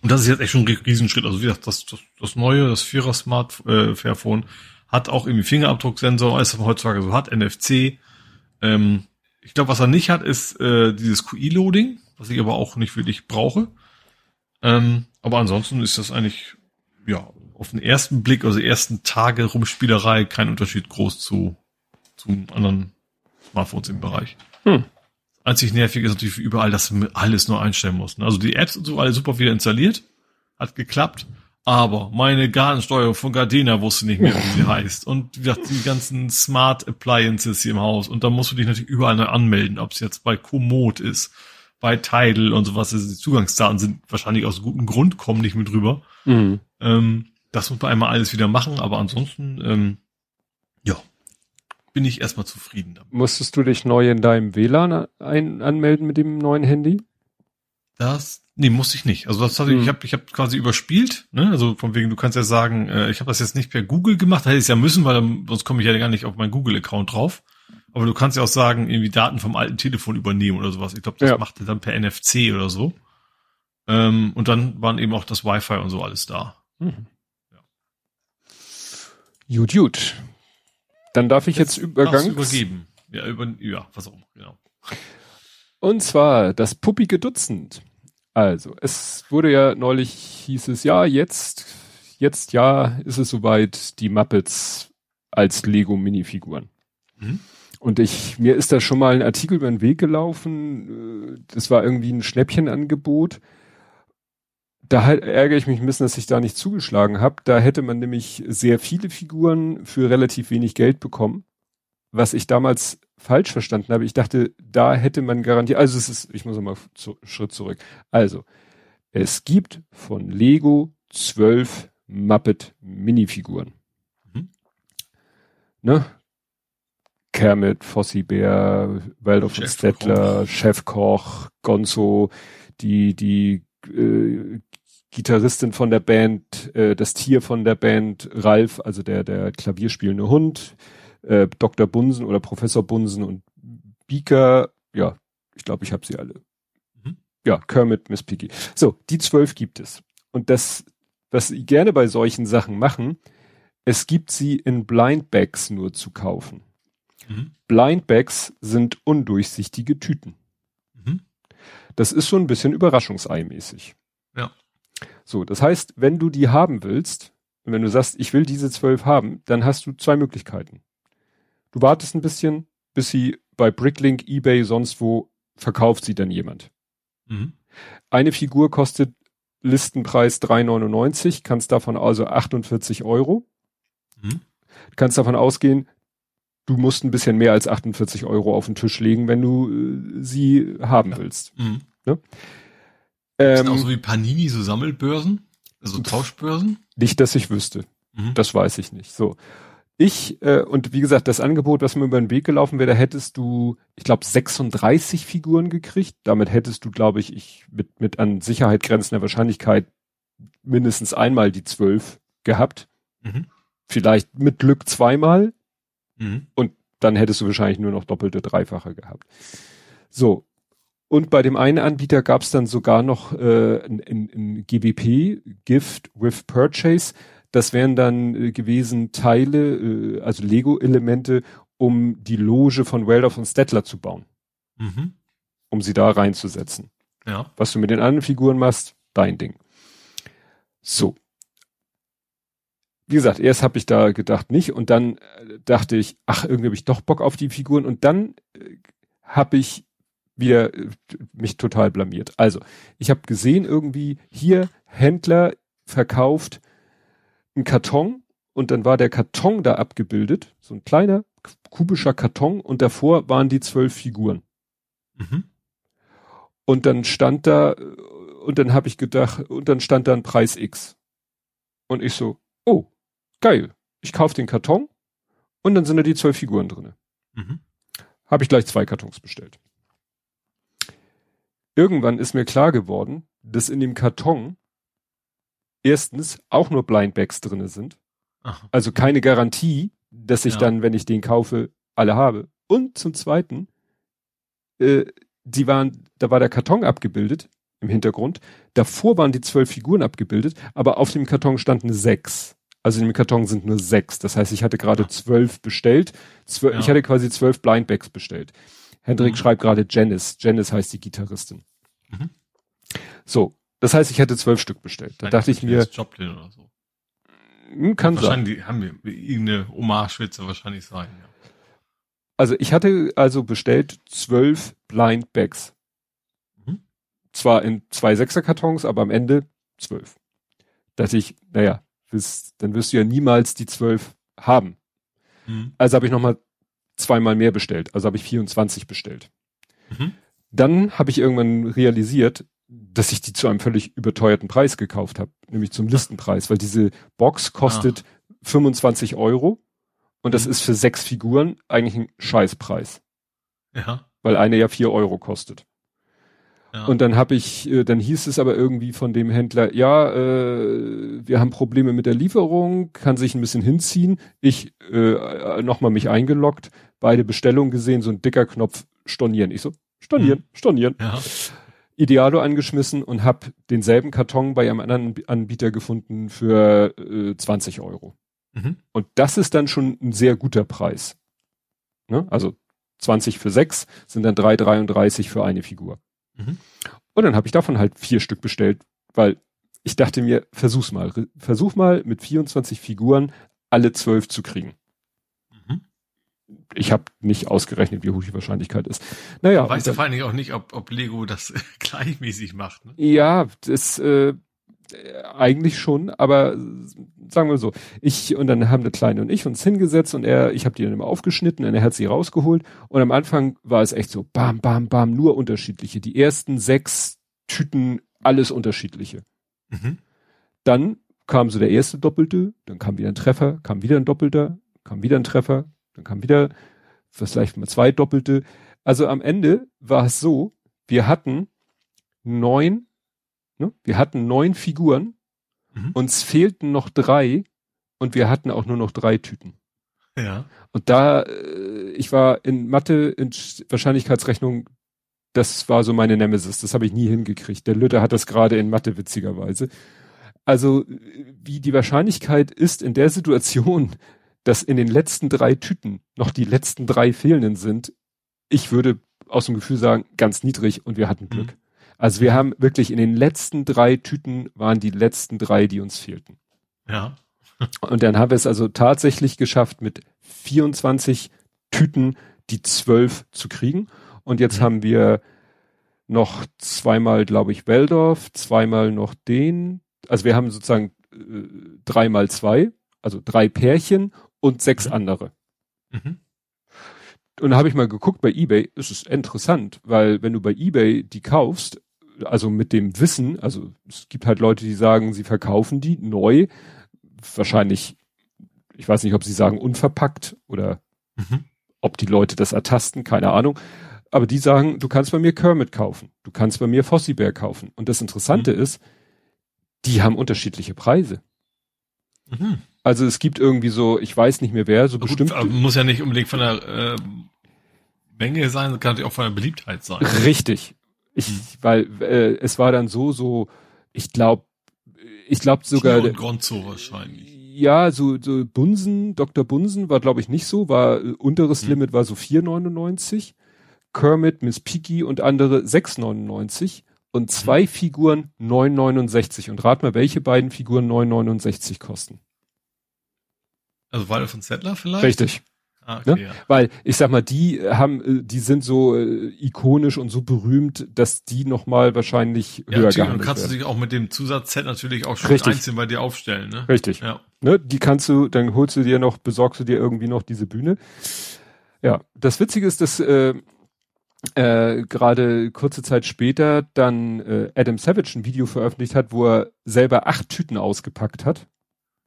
Und das ist jetzt echt schon ein Riesenschritt. Also wie gesagt, das, das, das neue, das Vierer Smart äh, Fairphone hat auch irgendwie Fingerabdrucksensor, alles was man heutzutage so hat, NFC. Ähm, ich glaube, was er nicht hat, ist äh, dieses QI-Loading, was ich aber auch nicht wirklich brauche. Ähm, aber ansonsten ist das eigentlich, ja, auf den ersten Blick, also ersten Tage Rumspielerei, kein Unterschied groß zu zu anderen Smartphones im Bereich. Hm. Einzig nervig ist natürlich überall, dass du alles nur einstellen musst. Ne? Also die Apps und so alle super wieder installiert. Hat geklappt. Aber meine Gartensteuerung von Gardena wusste nicht mehr, wie sie heißt. Und wie gesagt, die ganzen Smart Appliances hier im Haus. Und da musst du dich natürlich überall anmelden, ob es jetzt bei Komoot ist, bei Tidal und sowas. Also die Zugangsdaten sind wahrscheinlich aus gutem Grund, kommen nicht mit rüber. Mhm. Ähm, das muss man einmal alles wieder machen, aber ansonsten, ähm, bin ich erstmal zufrieden damit. Musstest du dich neu in deinem WLAN ein anmelden mit dem neuen Handy? Das, nee, musste ich nicht. Also das hatte hm. ich, habe ich hab quasi überspielt, ne? Also von wegen, du kannst ja sagen, äh, ich habe das jetzt nicht per Google gemacht, hätte ich es ja müssen, weil dann, sonst komme ich ja gar nicht auf meinen Google-Account drauf. Aber du kannst ja auch sagen, irgendwie Daten vom alten Telefon übernehmen oder sowas. Ich glaube, das ja. macht er dann per NFC oder so. Ähm, und dann waren eben auch das Wi-Fi und so alles da. Mhm. Ja. Gut, gut. Dann darf ich jetzt, jetzt Übergang. übergeben. Ja, über, ja, was auch immer, genau. Und zwar das puppige Dutzend. Also, es wurde ja neulich, hieß es, ja, jetzt, jetzt ja, ist es soweit, die Muppets als Lego-Minifiguren. Mhm. Und ich, mir ist da schon mal ein Artikel über den Weg gelaufen, äh, das war irgendwie ein Schnäppchenangebot da halt ärgere ich mich ein bisschen, dass ich da nicht zugeschlagen habe. Da hätte man nämlich sehr viele Figuren für relativ wenig Geld bekommen. Was ich damals falsch verstanden habe. Ich dachte, da hätte man garantiert, also es ist, ich muss nochmal zu, Schritt zurück. Also, es gibt von Lego zwölf Muppet Minifiguren. Mhm. Ne? Kermit, Fossi Bär, Waldorf und Stettler, Chefkoch, Gonzo, die, die äh, Gitarristin von der Band, äh, das Tier von der Band, Ralf, also der, der Klavierspielende Hund, äh, Dr. Bunsen oder Professor Bunsen und Beaker, ja, ich glaube, ich habe sie alle. Mhm. Ja, Kermit, Miss Piggy. So, die zwölf gibt es. Und das, was sie gerne bei solchen Sachen machen, es gibt sie in Blindbags nur zu kaufen. Mhm. Blindbags sind undurchsichtige Tüten. Mhm. Das ist so ein bisschen Überraschungsei-mäßig. So, das heißt, wenn du die haben willst, wenn du sagst, ich will diese zwölf haben, dann hast du zwei Möglichkeiten. Du wartest ein bisschen, bis sie bei Bricklink, eBay, sonst wo verkauft sie dann jemand. Mhm. Eine Figur kostet Listenpreis 3,99, kannst davon also 48 Euro. Mhm. Kannst davon ausgehen, du musst ein bisschen mehr als 48 Euro auf den Tisch legen, wenn du äh, sie haben ja. willst. Mhm. Ne? Ähm, sind auch so wie Panini so Sammelbörsen? Also Tauschbörsen? Nicht, dass ich wüsste. Mhm. Das weiß ich nicht. So. Ich, äh, und wie gesagt, das Angebot, was mir über den Weg gelaufen wäre, da hättest du, ich glaube, 36 Figuren gekriegt. Damit hättest du, glaube ich, ich mit, mit an Sicherheit grenzender Wahrscheinlichkeit mindestens einmal die zwölf gehabt. Mhm. Vielleicht mit Glück zweimal. Mhm. Und dann hättest du wahrscheinlich nur noch doppelte, dreifache gehabt. So, und bei dem einen Anbieter gab es dann sogar noch äh, ein, ein, ein GWP, Gift with Purchase. Das wären dann äh, gewesen Teile, äh, also Lego-Elemente, um die Loge von Waldorf und Stettler zu bauen. Mhm. Um sie da reinzusetzen. Ja. Was du mit den anderen Figuren machst, dein Ding. So. Wie gesagt, erst habe ich da gedacht nicht und dann äh, dachte ich, ach, irgendwie habe ich doch Bock auf die Figuren und dann äh, habe ich wieder äh, mich total blamiert. Also, ich habe gesehen irgendwie hier Händler verkauft einen Karton und dann war der Karton da abgebildet, so ein kleiner kubischer Karton und davor waren die zwölf Figuren. Mhm. Und dann stand da, und dann habe ich gedacht, und dann stand da ein Preis X. Und ich so, oh, geil, ich kaufe den Karton und dann sind da die zwölf Figuren drinne. Mhm. Habe ich gleich zwei Kartons bestellt. Irgendwann ist mir klar geworden, dass in dem Karton erstens auch nur Blindbags drinne sind. Ach. Also keine Garantie, dass ich ja. dann, wenn ich den kaufe, alle habe. Und zum Zweiten, äh, die waren, da war der Karton abgebildet im Hintergrund. Davor waren die zwölf Figuren abgebildet, aber auf dem Karton standen sechs. Also in dem Karton sind nur sechs. Das heißt, ich hatte gerade zwölf bestellt. Zwölf, ja. Ich hatte quasi zwölf Blindbags bestellt. Hendrik mhm. schreibt gerade Janice. Janice heißt die Gitarristin. Mhm. So, das heißt, ich hätte zwölf Stück bestellt. Da dachte ich mir. Joplin oder so. Hm, kann wahrscheinlich sein. Wahrscheinlich haben wir irgendeine Hommage wird wahrscheinlich sein. Ja. Also ich hatte also bestellt zwölf Blind Bags. Mhm. Zwar in zwei Sechserkartons, aber am Ende zwölf. Dass ich, naja, bis, dann wirst du ja niemals die zwölf haben. Mhm. Also habe ich nochmal zweimal mehr bestellt. Also habe ich 24 bestellt. Mhm. Dann habe ich irgendwann realisiert, dass ich die zu einem völlig überteuerten Preis gekauft habe, nämlich zum Listenpreis, weil diese Box kostet ah. 25 Euro und das mhm. ist für sechs Figuren eigentlich ein Scheißpreis. Ja. Weil eine ja vier Euro kostet. Ja. Und dann habe ich, äh, dann hieß es aber irgendwie von dem Händler, ja, äh, wir haben Probleme mit der Lieferung, kann sich ein bisschen hinziehen. Ich äh, nochmal mich eingeloggt, beide Bestellungen gesehen, so ein dicker Knopf stornieren. Ich so, stornieren, mhm. stornieren. Ja. Idealo angeschmissen und habe denselben Karton bei einem anderen Anbieter gefunden für äh, 20 Euro. Mhm. Und das ist dann schon ein sehr guter Preis. Ne? Also 20 für sechs sind dann 3,33 für eine Figur. Mhm. Und dann habe ich davon halt vier Stück bestellt, weil ich dachte mir, versuch's mal. Versuch mal mit 24 Figuren alle zwölf zu kriegen. Mhm. Ich habe nicht ausgerechnet, wie hoch die Wahrscheinlichkeit ist. Naja. Weißt du vor allen Dingen auch nicht, ob, ob Lego das gleichmäßig macht. Ne? Ja, das äh, eigentlich schon, aber sagen wir so, ich und dann haben der Kleine und ich uns hingesetzt und er, ich habe die dann immer aufgeschnitten und er hat sie rausgeholt und am Anfang war es echt so, bam, bam, bam, nur unterschiedliche. Die ersten sechs Tüten, alles unterschiedliche. Mhm. Dann kam so der erste Doppelte, dann kam wieder ein Treffer, kam wieder ein Doppelter, kam wieder ein Treffer, dann kam wieder vielleicht mal zwei Doppelte. Also am Ende war es so, wir hatten neun, ne? wir hatten neun Figuren Mhm. Uns fehlten noch drei und wir hatten auch nur noch drei Tüten. Ja. Und da, äh, ich war in Mathe, in Wahrscheinlichkeitsrechnung, das war so meine Nemesis. Das habe ich nie hingekriegt. Der Lütter hat das gerade in Mathe witzigerweise. Also, wie die Wahrscheinlichkeit ist in der Situation, dass in den letzten drei Tüten noch die letzten drei fehlenden sind, ich würde aus dem Gefühl sagen, ganz niedrig und wir hatten Glück. Mhm. Also wir haben wirklich in den letzten drei Tüten waren die letzten drei, die uns fehlten. Ja. Und dann haben wir es also tatsächlich geschafft, mit 24 Tüten die zwölf zu kriegen. Und jetzt mhm. haben wir noch zweimal, glaube ich, Weldorf, zweimal noch den. Also wir haben sozusagen äh, dreimal zwei, also drei Pärchen und sechs mhm. andere. Mhm. Und da habe ich mal geguckt bei eBay, es ist interessant, weil wenn du bei eBay die kaufst, also mit dem Wissen, also es gibt halt Leute, die sagen, sie verkaufen die neu, wahrscheinlich, ich weiß nicht, ob sie sagen unverpackt oder mhm. ob die Leute das ertasten, keine Ahnung. Aber die sagen, du kannst bei mir Kermit kaufen, du kannst bei mir Fossibär kaufen. Und das Interessante mhm. ist, die haben unterschiedliche Preise. Mhm. Also es gibt irgendwie so, ich weiß nicht mehr wer, so Gut, bestimmt. Muss ja nicht unbedingt von der äh, Menge sein, kann natürlich auch von der Beliebtheit sein. Richtig. Ich, hm. weil äh, es war dann so, so, ich glaube, ich glaube sogar. und Gonzo wahrscheinlich. Ja, so, so Bunsen, Dr. Bunsen war, glaube ich, nicht so, war äh, unteres hm. Limit war so 4,99. Kermit, Miss Piggy und andere 6,99. und zwei mhm. Figuren 9,69. Und rat mal, welche beiden Figuren 9,69 kosten. Also Wahl von Settler vielleicht? Richtig. Ah, okay, ne? ja. Weil ich sag mal, die haben, äh, die sind so äh, ikonisch und so berühmt, dass die noch mal wahrscheinlich ja, höher gehandelt werden. Und kannst du dich auch mit dem Zusatzset natürlich auch schon Richtig. einzeln bei dir aufstellen. Ne? Richtig. Ja. Ne? Die kannst du, dann holst du dir noch, besorgst du dir irgendwie noch diese Bühne. Ja, das Witzige ist, dass äh, äh, gerade kurze Zeit später dann äh, Adam Savage ein Video veröffentlicht hat, wo er selber acht Tüten ausgepackt hat.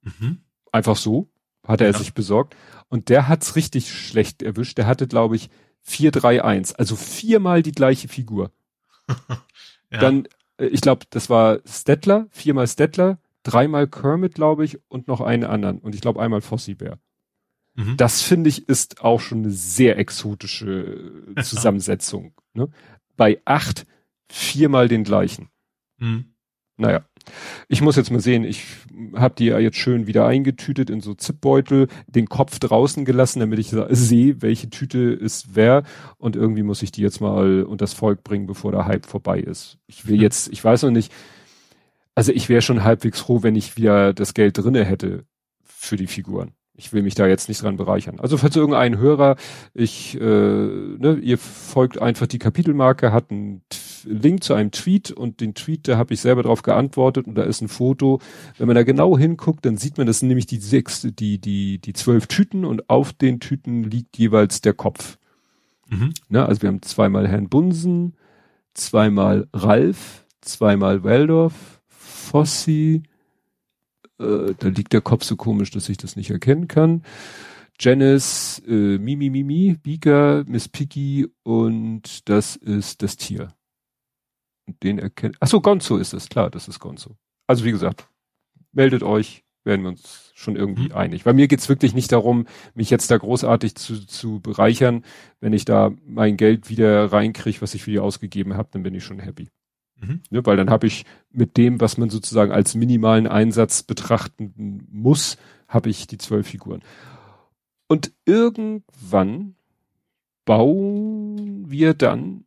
Mhm. Einfach so, hat er ja. sich besorgt. Und der hat's richtig schlecht erwischt. Der hatte, glaube ich, 4-3-1, also viermal die gleiche Figur. ja. Dann, äh, ich glaube, das war Stettler, viermal Stettler, dreimal Kermit, glaube ich, und noch einen anderen. Und ich glaube einmal Fossi Bär. Mhm. Das finde ich ist auch schon eine sehr exotische Zusammensetzung. ne? Bei acht viermal den gleichen. Mhm. Naja. Ich muss jetzt mal sehen, ich habe die ja jetzt schön wieder eingetütet in so Zipbeutel, den Kopf draußen gelassen, damit ich sehe, welche Tüte ist wer. Und irgendwie muss ich die jetzt mal unters Volk bringen, bevor der Hype vorbei ist. Ich will jetzt, ich weiß noch nicht, also ich wäre schon halbwegs froh, wenn ich wieder das Geld drinne hätte für die Figuren ich will mich da jetzt nicht dran bereichern. Also falls irgendein Hörer, ich, äh, ne, ihr folgt einfach die Kapitelmarke, hat einen Link zu einem Tweet und den Tweet, da habe ich selber drauf geantwortet und da ist ein Foto. Wenn man da genau hinguckt, dann sieht man, das sind nämlich die sechs, die, die, die zwölf Tüten und auf den Tüten liegt jeweils der Kopf. Mhm. Ne, also wir haben zweimal Herrn Bunsen, zweimal Ralf, zweimal Waldorf, Fossi, äh, da liegt der Kopf so komisch, dass ich das nicht erkennen kann. Janice, äh, Mimi Mimi, Beaker, Miss Piggy und das ist das Tier. Den erkennt. Ach so, Gonzo ist es, klar, das ist Gonzo. Also wie gesagt, meldet euch, werden wir uns schon irgendwie mhm. einig. Bei mir geht's wirklich nicht darum, mich jetzt da großartig zu, zu bereichern. Wenn ich da mein Geld wieder reinkriege, was ich für die ausgegeben habe, dann bin ich schon happy. Mhm. Ne, weil dann habe ich mit dem, was man sozusagen als minimalen Einsatz betrachten muss, habe ich die zwölf Figuren. Und irgendwann bauen wir dann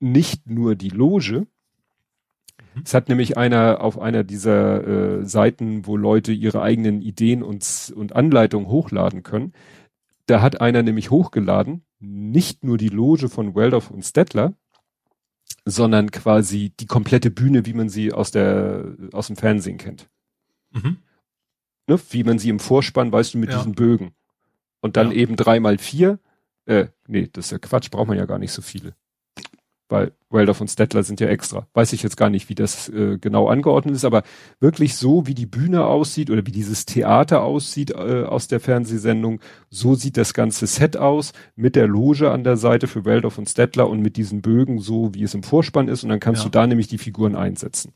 nicht nur die Loge. Mhm. Es hat nämlich einer auf einer dieser äh, Seiten, wo Leute ihre eigenen Ideen und, und Anleitungen hochladen können. Da hat einer nämlich hochgeladen, nicht nur die Loge von Waldorf und Stettler, sondern quasi die komplette Bühne, wie man sie aus der aus dem Fernsehen kennt. Mhm. Ne? Wie man sie im Vorspann, weißt du, mit ja. diesen Bögen. Und dann ja. eben drei mal vier. Äh, nee, das ist ja Quatsch, braucht man ja gar nicht so viele weil Waldorf und Stettler sind ja extra. Weiß ich jetzt gar nicht, wie das äh, genau angeordnet ist, aber wirklich so, wie die Bühne aussieht oder wie dieses Theater aussieht äh, aus der Fernsehsendung, so sieht das ganze Set aus, mit der Loge an der Seite für Waldorf und Stettler und mit diesen Bögen, so wie es im Vorspann ist, und dann kannst ja. du da nämlich die Figuren einsetzen.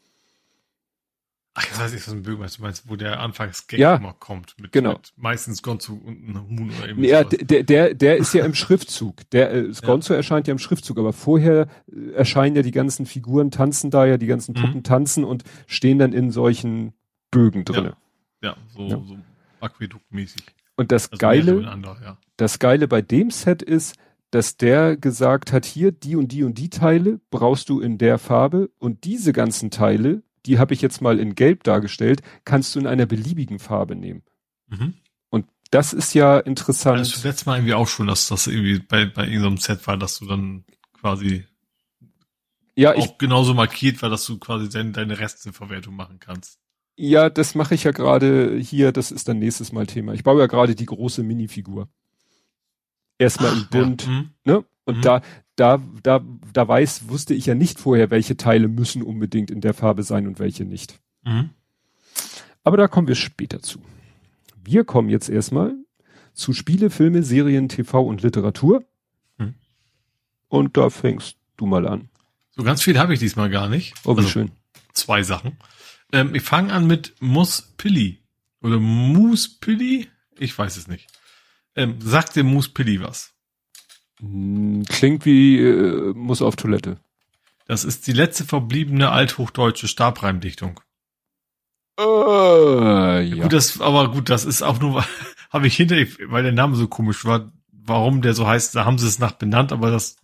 Ach, das heißt, ich so ein Bögen, was du meinst, wo der Anfangsgag ja, immer kommt. Mit, genau. Mit meistens Gonzo und einem Huhn oder eben Ja, der, der, der ist ja im Schriftzug. Der äh, Gonzo ja. erscheint ja im Schriftzug, aber vorher äh, erscheinen ja die ganzen Figuren, tanzen da ja, die ganzen Puppen mhm. tanzen und stehen dann in solchen Bögen drinne. Ja, ja so, ja. so aquäduktmäßig. Und das also Geile, ja. das Geile bei dem Set ist, dass der gesagt hat, hier, die und die und die Teile brauchst du in der Farbe und diese ganzen Teile die habe ich jetzt mal in Gelb dargestellt, kannst du in einer beliebigen Farbe nehmen. Mhm. Und das ist ja interessant. Das letztes Mal irgendwie auch schon, dass das irgendwie bei, bei irgendeinem Set war, dass du dann quasi ja, auch ich, genauso markiert war, dass du quasi deine, deine Resteverwertung machen kannst. Ja, das mache ich ja gerade hier, das ist dann nächstes Mal Thema. Ich baue ja gerade die große Minifigur. Erstmal Ach, in bunt, ja. mhm. ne? Und mhm. da, da, da, da weiß, wusste ich ja nicht vorher, welche Teile müssen unbedingt in der Farbe sein und welche nicht. Mhm. Aber da kommen wir später zu. Wir kommen jetzt erstmal zu Spiele, Filme, Serien, TV und Literatur. Mhm. Und da fängst du mal an. So ganz viel habe ich diesmal gar nicht. Oh, wie also, schön. Zwei Sachen. Ähm, ich fange an mit Muspilli. Oder Muspilli? Ich weiß es nicht. Ähm, sagt dir Muspilli was? Hm, klingt wie äh, muss auf Toilette. Das ist die letzte verbliebene althochdeutsche Stabreimdichtung. Äh, ja. Gut, das, aber gut, das ist auch nur, habe ich hinter, weil der Name so komisch war, warum der so heißt, da haben sie es nach benannt, aber das,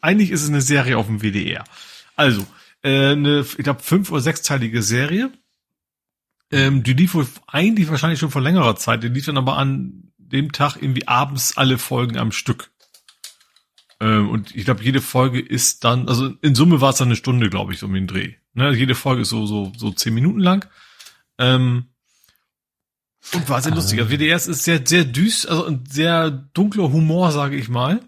eigentlich ist es eine Serie auf dem WDR. Also, äh, eine, ich glaube, fünf- oder sechsteilige Serie. Ähm, die lief wohl eigentlich wahrscheinlich schon vor längerer Zeit. Die lief dann aber an dem Tag irgendwie abends alle Folgen am Stück. Ähm, und ich glaube, jede Folge ist dann, also in Summe war es dann eine Stunde, glaube ich, um den Dreh. Ne? Jede Folge ist so, so, so zehn Minuten lang. Ähm, und war sehr ah. lustig. Also WDR ist sehr, sehr düst, also ein sehr dunkler Humor, sage ich mal.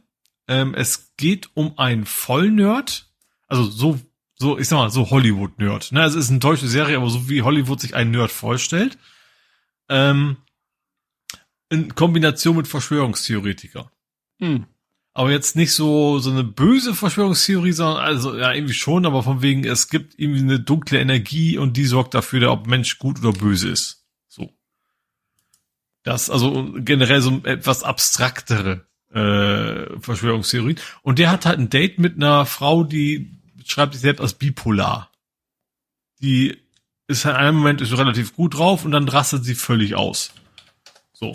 Ähm, es geht um einen Vollnerd, also so, so, ich sag mal, so Hollywood-Nerd. Ne? Also es ist eine deutsche Serie, aber so wie Hollywood sich einen Nerd vorstellt. Ähm, in Kombination mit Verschwörungstheoretiker. Hm. Aber jetzt nicht so, so eine böse Verschwörungstheorie, sondern also, ja, irgendwie schon, aber von wegen, es gibt irgendwie eine dunkle Energie und die sorgt dafür, ob Mensch gut oder böse ist. So. Das, also generell so etwas abstraktere äh, Verschwörungstheorie. Und der hat halt ein Date mit einer Frau, die schreibt sich selbst als bipolar. Die ist in einem Moment ist relativ gut drauf und dann rastet sie völlig aus. So.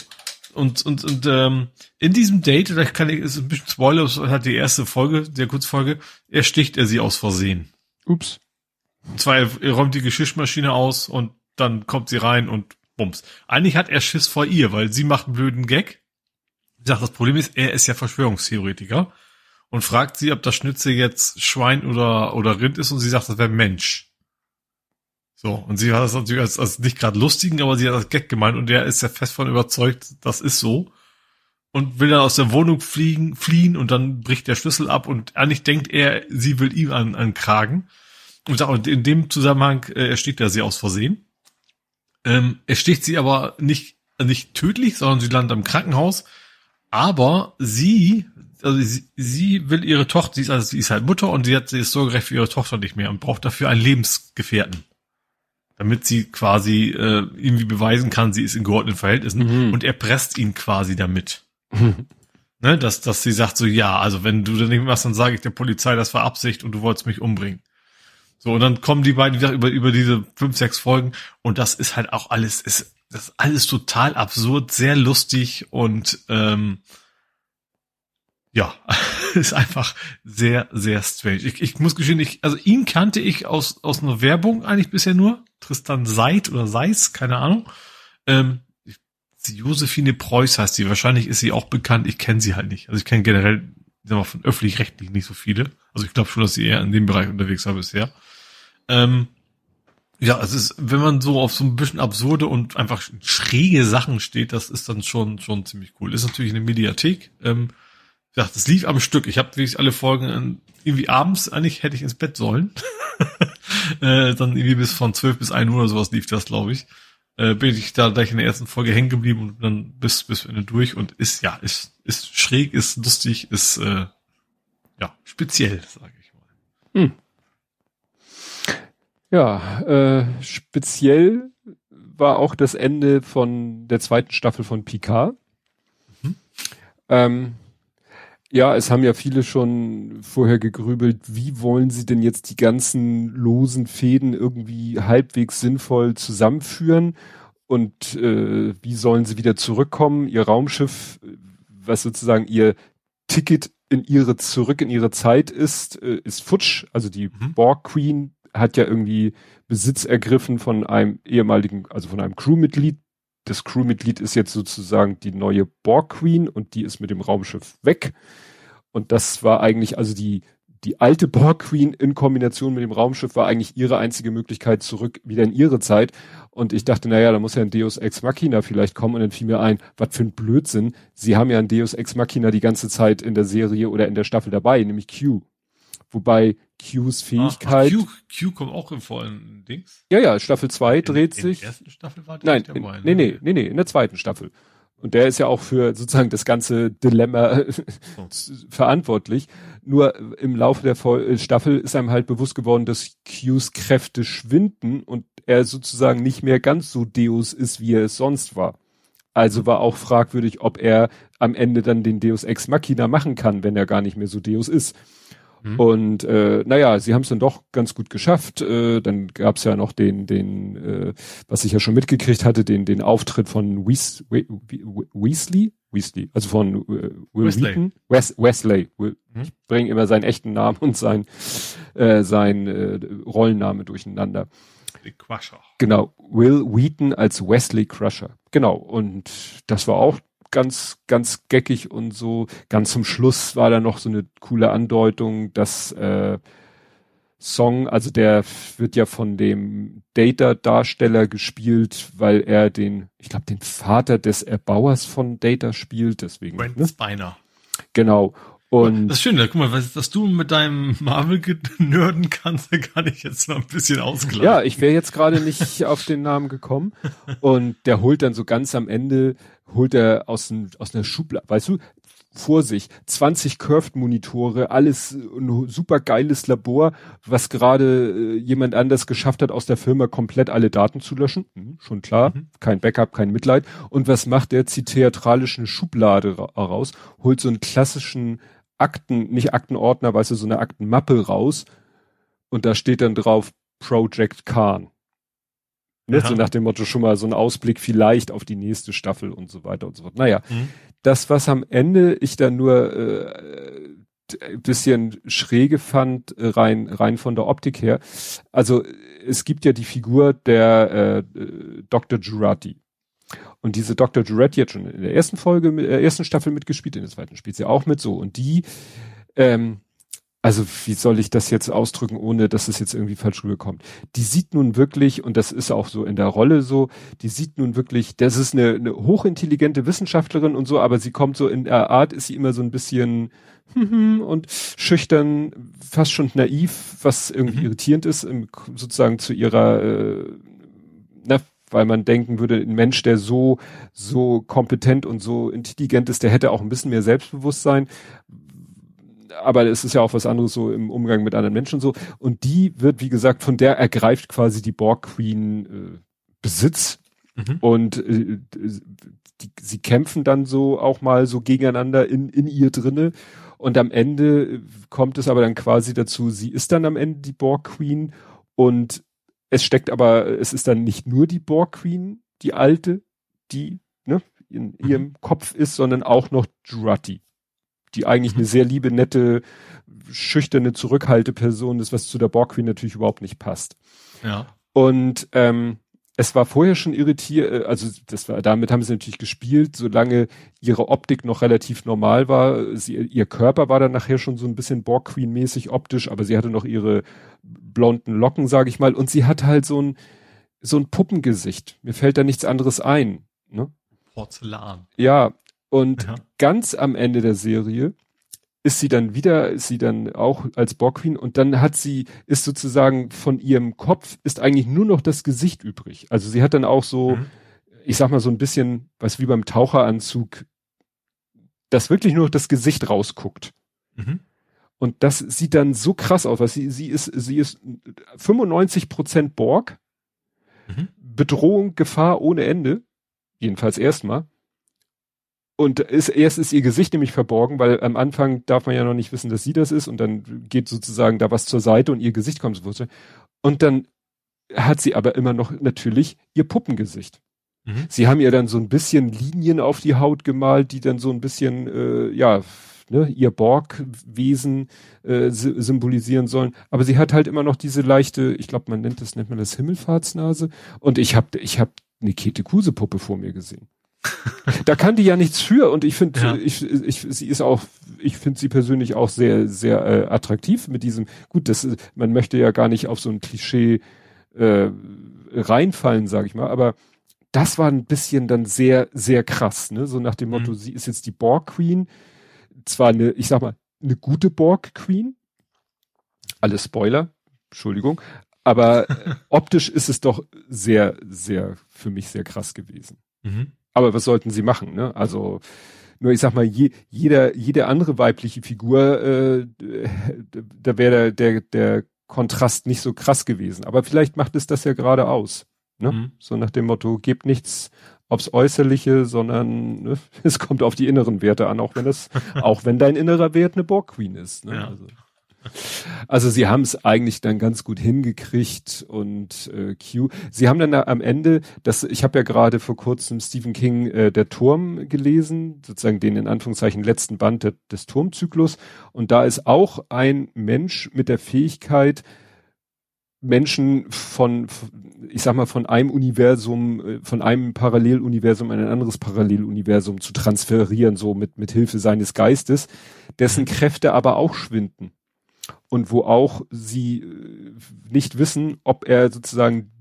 Und, und, und ähm, in diesem Date, da kann ich, ist ein bisschen Spoiler, hat die erste Folge, der Kurzfolge, ersticht er sie aus Versehen. Ups. Und zwar, er, räumt die Geschirrmaschine aus und dann kommt sie rein und bums. Eigentlich hat er Schiss vor ihr, weil sie macht einen blöden Gag. Sie sagt, das Problem ist, er ist ja Verschwörungstheoretiker und fragt sie, ob das Schnitzel jetzt Schwein oder, oder Rind ist und sie sagt, das wäre Mensch. So, und sie hat das natürlich als, als nicht gerade lustigen, aber sie hat das Gag gemeint und der ist ja fest von überzeugt, das ist so. Und will dann aus der Wohnung fliegen, fliehen und dann bricht der Schlüssel ab und eigentlich denkt er, sie will ihm an, an Kragen. Und in dem Zusammenhang äh, ersticht er sie aus Versehen. Ähm, er sticht sie aber nicht, nicht tödlich, sondern sie landet im Krankenhaus. Aber sie, also sie, sie will ihre Tochter, sie ist, also sie ist halt Mutter und sie hat sie ist so gerecht für ihre Tochter nicht mehr und braucht dafür einen Lebensgefährten damit sie quasi äh, irgendwie beweisen kann, sie ist in geordneten Verhältnissen mhm. und er presst ihn quasi damit. Mhm. Ne, dass, dass sie sagt so, ja, also wenn du dann nicht machst, dann sage ich der Polizei, das war Absicht und du wolltest mich umbringen. So, und dann kommen die beiden wieder über, über diese fünf, sechs Folgen und das ist halt auch alles, ist, das ist alles total absurd, sehr lustig und ähm, ja, ist einfach sehr, sehr strange. Ich, ich muss gestehen, ich, also ihn kannte ich aus, aus einer Werbung eigentlich bisher nur. Tristan Seid oder Seis, keine Ahnung. Ähm, Josephine Preuß heißt sie. Wahrscheinlich ist sie auch bekannt. Ich kenne sie halt nicht. Also ich kenne generell, sag mal, von öffentlich-rechtlich nicht so viele. Also ich glaube schon, dass sie eher in dem Bereich unterwegs war bisher. Ähm, ja, es ist, wenn man so auf so ein bisschen absurde und einfach schräge Sachen steht, das ist dann schon, schon ziemlich cool. Ist natürlich eine Mediathek. Ähm, ja, das lief am Stück. Ich habe wirklich alle Folgen irgendwie abends, eigentlich hätte ich ins Bett sollen. äh, dann irgendwie bis von 12 bis 1 Uhr oder sowas lief das, glaube ich. Äh, bin ich da gleich in der ersten Folge hängen geblieben und dann bis bis Ende durch und ist ja ist ist schräg, ist lustig, ist äh, ja speziell, sage ich mal. Hm. Ja, äh, speziell war auch das Ende von der zweiten Staffel von Picard. Mhm. Ähm, ja, es haben ja viele schon vorher gegrübelt, wie wollen sie denn jetzt die ganzen losen Fäden irgendwie halbwegs sinnvoll zusammenführen und äh, wie sollen sie wieder zurückkommen? Ihr Raumschiff, was sozusagen ihr Ticket in ihre zurück in ihre Zeit ist, äh, ist futsch. Also die mhm. Borg Queen hat ja irgendwie Besitz ergriffen von einem ehemaligen, also von einem Crewmitglied. Das Crewmitglied ist jetzt sozusagen die neue Borg Queen und die ist mit dem Raumschiff weg. Und das war eigentlich, also die, die alte Borg Queen in Kombination mit dem Raumschiff war eigentlich ihre einzige Möglichkeit zurück wieder in ihre Zeit. Und ich dachte, naja, da muss ja ein Deus Ex Machina vielleicht kommen. Und dann fiel mir ein, was für ein Blödsinn. Sie haben ja ein Deus Ex Machina die ganze Zeit in der Serie oder in der Staffel dabei, nämlich Q. Wobei Qs Fähigkeit. Ach, Q, Q kommt auch im vollen Dings. Ja, ja, Staffel 2 dreht in, sich. In der ersten Staffel war Nein, dabei, in, ne? nee, nee, nee, nee, in der zweiten Staffel. Und der ist ja auch für sozusagen das ganze Dilemma oh. verantwortlich. Nur im Laufe der äh, Staffel ist einem halt bewusst geworden, dass Qs Kräfte schwinden und er sozusagen nicht mehr ganz so Deus ist, wie er es sonst war. Also war auch fragwürdig, ob er am Ende dann den Deus Ex Machina machen kann, wenn er gar nicht mehr so Deus ist. Mhm. Und äh, naja, sie haben es dann doch ganz gut geschafft. Äh, dann gab es ja noch den, den, äh, was ich ja schon mitgekriegt hatte, den, den Auftritt von Weas We We Weasley, Weasley, also von äh, Will Wesley. Wheaton, Wes Wesley. Will, mhm. Ich bringe immer seinen echten Namen und sein, äh, sein äh, Rollenname durcheinander. Wesley Crusher. Genau, Will Wheaton als Wesley Crusher. Genau, und das war auch ganz, ganz geckig und so. Ganz zum Schluss war da noch so eine coole Andeutung, dass äh, Song, also der wird ja von dem Data-Darsteller gespielt, weil er den, ich glaube, den Vater des Erbauers von Data spielt, deswegen. Brent ne? Spiner. Genau. Und das ist schön, guck mal, was, was du mit deinem Marvel nörden kannst, da kann ich jetzt mal ein bisschen ausgleichen. Ja, ich wäre jetzt gerade nicht auf den Namen gekommen. Und der holt dann so ganz am Ende, holt er aus, dem, aus einer Schublade, weißt du, vor sich, 20 Curved-Monitore, alles ein super geiles Labor, was gerade äh, jemand anders geschafft hat, aus der Firma komplett alle Daten zu löschen. Mhm, schon klar, mhm. kein Backup, kein Mitleid. Und was macht der? Zieht theatralisch eine Schublade raus, holt so einen klassischen Akten, nicht Aktenordner, weißt du, so eine Aktenmappe raus und da steht dann drauf Project Khan. Ne? So nach dem Motto schon mal so ein Ausblick vielleicht auf die nächste Staffel und so weiter und so fort. Naja, mhm. das, was am Ende ich dann nur äh, ein bisschen schräge fand, äh, rein, rein von der Optik her. Also es gibt ja die Figur der äh, äh Dr. Jurati. Und diese Dr. Jurati hat schon in der ersten Folge, in der ersten Staffel mitgespielt, in der zweiten spielt sie auch mit so. Und die, ähm, also wie soll ich das jetzt ausdrücken, ohne dass es jetzt irgendwie falsch rüberkommt? Die sieht nun wirklich, und das ist auch so in der Rolle so, die sieht nun wirklich, das ist eine, eine hochintelligente Wissenschaftlerin und so, aber sie kommt so in der Art, ist sie immer so ein bisschen und schüchtern, fast schon naiv, was irgendwie mhm. irritierend ist, sozusagen zu ihrer, äh, na, weil man denken würde, ein Mensch, der so, so kompetent und so intelligent ist, der hätte auch ein bisschen mehr Selbstbewusstsein. Aber es ist ja auch was anderes so im Umgang mit anderen Menschen so. Und die wird, wie gesagt, von der ergreift quasi die Borg Queen äh, Besitz. Mhm. Und äh, die, sie kämpfen dann so auch mal so gegeneinander in, in ihr drinne. Und am Ende kommt es aber dann quasi dazu, sie ist dann am Ende die Borg Queen und es steckt aber, es ist dann nicht nur die Borg Queen, die alte, die ne, in mhm. ihrem Kopf ist, sondern auch noch Jurati, die eigentlich mhm. eine sehr liebe, nette, schüchterne, zurückhalte Person ist, was zu der Borg Queen natürlich überhaupt nicht passt. Ja. Und ähm, es war vorher schon irritiert, äh, also das war, damit haben sie natürlich gespielt, solange ihre Optik noch relativ normal war. Sie, ihr Körper war dann nachher schon so ein bisschen Borg Queen mäßig optisch, aber sie hatte noch ihre blonden Locken, sage ich mal, und sie hat halt so ein so ein Puppengesicht. Mir fällt da nichts anderes ein. Ne? Porzellan. Ja, und ja. ganz am Ende der Serie ist sie dann wieder, ist sie dann auch als Borg-Queen und dann hat sie, ist sozusagen von ihrem Kopf ist eigentlich nur noch das Gesicht übrig. Also sie hat dann auch so, mhm. ich sag mal so ein bisschen, was wie beim Taucheranzug, dass wirklich nur noch das Gesicht rausguckt. Mhm. Und das sieht dann so krass aus, weil sie, sie ist, sie ist 95 Prozent Borg, mhm. Bedrohung, Gefahr ohne Ende, jedenfalls erstmal. Und ist, erst ist ihr Gesicht nämlich verborgen, weil am Anfang darf man ja noch nicht wissen, dass sie das ist und dann geht sozusagen da was zur Seite und ihr Gesicht kommt so Und dann hat sie aber immer noch natürlich ihr Puppengesicht. Mhm. Sie haben ihr dann so ein bisschen Linien auf die Haut gemalt, die dann so ein bisschen, äh, ja, ne, ihr Borg-Wesen äh, symbolisieren sollen. Aber sie hat halt immer noch diese leichte, ich glaube, man nennt das, nennt man das Himmelfahrtsnase. Und ich habe ich hab eine Kete Kuse Puppe vor mir gesehen. da kann die ja nichts für und ich finde, ja. ich, ich, sie ist auch, ich finde sie persönlich auch sehr, sehr äh, attraktiv mit diesem, gut, das man möchte ja gar nicht auf so ein Klischee äh, reinfallen, sage ich mal, aber das war ein bisschen dann sehr, sehr krass, ne? So nach dem mhm. Motto, sie ist jetzt die Borg Queen, zwar eine, ich sag mal, eine gute Borg Queen, alle Spoiler, Entschuldigung, aber optisch ist es doch sehr, sehr, für mich sehr krass gewesen. Mhm. Aber was sollten sie machen, ne? Also nur ich sag mal, je, jeder, jede andere weibliche Figur, äh, da wäre der, der, der Kontrast nicht so krass gewesen. Aber vielleicht macht es das ja gerade aus. Ne? Mhm. So nach dem Motto, gebt nichts aufs Äußerliche, sondern ne, es kommt auf die inneren Werte an, auch wenn das, auch wenn dein innerer Wert eine Borg Queen ist. Ne? Ja. Also. Also sie haben es eigentlich dann ganz gut hingekriegt und äh, Q. Sie haben dann am Ende, das, ich habe ja gerade vor kurzem Stephen King äh, der Turm gelesen, sozusagen den in Anführungszeichen letzten Band de, des Turmzyklus. Und da ist auch ein Mensch mit der Fähigkeit, Menschen von, ich sag mal, von einem Universum, äh, von einem Paralleluniversum in ein anderes Paralleluniversum zu transferieren, so mit, mit Hilfe seines Geistes, dessen Kräfte aber auch schwinden und wo auch sie äh, nicht wissen, ob er sozusagen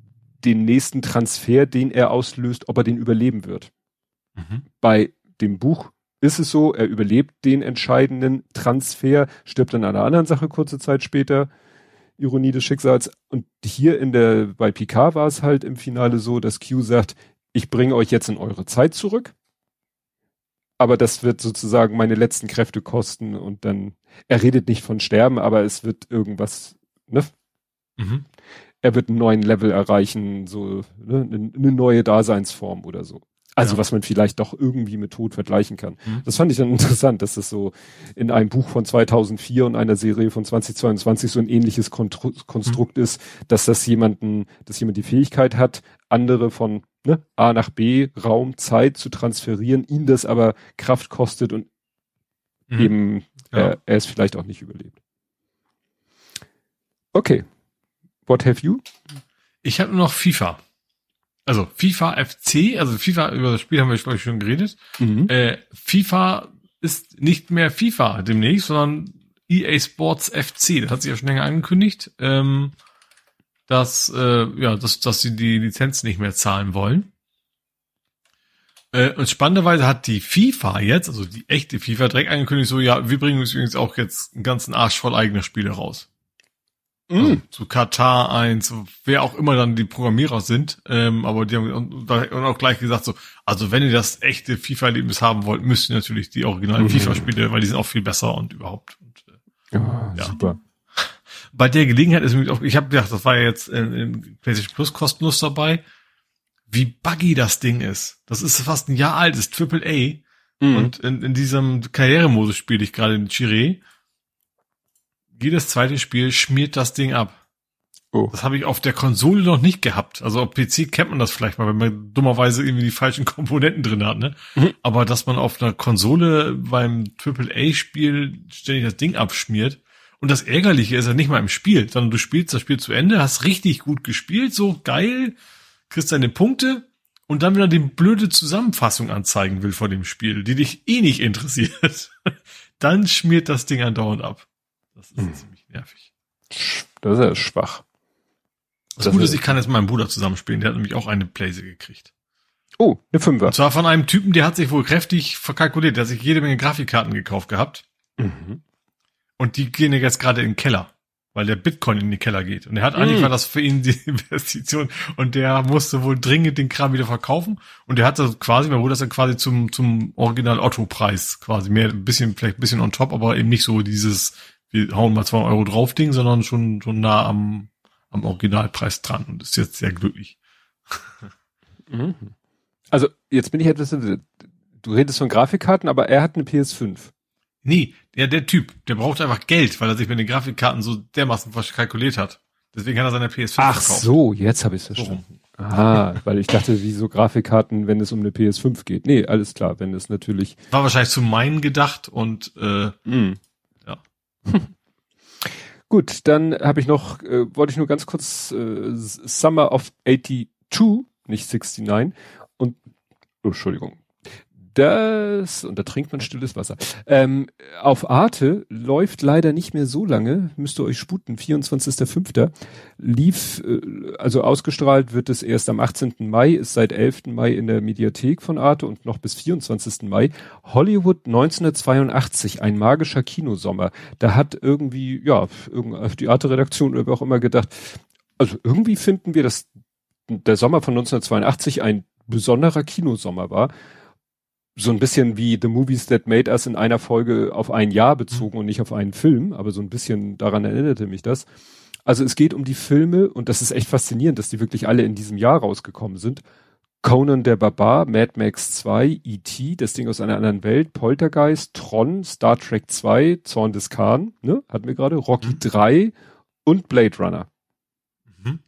den nächsten Transfer, den er auslöst, ob er den überleben wird. Mhm. Bei dem Buch ist es so, er überlebt den entscheidenden Transfer, stirbt an einer anderen Sache kurze Zeit später. Ironie des Schicksals. Und hier in der, bei Picard war es halt im Finale so, dass Q sagt, ich bringe euch jetzt in eure Zeit zurück aber das wird sozusagen meine letzten Kräfte kosten und dann, er redet nicht von Sterben, aber es wird irgendwas, ne? Mhm. Er wird einen neuen Level erreichen, so ne? eine, eine neue Daseinsform oder so. Also ja. was man vielleicht doch irgendwie mit Tod vergleichen kann. Mhm. Das fand ich dann interessant, dass das so in einem Buch von 2004 und einer Serie von 2022 so ein ähnliches Kontru Konstrukt mhm. ist, dass das jemanden, dass jemand die Fähigkeit hat, andere von ne, A nach B, Raum, Zeit zu transferieren, ihn das aber Kraft kostet und mhm. eben ja. er, er es vielleicht auch nicht überlebt. Okay. What have you? Ich habe nur noch FIFA. Also FIFA FC, also FIFA, über das Spiel haben wir glaube ich schon geredet. Mhm. Äh, FIFA ist nicht mehr FIFA demnächst, sondern EA Sports FC. Das hat sich ja schon länger angekündigt. Ähm, dass, äh, ja, dass, dass sie die Lizenz nicht mehr zahlen wollen. Äh, und spannenderweise hat die FIFA jetzt, also die echte FIFA, direkt angekündigt, so, ja, wir bringen uns übrigens auch jetzt einen ganzen Arsch voll eigener Spiele raus. Also, zu Katar 1, wer auch immer dann die Programmierer sind, ähm, aber die haben und, und auch gleich gesagt so, also wenn ihr das echte FIFA-Erlebnis haben wollt, müsst ihr natürlich die originalen mm. FIFA-Spiele, weil die sind auch viel besser und überhaupt. Und, äh, oh, ja. Super bei der Gelegenheit ist mir auch, ich habe gedacht, das war ja jetzt in, in PlayStation Plus kostenlos dabei, wie buggy das Ding ist. Das ist fast ein Jahr alt, ist Triple A. Mhm. Und in, in diesem Karrieremodus spiele ich gerade in Chiré. Jedes zweite Spiel schmiert das Ding ab. Oh. Das habe ich auf der Konsole noch nicht gehabt. Also auf PC kennt man das vielleicht mal, wenn man dummerweise irgendwie die falschen Komponenten drin hat, ne? Mhm. Aber dass man auf einer Konsole beim AAA-Spiel ständig das Ding abschmiert, und das Ärgerliche ist ja nicht mal im Spiel, sondern du spielst das Spiel zu Ende, hast richtig gut gespielt, so geil, kriegst deine Punkte und dann wieder die blöde Zusammenfassung anzeigen will von dem Spiel, die dich eh nicht interessiert. dann schmiert das Ding andauernd ab. Das ist hm. ziemlich nervig. Das ist ja schwach. Das, das Gute ist, ich kann jetzt mit meinem Bruder zusammenspielen, der hat nämlich auch eine Playse gekriegt. Oh, eine Fünfer. Und zwar von einem Typen, der hat sich wohl kräftig verkalkuliert, der hat sich jede Menge Grafikkarten gekauft gehabt. Mhm. Und die gehen jetzt gerade in den Keller, weil der Bitcoin in den Keller geht. Und er hat mm. eigentlich war das für ihn die Investition und der musste wohl dringend den Kram wieder verkaufen. Und der hat das quasi, mein Bruder ist ja quasi zum, zum Original Otto-Preis quasi mehr, ein bisschen, vielleicht ein bisschen on top, aber eben nicht so dieses, wir hauen mal zwei Euro drauf Ding, sondern schon, schon nah am, am Originalpreis dran und ist jetzt sehr glücklich. Mhm. Also, jetzt bin ich etwas, du redest von Grafikkarten, aber er hat eine PS5. Nee, der, der Typ, der braucht einfach Geld, weil er sich mit den Grafikkarten so dermaßen kalkuliert hat. Deswegen hat er seine PS5 Ach verkauft. so, jetzt habe ich es verstanden. Aha, weil ich dachte, wieso Grafikkarten, wenn es um eine PS5 geht. Nee, alles klar, wenn es natürlich. War wahrscheinlich zu meinen gedacht und äh, mm. Gut, dann habe ich noch, äh, wollte ich nur ganz kurz äh, Summer of 82, nicht 69 und oh, Entschuldigung, das, und da trinkt man stilles Wasser. Ähm, auf Arte läuft leider nicht mehr so lange, müsst ihr euch sputen, 24.05. lief, äh, also ausgestrahlt wird es erst am 18. Mai, ist seit 11. Mai in der Mediathek von Arte und noch bis 24. Mai. Hollywood 1982, ein magischer Kinosommer. Da hat irgendwie, ja, die Arte-Redaktion oder wer auch immer gedacht, also irgendwie finden wir, dass der Sommer von 1982 ein besonderer Kinosommer war so ein bisschen wie The Movies That Made Us in einer Folge auf ein Jahr bezogen und nicht auf einen Film, aber so ein bisschen daran erinnerte mich das. Also es geht um die Filme und das ist echt faszinierend, dass die wirklich alle in diesem Jahr rausgekommen sind. Conan der Barbar, Mad Max 2, E.T., das Ding aus einer anderen Welt, Poltergeist, Tron, Star Trek 2, Zorn des Khan, ne, hatten wir gerade, Rocky mhm. 3 und Blade Runner. Mhm.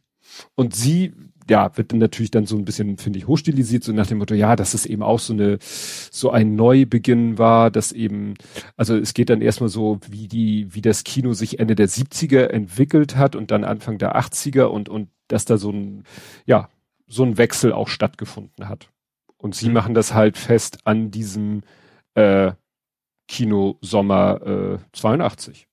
Und sie, ja, wird dann natürlich dann so ein bisschen, finde ich, hochstilisiert, so nach dem Motto, ja, dass es eben auch so eine, so ein Neubeginn war, dass eben, also es geht dann erstmal so, wie die, wie das Kino sich Ende der 70er entwickelt hat und dann Anfang der 80er und, und dass da so ein, ja, so ein Wechsel auch stattgefunden hat. Und sie mhm. machen das halt fest an diesem äh, Kino Sommer äh, 82.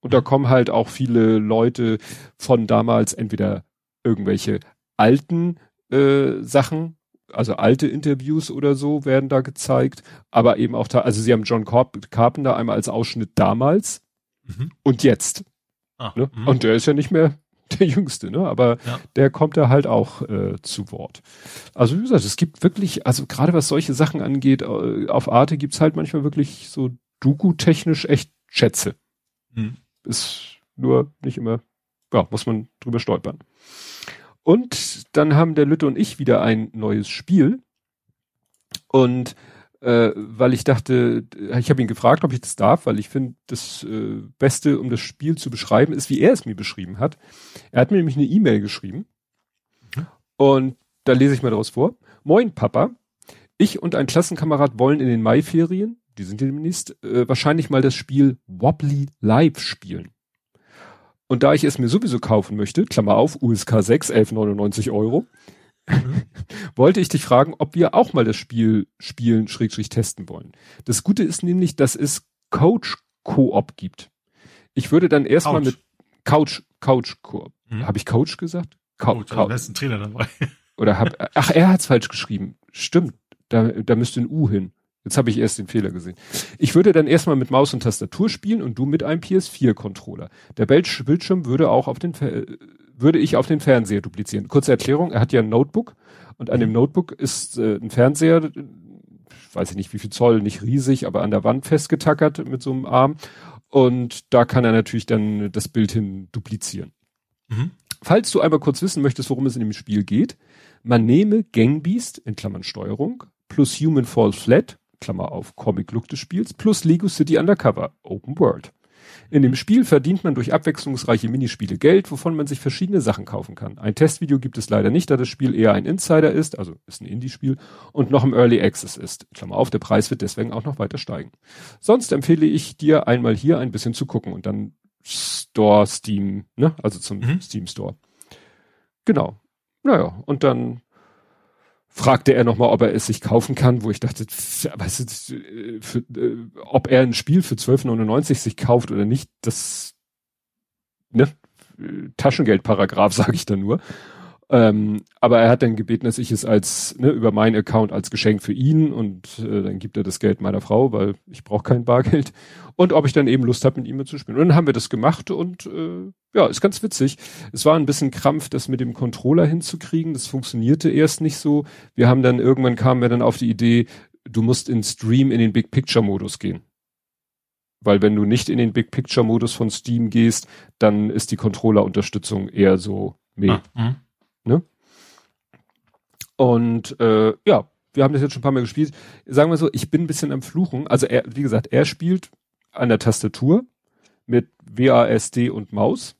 Und da mhm. kommen halt auch viele Leute von damals, entweder irgendwelche alten äh, Sachen, also alte Interviews oder so werden da gezeigt, aber eben auch da, also sie haben John Carp Carpenter einmal als Ausschnitt damals mhm. und jetzt. Ah, ne? Mhm. Und der ist ja nicht mehr der Jüngste, ne? Aber ja. der kommt da halt auch äh, zu Wort. Also wie gesagt, es gibt wirklich, also gerade was solche Sachen angeht, äh, auf Arte gibt's halt manchmal wirklich so Doku-technisch echt Schätze. Hm. Ist nur nicht immer, ja, muss man drüber stolpern. Und dann haben der Lütte und ich wieder ein neues Spiel. Und äh, weil ich dachte, ich habe ihn gefragt, ob ich das darf, weil ich finde, das äh, Beste, um das Spiel zu beschreiben, ist, wie er es mir beschrieben hat. Er hat mir nämlich eine E-Mail geschrieben mhm. und da lese ich mal daraus vor. Moin, Papa. Ich und ein Klassenkamerad wollen in den Maiferien, die sind demnächst, äh, wahrscheinlich mal das Spiel Wobbly Live spielen. Und da ich es mir sowieso kaufen möchte, Klammer auf, USK 6, 11,99 Euro, Mhm. wollte ich dich fragen, ob wir auch mal das Spiel spielen, schrägstrich testen wollen. Das Gute ist nämlich, dass es Coach-Koop gibt. Ich würde dann erstmal mit Couch, Couch-Koop. Mhm. Habe ich Coach gesagt? Coach, also ist ein Trainer dabei. Oder hab, ach, er hat's falsch geschrieben. Stimmt. Da, da müsste ein U hin. Jetzt habe ich erst den Fehler gesehen. Ich würde dann erstmal mit Maus und Tastatur spielen und du mit einem PS4-Controller. Der Bildschirm würde auch auf den würde ich auf den Fernseher duplizieren. Kurze Erklärung, er hat ja ein Notebook und an dem Notebook ist äh, ein Fernseher, weiß ich nicht wie viel Zoll, nicht riesig, aber an der Wand festgetackert mit so einem Arm. Und da kann er natürlich dann das Bild hin duplizieren. Mhm. Falls du einmal kurz wissen möchtest, worum es in dem Spiel geht, man nehme Gangbeast, in Klammern Steuerung, plus Human Fall Flat, Klammer auf Comic Look des Spiels, plus Lego City Undercover, Open World. In dem Spiel verdient man durch abwechslungsreiche Minispiele Geld, wovon man sich verschiedene Sachen kaufen kann. Ein Testvideo gibt es leider nicht, da das Spiel eher ein Insider ist, also ist ein Indie-Spiel, und noch im Early Access ist. Klammer auf, der Preis wird deswegen auch noch weiter steigen. Sonst empfehle ich dir einmal hier ein bisschen zu gucken und dann Store, Steam, ne, also zum mhm. Steam Store. Genau. Naja, und dann fragte er nochmal, ob er es sich kaufen kann, wo ich dachte, weißt du, für, äh, ob er ein Spiel für 12,99 sich kauft oder nicht, das ne, Taschengeldparagraf, sage ich da nur. Ähm, aber er hat dann gebeten, dass ich es als ne, über meinen Account als Geschenk für ihn und äh, dann gibt er das Geld meiner Frau, weil ich brauche kein Bargeld. Und ob ich dann eben Lust habe, mit ihm zu spielen. Und dann haben wir das gemacht und äh, ja, ist ganz witzig. Es war ein bisschen Krampf, das mit dem Controller hinzukriegen. Das funktionierte erst nicht so. Wir haben dann irgendwann kamen wir dann auf die Idee, du musst in Stream in den Big Picture Modus gehen. Weil wenn du nicht in den Big Picture Modus von Steam gehst, dann ist die Controller-Unterstützung eher so meh. Ah, mhm. Ne? Und äh, ja, wir haben das jetzt schon ein paar Mal gespielt. Sagen wir so, ich bin ein bisschen am Fluchen. Also er, wie gesagt, er spielt an der Tastatur mit WASD und Maus.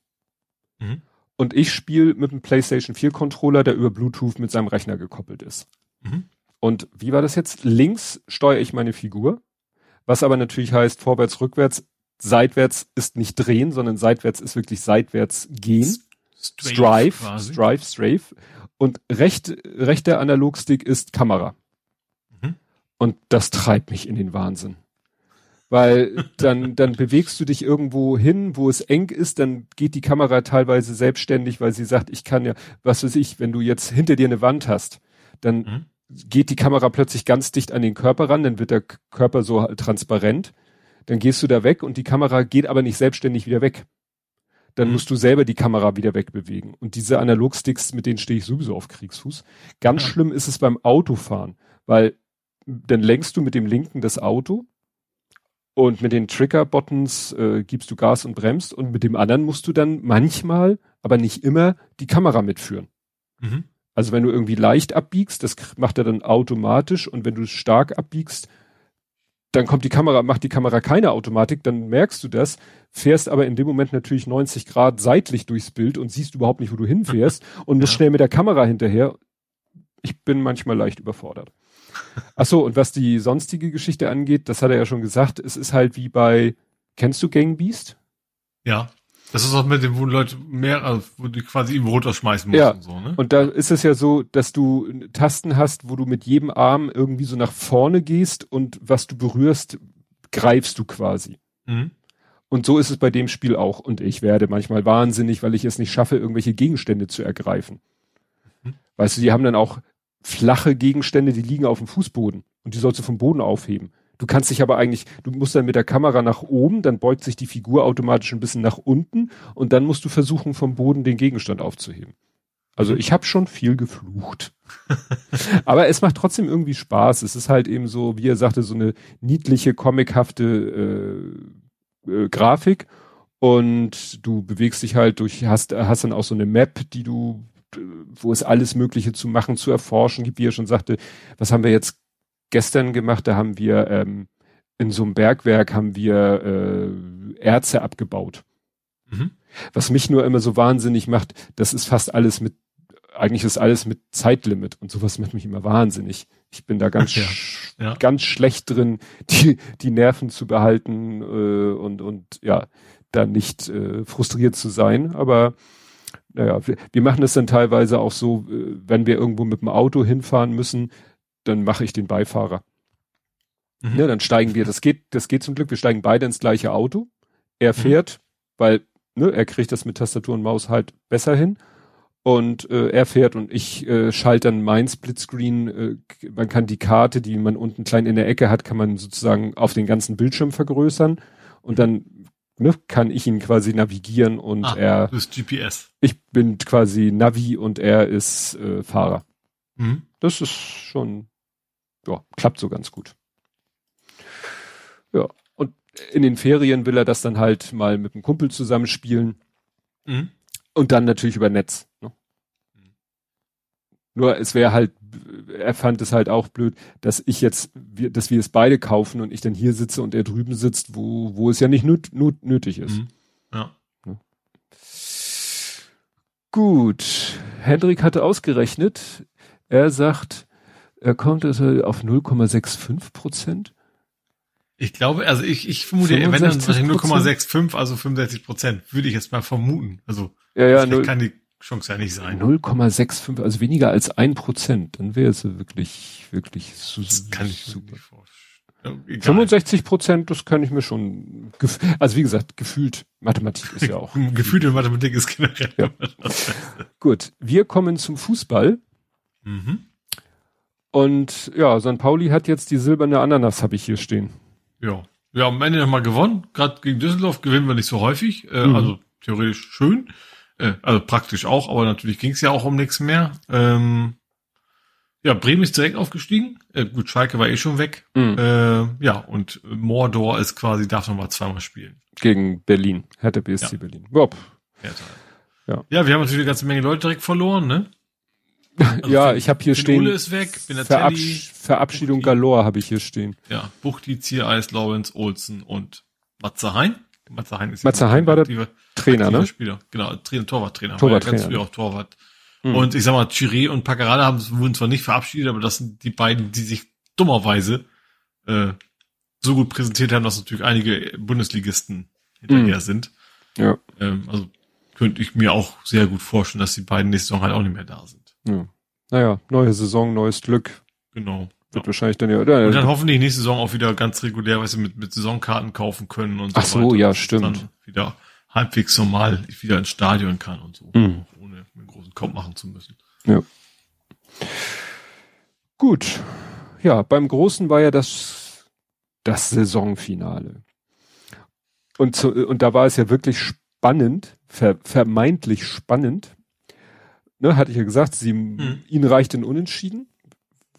Mhm. Und ich spiele mit einem PlayStation 4 Controller, der über Bluetooth mit seinem Rechner gekoppelt ist. Mhm. Und wie war das jetzt? Links steuere ich meine Figur, was aber natürlich heißt vorwärts, rückwärts, seitwärts ist nicht drehen, sondern seitwärts ist wirklich seitwärts gehen. Strafe, Strive, Strive, Strafe. Und recht, rechter Analogstick ist Kamera. Mhm. Und das treibt mich in den Wahnsinn. Weil dann, dann bewegst du dich irgendwo hin, wo es eng ist, dann geht die Kamera teilweise selbstständig, weil sie sagt, ich kann ja, was weiß ich, wenn du jetzt hinter dir eine Wand hast, dann mhm. geht die Kamera plötzlich ganz dicht an den Körper ran, dann wird der Körper so transparent, dann gehst du da weg und die Kamera geht aber nicht selbstständig wieder weg dann mhm. musst du selber die Kamera wieder wegbewegen. Und diese Analogsticks, mit denen stehe ich sowieso auf Kriegsfuß. Ganz ja. schlimm ist es beim Autofahren, weil dann lenkst du mit dem linken das Auto und mit den Trigger-Buttons äh, gibst du Gas und bremst und mit dem anderen musst du dann manchmal, aber nicht immer, die Kamera mitführen. Mhm. Also wenn du irgendwie leicht abbiegst, das macht er dann automatisch und wenn du stark abbiegst, dann kommt die Kamera, macht die Kamera keine Automatik, dann merkst du das, fährst aber in dem Moment natürlich 90 Grad seitlich durchs Bild und siehst überhaupt nicht, wo du hinfährst und musst ja. schnell mit der Kamera hinterher. Ich bin manchmal leicht überfordert. Ach so, und was die sonstige Geschichte angeht, das hat er ja schon gesagt, es ist halt wie bei, kennst du Gang Beast? Ja. Das ist auch mit dem, wo Leute mehr, also wo die quasi ihm runterschmeißen müssen ja. und so, ne? Und da ist es ja so, dass du Tasten hast, wo du mit jedem Arm irgendwie so nach vorne gehst und was du berührst, greifst du quasi. Mhm. Und so ist es bei dem Spiel auch. Und ich werde manchmal wahnsinnig, weil ich es nicht schaffe, irgendwelche Gegenstände zu ergreifen. Mhm. Weißt du, die haben dann auch flache Gegenstände, die liegen auf dem Fußboden und die sollst du vom Boden aufheben. Du kannst dich aber eigentlich, du musst dann mit der Kamera nach oben, dann beugt sich die Figur automatisch ein bisschen nach unten und dann musst du versuchen, vom Boden den Gegenstand aufzuheben. Also ich habe schon viel geflucht. aber es macht trotzdem irgendwie Spaß. Es ist halt eben so, wie er sagte, so eine niedliche, comichafte äh, äh, Grafik. Und du bewegst dich halt durch, hast, hast dann auch so eine Map, die du, wo es alles Mögliche zu machen, zu erforschen gibt, wie er schon sagte, was haben wir jetzt gestern gemacht, da haben wir ähm, in so einem Bergwerk haben wir äh, Erze abgebaut. Mhm. Was mich nur immer so wahnsinnig macht, das ist fast alles mit, eigentlich ist alles mit Zeitlimit und sowas macht mich immer wahnsinnig. Ich bin da ganz, ja, ja. ganz schlecht drin, die, die Nerven zu behalten äh, und, und ja, da nicht äh, frustriert zu sein. Aber naja, wir, wir machen das dann teilweise auch so, äh, wenn wir irgendwo mit dem Auto hinfahren müssen, dann mache ich den Beifahrer. Mhm. Ja, dann steigen wir, das geht, das geht zum Glück, wir steigen beide ins gleiche Auto. Er mhm. fährt, mhm. weil ne, er kriegt das mit Tastatur und Maus halt besser hin. Und äh, er fährt und ich äh, schalte dann mein Splitscreen. Äh, man kann die Karte, die man unten klein in der Ecke hat, kann man sozusagen auf den ganzen Bildschirm vergrößern. Und dann ne, kann ich ihn quasi navigieren und ah, er. Du bist GPS. Ich bin quasi Navi und er ist äh, Fahrer. Mhm. Das ist schon ja, klappt so ganz gut. Ja, und in den Ferien will er das dann halt mal mit einem Kumpel zusammenspielen. Mhm. Und dann natürlich über Netz. Ne? Mhm. Nur es wäre halt, er fand es halt auch blöd, dass ich jetzt, dass wir es beide kaufen und ich dann hier sitze und er drüben sitzt, wo, wo es ja nicht nöt, nöt, nötig ist. Mhm. Ja. Ne? Gut. Hendrik hatte ausgerechnet, er sagt, er kommt also auf 0,65 Prozent. Ich glaube, also ich, ich vermute, wenn dann 0,65, also 65 Prozent, würde ich jetzt mal vermuten. Also ja, ja, 0, kann die Chance ja nicht sein. 0,65, also weniger als ein Prozent, dann wäre es wirklich, wirklich so, das kann ich super. Nicht vorstellen. Egal. 65 Prozent, das kann ich mir schon, also wie gesagt, gefühlt Mathematik ist ja auch. Gefühlte Mathematik ist generell. Ja. Gut, wir kommen zum Fußball. Mhm. Und ja, St. Pauli hat jetzt die silberne Ananas, habe ich hier stehen. Ja. Ja, am Ende nochmal gewonnen. Gerade gegen Düsseldorf gewinnen wir nicht so häufig. Äh, mhm. Also theoretisch schön. Äh, also praktisch auch, aber natürlich ging es ja auch um nichts mehr. Ähm, ja, Bremen ist direkt aufgestiegen. Äh, gut, Schalke war eh schon weg. Mhm. Äh, ja, und Mordor ist quasi, darf nochmal zweimal spielen. Gegen Berlin. Hertha BSC ja. Berlin. Ja. ja, wir haben natürlich eine ganze Menge Leute direkt verloren, ne? Also ja, ich habe hier stehen. Ole ist weg, Verabsch Verabschiedung Buchti, Galore habe ich hier stehen. Ja, Buchti, Ziereis, Lawrence, Olsen und Matze Hein. Matze Hein ist Matze Hein war der aktive, Trainer, ne? Spieler. Genau, Trainer, Torwarttrainer. Torwarttrainer. Ja ganz auch Torwart. Mhm. Und ich sag mal, Chiré und Paccarada haben wurden zwar nicht verabschiedet, aber das sind die beiden, die sich dummerweise äh, so gut präsentiert haben, dass natürlich einige Bundesligisten hinterher mhm. sind. Ja. Ähm, also könnte ich mir auch sehr gut vorstellen, dass die beiden nächste Saison halt auch nicht mehr da sind. Ja. Naja, neue Saison, neues Glück. Genau. Wird ja. wahrscheinlich dann ja, oder? Und dann hoffentlich nächste Saison auch wieder ganz regulär, weißt du, mit, mit Saisonkarten kaufen können und so Ach so, weiter, ja, stimmt. Wieder halbwegs normal wieder ins Stadion kann und so. Mhm. Ohne einen großen Kopf machen zu müssen. Ja. Gut. Ja, beim Großen war ja das, das Saisonfinale. Und, zu, und da war es ja wirklich spannend, ver, vermeintlich spannend, ne, hatte ich ja gesagt, sie, hm. ihnen reicht ein Unentschieden,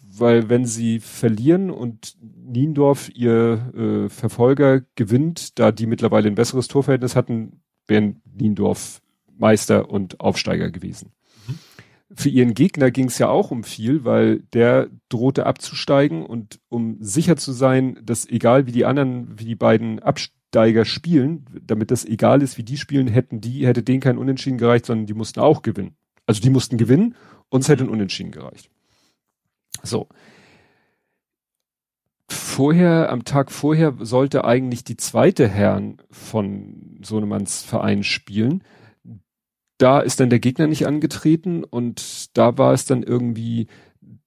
weil wenn sie verlieren und Niendorf ihr äh, Verfolger gewinnt, da die mittlerweile ein besseres Torverhältnis hatten, wären Niendorf Meister und Aufsteiger gewesen. Mhm. für ihren Gegner ging es ja auch um viel, weil der drohte abzusteigen und um sicher zu sein, dass egal wie die anderen, wie die beiden Absteiger spielen, damit das egal ist, wie die spielen, hätten die, hätte denen kein Unentschieden gereicht, sondern die mussten auch gewinnen. Also die mussten gewinnen, uns hätte ein Unentschieden gereicht. So. Vorher, am Tag vorher sollte eigentlich die zweite Herren von Sohnemanns Verein spielen da ist dann der Gegner nicht angetreten und da war es dann irgendwie,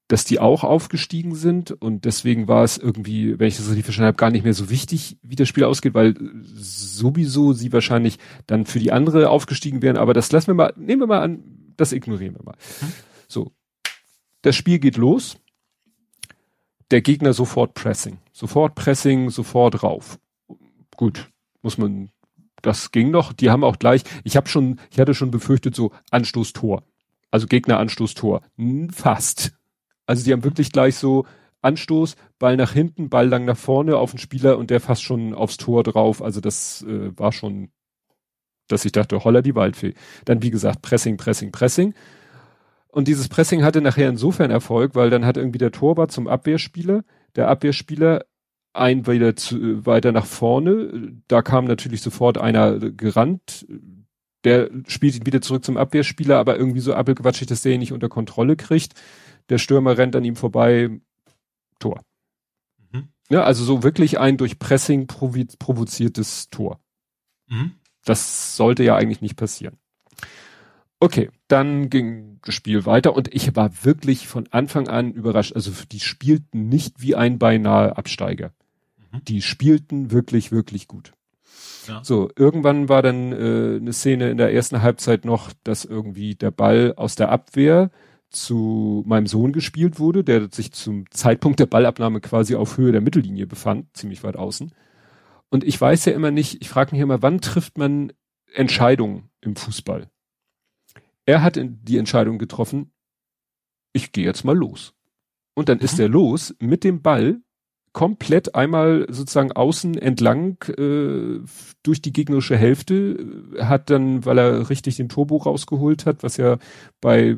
dass die auch aufgestiegen sind und deswegen war es irgendwie, wenn ich das richtig verstanden habe, gar nicht mehr so wichtig, wie das Spiel ausgeht, weil sowieso sie wahrscheinlich dann für die andere aufgestiegen wären, aber das lassen wir mal, nehmen wir mal an, das ignorieren wir mal. Hm. So. Das Spiel geht los. Der Gegner sofort Pressing. Sofort Pressing, sofort rauf. Gut. Muss man das ging noch. Die haben auch gleich, ich habe schon, ich hatte schon befürchtet, so Anstoßtor. Also Gegner Anstoßtor. Fast. Also die haben wirklich gleich so Anstoß, Ball nach hinten, Ball lang nach vorne auf den Spieler und der fast schon aufs Tor drauf. Also das äh, war schon, dass ich dachte, holla die Waldfee. Dann wie gesagt, Pressing, Pressing, Pressing. Und dieses Pressing hatte nachher insofern Erfolg, weil dann hat irgendwie der Torwart zum Abwehrspieler, der Abwehrspieler ein wieder zu, weiter nach vorne. Da kam natürlich sofort einer gerannt. Der spielt ihn wieder zurück zum Abwehrspieler, aber irgendwie so abgequatschig, dass der ihn nicht unter Kontrolle kriegt. Der Stürmer rennt an ihm vorbei. Tor. Mhm. Ja, also so wirklich ein durch Pressing provoziertes Tor. Mhm. Das sollte ja eigentlich nicht passieren. Okay, dann ging das Spiel weiter und ich war wirklich von Anfang an überrascht. Also die spielten nicht wie ein beinahe Absteiger. Mhm. Die spielten wirklich, wirklich gut. Ja. So, irgendwann war dann äh, eine Szene in der ersten Halbzeit noch, dass irgendwie der Ball aus der Abwehr zu meinem Sohn gespielt wurde, der sich zum Zeitpunkt der Ballabnahme quasi auf Höhe der Mittellinie befand, ziemlich weit außen. Und ich weiß ja immer nicht, ich frage mich immer, wann trifft man Entscheidungen im Fußball? Er hat die Entscheidung getroffen, ich gehe jetzt mal los. Und dann mhm. ist er los mit dem Ball komplett einmal sozusagen außen entlang äh, durch die gegnerische Hälfte, äh, hat dann, weil er richtig den Turbo rausgeholt hat, was ja bei äh,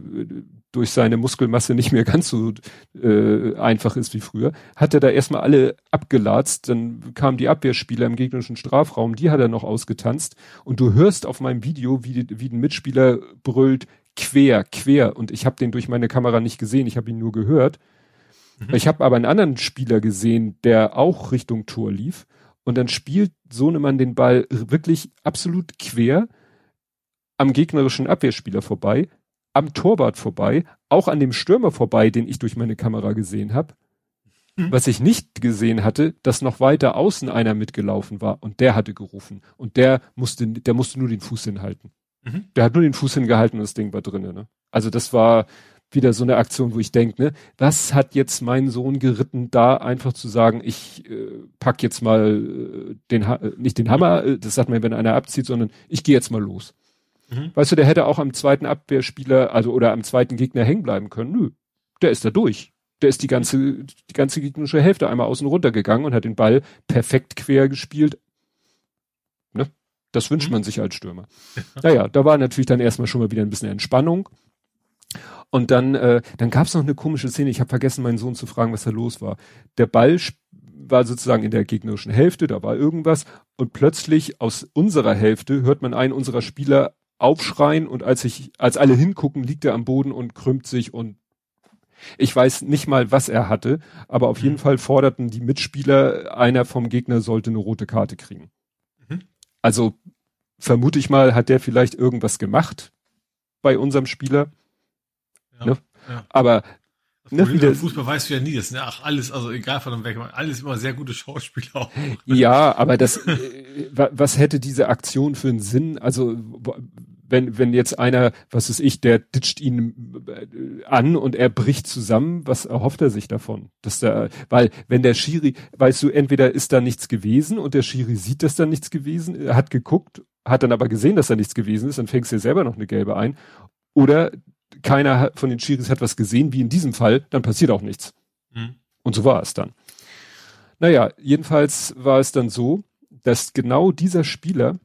durch seine Muskelmasse nicht mehr ganz so äh, einfach ist wie früher, hat er da erstmal alle abgelatzt, dann kamen die Abwehrspieler im gegnerischen Strafraum, die hat er noch ausgetanzt. Und du hörst auf meinem Video, wie, wie ein Mitspieler brüllt, quer, quer. Und ich habe den durch meine Kamera nicht gesehen, ich habe ihn nur gehört. Mhm. Ich habe aber einen anderen Spieler gesehen, der auch Richtung Tor lief. Und dann spielt Sohnemann den Ball wirklich absolut quer am gegnerischen Abwehrspieler vorbei, am Torwart vorbei, auch an dem Stürmer vorbei, den ich durch meine Kamera gesehen habe. Mhm. Was ich nicht gesehen hatte, dass noch weiter außen einer mitgelaufen war und der hatte gerufen. Und der musste, der musste nur den Fuß hinhalten. Mhm. Der hat nur den Fuß hingehalten und das Ding war drinnen. Ne? Also das war, wieder so eine Aktion, wo ich denke, ne, was hat jetzt mein Sohn geritten, da einfach zu sagen, ich äh, pack jetzt mal äh, den, ha äh, nicht den Hammer, äh, das sagt man, wenn einer abzieht, sondern ich gehe jetzt mal los. Mhm. Weißt du, der hätte auch am zweiten Abwehrspieler, also oder am zweiten Gegner hängen bleiben können. Nö, der ist da durch. Der ist die ganze, die ganze gegnerische Hälfte einmal außen runtergegangen und hat den Ball perfekt quer gespielt. Ne? Das wünscht mhm. man sich als Stürmer. Naja, da war natürlich dann erstmal schon mal wieder ein bisschen Entspannung. Und dann, äh, dann gab es noch eine komische Szene. Ich habe vergessen, meinen Sohn zu fragen, was da los war. Der Ball war sozusagen in der gegnerischen Hälfte, da war irgendwas. Und plötzlich aus unserer Hälfte hört man einen unserer Spieler aufschreien und als ich, als alle hingucken, liegt er am Boden und krümmt sich und ich weiß nicht mal, was er hatte, aber auf jeden mhm. Fall forderten die Mitspieler, einer vom Gegner sollte eine rote Karte kriegen. Mhm. Also vermute ich mal, hat der vielleicht irgendwas gemacht bei unserem Spieler. Ja, ne? ja. Aber ne, wieder, Fußball weißt du ja nie, das sind ja auch alles, also egal von weg, alles immer sehr gute Schauspieler auch. Ja, aber das, äh, was hätte diese Aktion für einen Sinn? Also, wenn, wenn jetzt einer, was ist ich, der ditcht ihn äh, an und er bricht zusammen, was erhofft er sich davon? Dass der, weil, wenn der Schiri, weißt du, entweder ist da nichts gewesen und der Schiri sieht, dass da nichts gewesen, er hat geguckt, hat dann aber gesehen, dass da nichts gewesen ist, dann fängst du dir selber noch eine gelbe ein. Oder keiner von den Schiris hat was gesehen, wie in diesem Fall, dann passiert auch nichts. Mhm. Und so war es dann. Naja, jedenfalls war es dann so, dass genau dieser Spieler,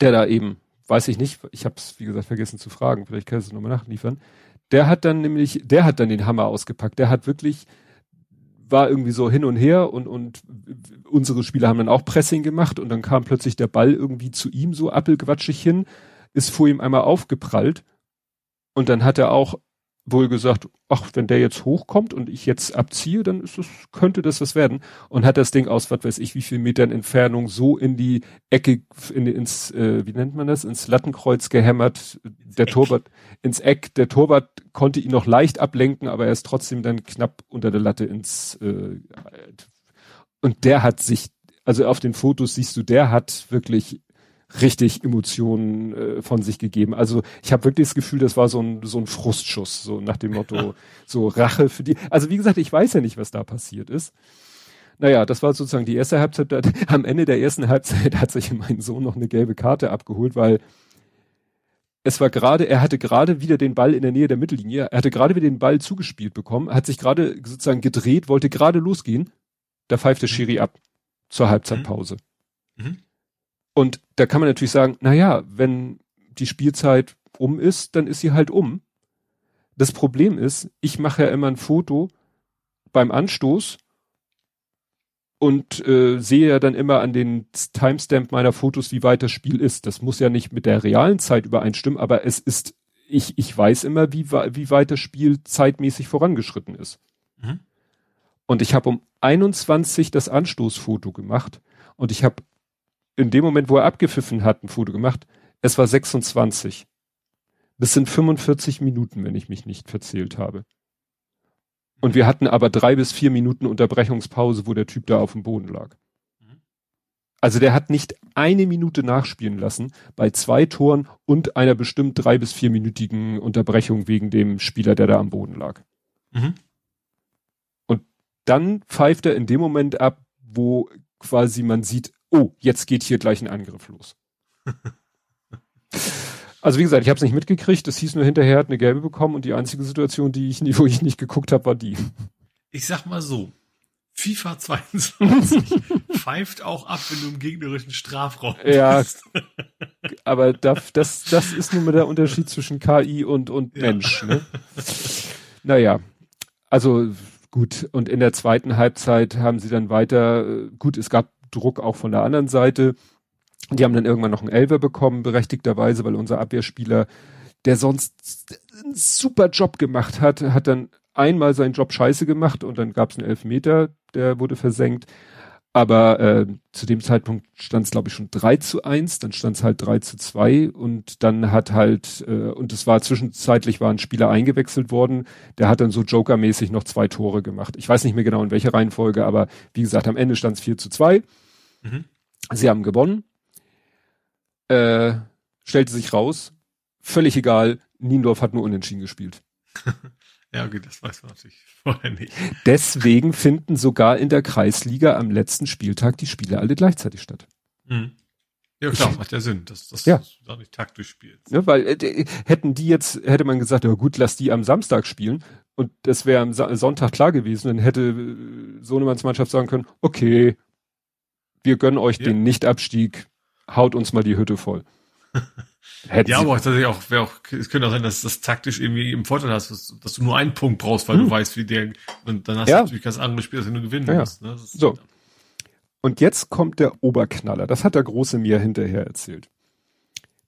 der da eben, weiß ich nicht, ich habe es wie gesagt vergessen zu fragen, vielleicht kannst du nochmal nachliefern, Der hat dann nämlich, der hat dann den Hammer ausgepackt. Der hat wirklich, war irgendwie so hin und her und, und unsere Spieler haben dann auch Pressing gemacht und dann kam plötzlich der Ball irgendwie zu ihm so appelquatschig hin, ist vor ihm einmal aufgeprallt und dann hat er auch wohl gesagt, ach, wenn der jetzt hochkommt und ich jetzt abziehe, dann ist es, könnte das was werden. Und hat das Ding aus, was weiß ich, wie viel Metern Entfernung so in die Ecke, in, ins, äh, wie nennt man das, ins Lattenkreuz gehämmert. Der Eck. Torwart, ins Eck. Der Torwart konnte ihn noch leicht ablenken, aber er ist trotzdem dann knapp unter der Latte ins, äh, und der hat sich, also auf den Fotos siehst du, der hat wirklich richtig Emotionen äh, von sich gegeben. Also ich habe wirklich das Gefühl, das war so ein, so ein Frustschuss, so nach dem Motto, so Rache für die. Also wie gesagt, ich weiß ja nicht, was da passiert ist. Naja, das war sozusagen die erste Halbzeit. Am Ende der ersten Halbzeit hat sich mein Sohn noch eine gelbe Karte abgeholt, weil es war gerade, er hatte gerade wieder den Ball in der Nähe der Mittellinie, er hatte gerade wieder den Ball zugespielt bekommen, hat sich gerade sozusagen gedreht, wollte gerade losgehen, da pfeift der Schiri ab zur Halbzeitpause. Mhm. Und da kann man natürlich sagen, na ja, wenn die Spielzeit um ist, dann ist sie halt um. Das Problem ist, ich mache ja immer ein Foto beim Anstoß und äh, sehe ja dann immer an den Timestamp meiner Fotos, wie weit das Spiel ist. Das muss ja nicht mit der realen Zeit übereinstimmen, aber es ist, ich, ich weiß immer, wie, wie weit das Spiel zeitmäßig vorangeschritten ist. Mhm. Und ich habe um 21 das Anstoßfoto gemacht und ich habe in dem Moment, wo er abgepfiffen hat, ein Foto gemacht. Es war 26. Das sind 45 Minuten, wenn ich mich nicht verzählt habe. Und wir hatten aber drei bis vier Minuten Unterbrechungspause, wo der Typ da auf dem Boden lag. Also der hat nicht eine Minute nachspielen lassen bei zwei Toren und einer bestimmt drei bis vierminütigen Unterbrechung wegen dem Spieler, der da am Boden lag. Mhm. Und dann pfeift er in dem Moment ab, wo quasi man sieht, oh, jetzt geht hier gleich ein Angriff los. also wie gesagt, ich habe es nicht mitgekriegt. Es hieß nur hinterher hat eine gelbe bekommen und die einzige Situation, die ich, wo ich nicht geguckt habe, war die. Ich sag mal so, FIFA 22 pfeift auch ab, wenn du im gegnerischen Strafraum bist. Ja, aber das, das, das ist nun mal der Unterschied zwischen KI und, und Mensch. Ja. Ne? Naja, also gut. Und in der zweiten Halbzeit haben sie dann weiter, äh, gut, es gab Druck auch von der anderen Seite. Die haben dann irgendwann noch einen Elver bekommen, berechtigterweise, weil unser Abwehrspieler, der sonst einen super Job gemacht hat, hat dann einmal seinen Job scheiße gemacht und dann gab es einen Elfmeter, der wurde versenkt. Aber äh, zu dem Zeitpunkt stand es, glaube ich, schon 3 zu 1, dann stand es halt 3 zu 2 und dann hat halt, äh, und es war zwischenzeitlich war ein Spieler eingewechselt worden, der hat dann so Joker-mäßig noch zwei Tore gemacht. Ich weiß nicht mehr genau in welcher Reihenfolge, aber wie gesagt, am Ende stand es 4 zu 2. Mhm. Sie haben gewonnen. Äh, stellte sich raus, völlig egal, Niendorf hat nur unentschieden gespielt. Ja, okay, das weiß man natürlich vorher nicht. Deswegen finden sogar in der Kreisliga am letzten Spieltag die Spiele alle gleichzeitig statt. Mhm. Ja, klar, macht ja Sinn, dass das ja. da nicht taktisch spielt. Ja, weil äh, hätten die jetzt, hätte man gesagt, ja gut, lass die am Samstag spielen und das wäre am Sa Sonntag klar gewesen, dann hätte äh, Sohnemanns Mannschaft sagen können, okay, wir gönnen euch ja. den Nichtabstieg, haut uns mal die Hütte voll. Hätten ja, aber tatsächlich auch, wäre auch, es könnte auch sein, dass das taktisch irgendwie im Vorteil hast, dass, dass du nur einen Punkt brauchst, weil hm. du weißt, wie der, und dann hast ja. du natürlich ganz andere Spiele, als wenn du gewinnen ja, musst. Ne? So. Und jetzt kommt der Oberknaller. Das hat der große mir hinterher erzählt.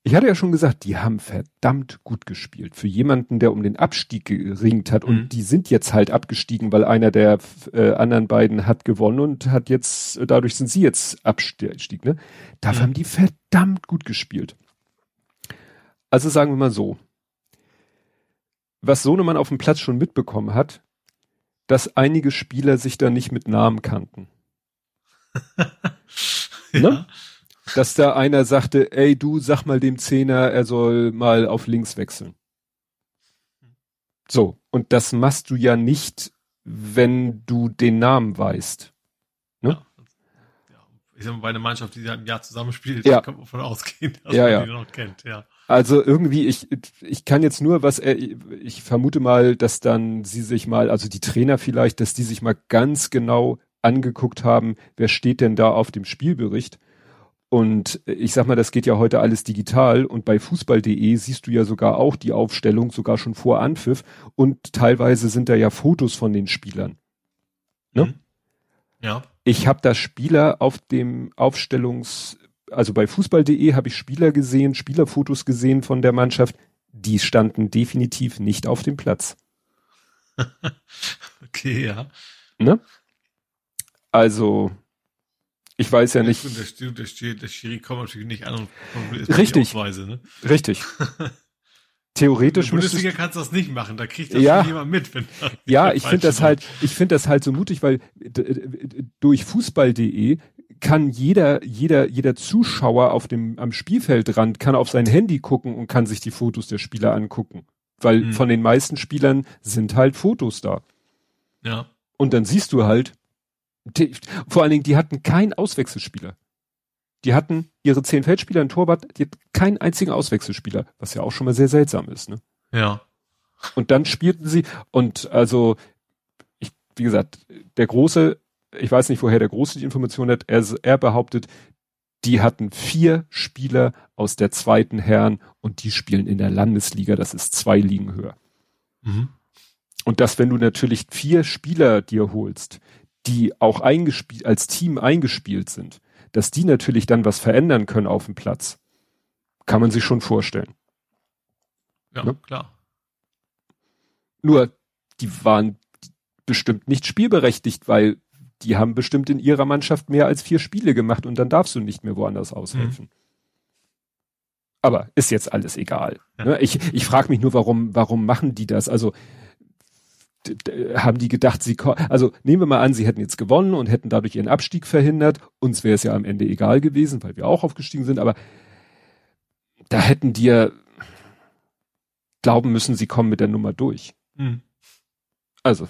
Ich hatte ja schon gesagt, die haben verdammt gut gespielt. Für jemanden, der um den Abstieg geringt hat. Mhm. Und die sind jetzt halt abgestiegen, weil einer der äh, anderen beiden hat gewonnen und hat jetzt, dadurch sind sie jetzt Abstieg. Ne? Dafür mhm. haben die verdammt gut gespielt. Also sagen wir mal so. Was Sohnemann auf dem Platz schon mitbekommen hat, dass einige Spieler sich da nicht mit Namen kannten. ja. ne? Dass da einer sagte, ey du, sag mal dem Zehner, er soll mal auf links wechseln. So, und das machst du ja nicht, wenn du den Namen weißt. Ne? Ja. Ich sag mal, bei einer Mannschaft, die ein Jahr zusammenspielt, ja. kann man davon ausgehen, dass ja, man ja. die noch kennt, ja. Also irgendwie, ich, ich kann jetzt nur was, er, ich vermute mal, dass dann sie sich mal, also die Trainer vielleicht, dass die sich mal ganz genau angeguckt haben, wer steht denn da auf dem Spielbericht Und ich sag mal, das geht ja heute alles digital und bei fußball.de siehst du ja sogar auch die Aufstellung, sogar schon vor Anpfiff und teilweise sind da ja Fotos von den Spielern. Ne? Mhm. Ja. Ich habe da Spieler auf dem Aufstellungs, also bei fußball.de habe ich Spieler gesehen, Spielerfotos gesehen von der Mannschaft, die standen definitiv nicht auf dem Platz. okay, ja. Ne? Also, ich weiß ja nicht. Der, der, der, der Schiri kommt natürlich nicht an und Richtig. Ausweise, ne? Richtig. Theoretisch In der Bundesliga kannst du das nicht machen, da kriegt das ja, jemand mit. Wenn ja, ich finde das halt, ich finde das halt so mutig, weil durch Fußball.de kann jeder, jeder, jeder Zuschauer auf dem, am Spielfeldrand kann auf sein Handy gucken und kann sich die Fotos der Spieler angucken. Weil mhm. von den meisten Spielern sind halt Fotos da. Ja. Und dann siehst du halt, die, vor allen Dingen, die hatten keinen Auswechselspieler. Die hatten ihre zehn Feldspieler, ein Torwart, die hatten keinen einzigen Auswechselspieler, was ja auch schon mal sehr seltsam ist, ne? Ja. Und dann spielten sie, und also, ich, wie gesagt, der Große, ich weiß nicht, woher der Große die Information hat, er, er behauptet, die hatten vier Spieler aus der zweiten Herren und die spielen in der Landesliga, das ist zwei Ligen höher. Mhm. Und das, wenn du natürlich vier Spieler dir holst, die auch eingespielt, als Team eingespielt sind, dass die natürlich dann was verändern können auf dem Platz, kann man sich schon vorstellen. Ja, ne? klar. Nur, die waren bestimmt nicht spielberechtigt, weil die haben bestimmt in ihrer Mannschaft mehr als vier Spiele gemacht und dann darfst du nicht mehr woanders aushelfen. Mhm. Aber ist jetzt alles egal. Ja. Ne? Ich, ich frage mich nur, warum, warum machen die das? Also haben die gedacht, sie also nehmen wir mal an, sie hätten jetzt gewonnen und hätten dadurch ihren Abstieg verhindert. Uns wäre es ja am Ende egal gewesen, weil wir auch aufgestiegen sind, aber da hätten die ja glauben müssen, sie kommen mit der Nummer durch. Mhm. Also,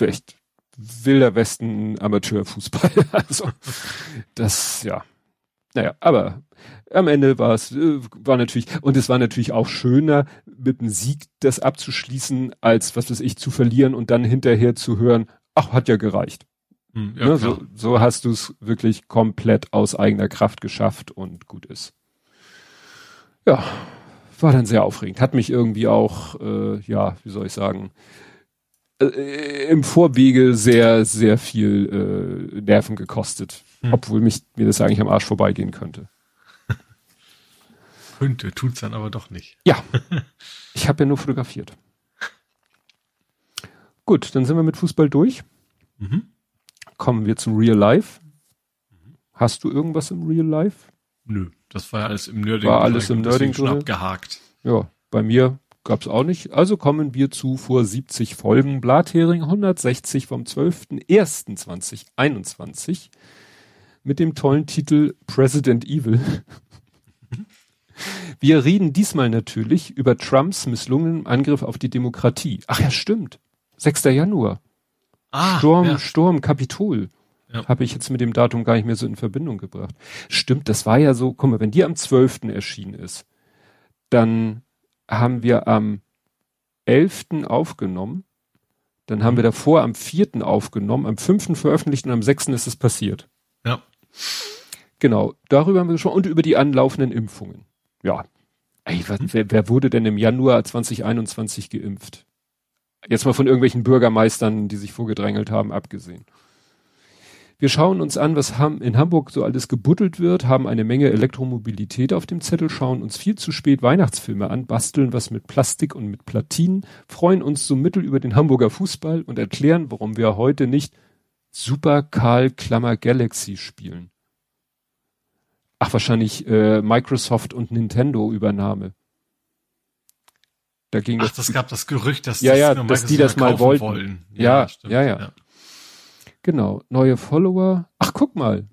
echt wilder Westen Amateurfußball. Also, das, ja. Naja, aber am Ende war es, äh, war natürlich, und es war natürlich auch schöner, mit einem Sieg das abzuschließen, als, was weiß ich, zu verlieren und dann hinterher zu hören, ach, hat ja gereicht. Hm, ja, ne, so, so hast du es wirklich komplett aus eigener Kraft geschafft und gut ist. Ja, war dann sehr aufregend. Hat mich irgendwie auch, äh, ja, wie soll ich sagen, äh, im Vorwege sehr, sehr viel äh, Nerven gekostet. Hm. Obwohl mich mir das eigentlich am Arsch vorbeigehen könnte. Könnte, tut's dann aber doch nicht. Ja. Ich habe ja nur fotografiert. Gut, dann sind wir mit Fußball durch. Mhm. Kommen wir zum Real Life. Hast du irgendwas im Real Life? Nö, das war ja alles im Nerding. War alles im Nerding schon abgehakt. Ja, bei mir gab's auch nicht. Also kommen wir zu vor 70 Folgen Blathering 160 vom 12.01.2021 mit dem tollen Titel President Evil. Wir reden diesmal natürlich über Trumps misslungenen Angriff auf die Demokratie. Ach ja, stimmt. 6. Januar. Ah, Sturm, ja. Sturm, Kapitol. Ja. Habe ich jetzt mit dem Datum gar nicht mehr so in Verbindung gebracht. Stimmt, das war ja so, guck mal, wenn die am 12. erschienen ist, dann haben wir am 11. aufgenommen, dann haben wir mhm. davor am 4. aufgenommen, am 5. veröffentlicht und am 6. ist es passiert. Ja. Genau, darüber haben wir gesprochen und über die anlaufenden Impfungen. Ja. Ey, was, wer, wer wurde denn im Januar 2021 geimpft? Jetzt mal von irgendwelchen Bürgermeistern, die sich vorgedrängelt haben, abgesehen. Wir schauen uns an, was in Hamburg so alles gebuddelt wird, haben eine Menge Elektromobilität auf dem Zettel, schauen uns viel zu spät Weihnachtsfilme an, basteln was mit Plastik und mit Platinen, freuen uns so mittel über den Hamburger Fußball und erklären, warum wir heute nicht Super Karl Klammer Galaxy spielen. Ach, wahrscheinlich äh, Microsoft und Nintendo Übernahme. Da ging Ach, das, das gab das Gerücht, dass, ja, ja, dass die das mal wollten. Wollen. Ja, ja, ja, ja, ja. Genau. Neue Follower. Ach, guck mal.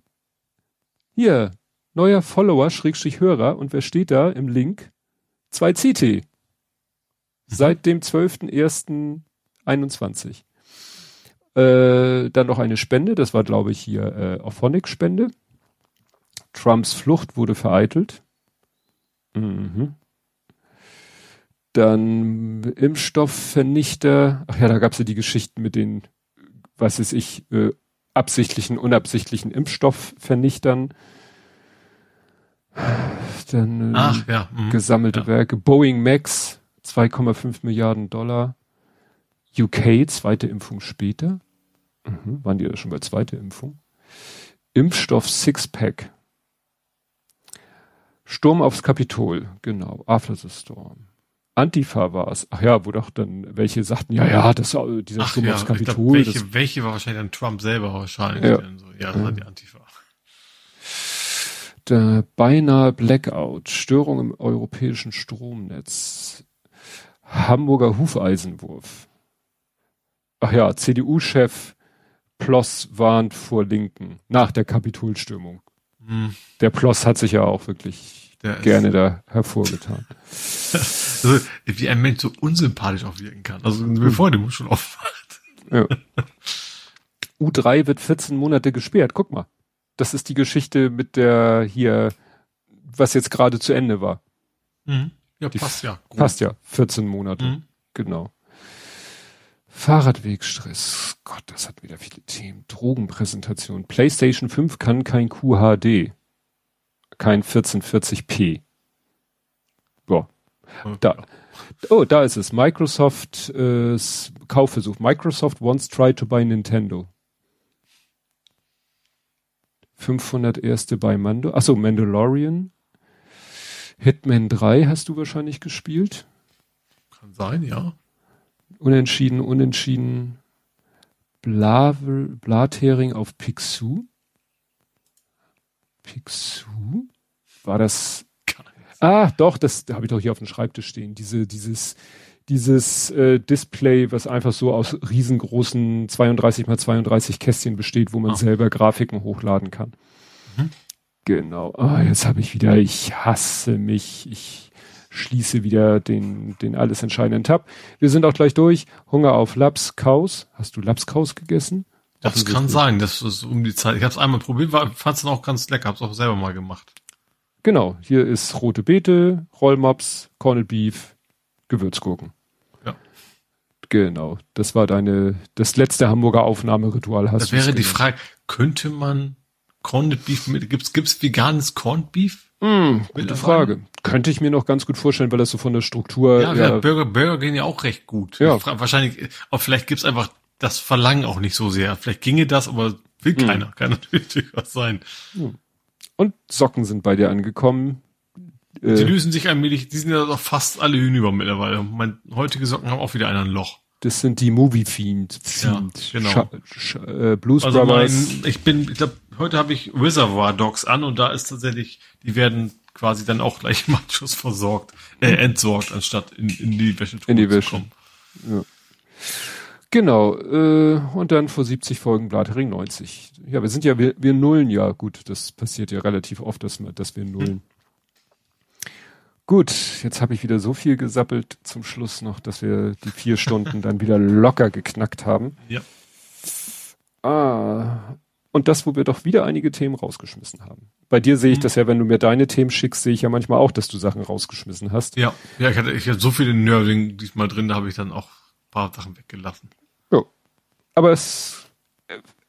Hier. Neuer Follower, Schrägstrich Hörer. Und wer steht da im Link? 2CT. Mhm. Seit dem 12.01.21. Äh, dann noch eine Spende, das war glaube ich hier äh, Auphonic-Spende. Trumps Flucht wurde vereitelt. Mhm. Dann Impfstoffvernichter. Ach ja, da gab es ja die Geschichten mit den, was ist ich, äh, absichtlichen, unabsichtlichen Impfstoffvernichtern. Dann äh, Ach, ja. Mhm. gesammelte ja. Werke. Boeing Max, 2,5 Milliarden Dollar. UK, zweite Impfung später. Mhm. Waren die da schon bei zweiter Impfung? Impfstoff Sixpack. Sturm aufs Kapitol, genau. After the Storm. Antifa war es. Ach ja, wo doch dann welche sagten, ja, ja, das dieser Ach Sturm ja, aufs Kapitol. Glaub, welche, welche war wahrscheinlich dann Trump selber wahrscheinlich. Ja, so. ja das war die Antifa. Der beinahe Blackout, Störung im europäischen Stromnetz, Hamburger Hufeisenwurf. Ach ja, CDU-Chef Ploss warnt vor Linken nach der Kapitolstürmung. Hm. Der Ploss hat sich ja auch wirklich der gerne da hervorgetan. also, wie ein Mensch so unsympathisch auch wirken kann. Also bevor der Mund schon aufwacht. Ja. U3 wird 14 Monate gesperrt. Guck mal. Das ist die Geschichte mit der hier, was jetzt gerade zu Ende war. Mhm. Ja, die passt ja. Gut. Passt ja. 14 Monate. Mhm. Genau. Fahrradwegstress. Gott, das hat wieder viele Themen. Drogenpräsentation. PlayStation 5 kann kein QHD. Kein 1440p. Boah. Da. Oh, da ist es. Microsoft äh, Kaufversuch. Microsoft wants try to buy Nintendo. 500 erste bei Mando. Achso, Mandalorian. Hitman 3 hast du wahrscheinlich gespielt. Kann sein, ja. Unentschieden, unentschieden. Blavel, Blathering auf Pixu. Pixu? War das? Ah, doch, das habe ich doch hier auf dem Schreibtisch stehen. Diese, dieses, dieses äh, Display, was einfach so aus riesengroßen 32 mal 32 Kästchen besteht, wo man oh. selber Grafiken hochladen kann. Mhm. Genau. Ah, jetzt habe ich wieder, ich hasse mich. Ich schließe wieder den, den alles entscheidenden Tab. Wir sind auch gleich durch. Hunger auf Lapskaus. Hast du Lapskaus gegessen? Das kann sein, das ist um die Zeit. Ich habe es einmal probiert, fand es auch ganz lecker, habe es auch selber mal gemacht. Genau, hier ist rote Beete, Rollmops, Corned Beef, Gewürzgurken. Ja. Genau, das war deine, das letzte Hamburger Aufnahmeritual. Hast das wäre die Frage, könnte man Corned Beef mit, gibt's, gibt's veganes Corned Beef? Mm, gute Frage. Könnte ich mir noch ganz gut vorstellen, weil das so von der Struktur. Ja, ja Burger, Burger gehen ja auch recht gut. Ja. Wahrscheinlich, aber vielleicht gibt's einfach das Verlangen auch nicht so sehr. Vielleicht ginge das, aber will hm. keiner. Kann natürlich was sein. Hm. Und Socken sind bei dir angekommen. Die äh, lösen sich allmählich, die sind ja doch fast alle hinüber mittlerweile. Mein heutige Socken haben auch wieder ein Loch. Das sind die Movie-Themed. Ja, genau. Sch Sch äh, Blues also Brothers. Mein, ich bin, ich glaube, heute habe ich Reservoir Dogs an und da ist tatsächlich, die werden quasi dann auch gleich im Anschluss versorgt, äh, entsorgt, anstatt in, in die Wäsche in die Wäsche. kommen. Ja. Genau, äh, und dann vor 70 Folgen Blattering 90. Ja, wir sind ja, wir, wir nullen ja, gut, das passiert ja relativ oft, dass, wir, dass wir nullen. Hm. Gut, jetzt habe ich wieder so viel gesappelt zum Schluss noch, dass wir die vier Stunden dann wieder locker geknackt haben. Ja. Ah, und das, wo wir doch wieder einige Themen rausgeschmissen haben. Bei dir sehe ich mhm. das ja, wenn du mir deine Themen schickst, sehe ich ja manchmal auch, dass du Sachen rausgeschmissen hast. Ja, ja, ich hatte, ich hatte so viele Nerding diesmal drin, da habe ich dann auch ein paar Sachen weggelassen. Aber es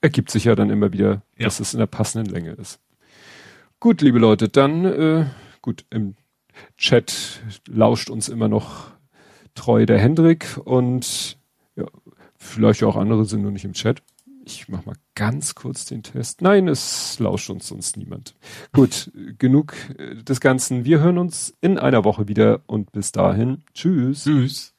ergibt sich ja dann immer wieder, ja. dass es in der passenden Länge ist. Gut, liebe Leute, dann, äh, gut, im Chat lauscht uns immer noch treu der Hendrik und ja, vielleicht auch andere sind nur nicht im Chat. Ich mach mal ganz kurz den Test. Nein, es lauscht uns sonst niemand. Gut, genug äh, des Ganzen. Wir hören uns in einer Woche wieder und bis dahin. Tschüss. Tschüss.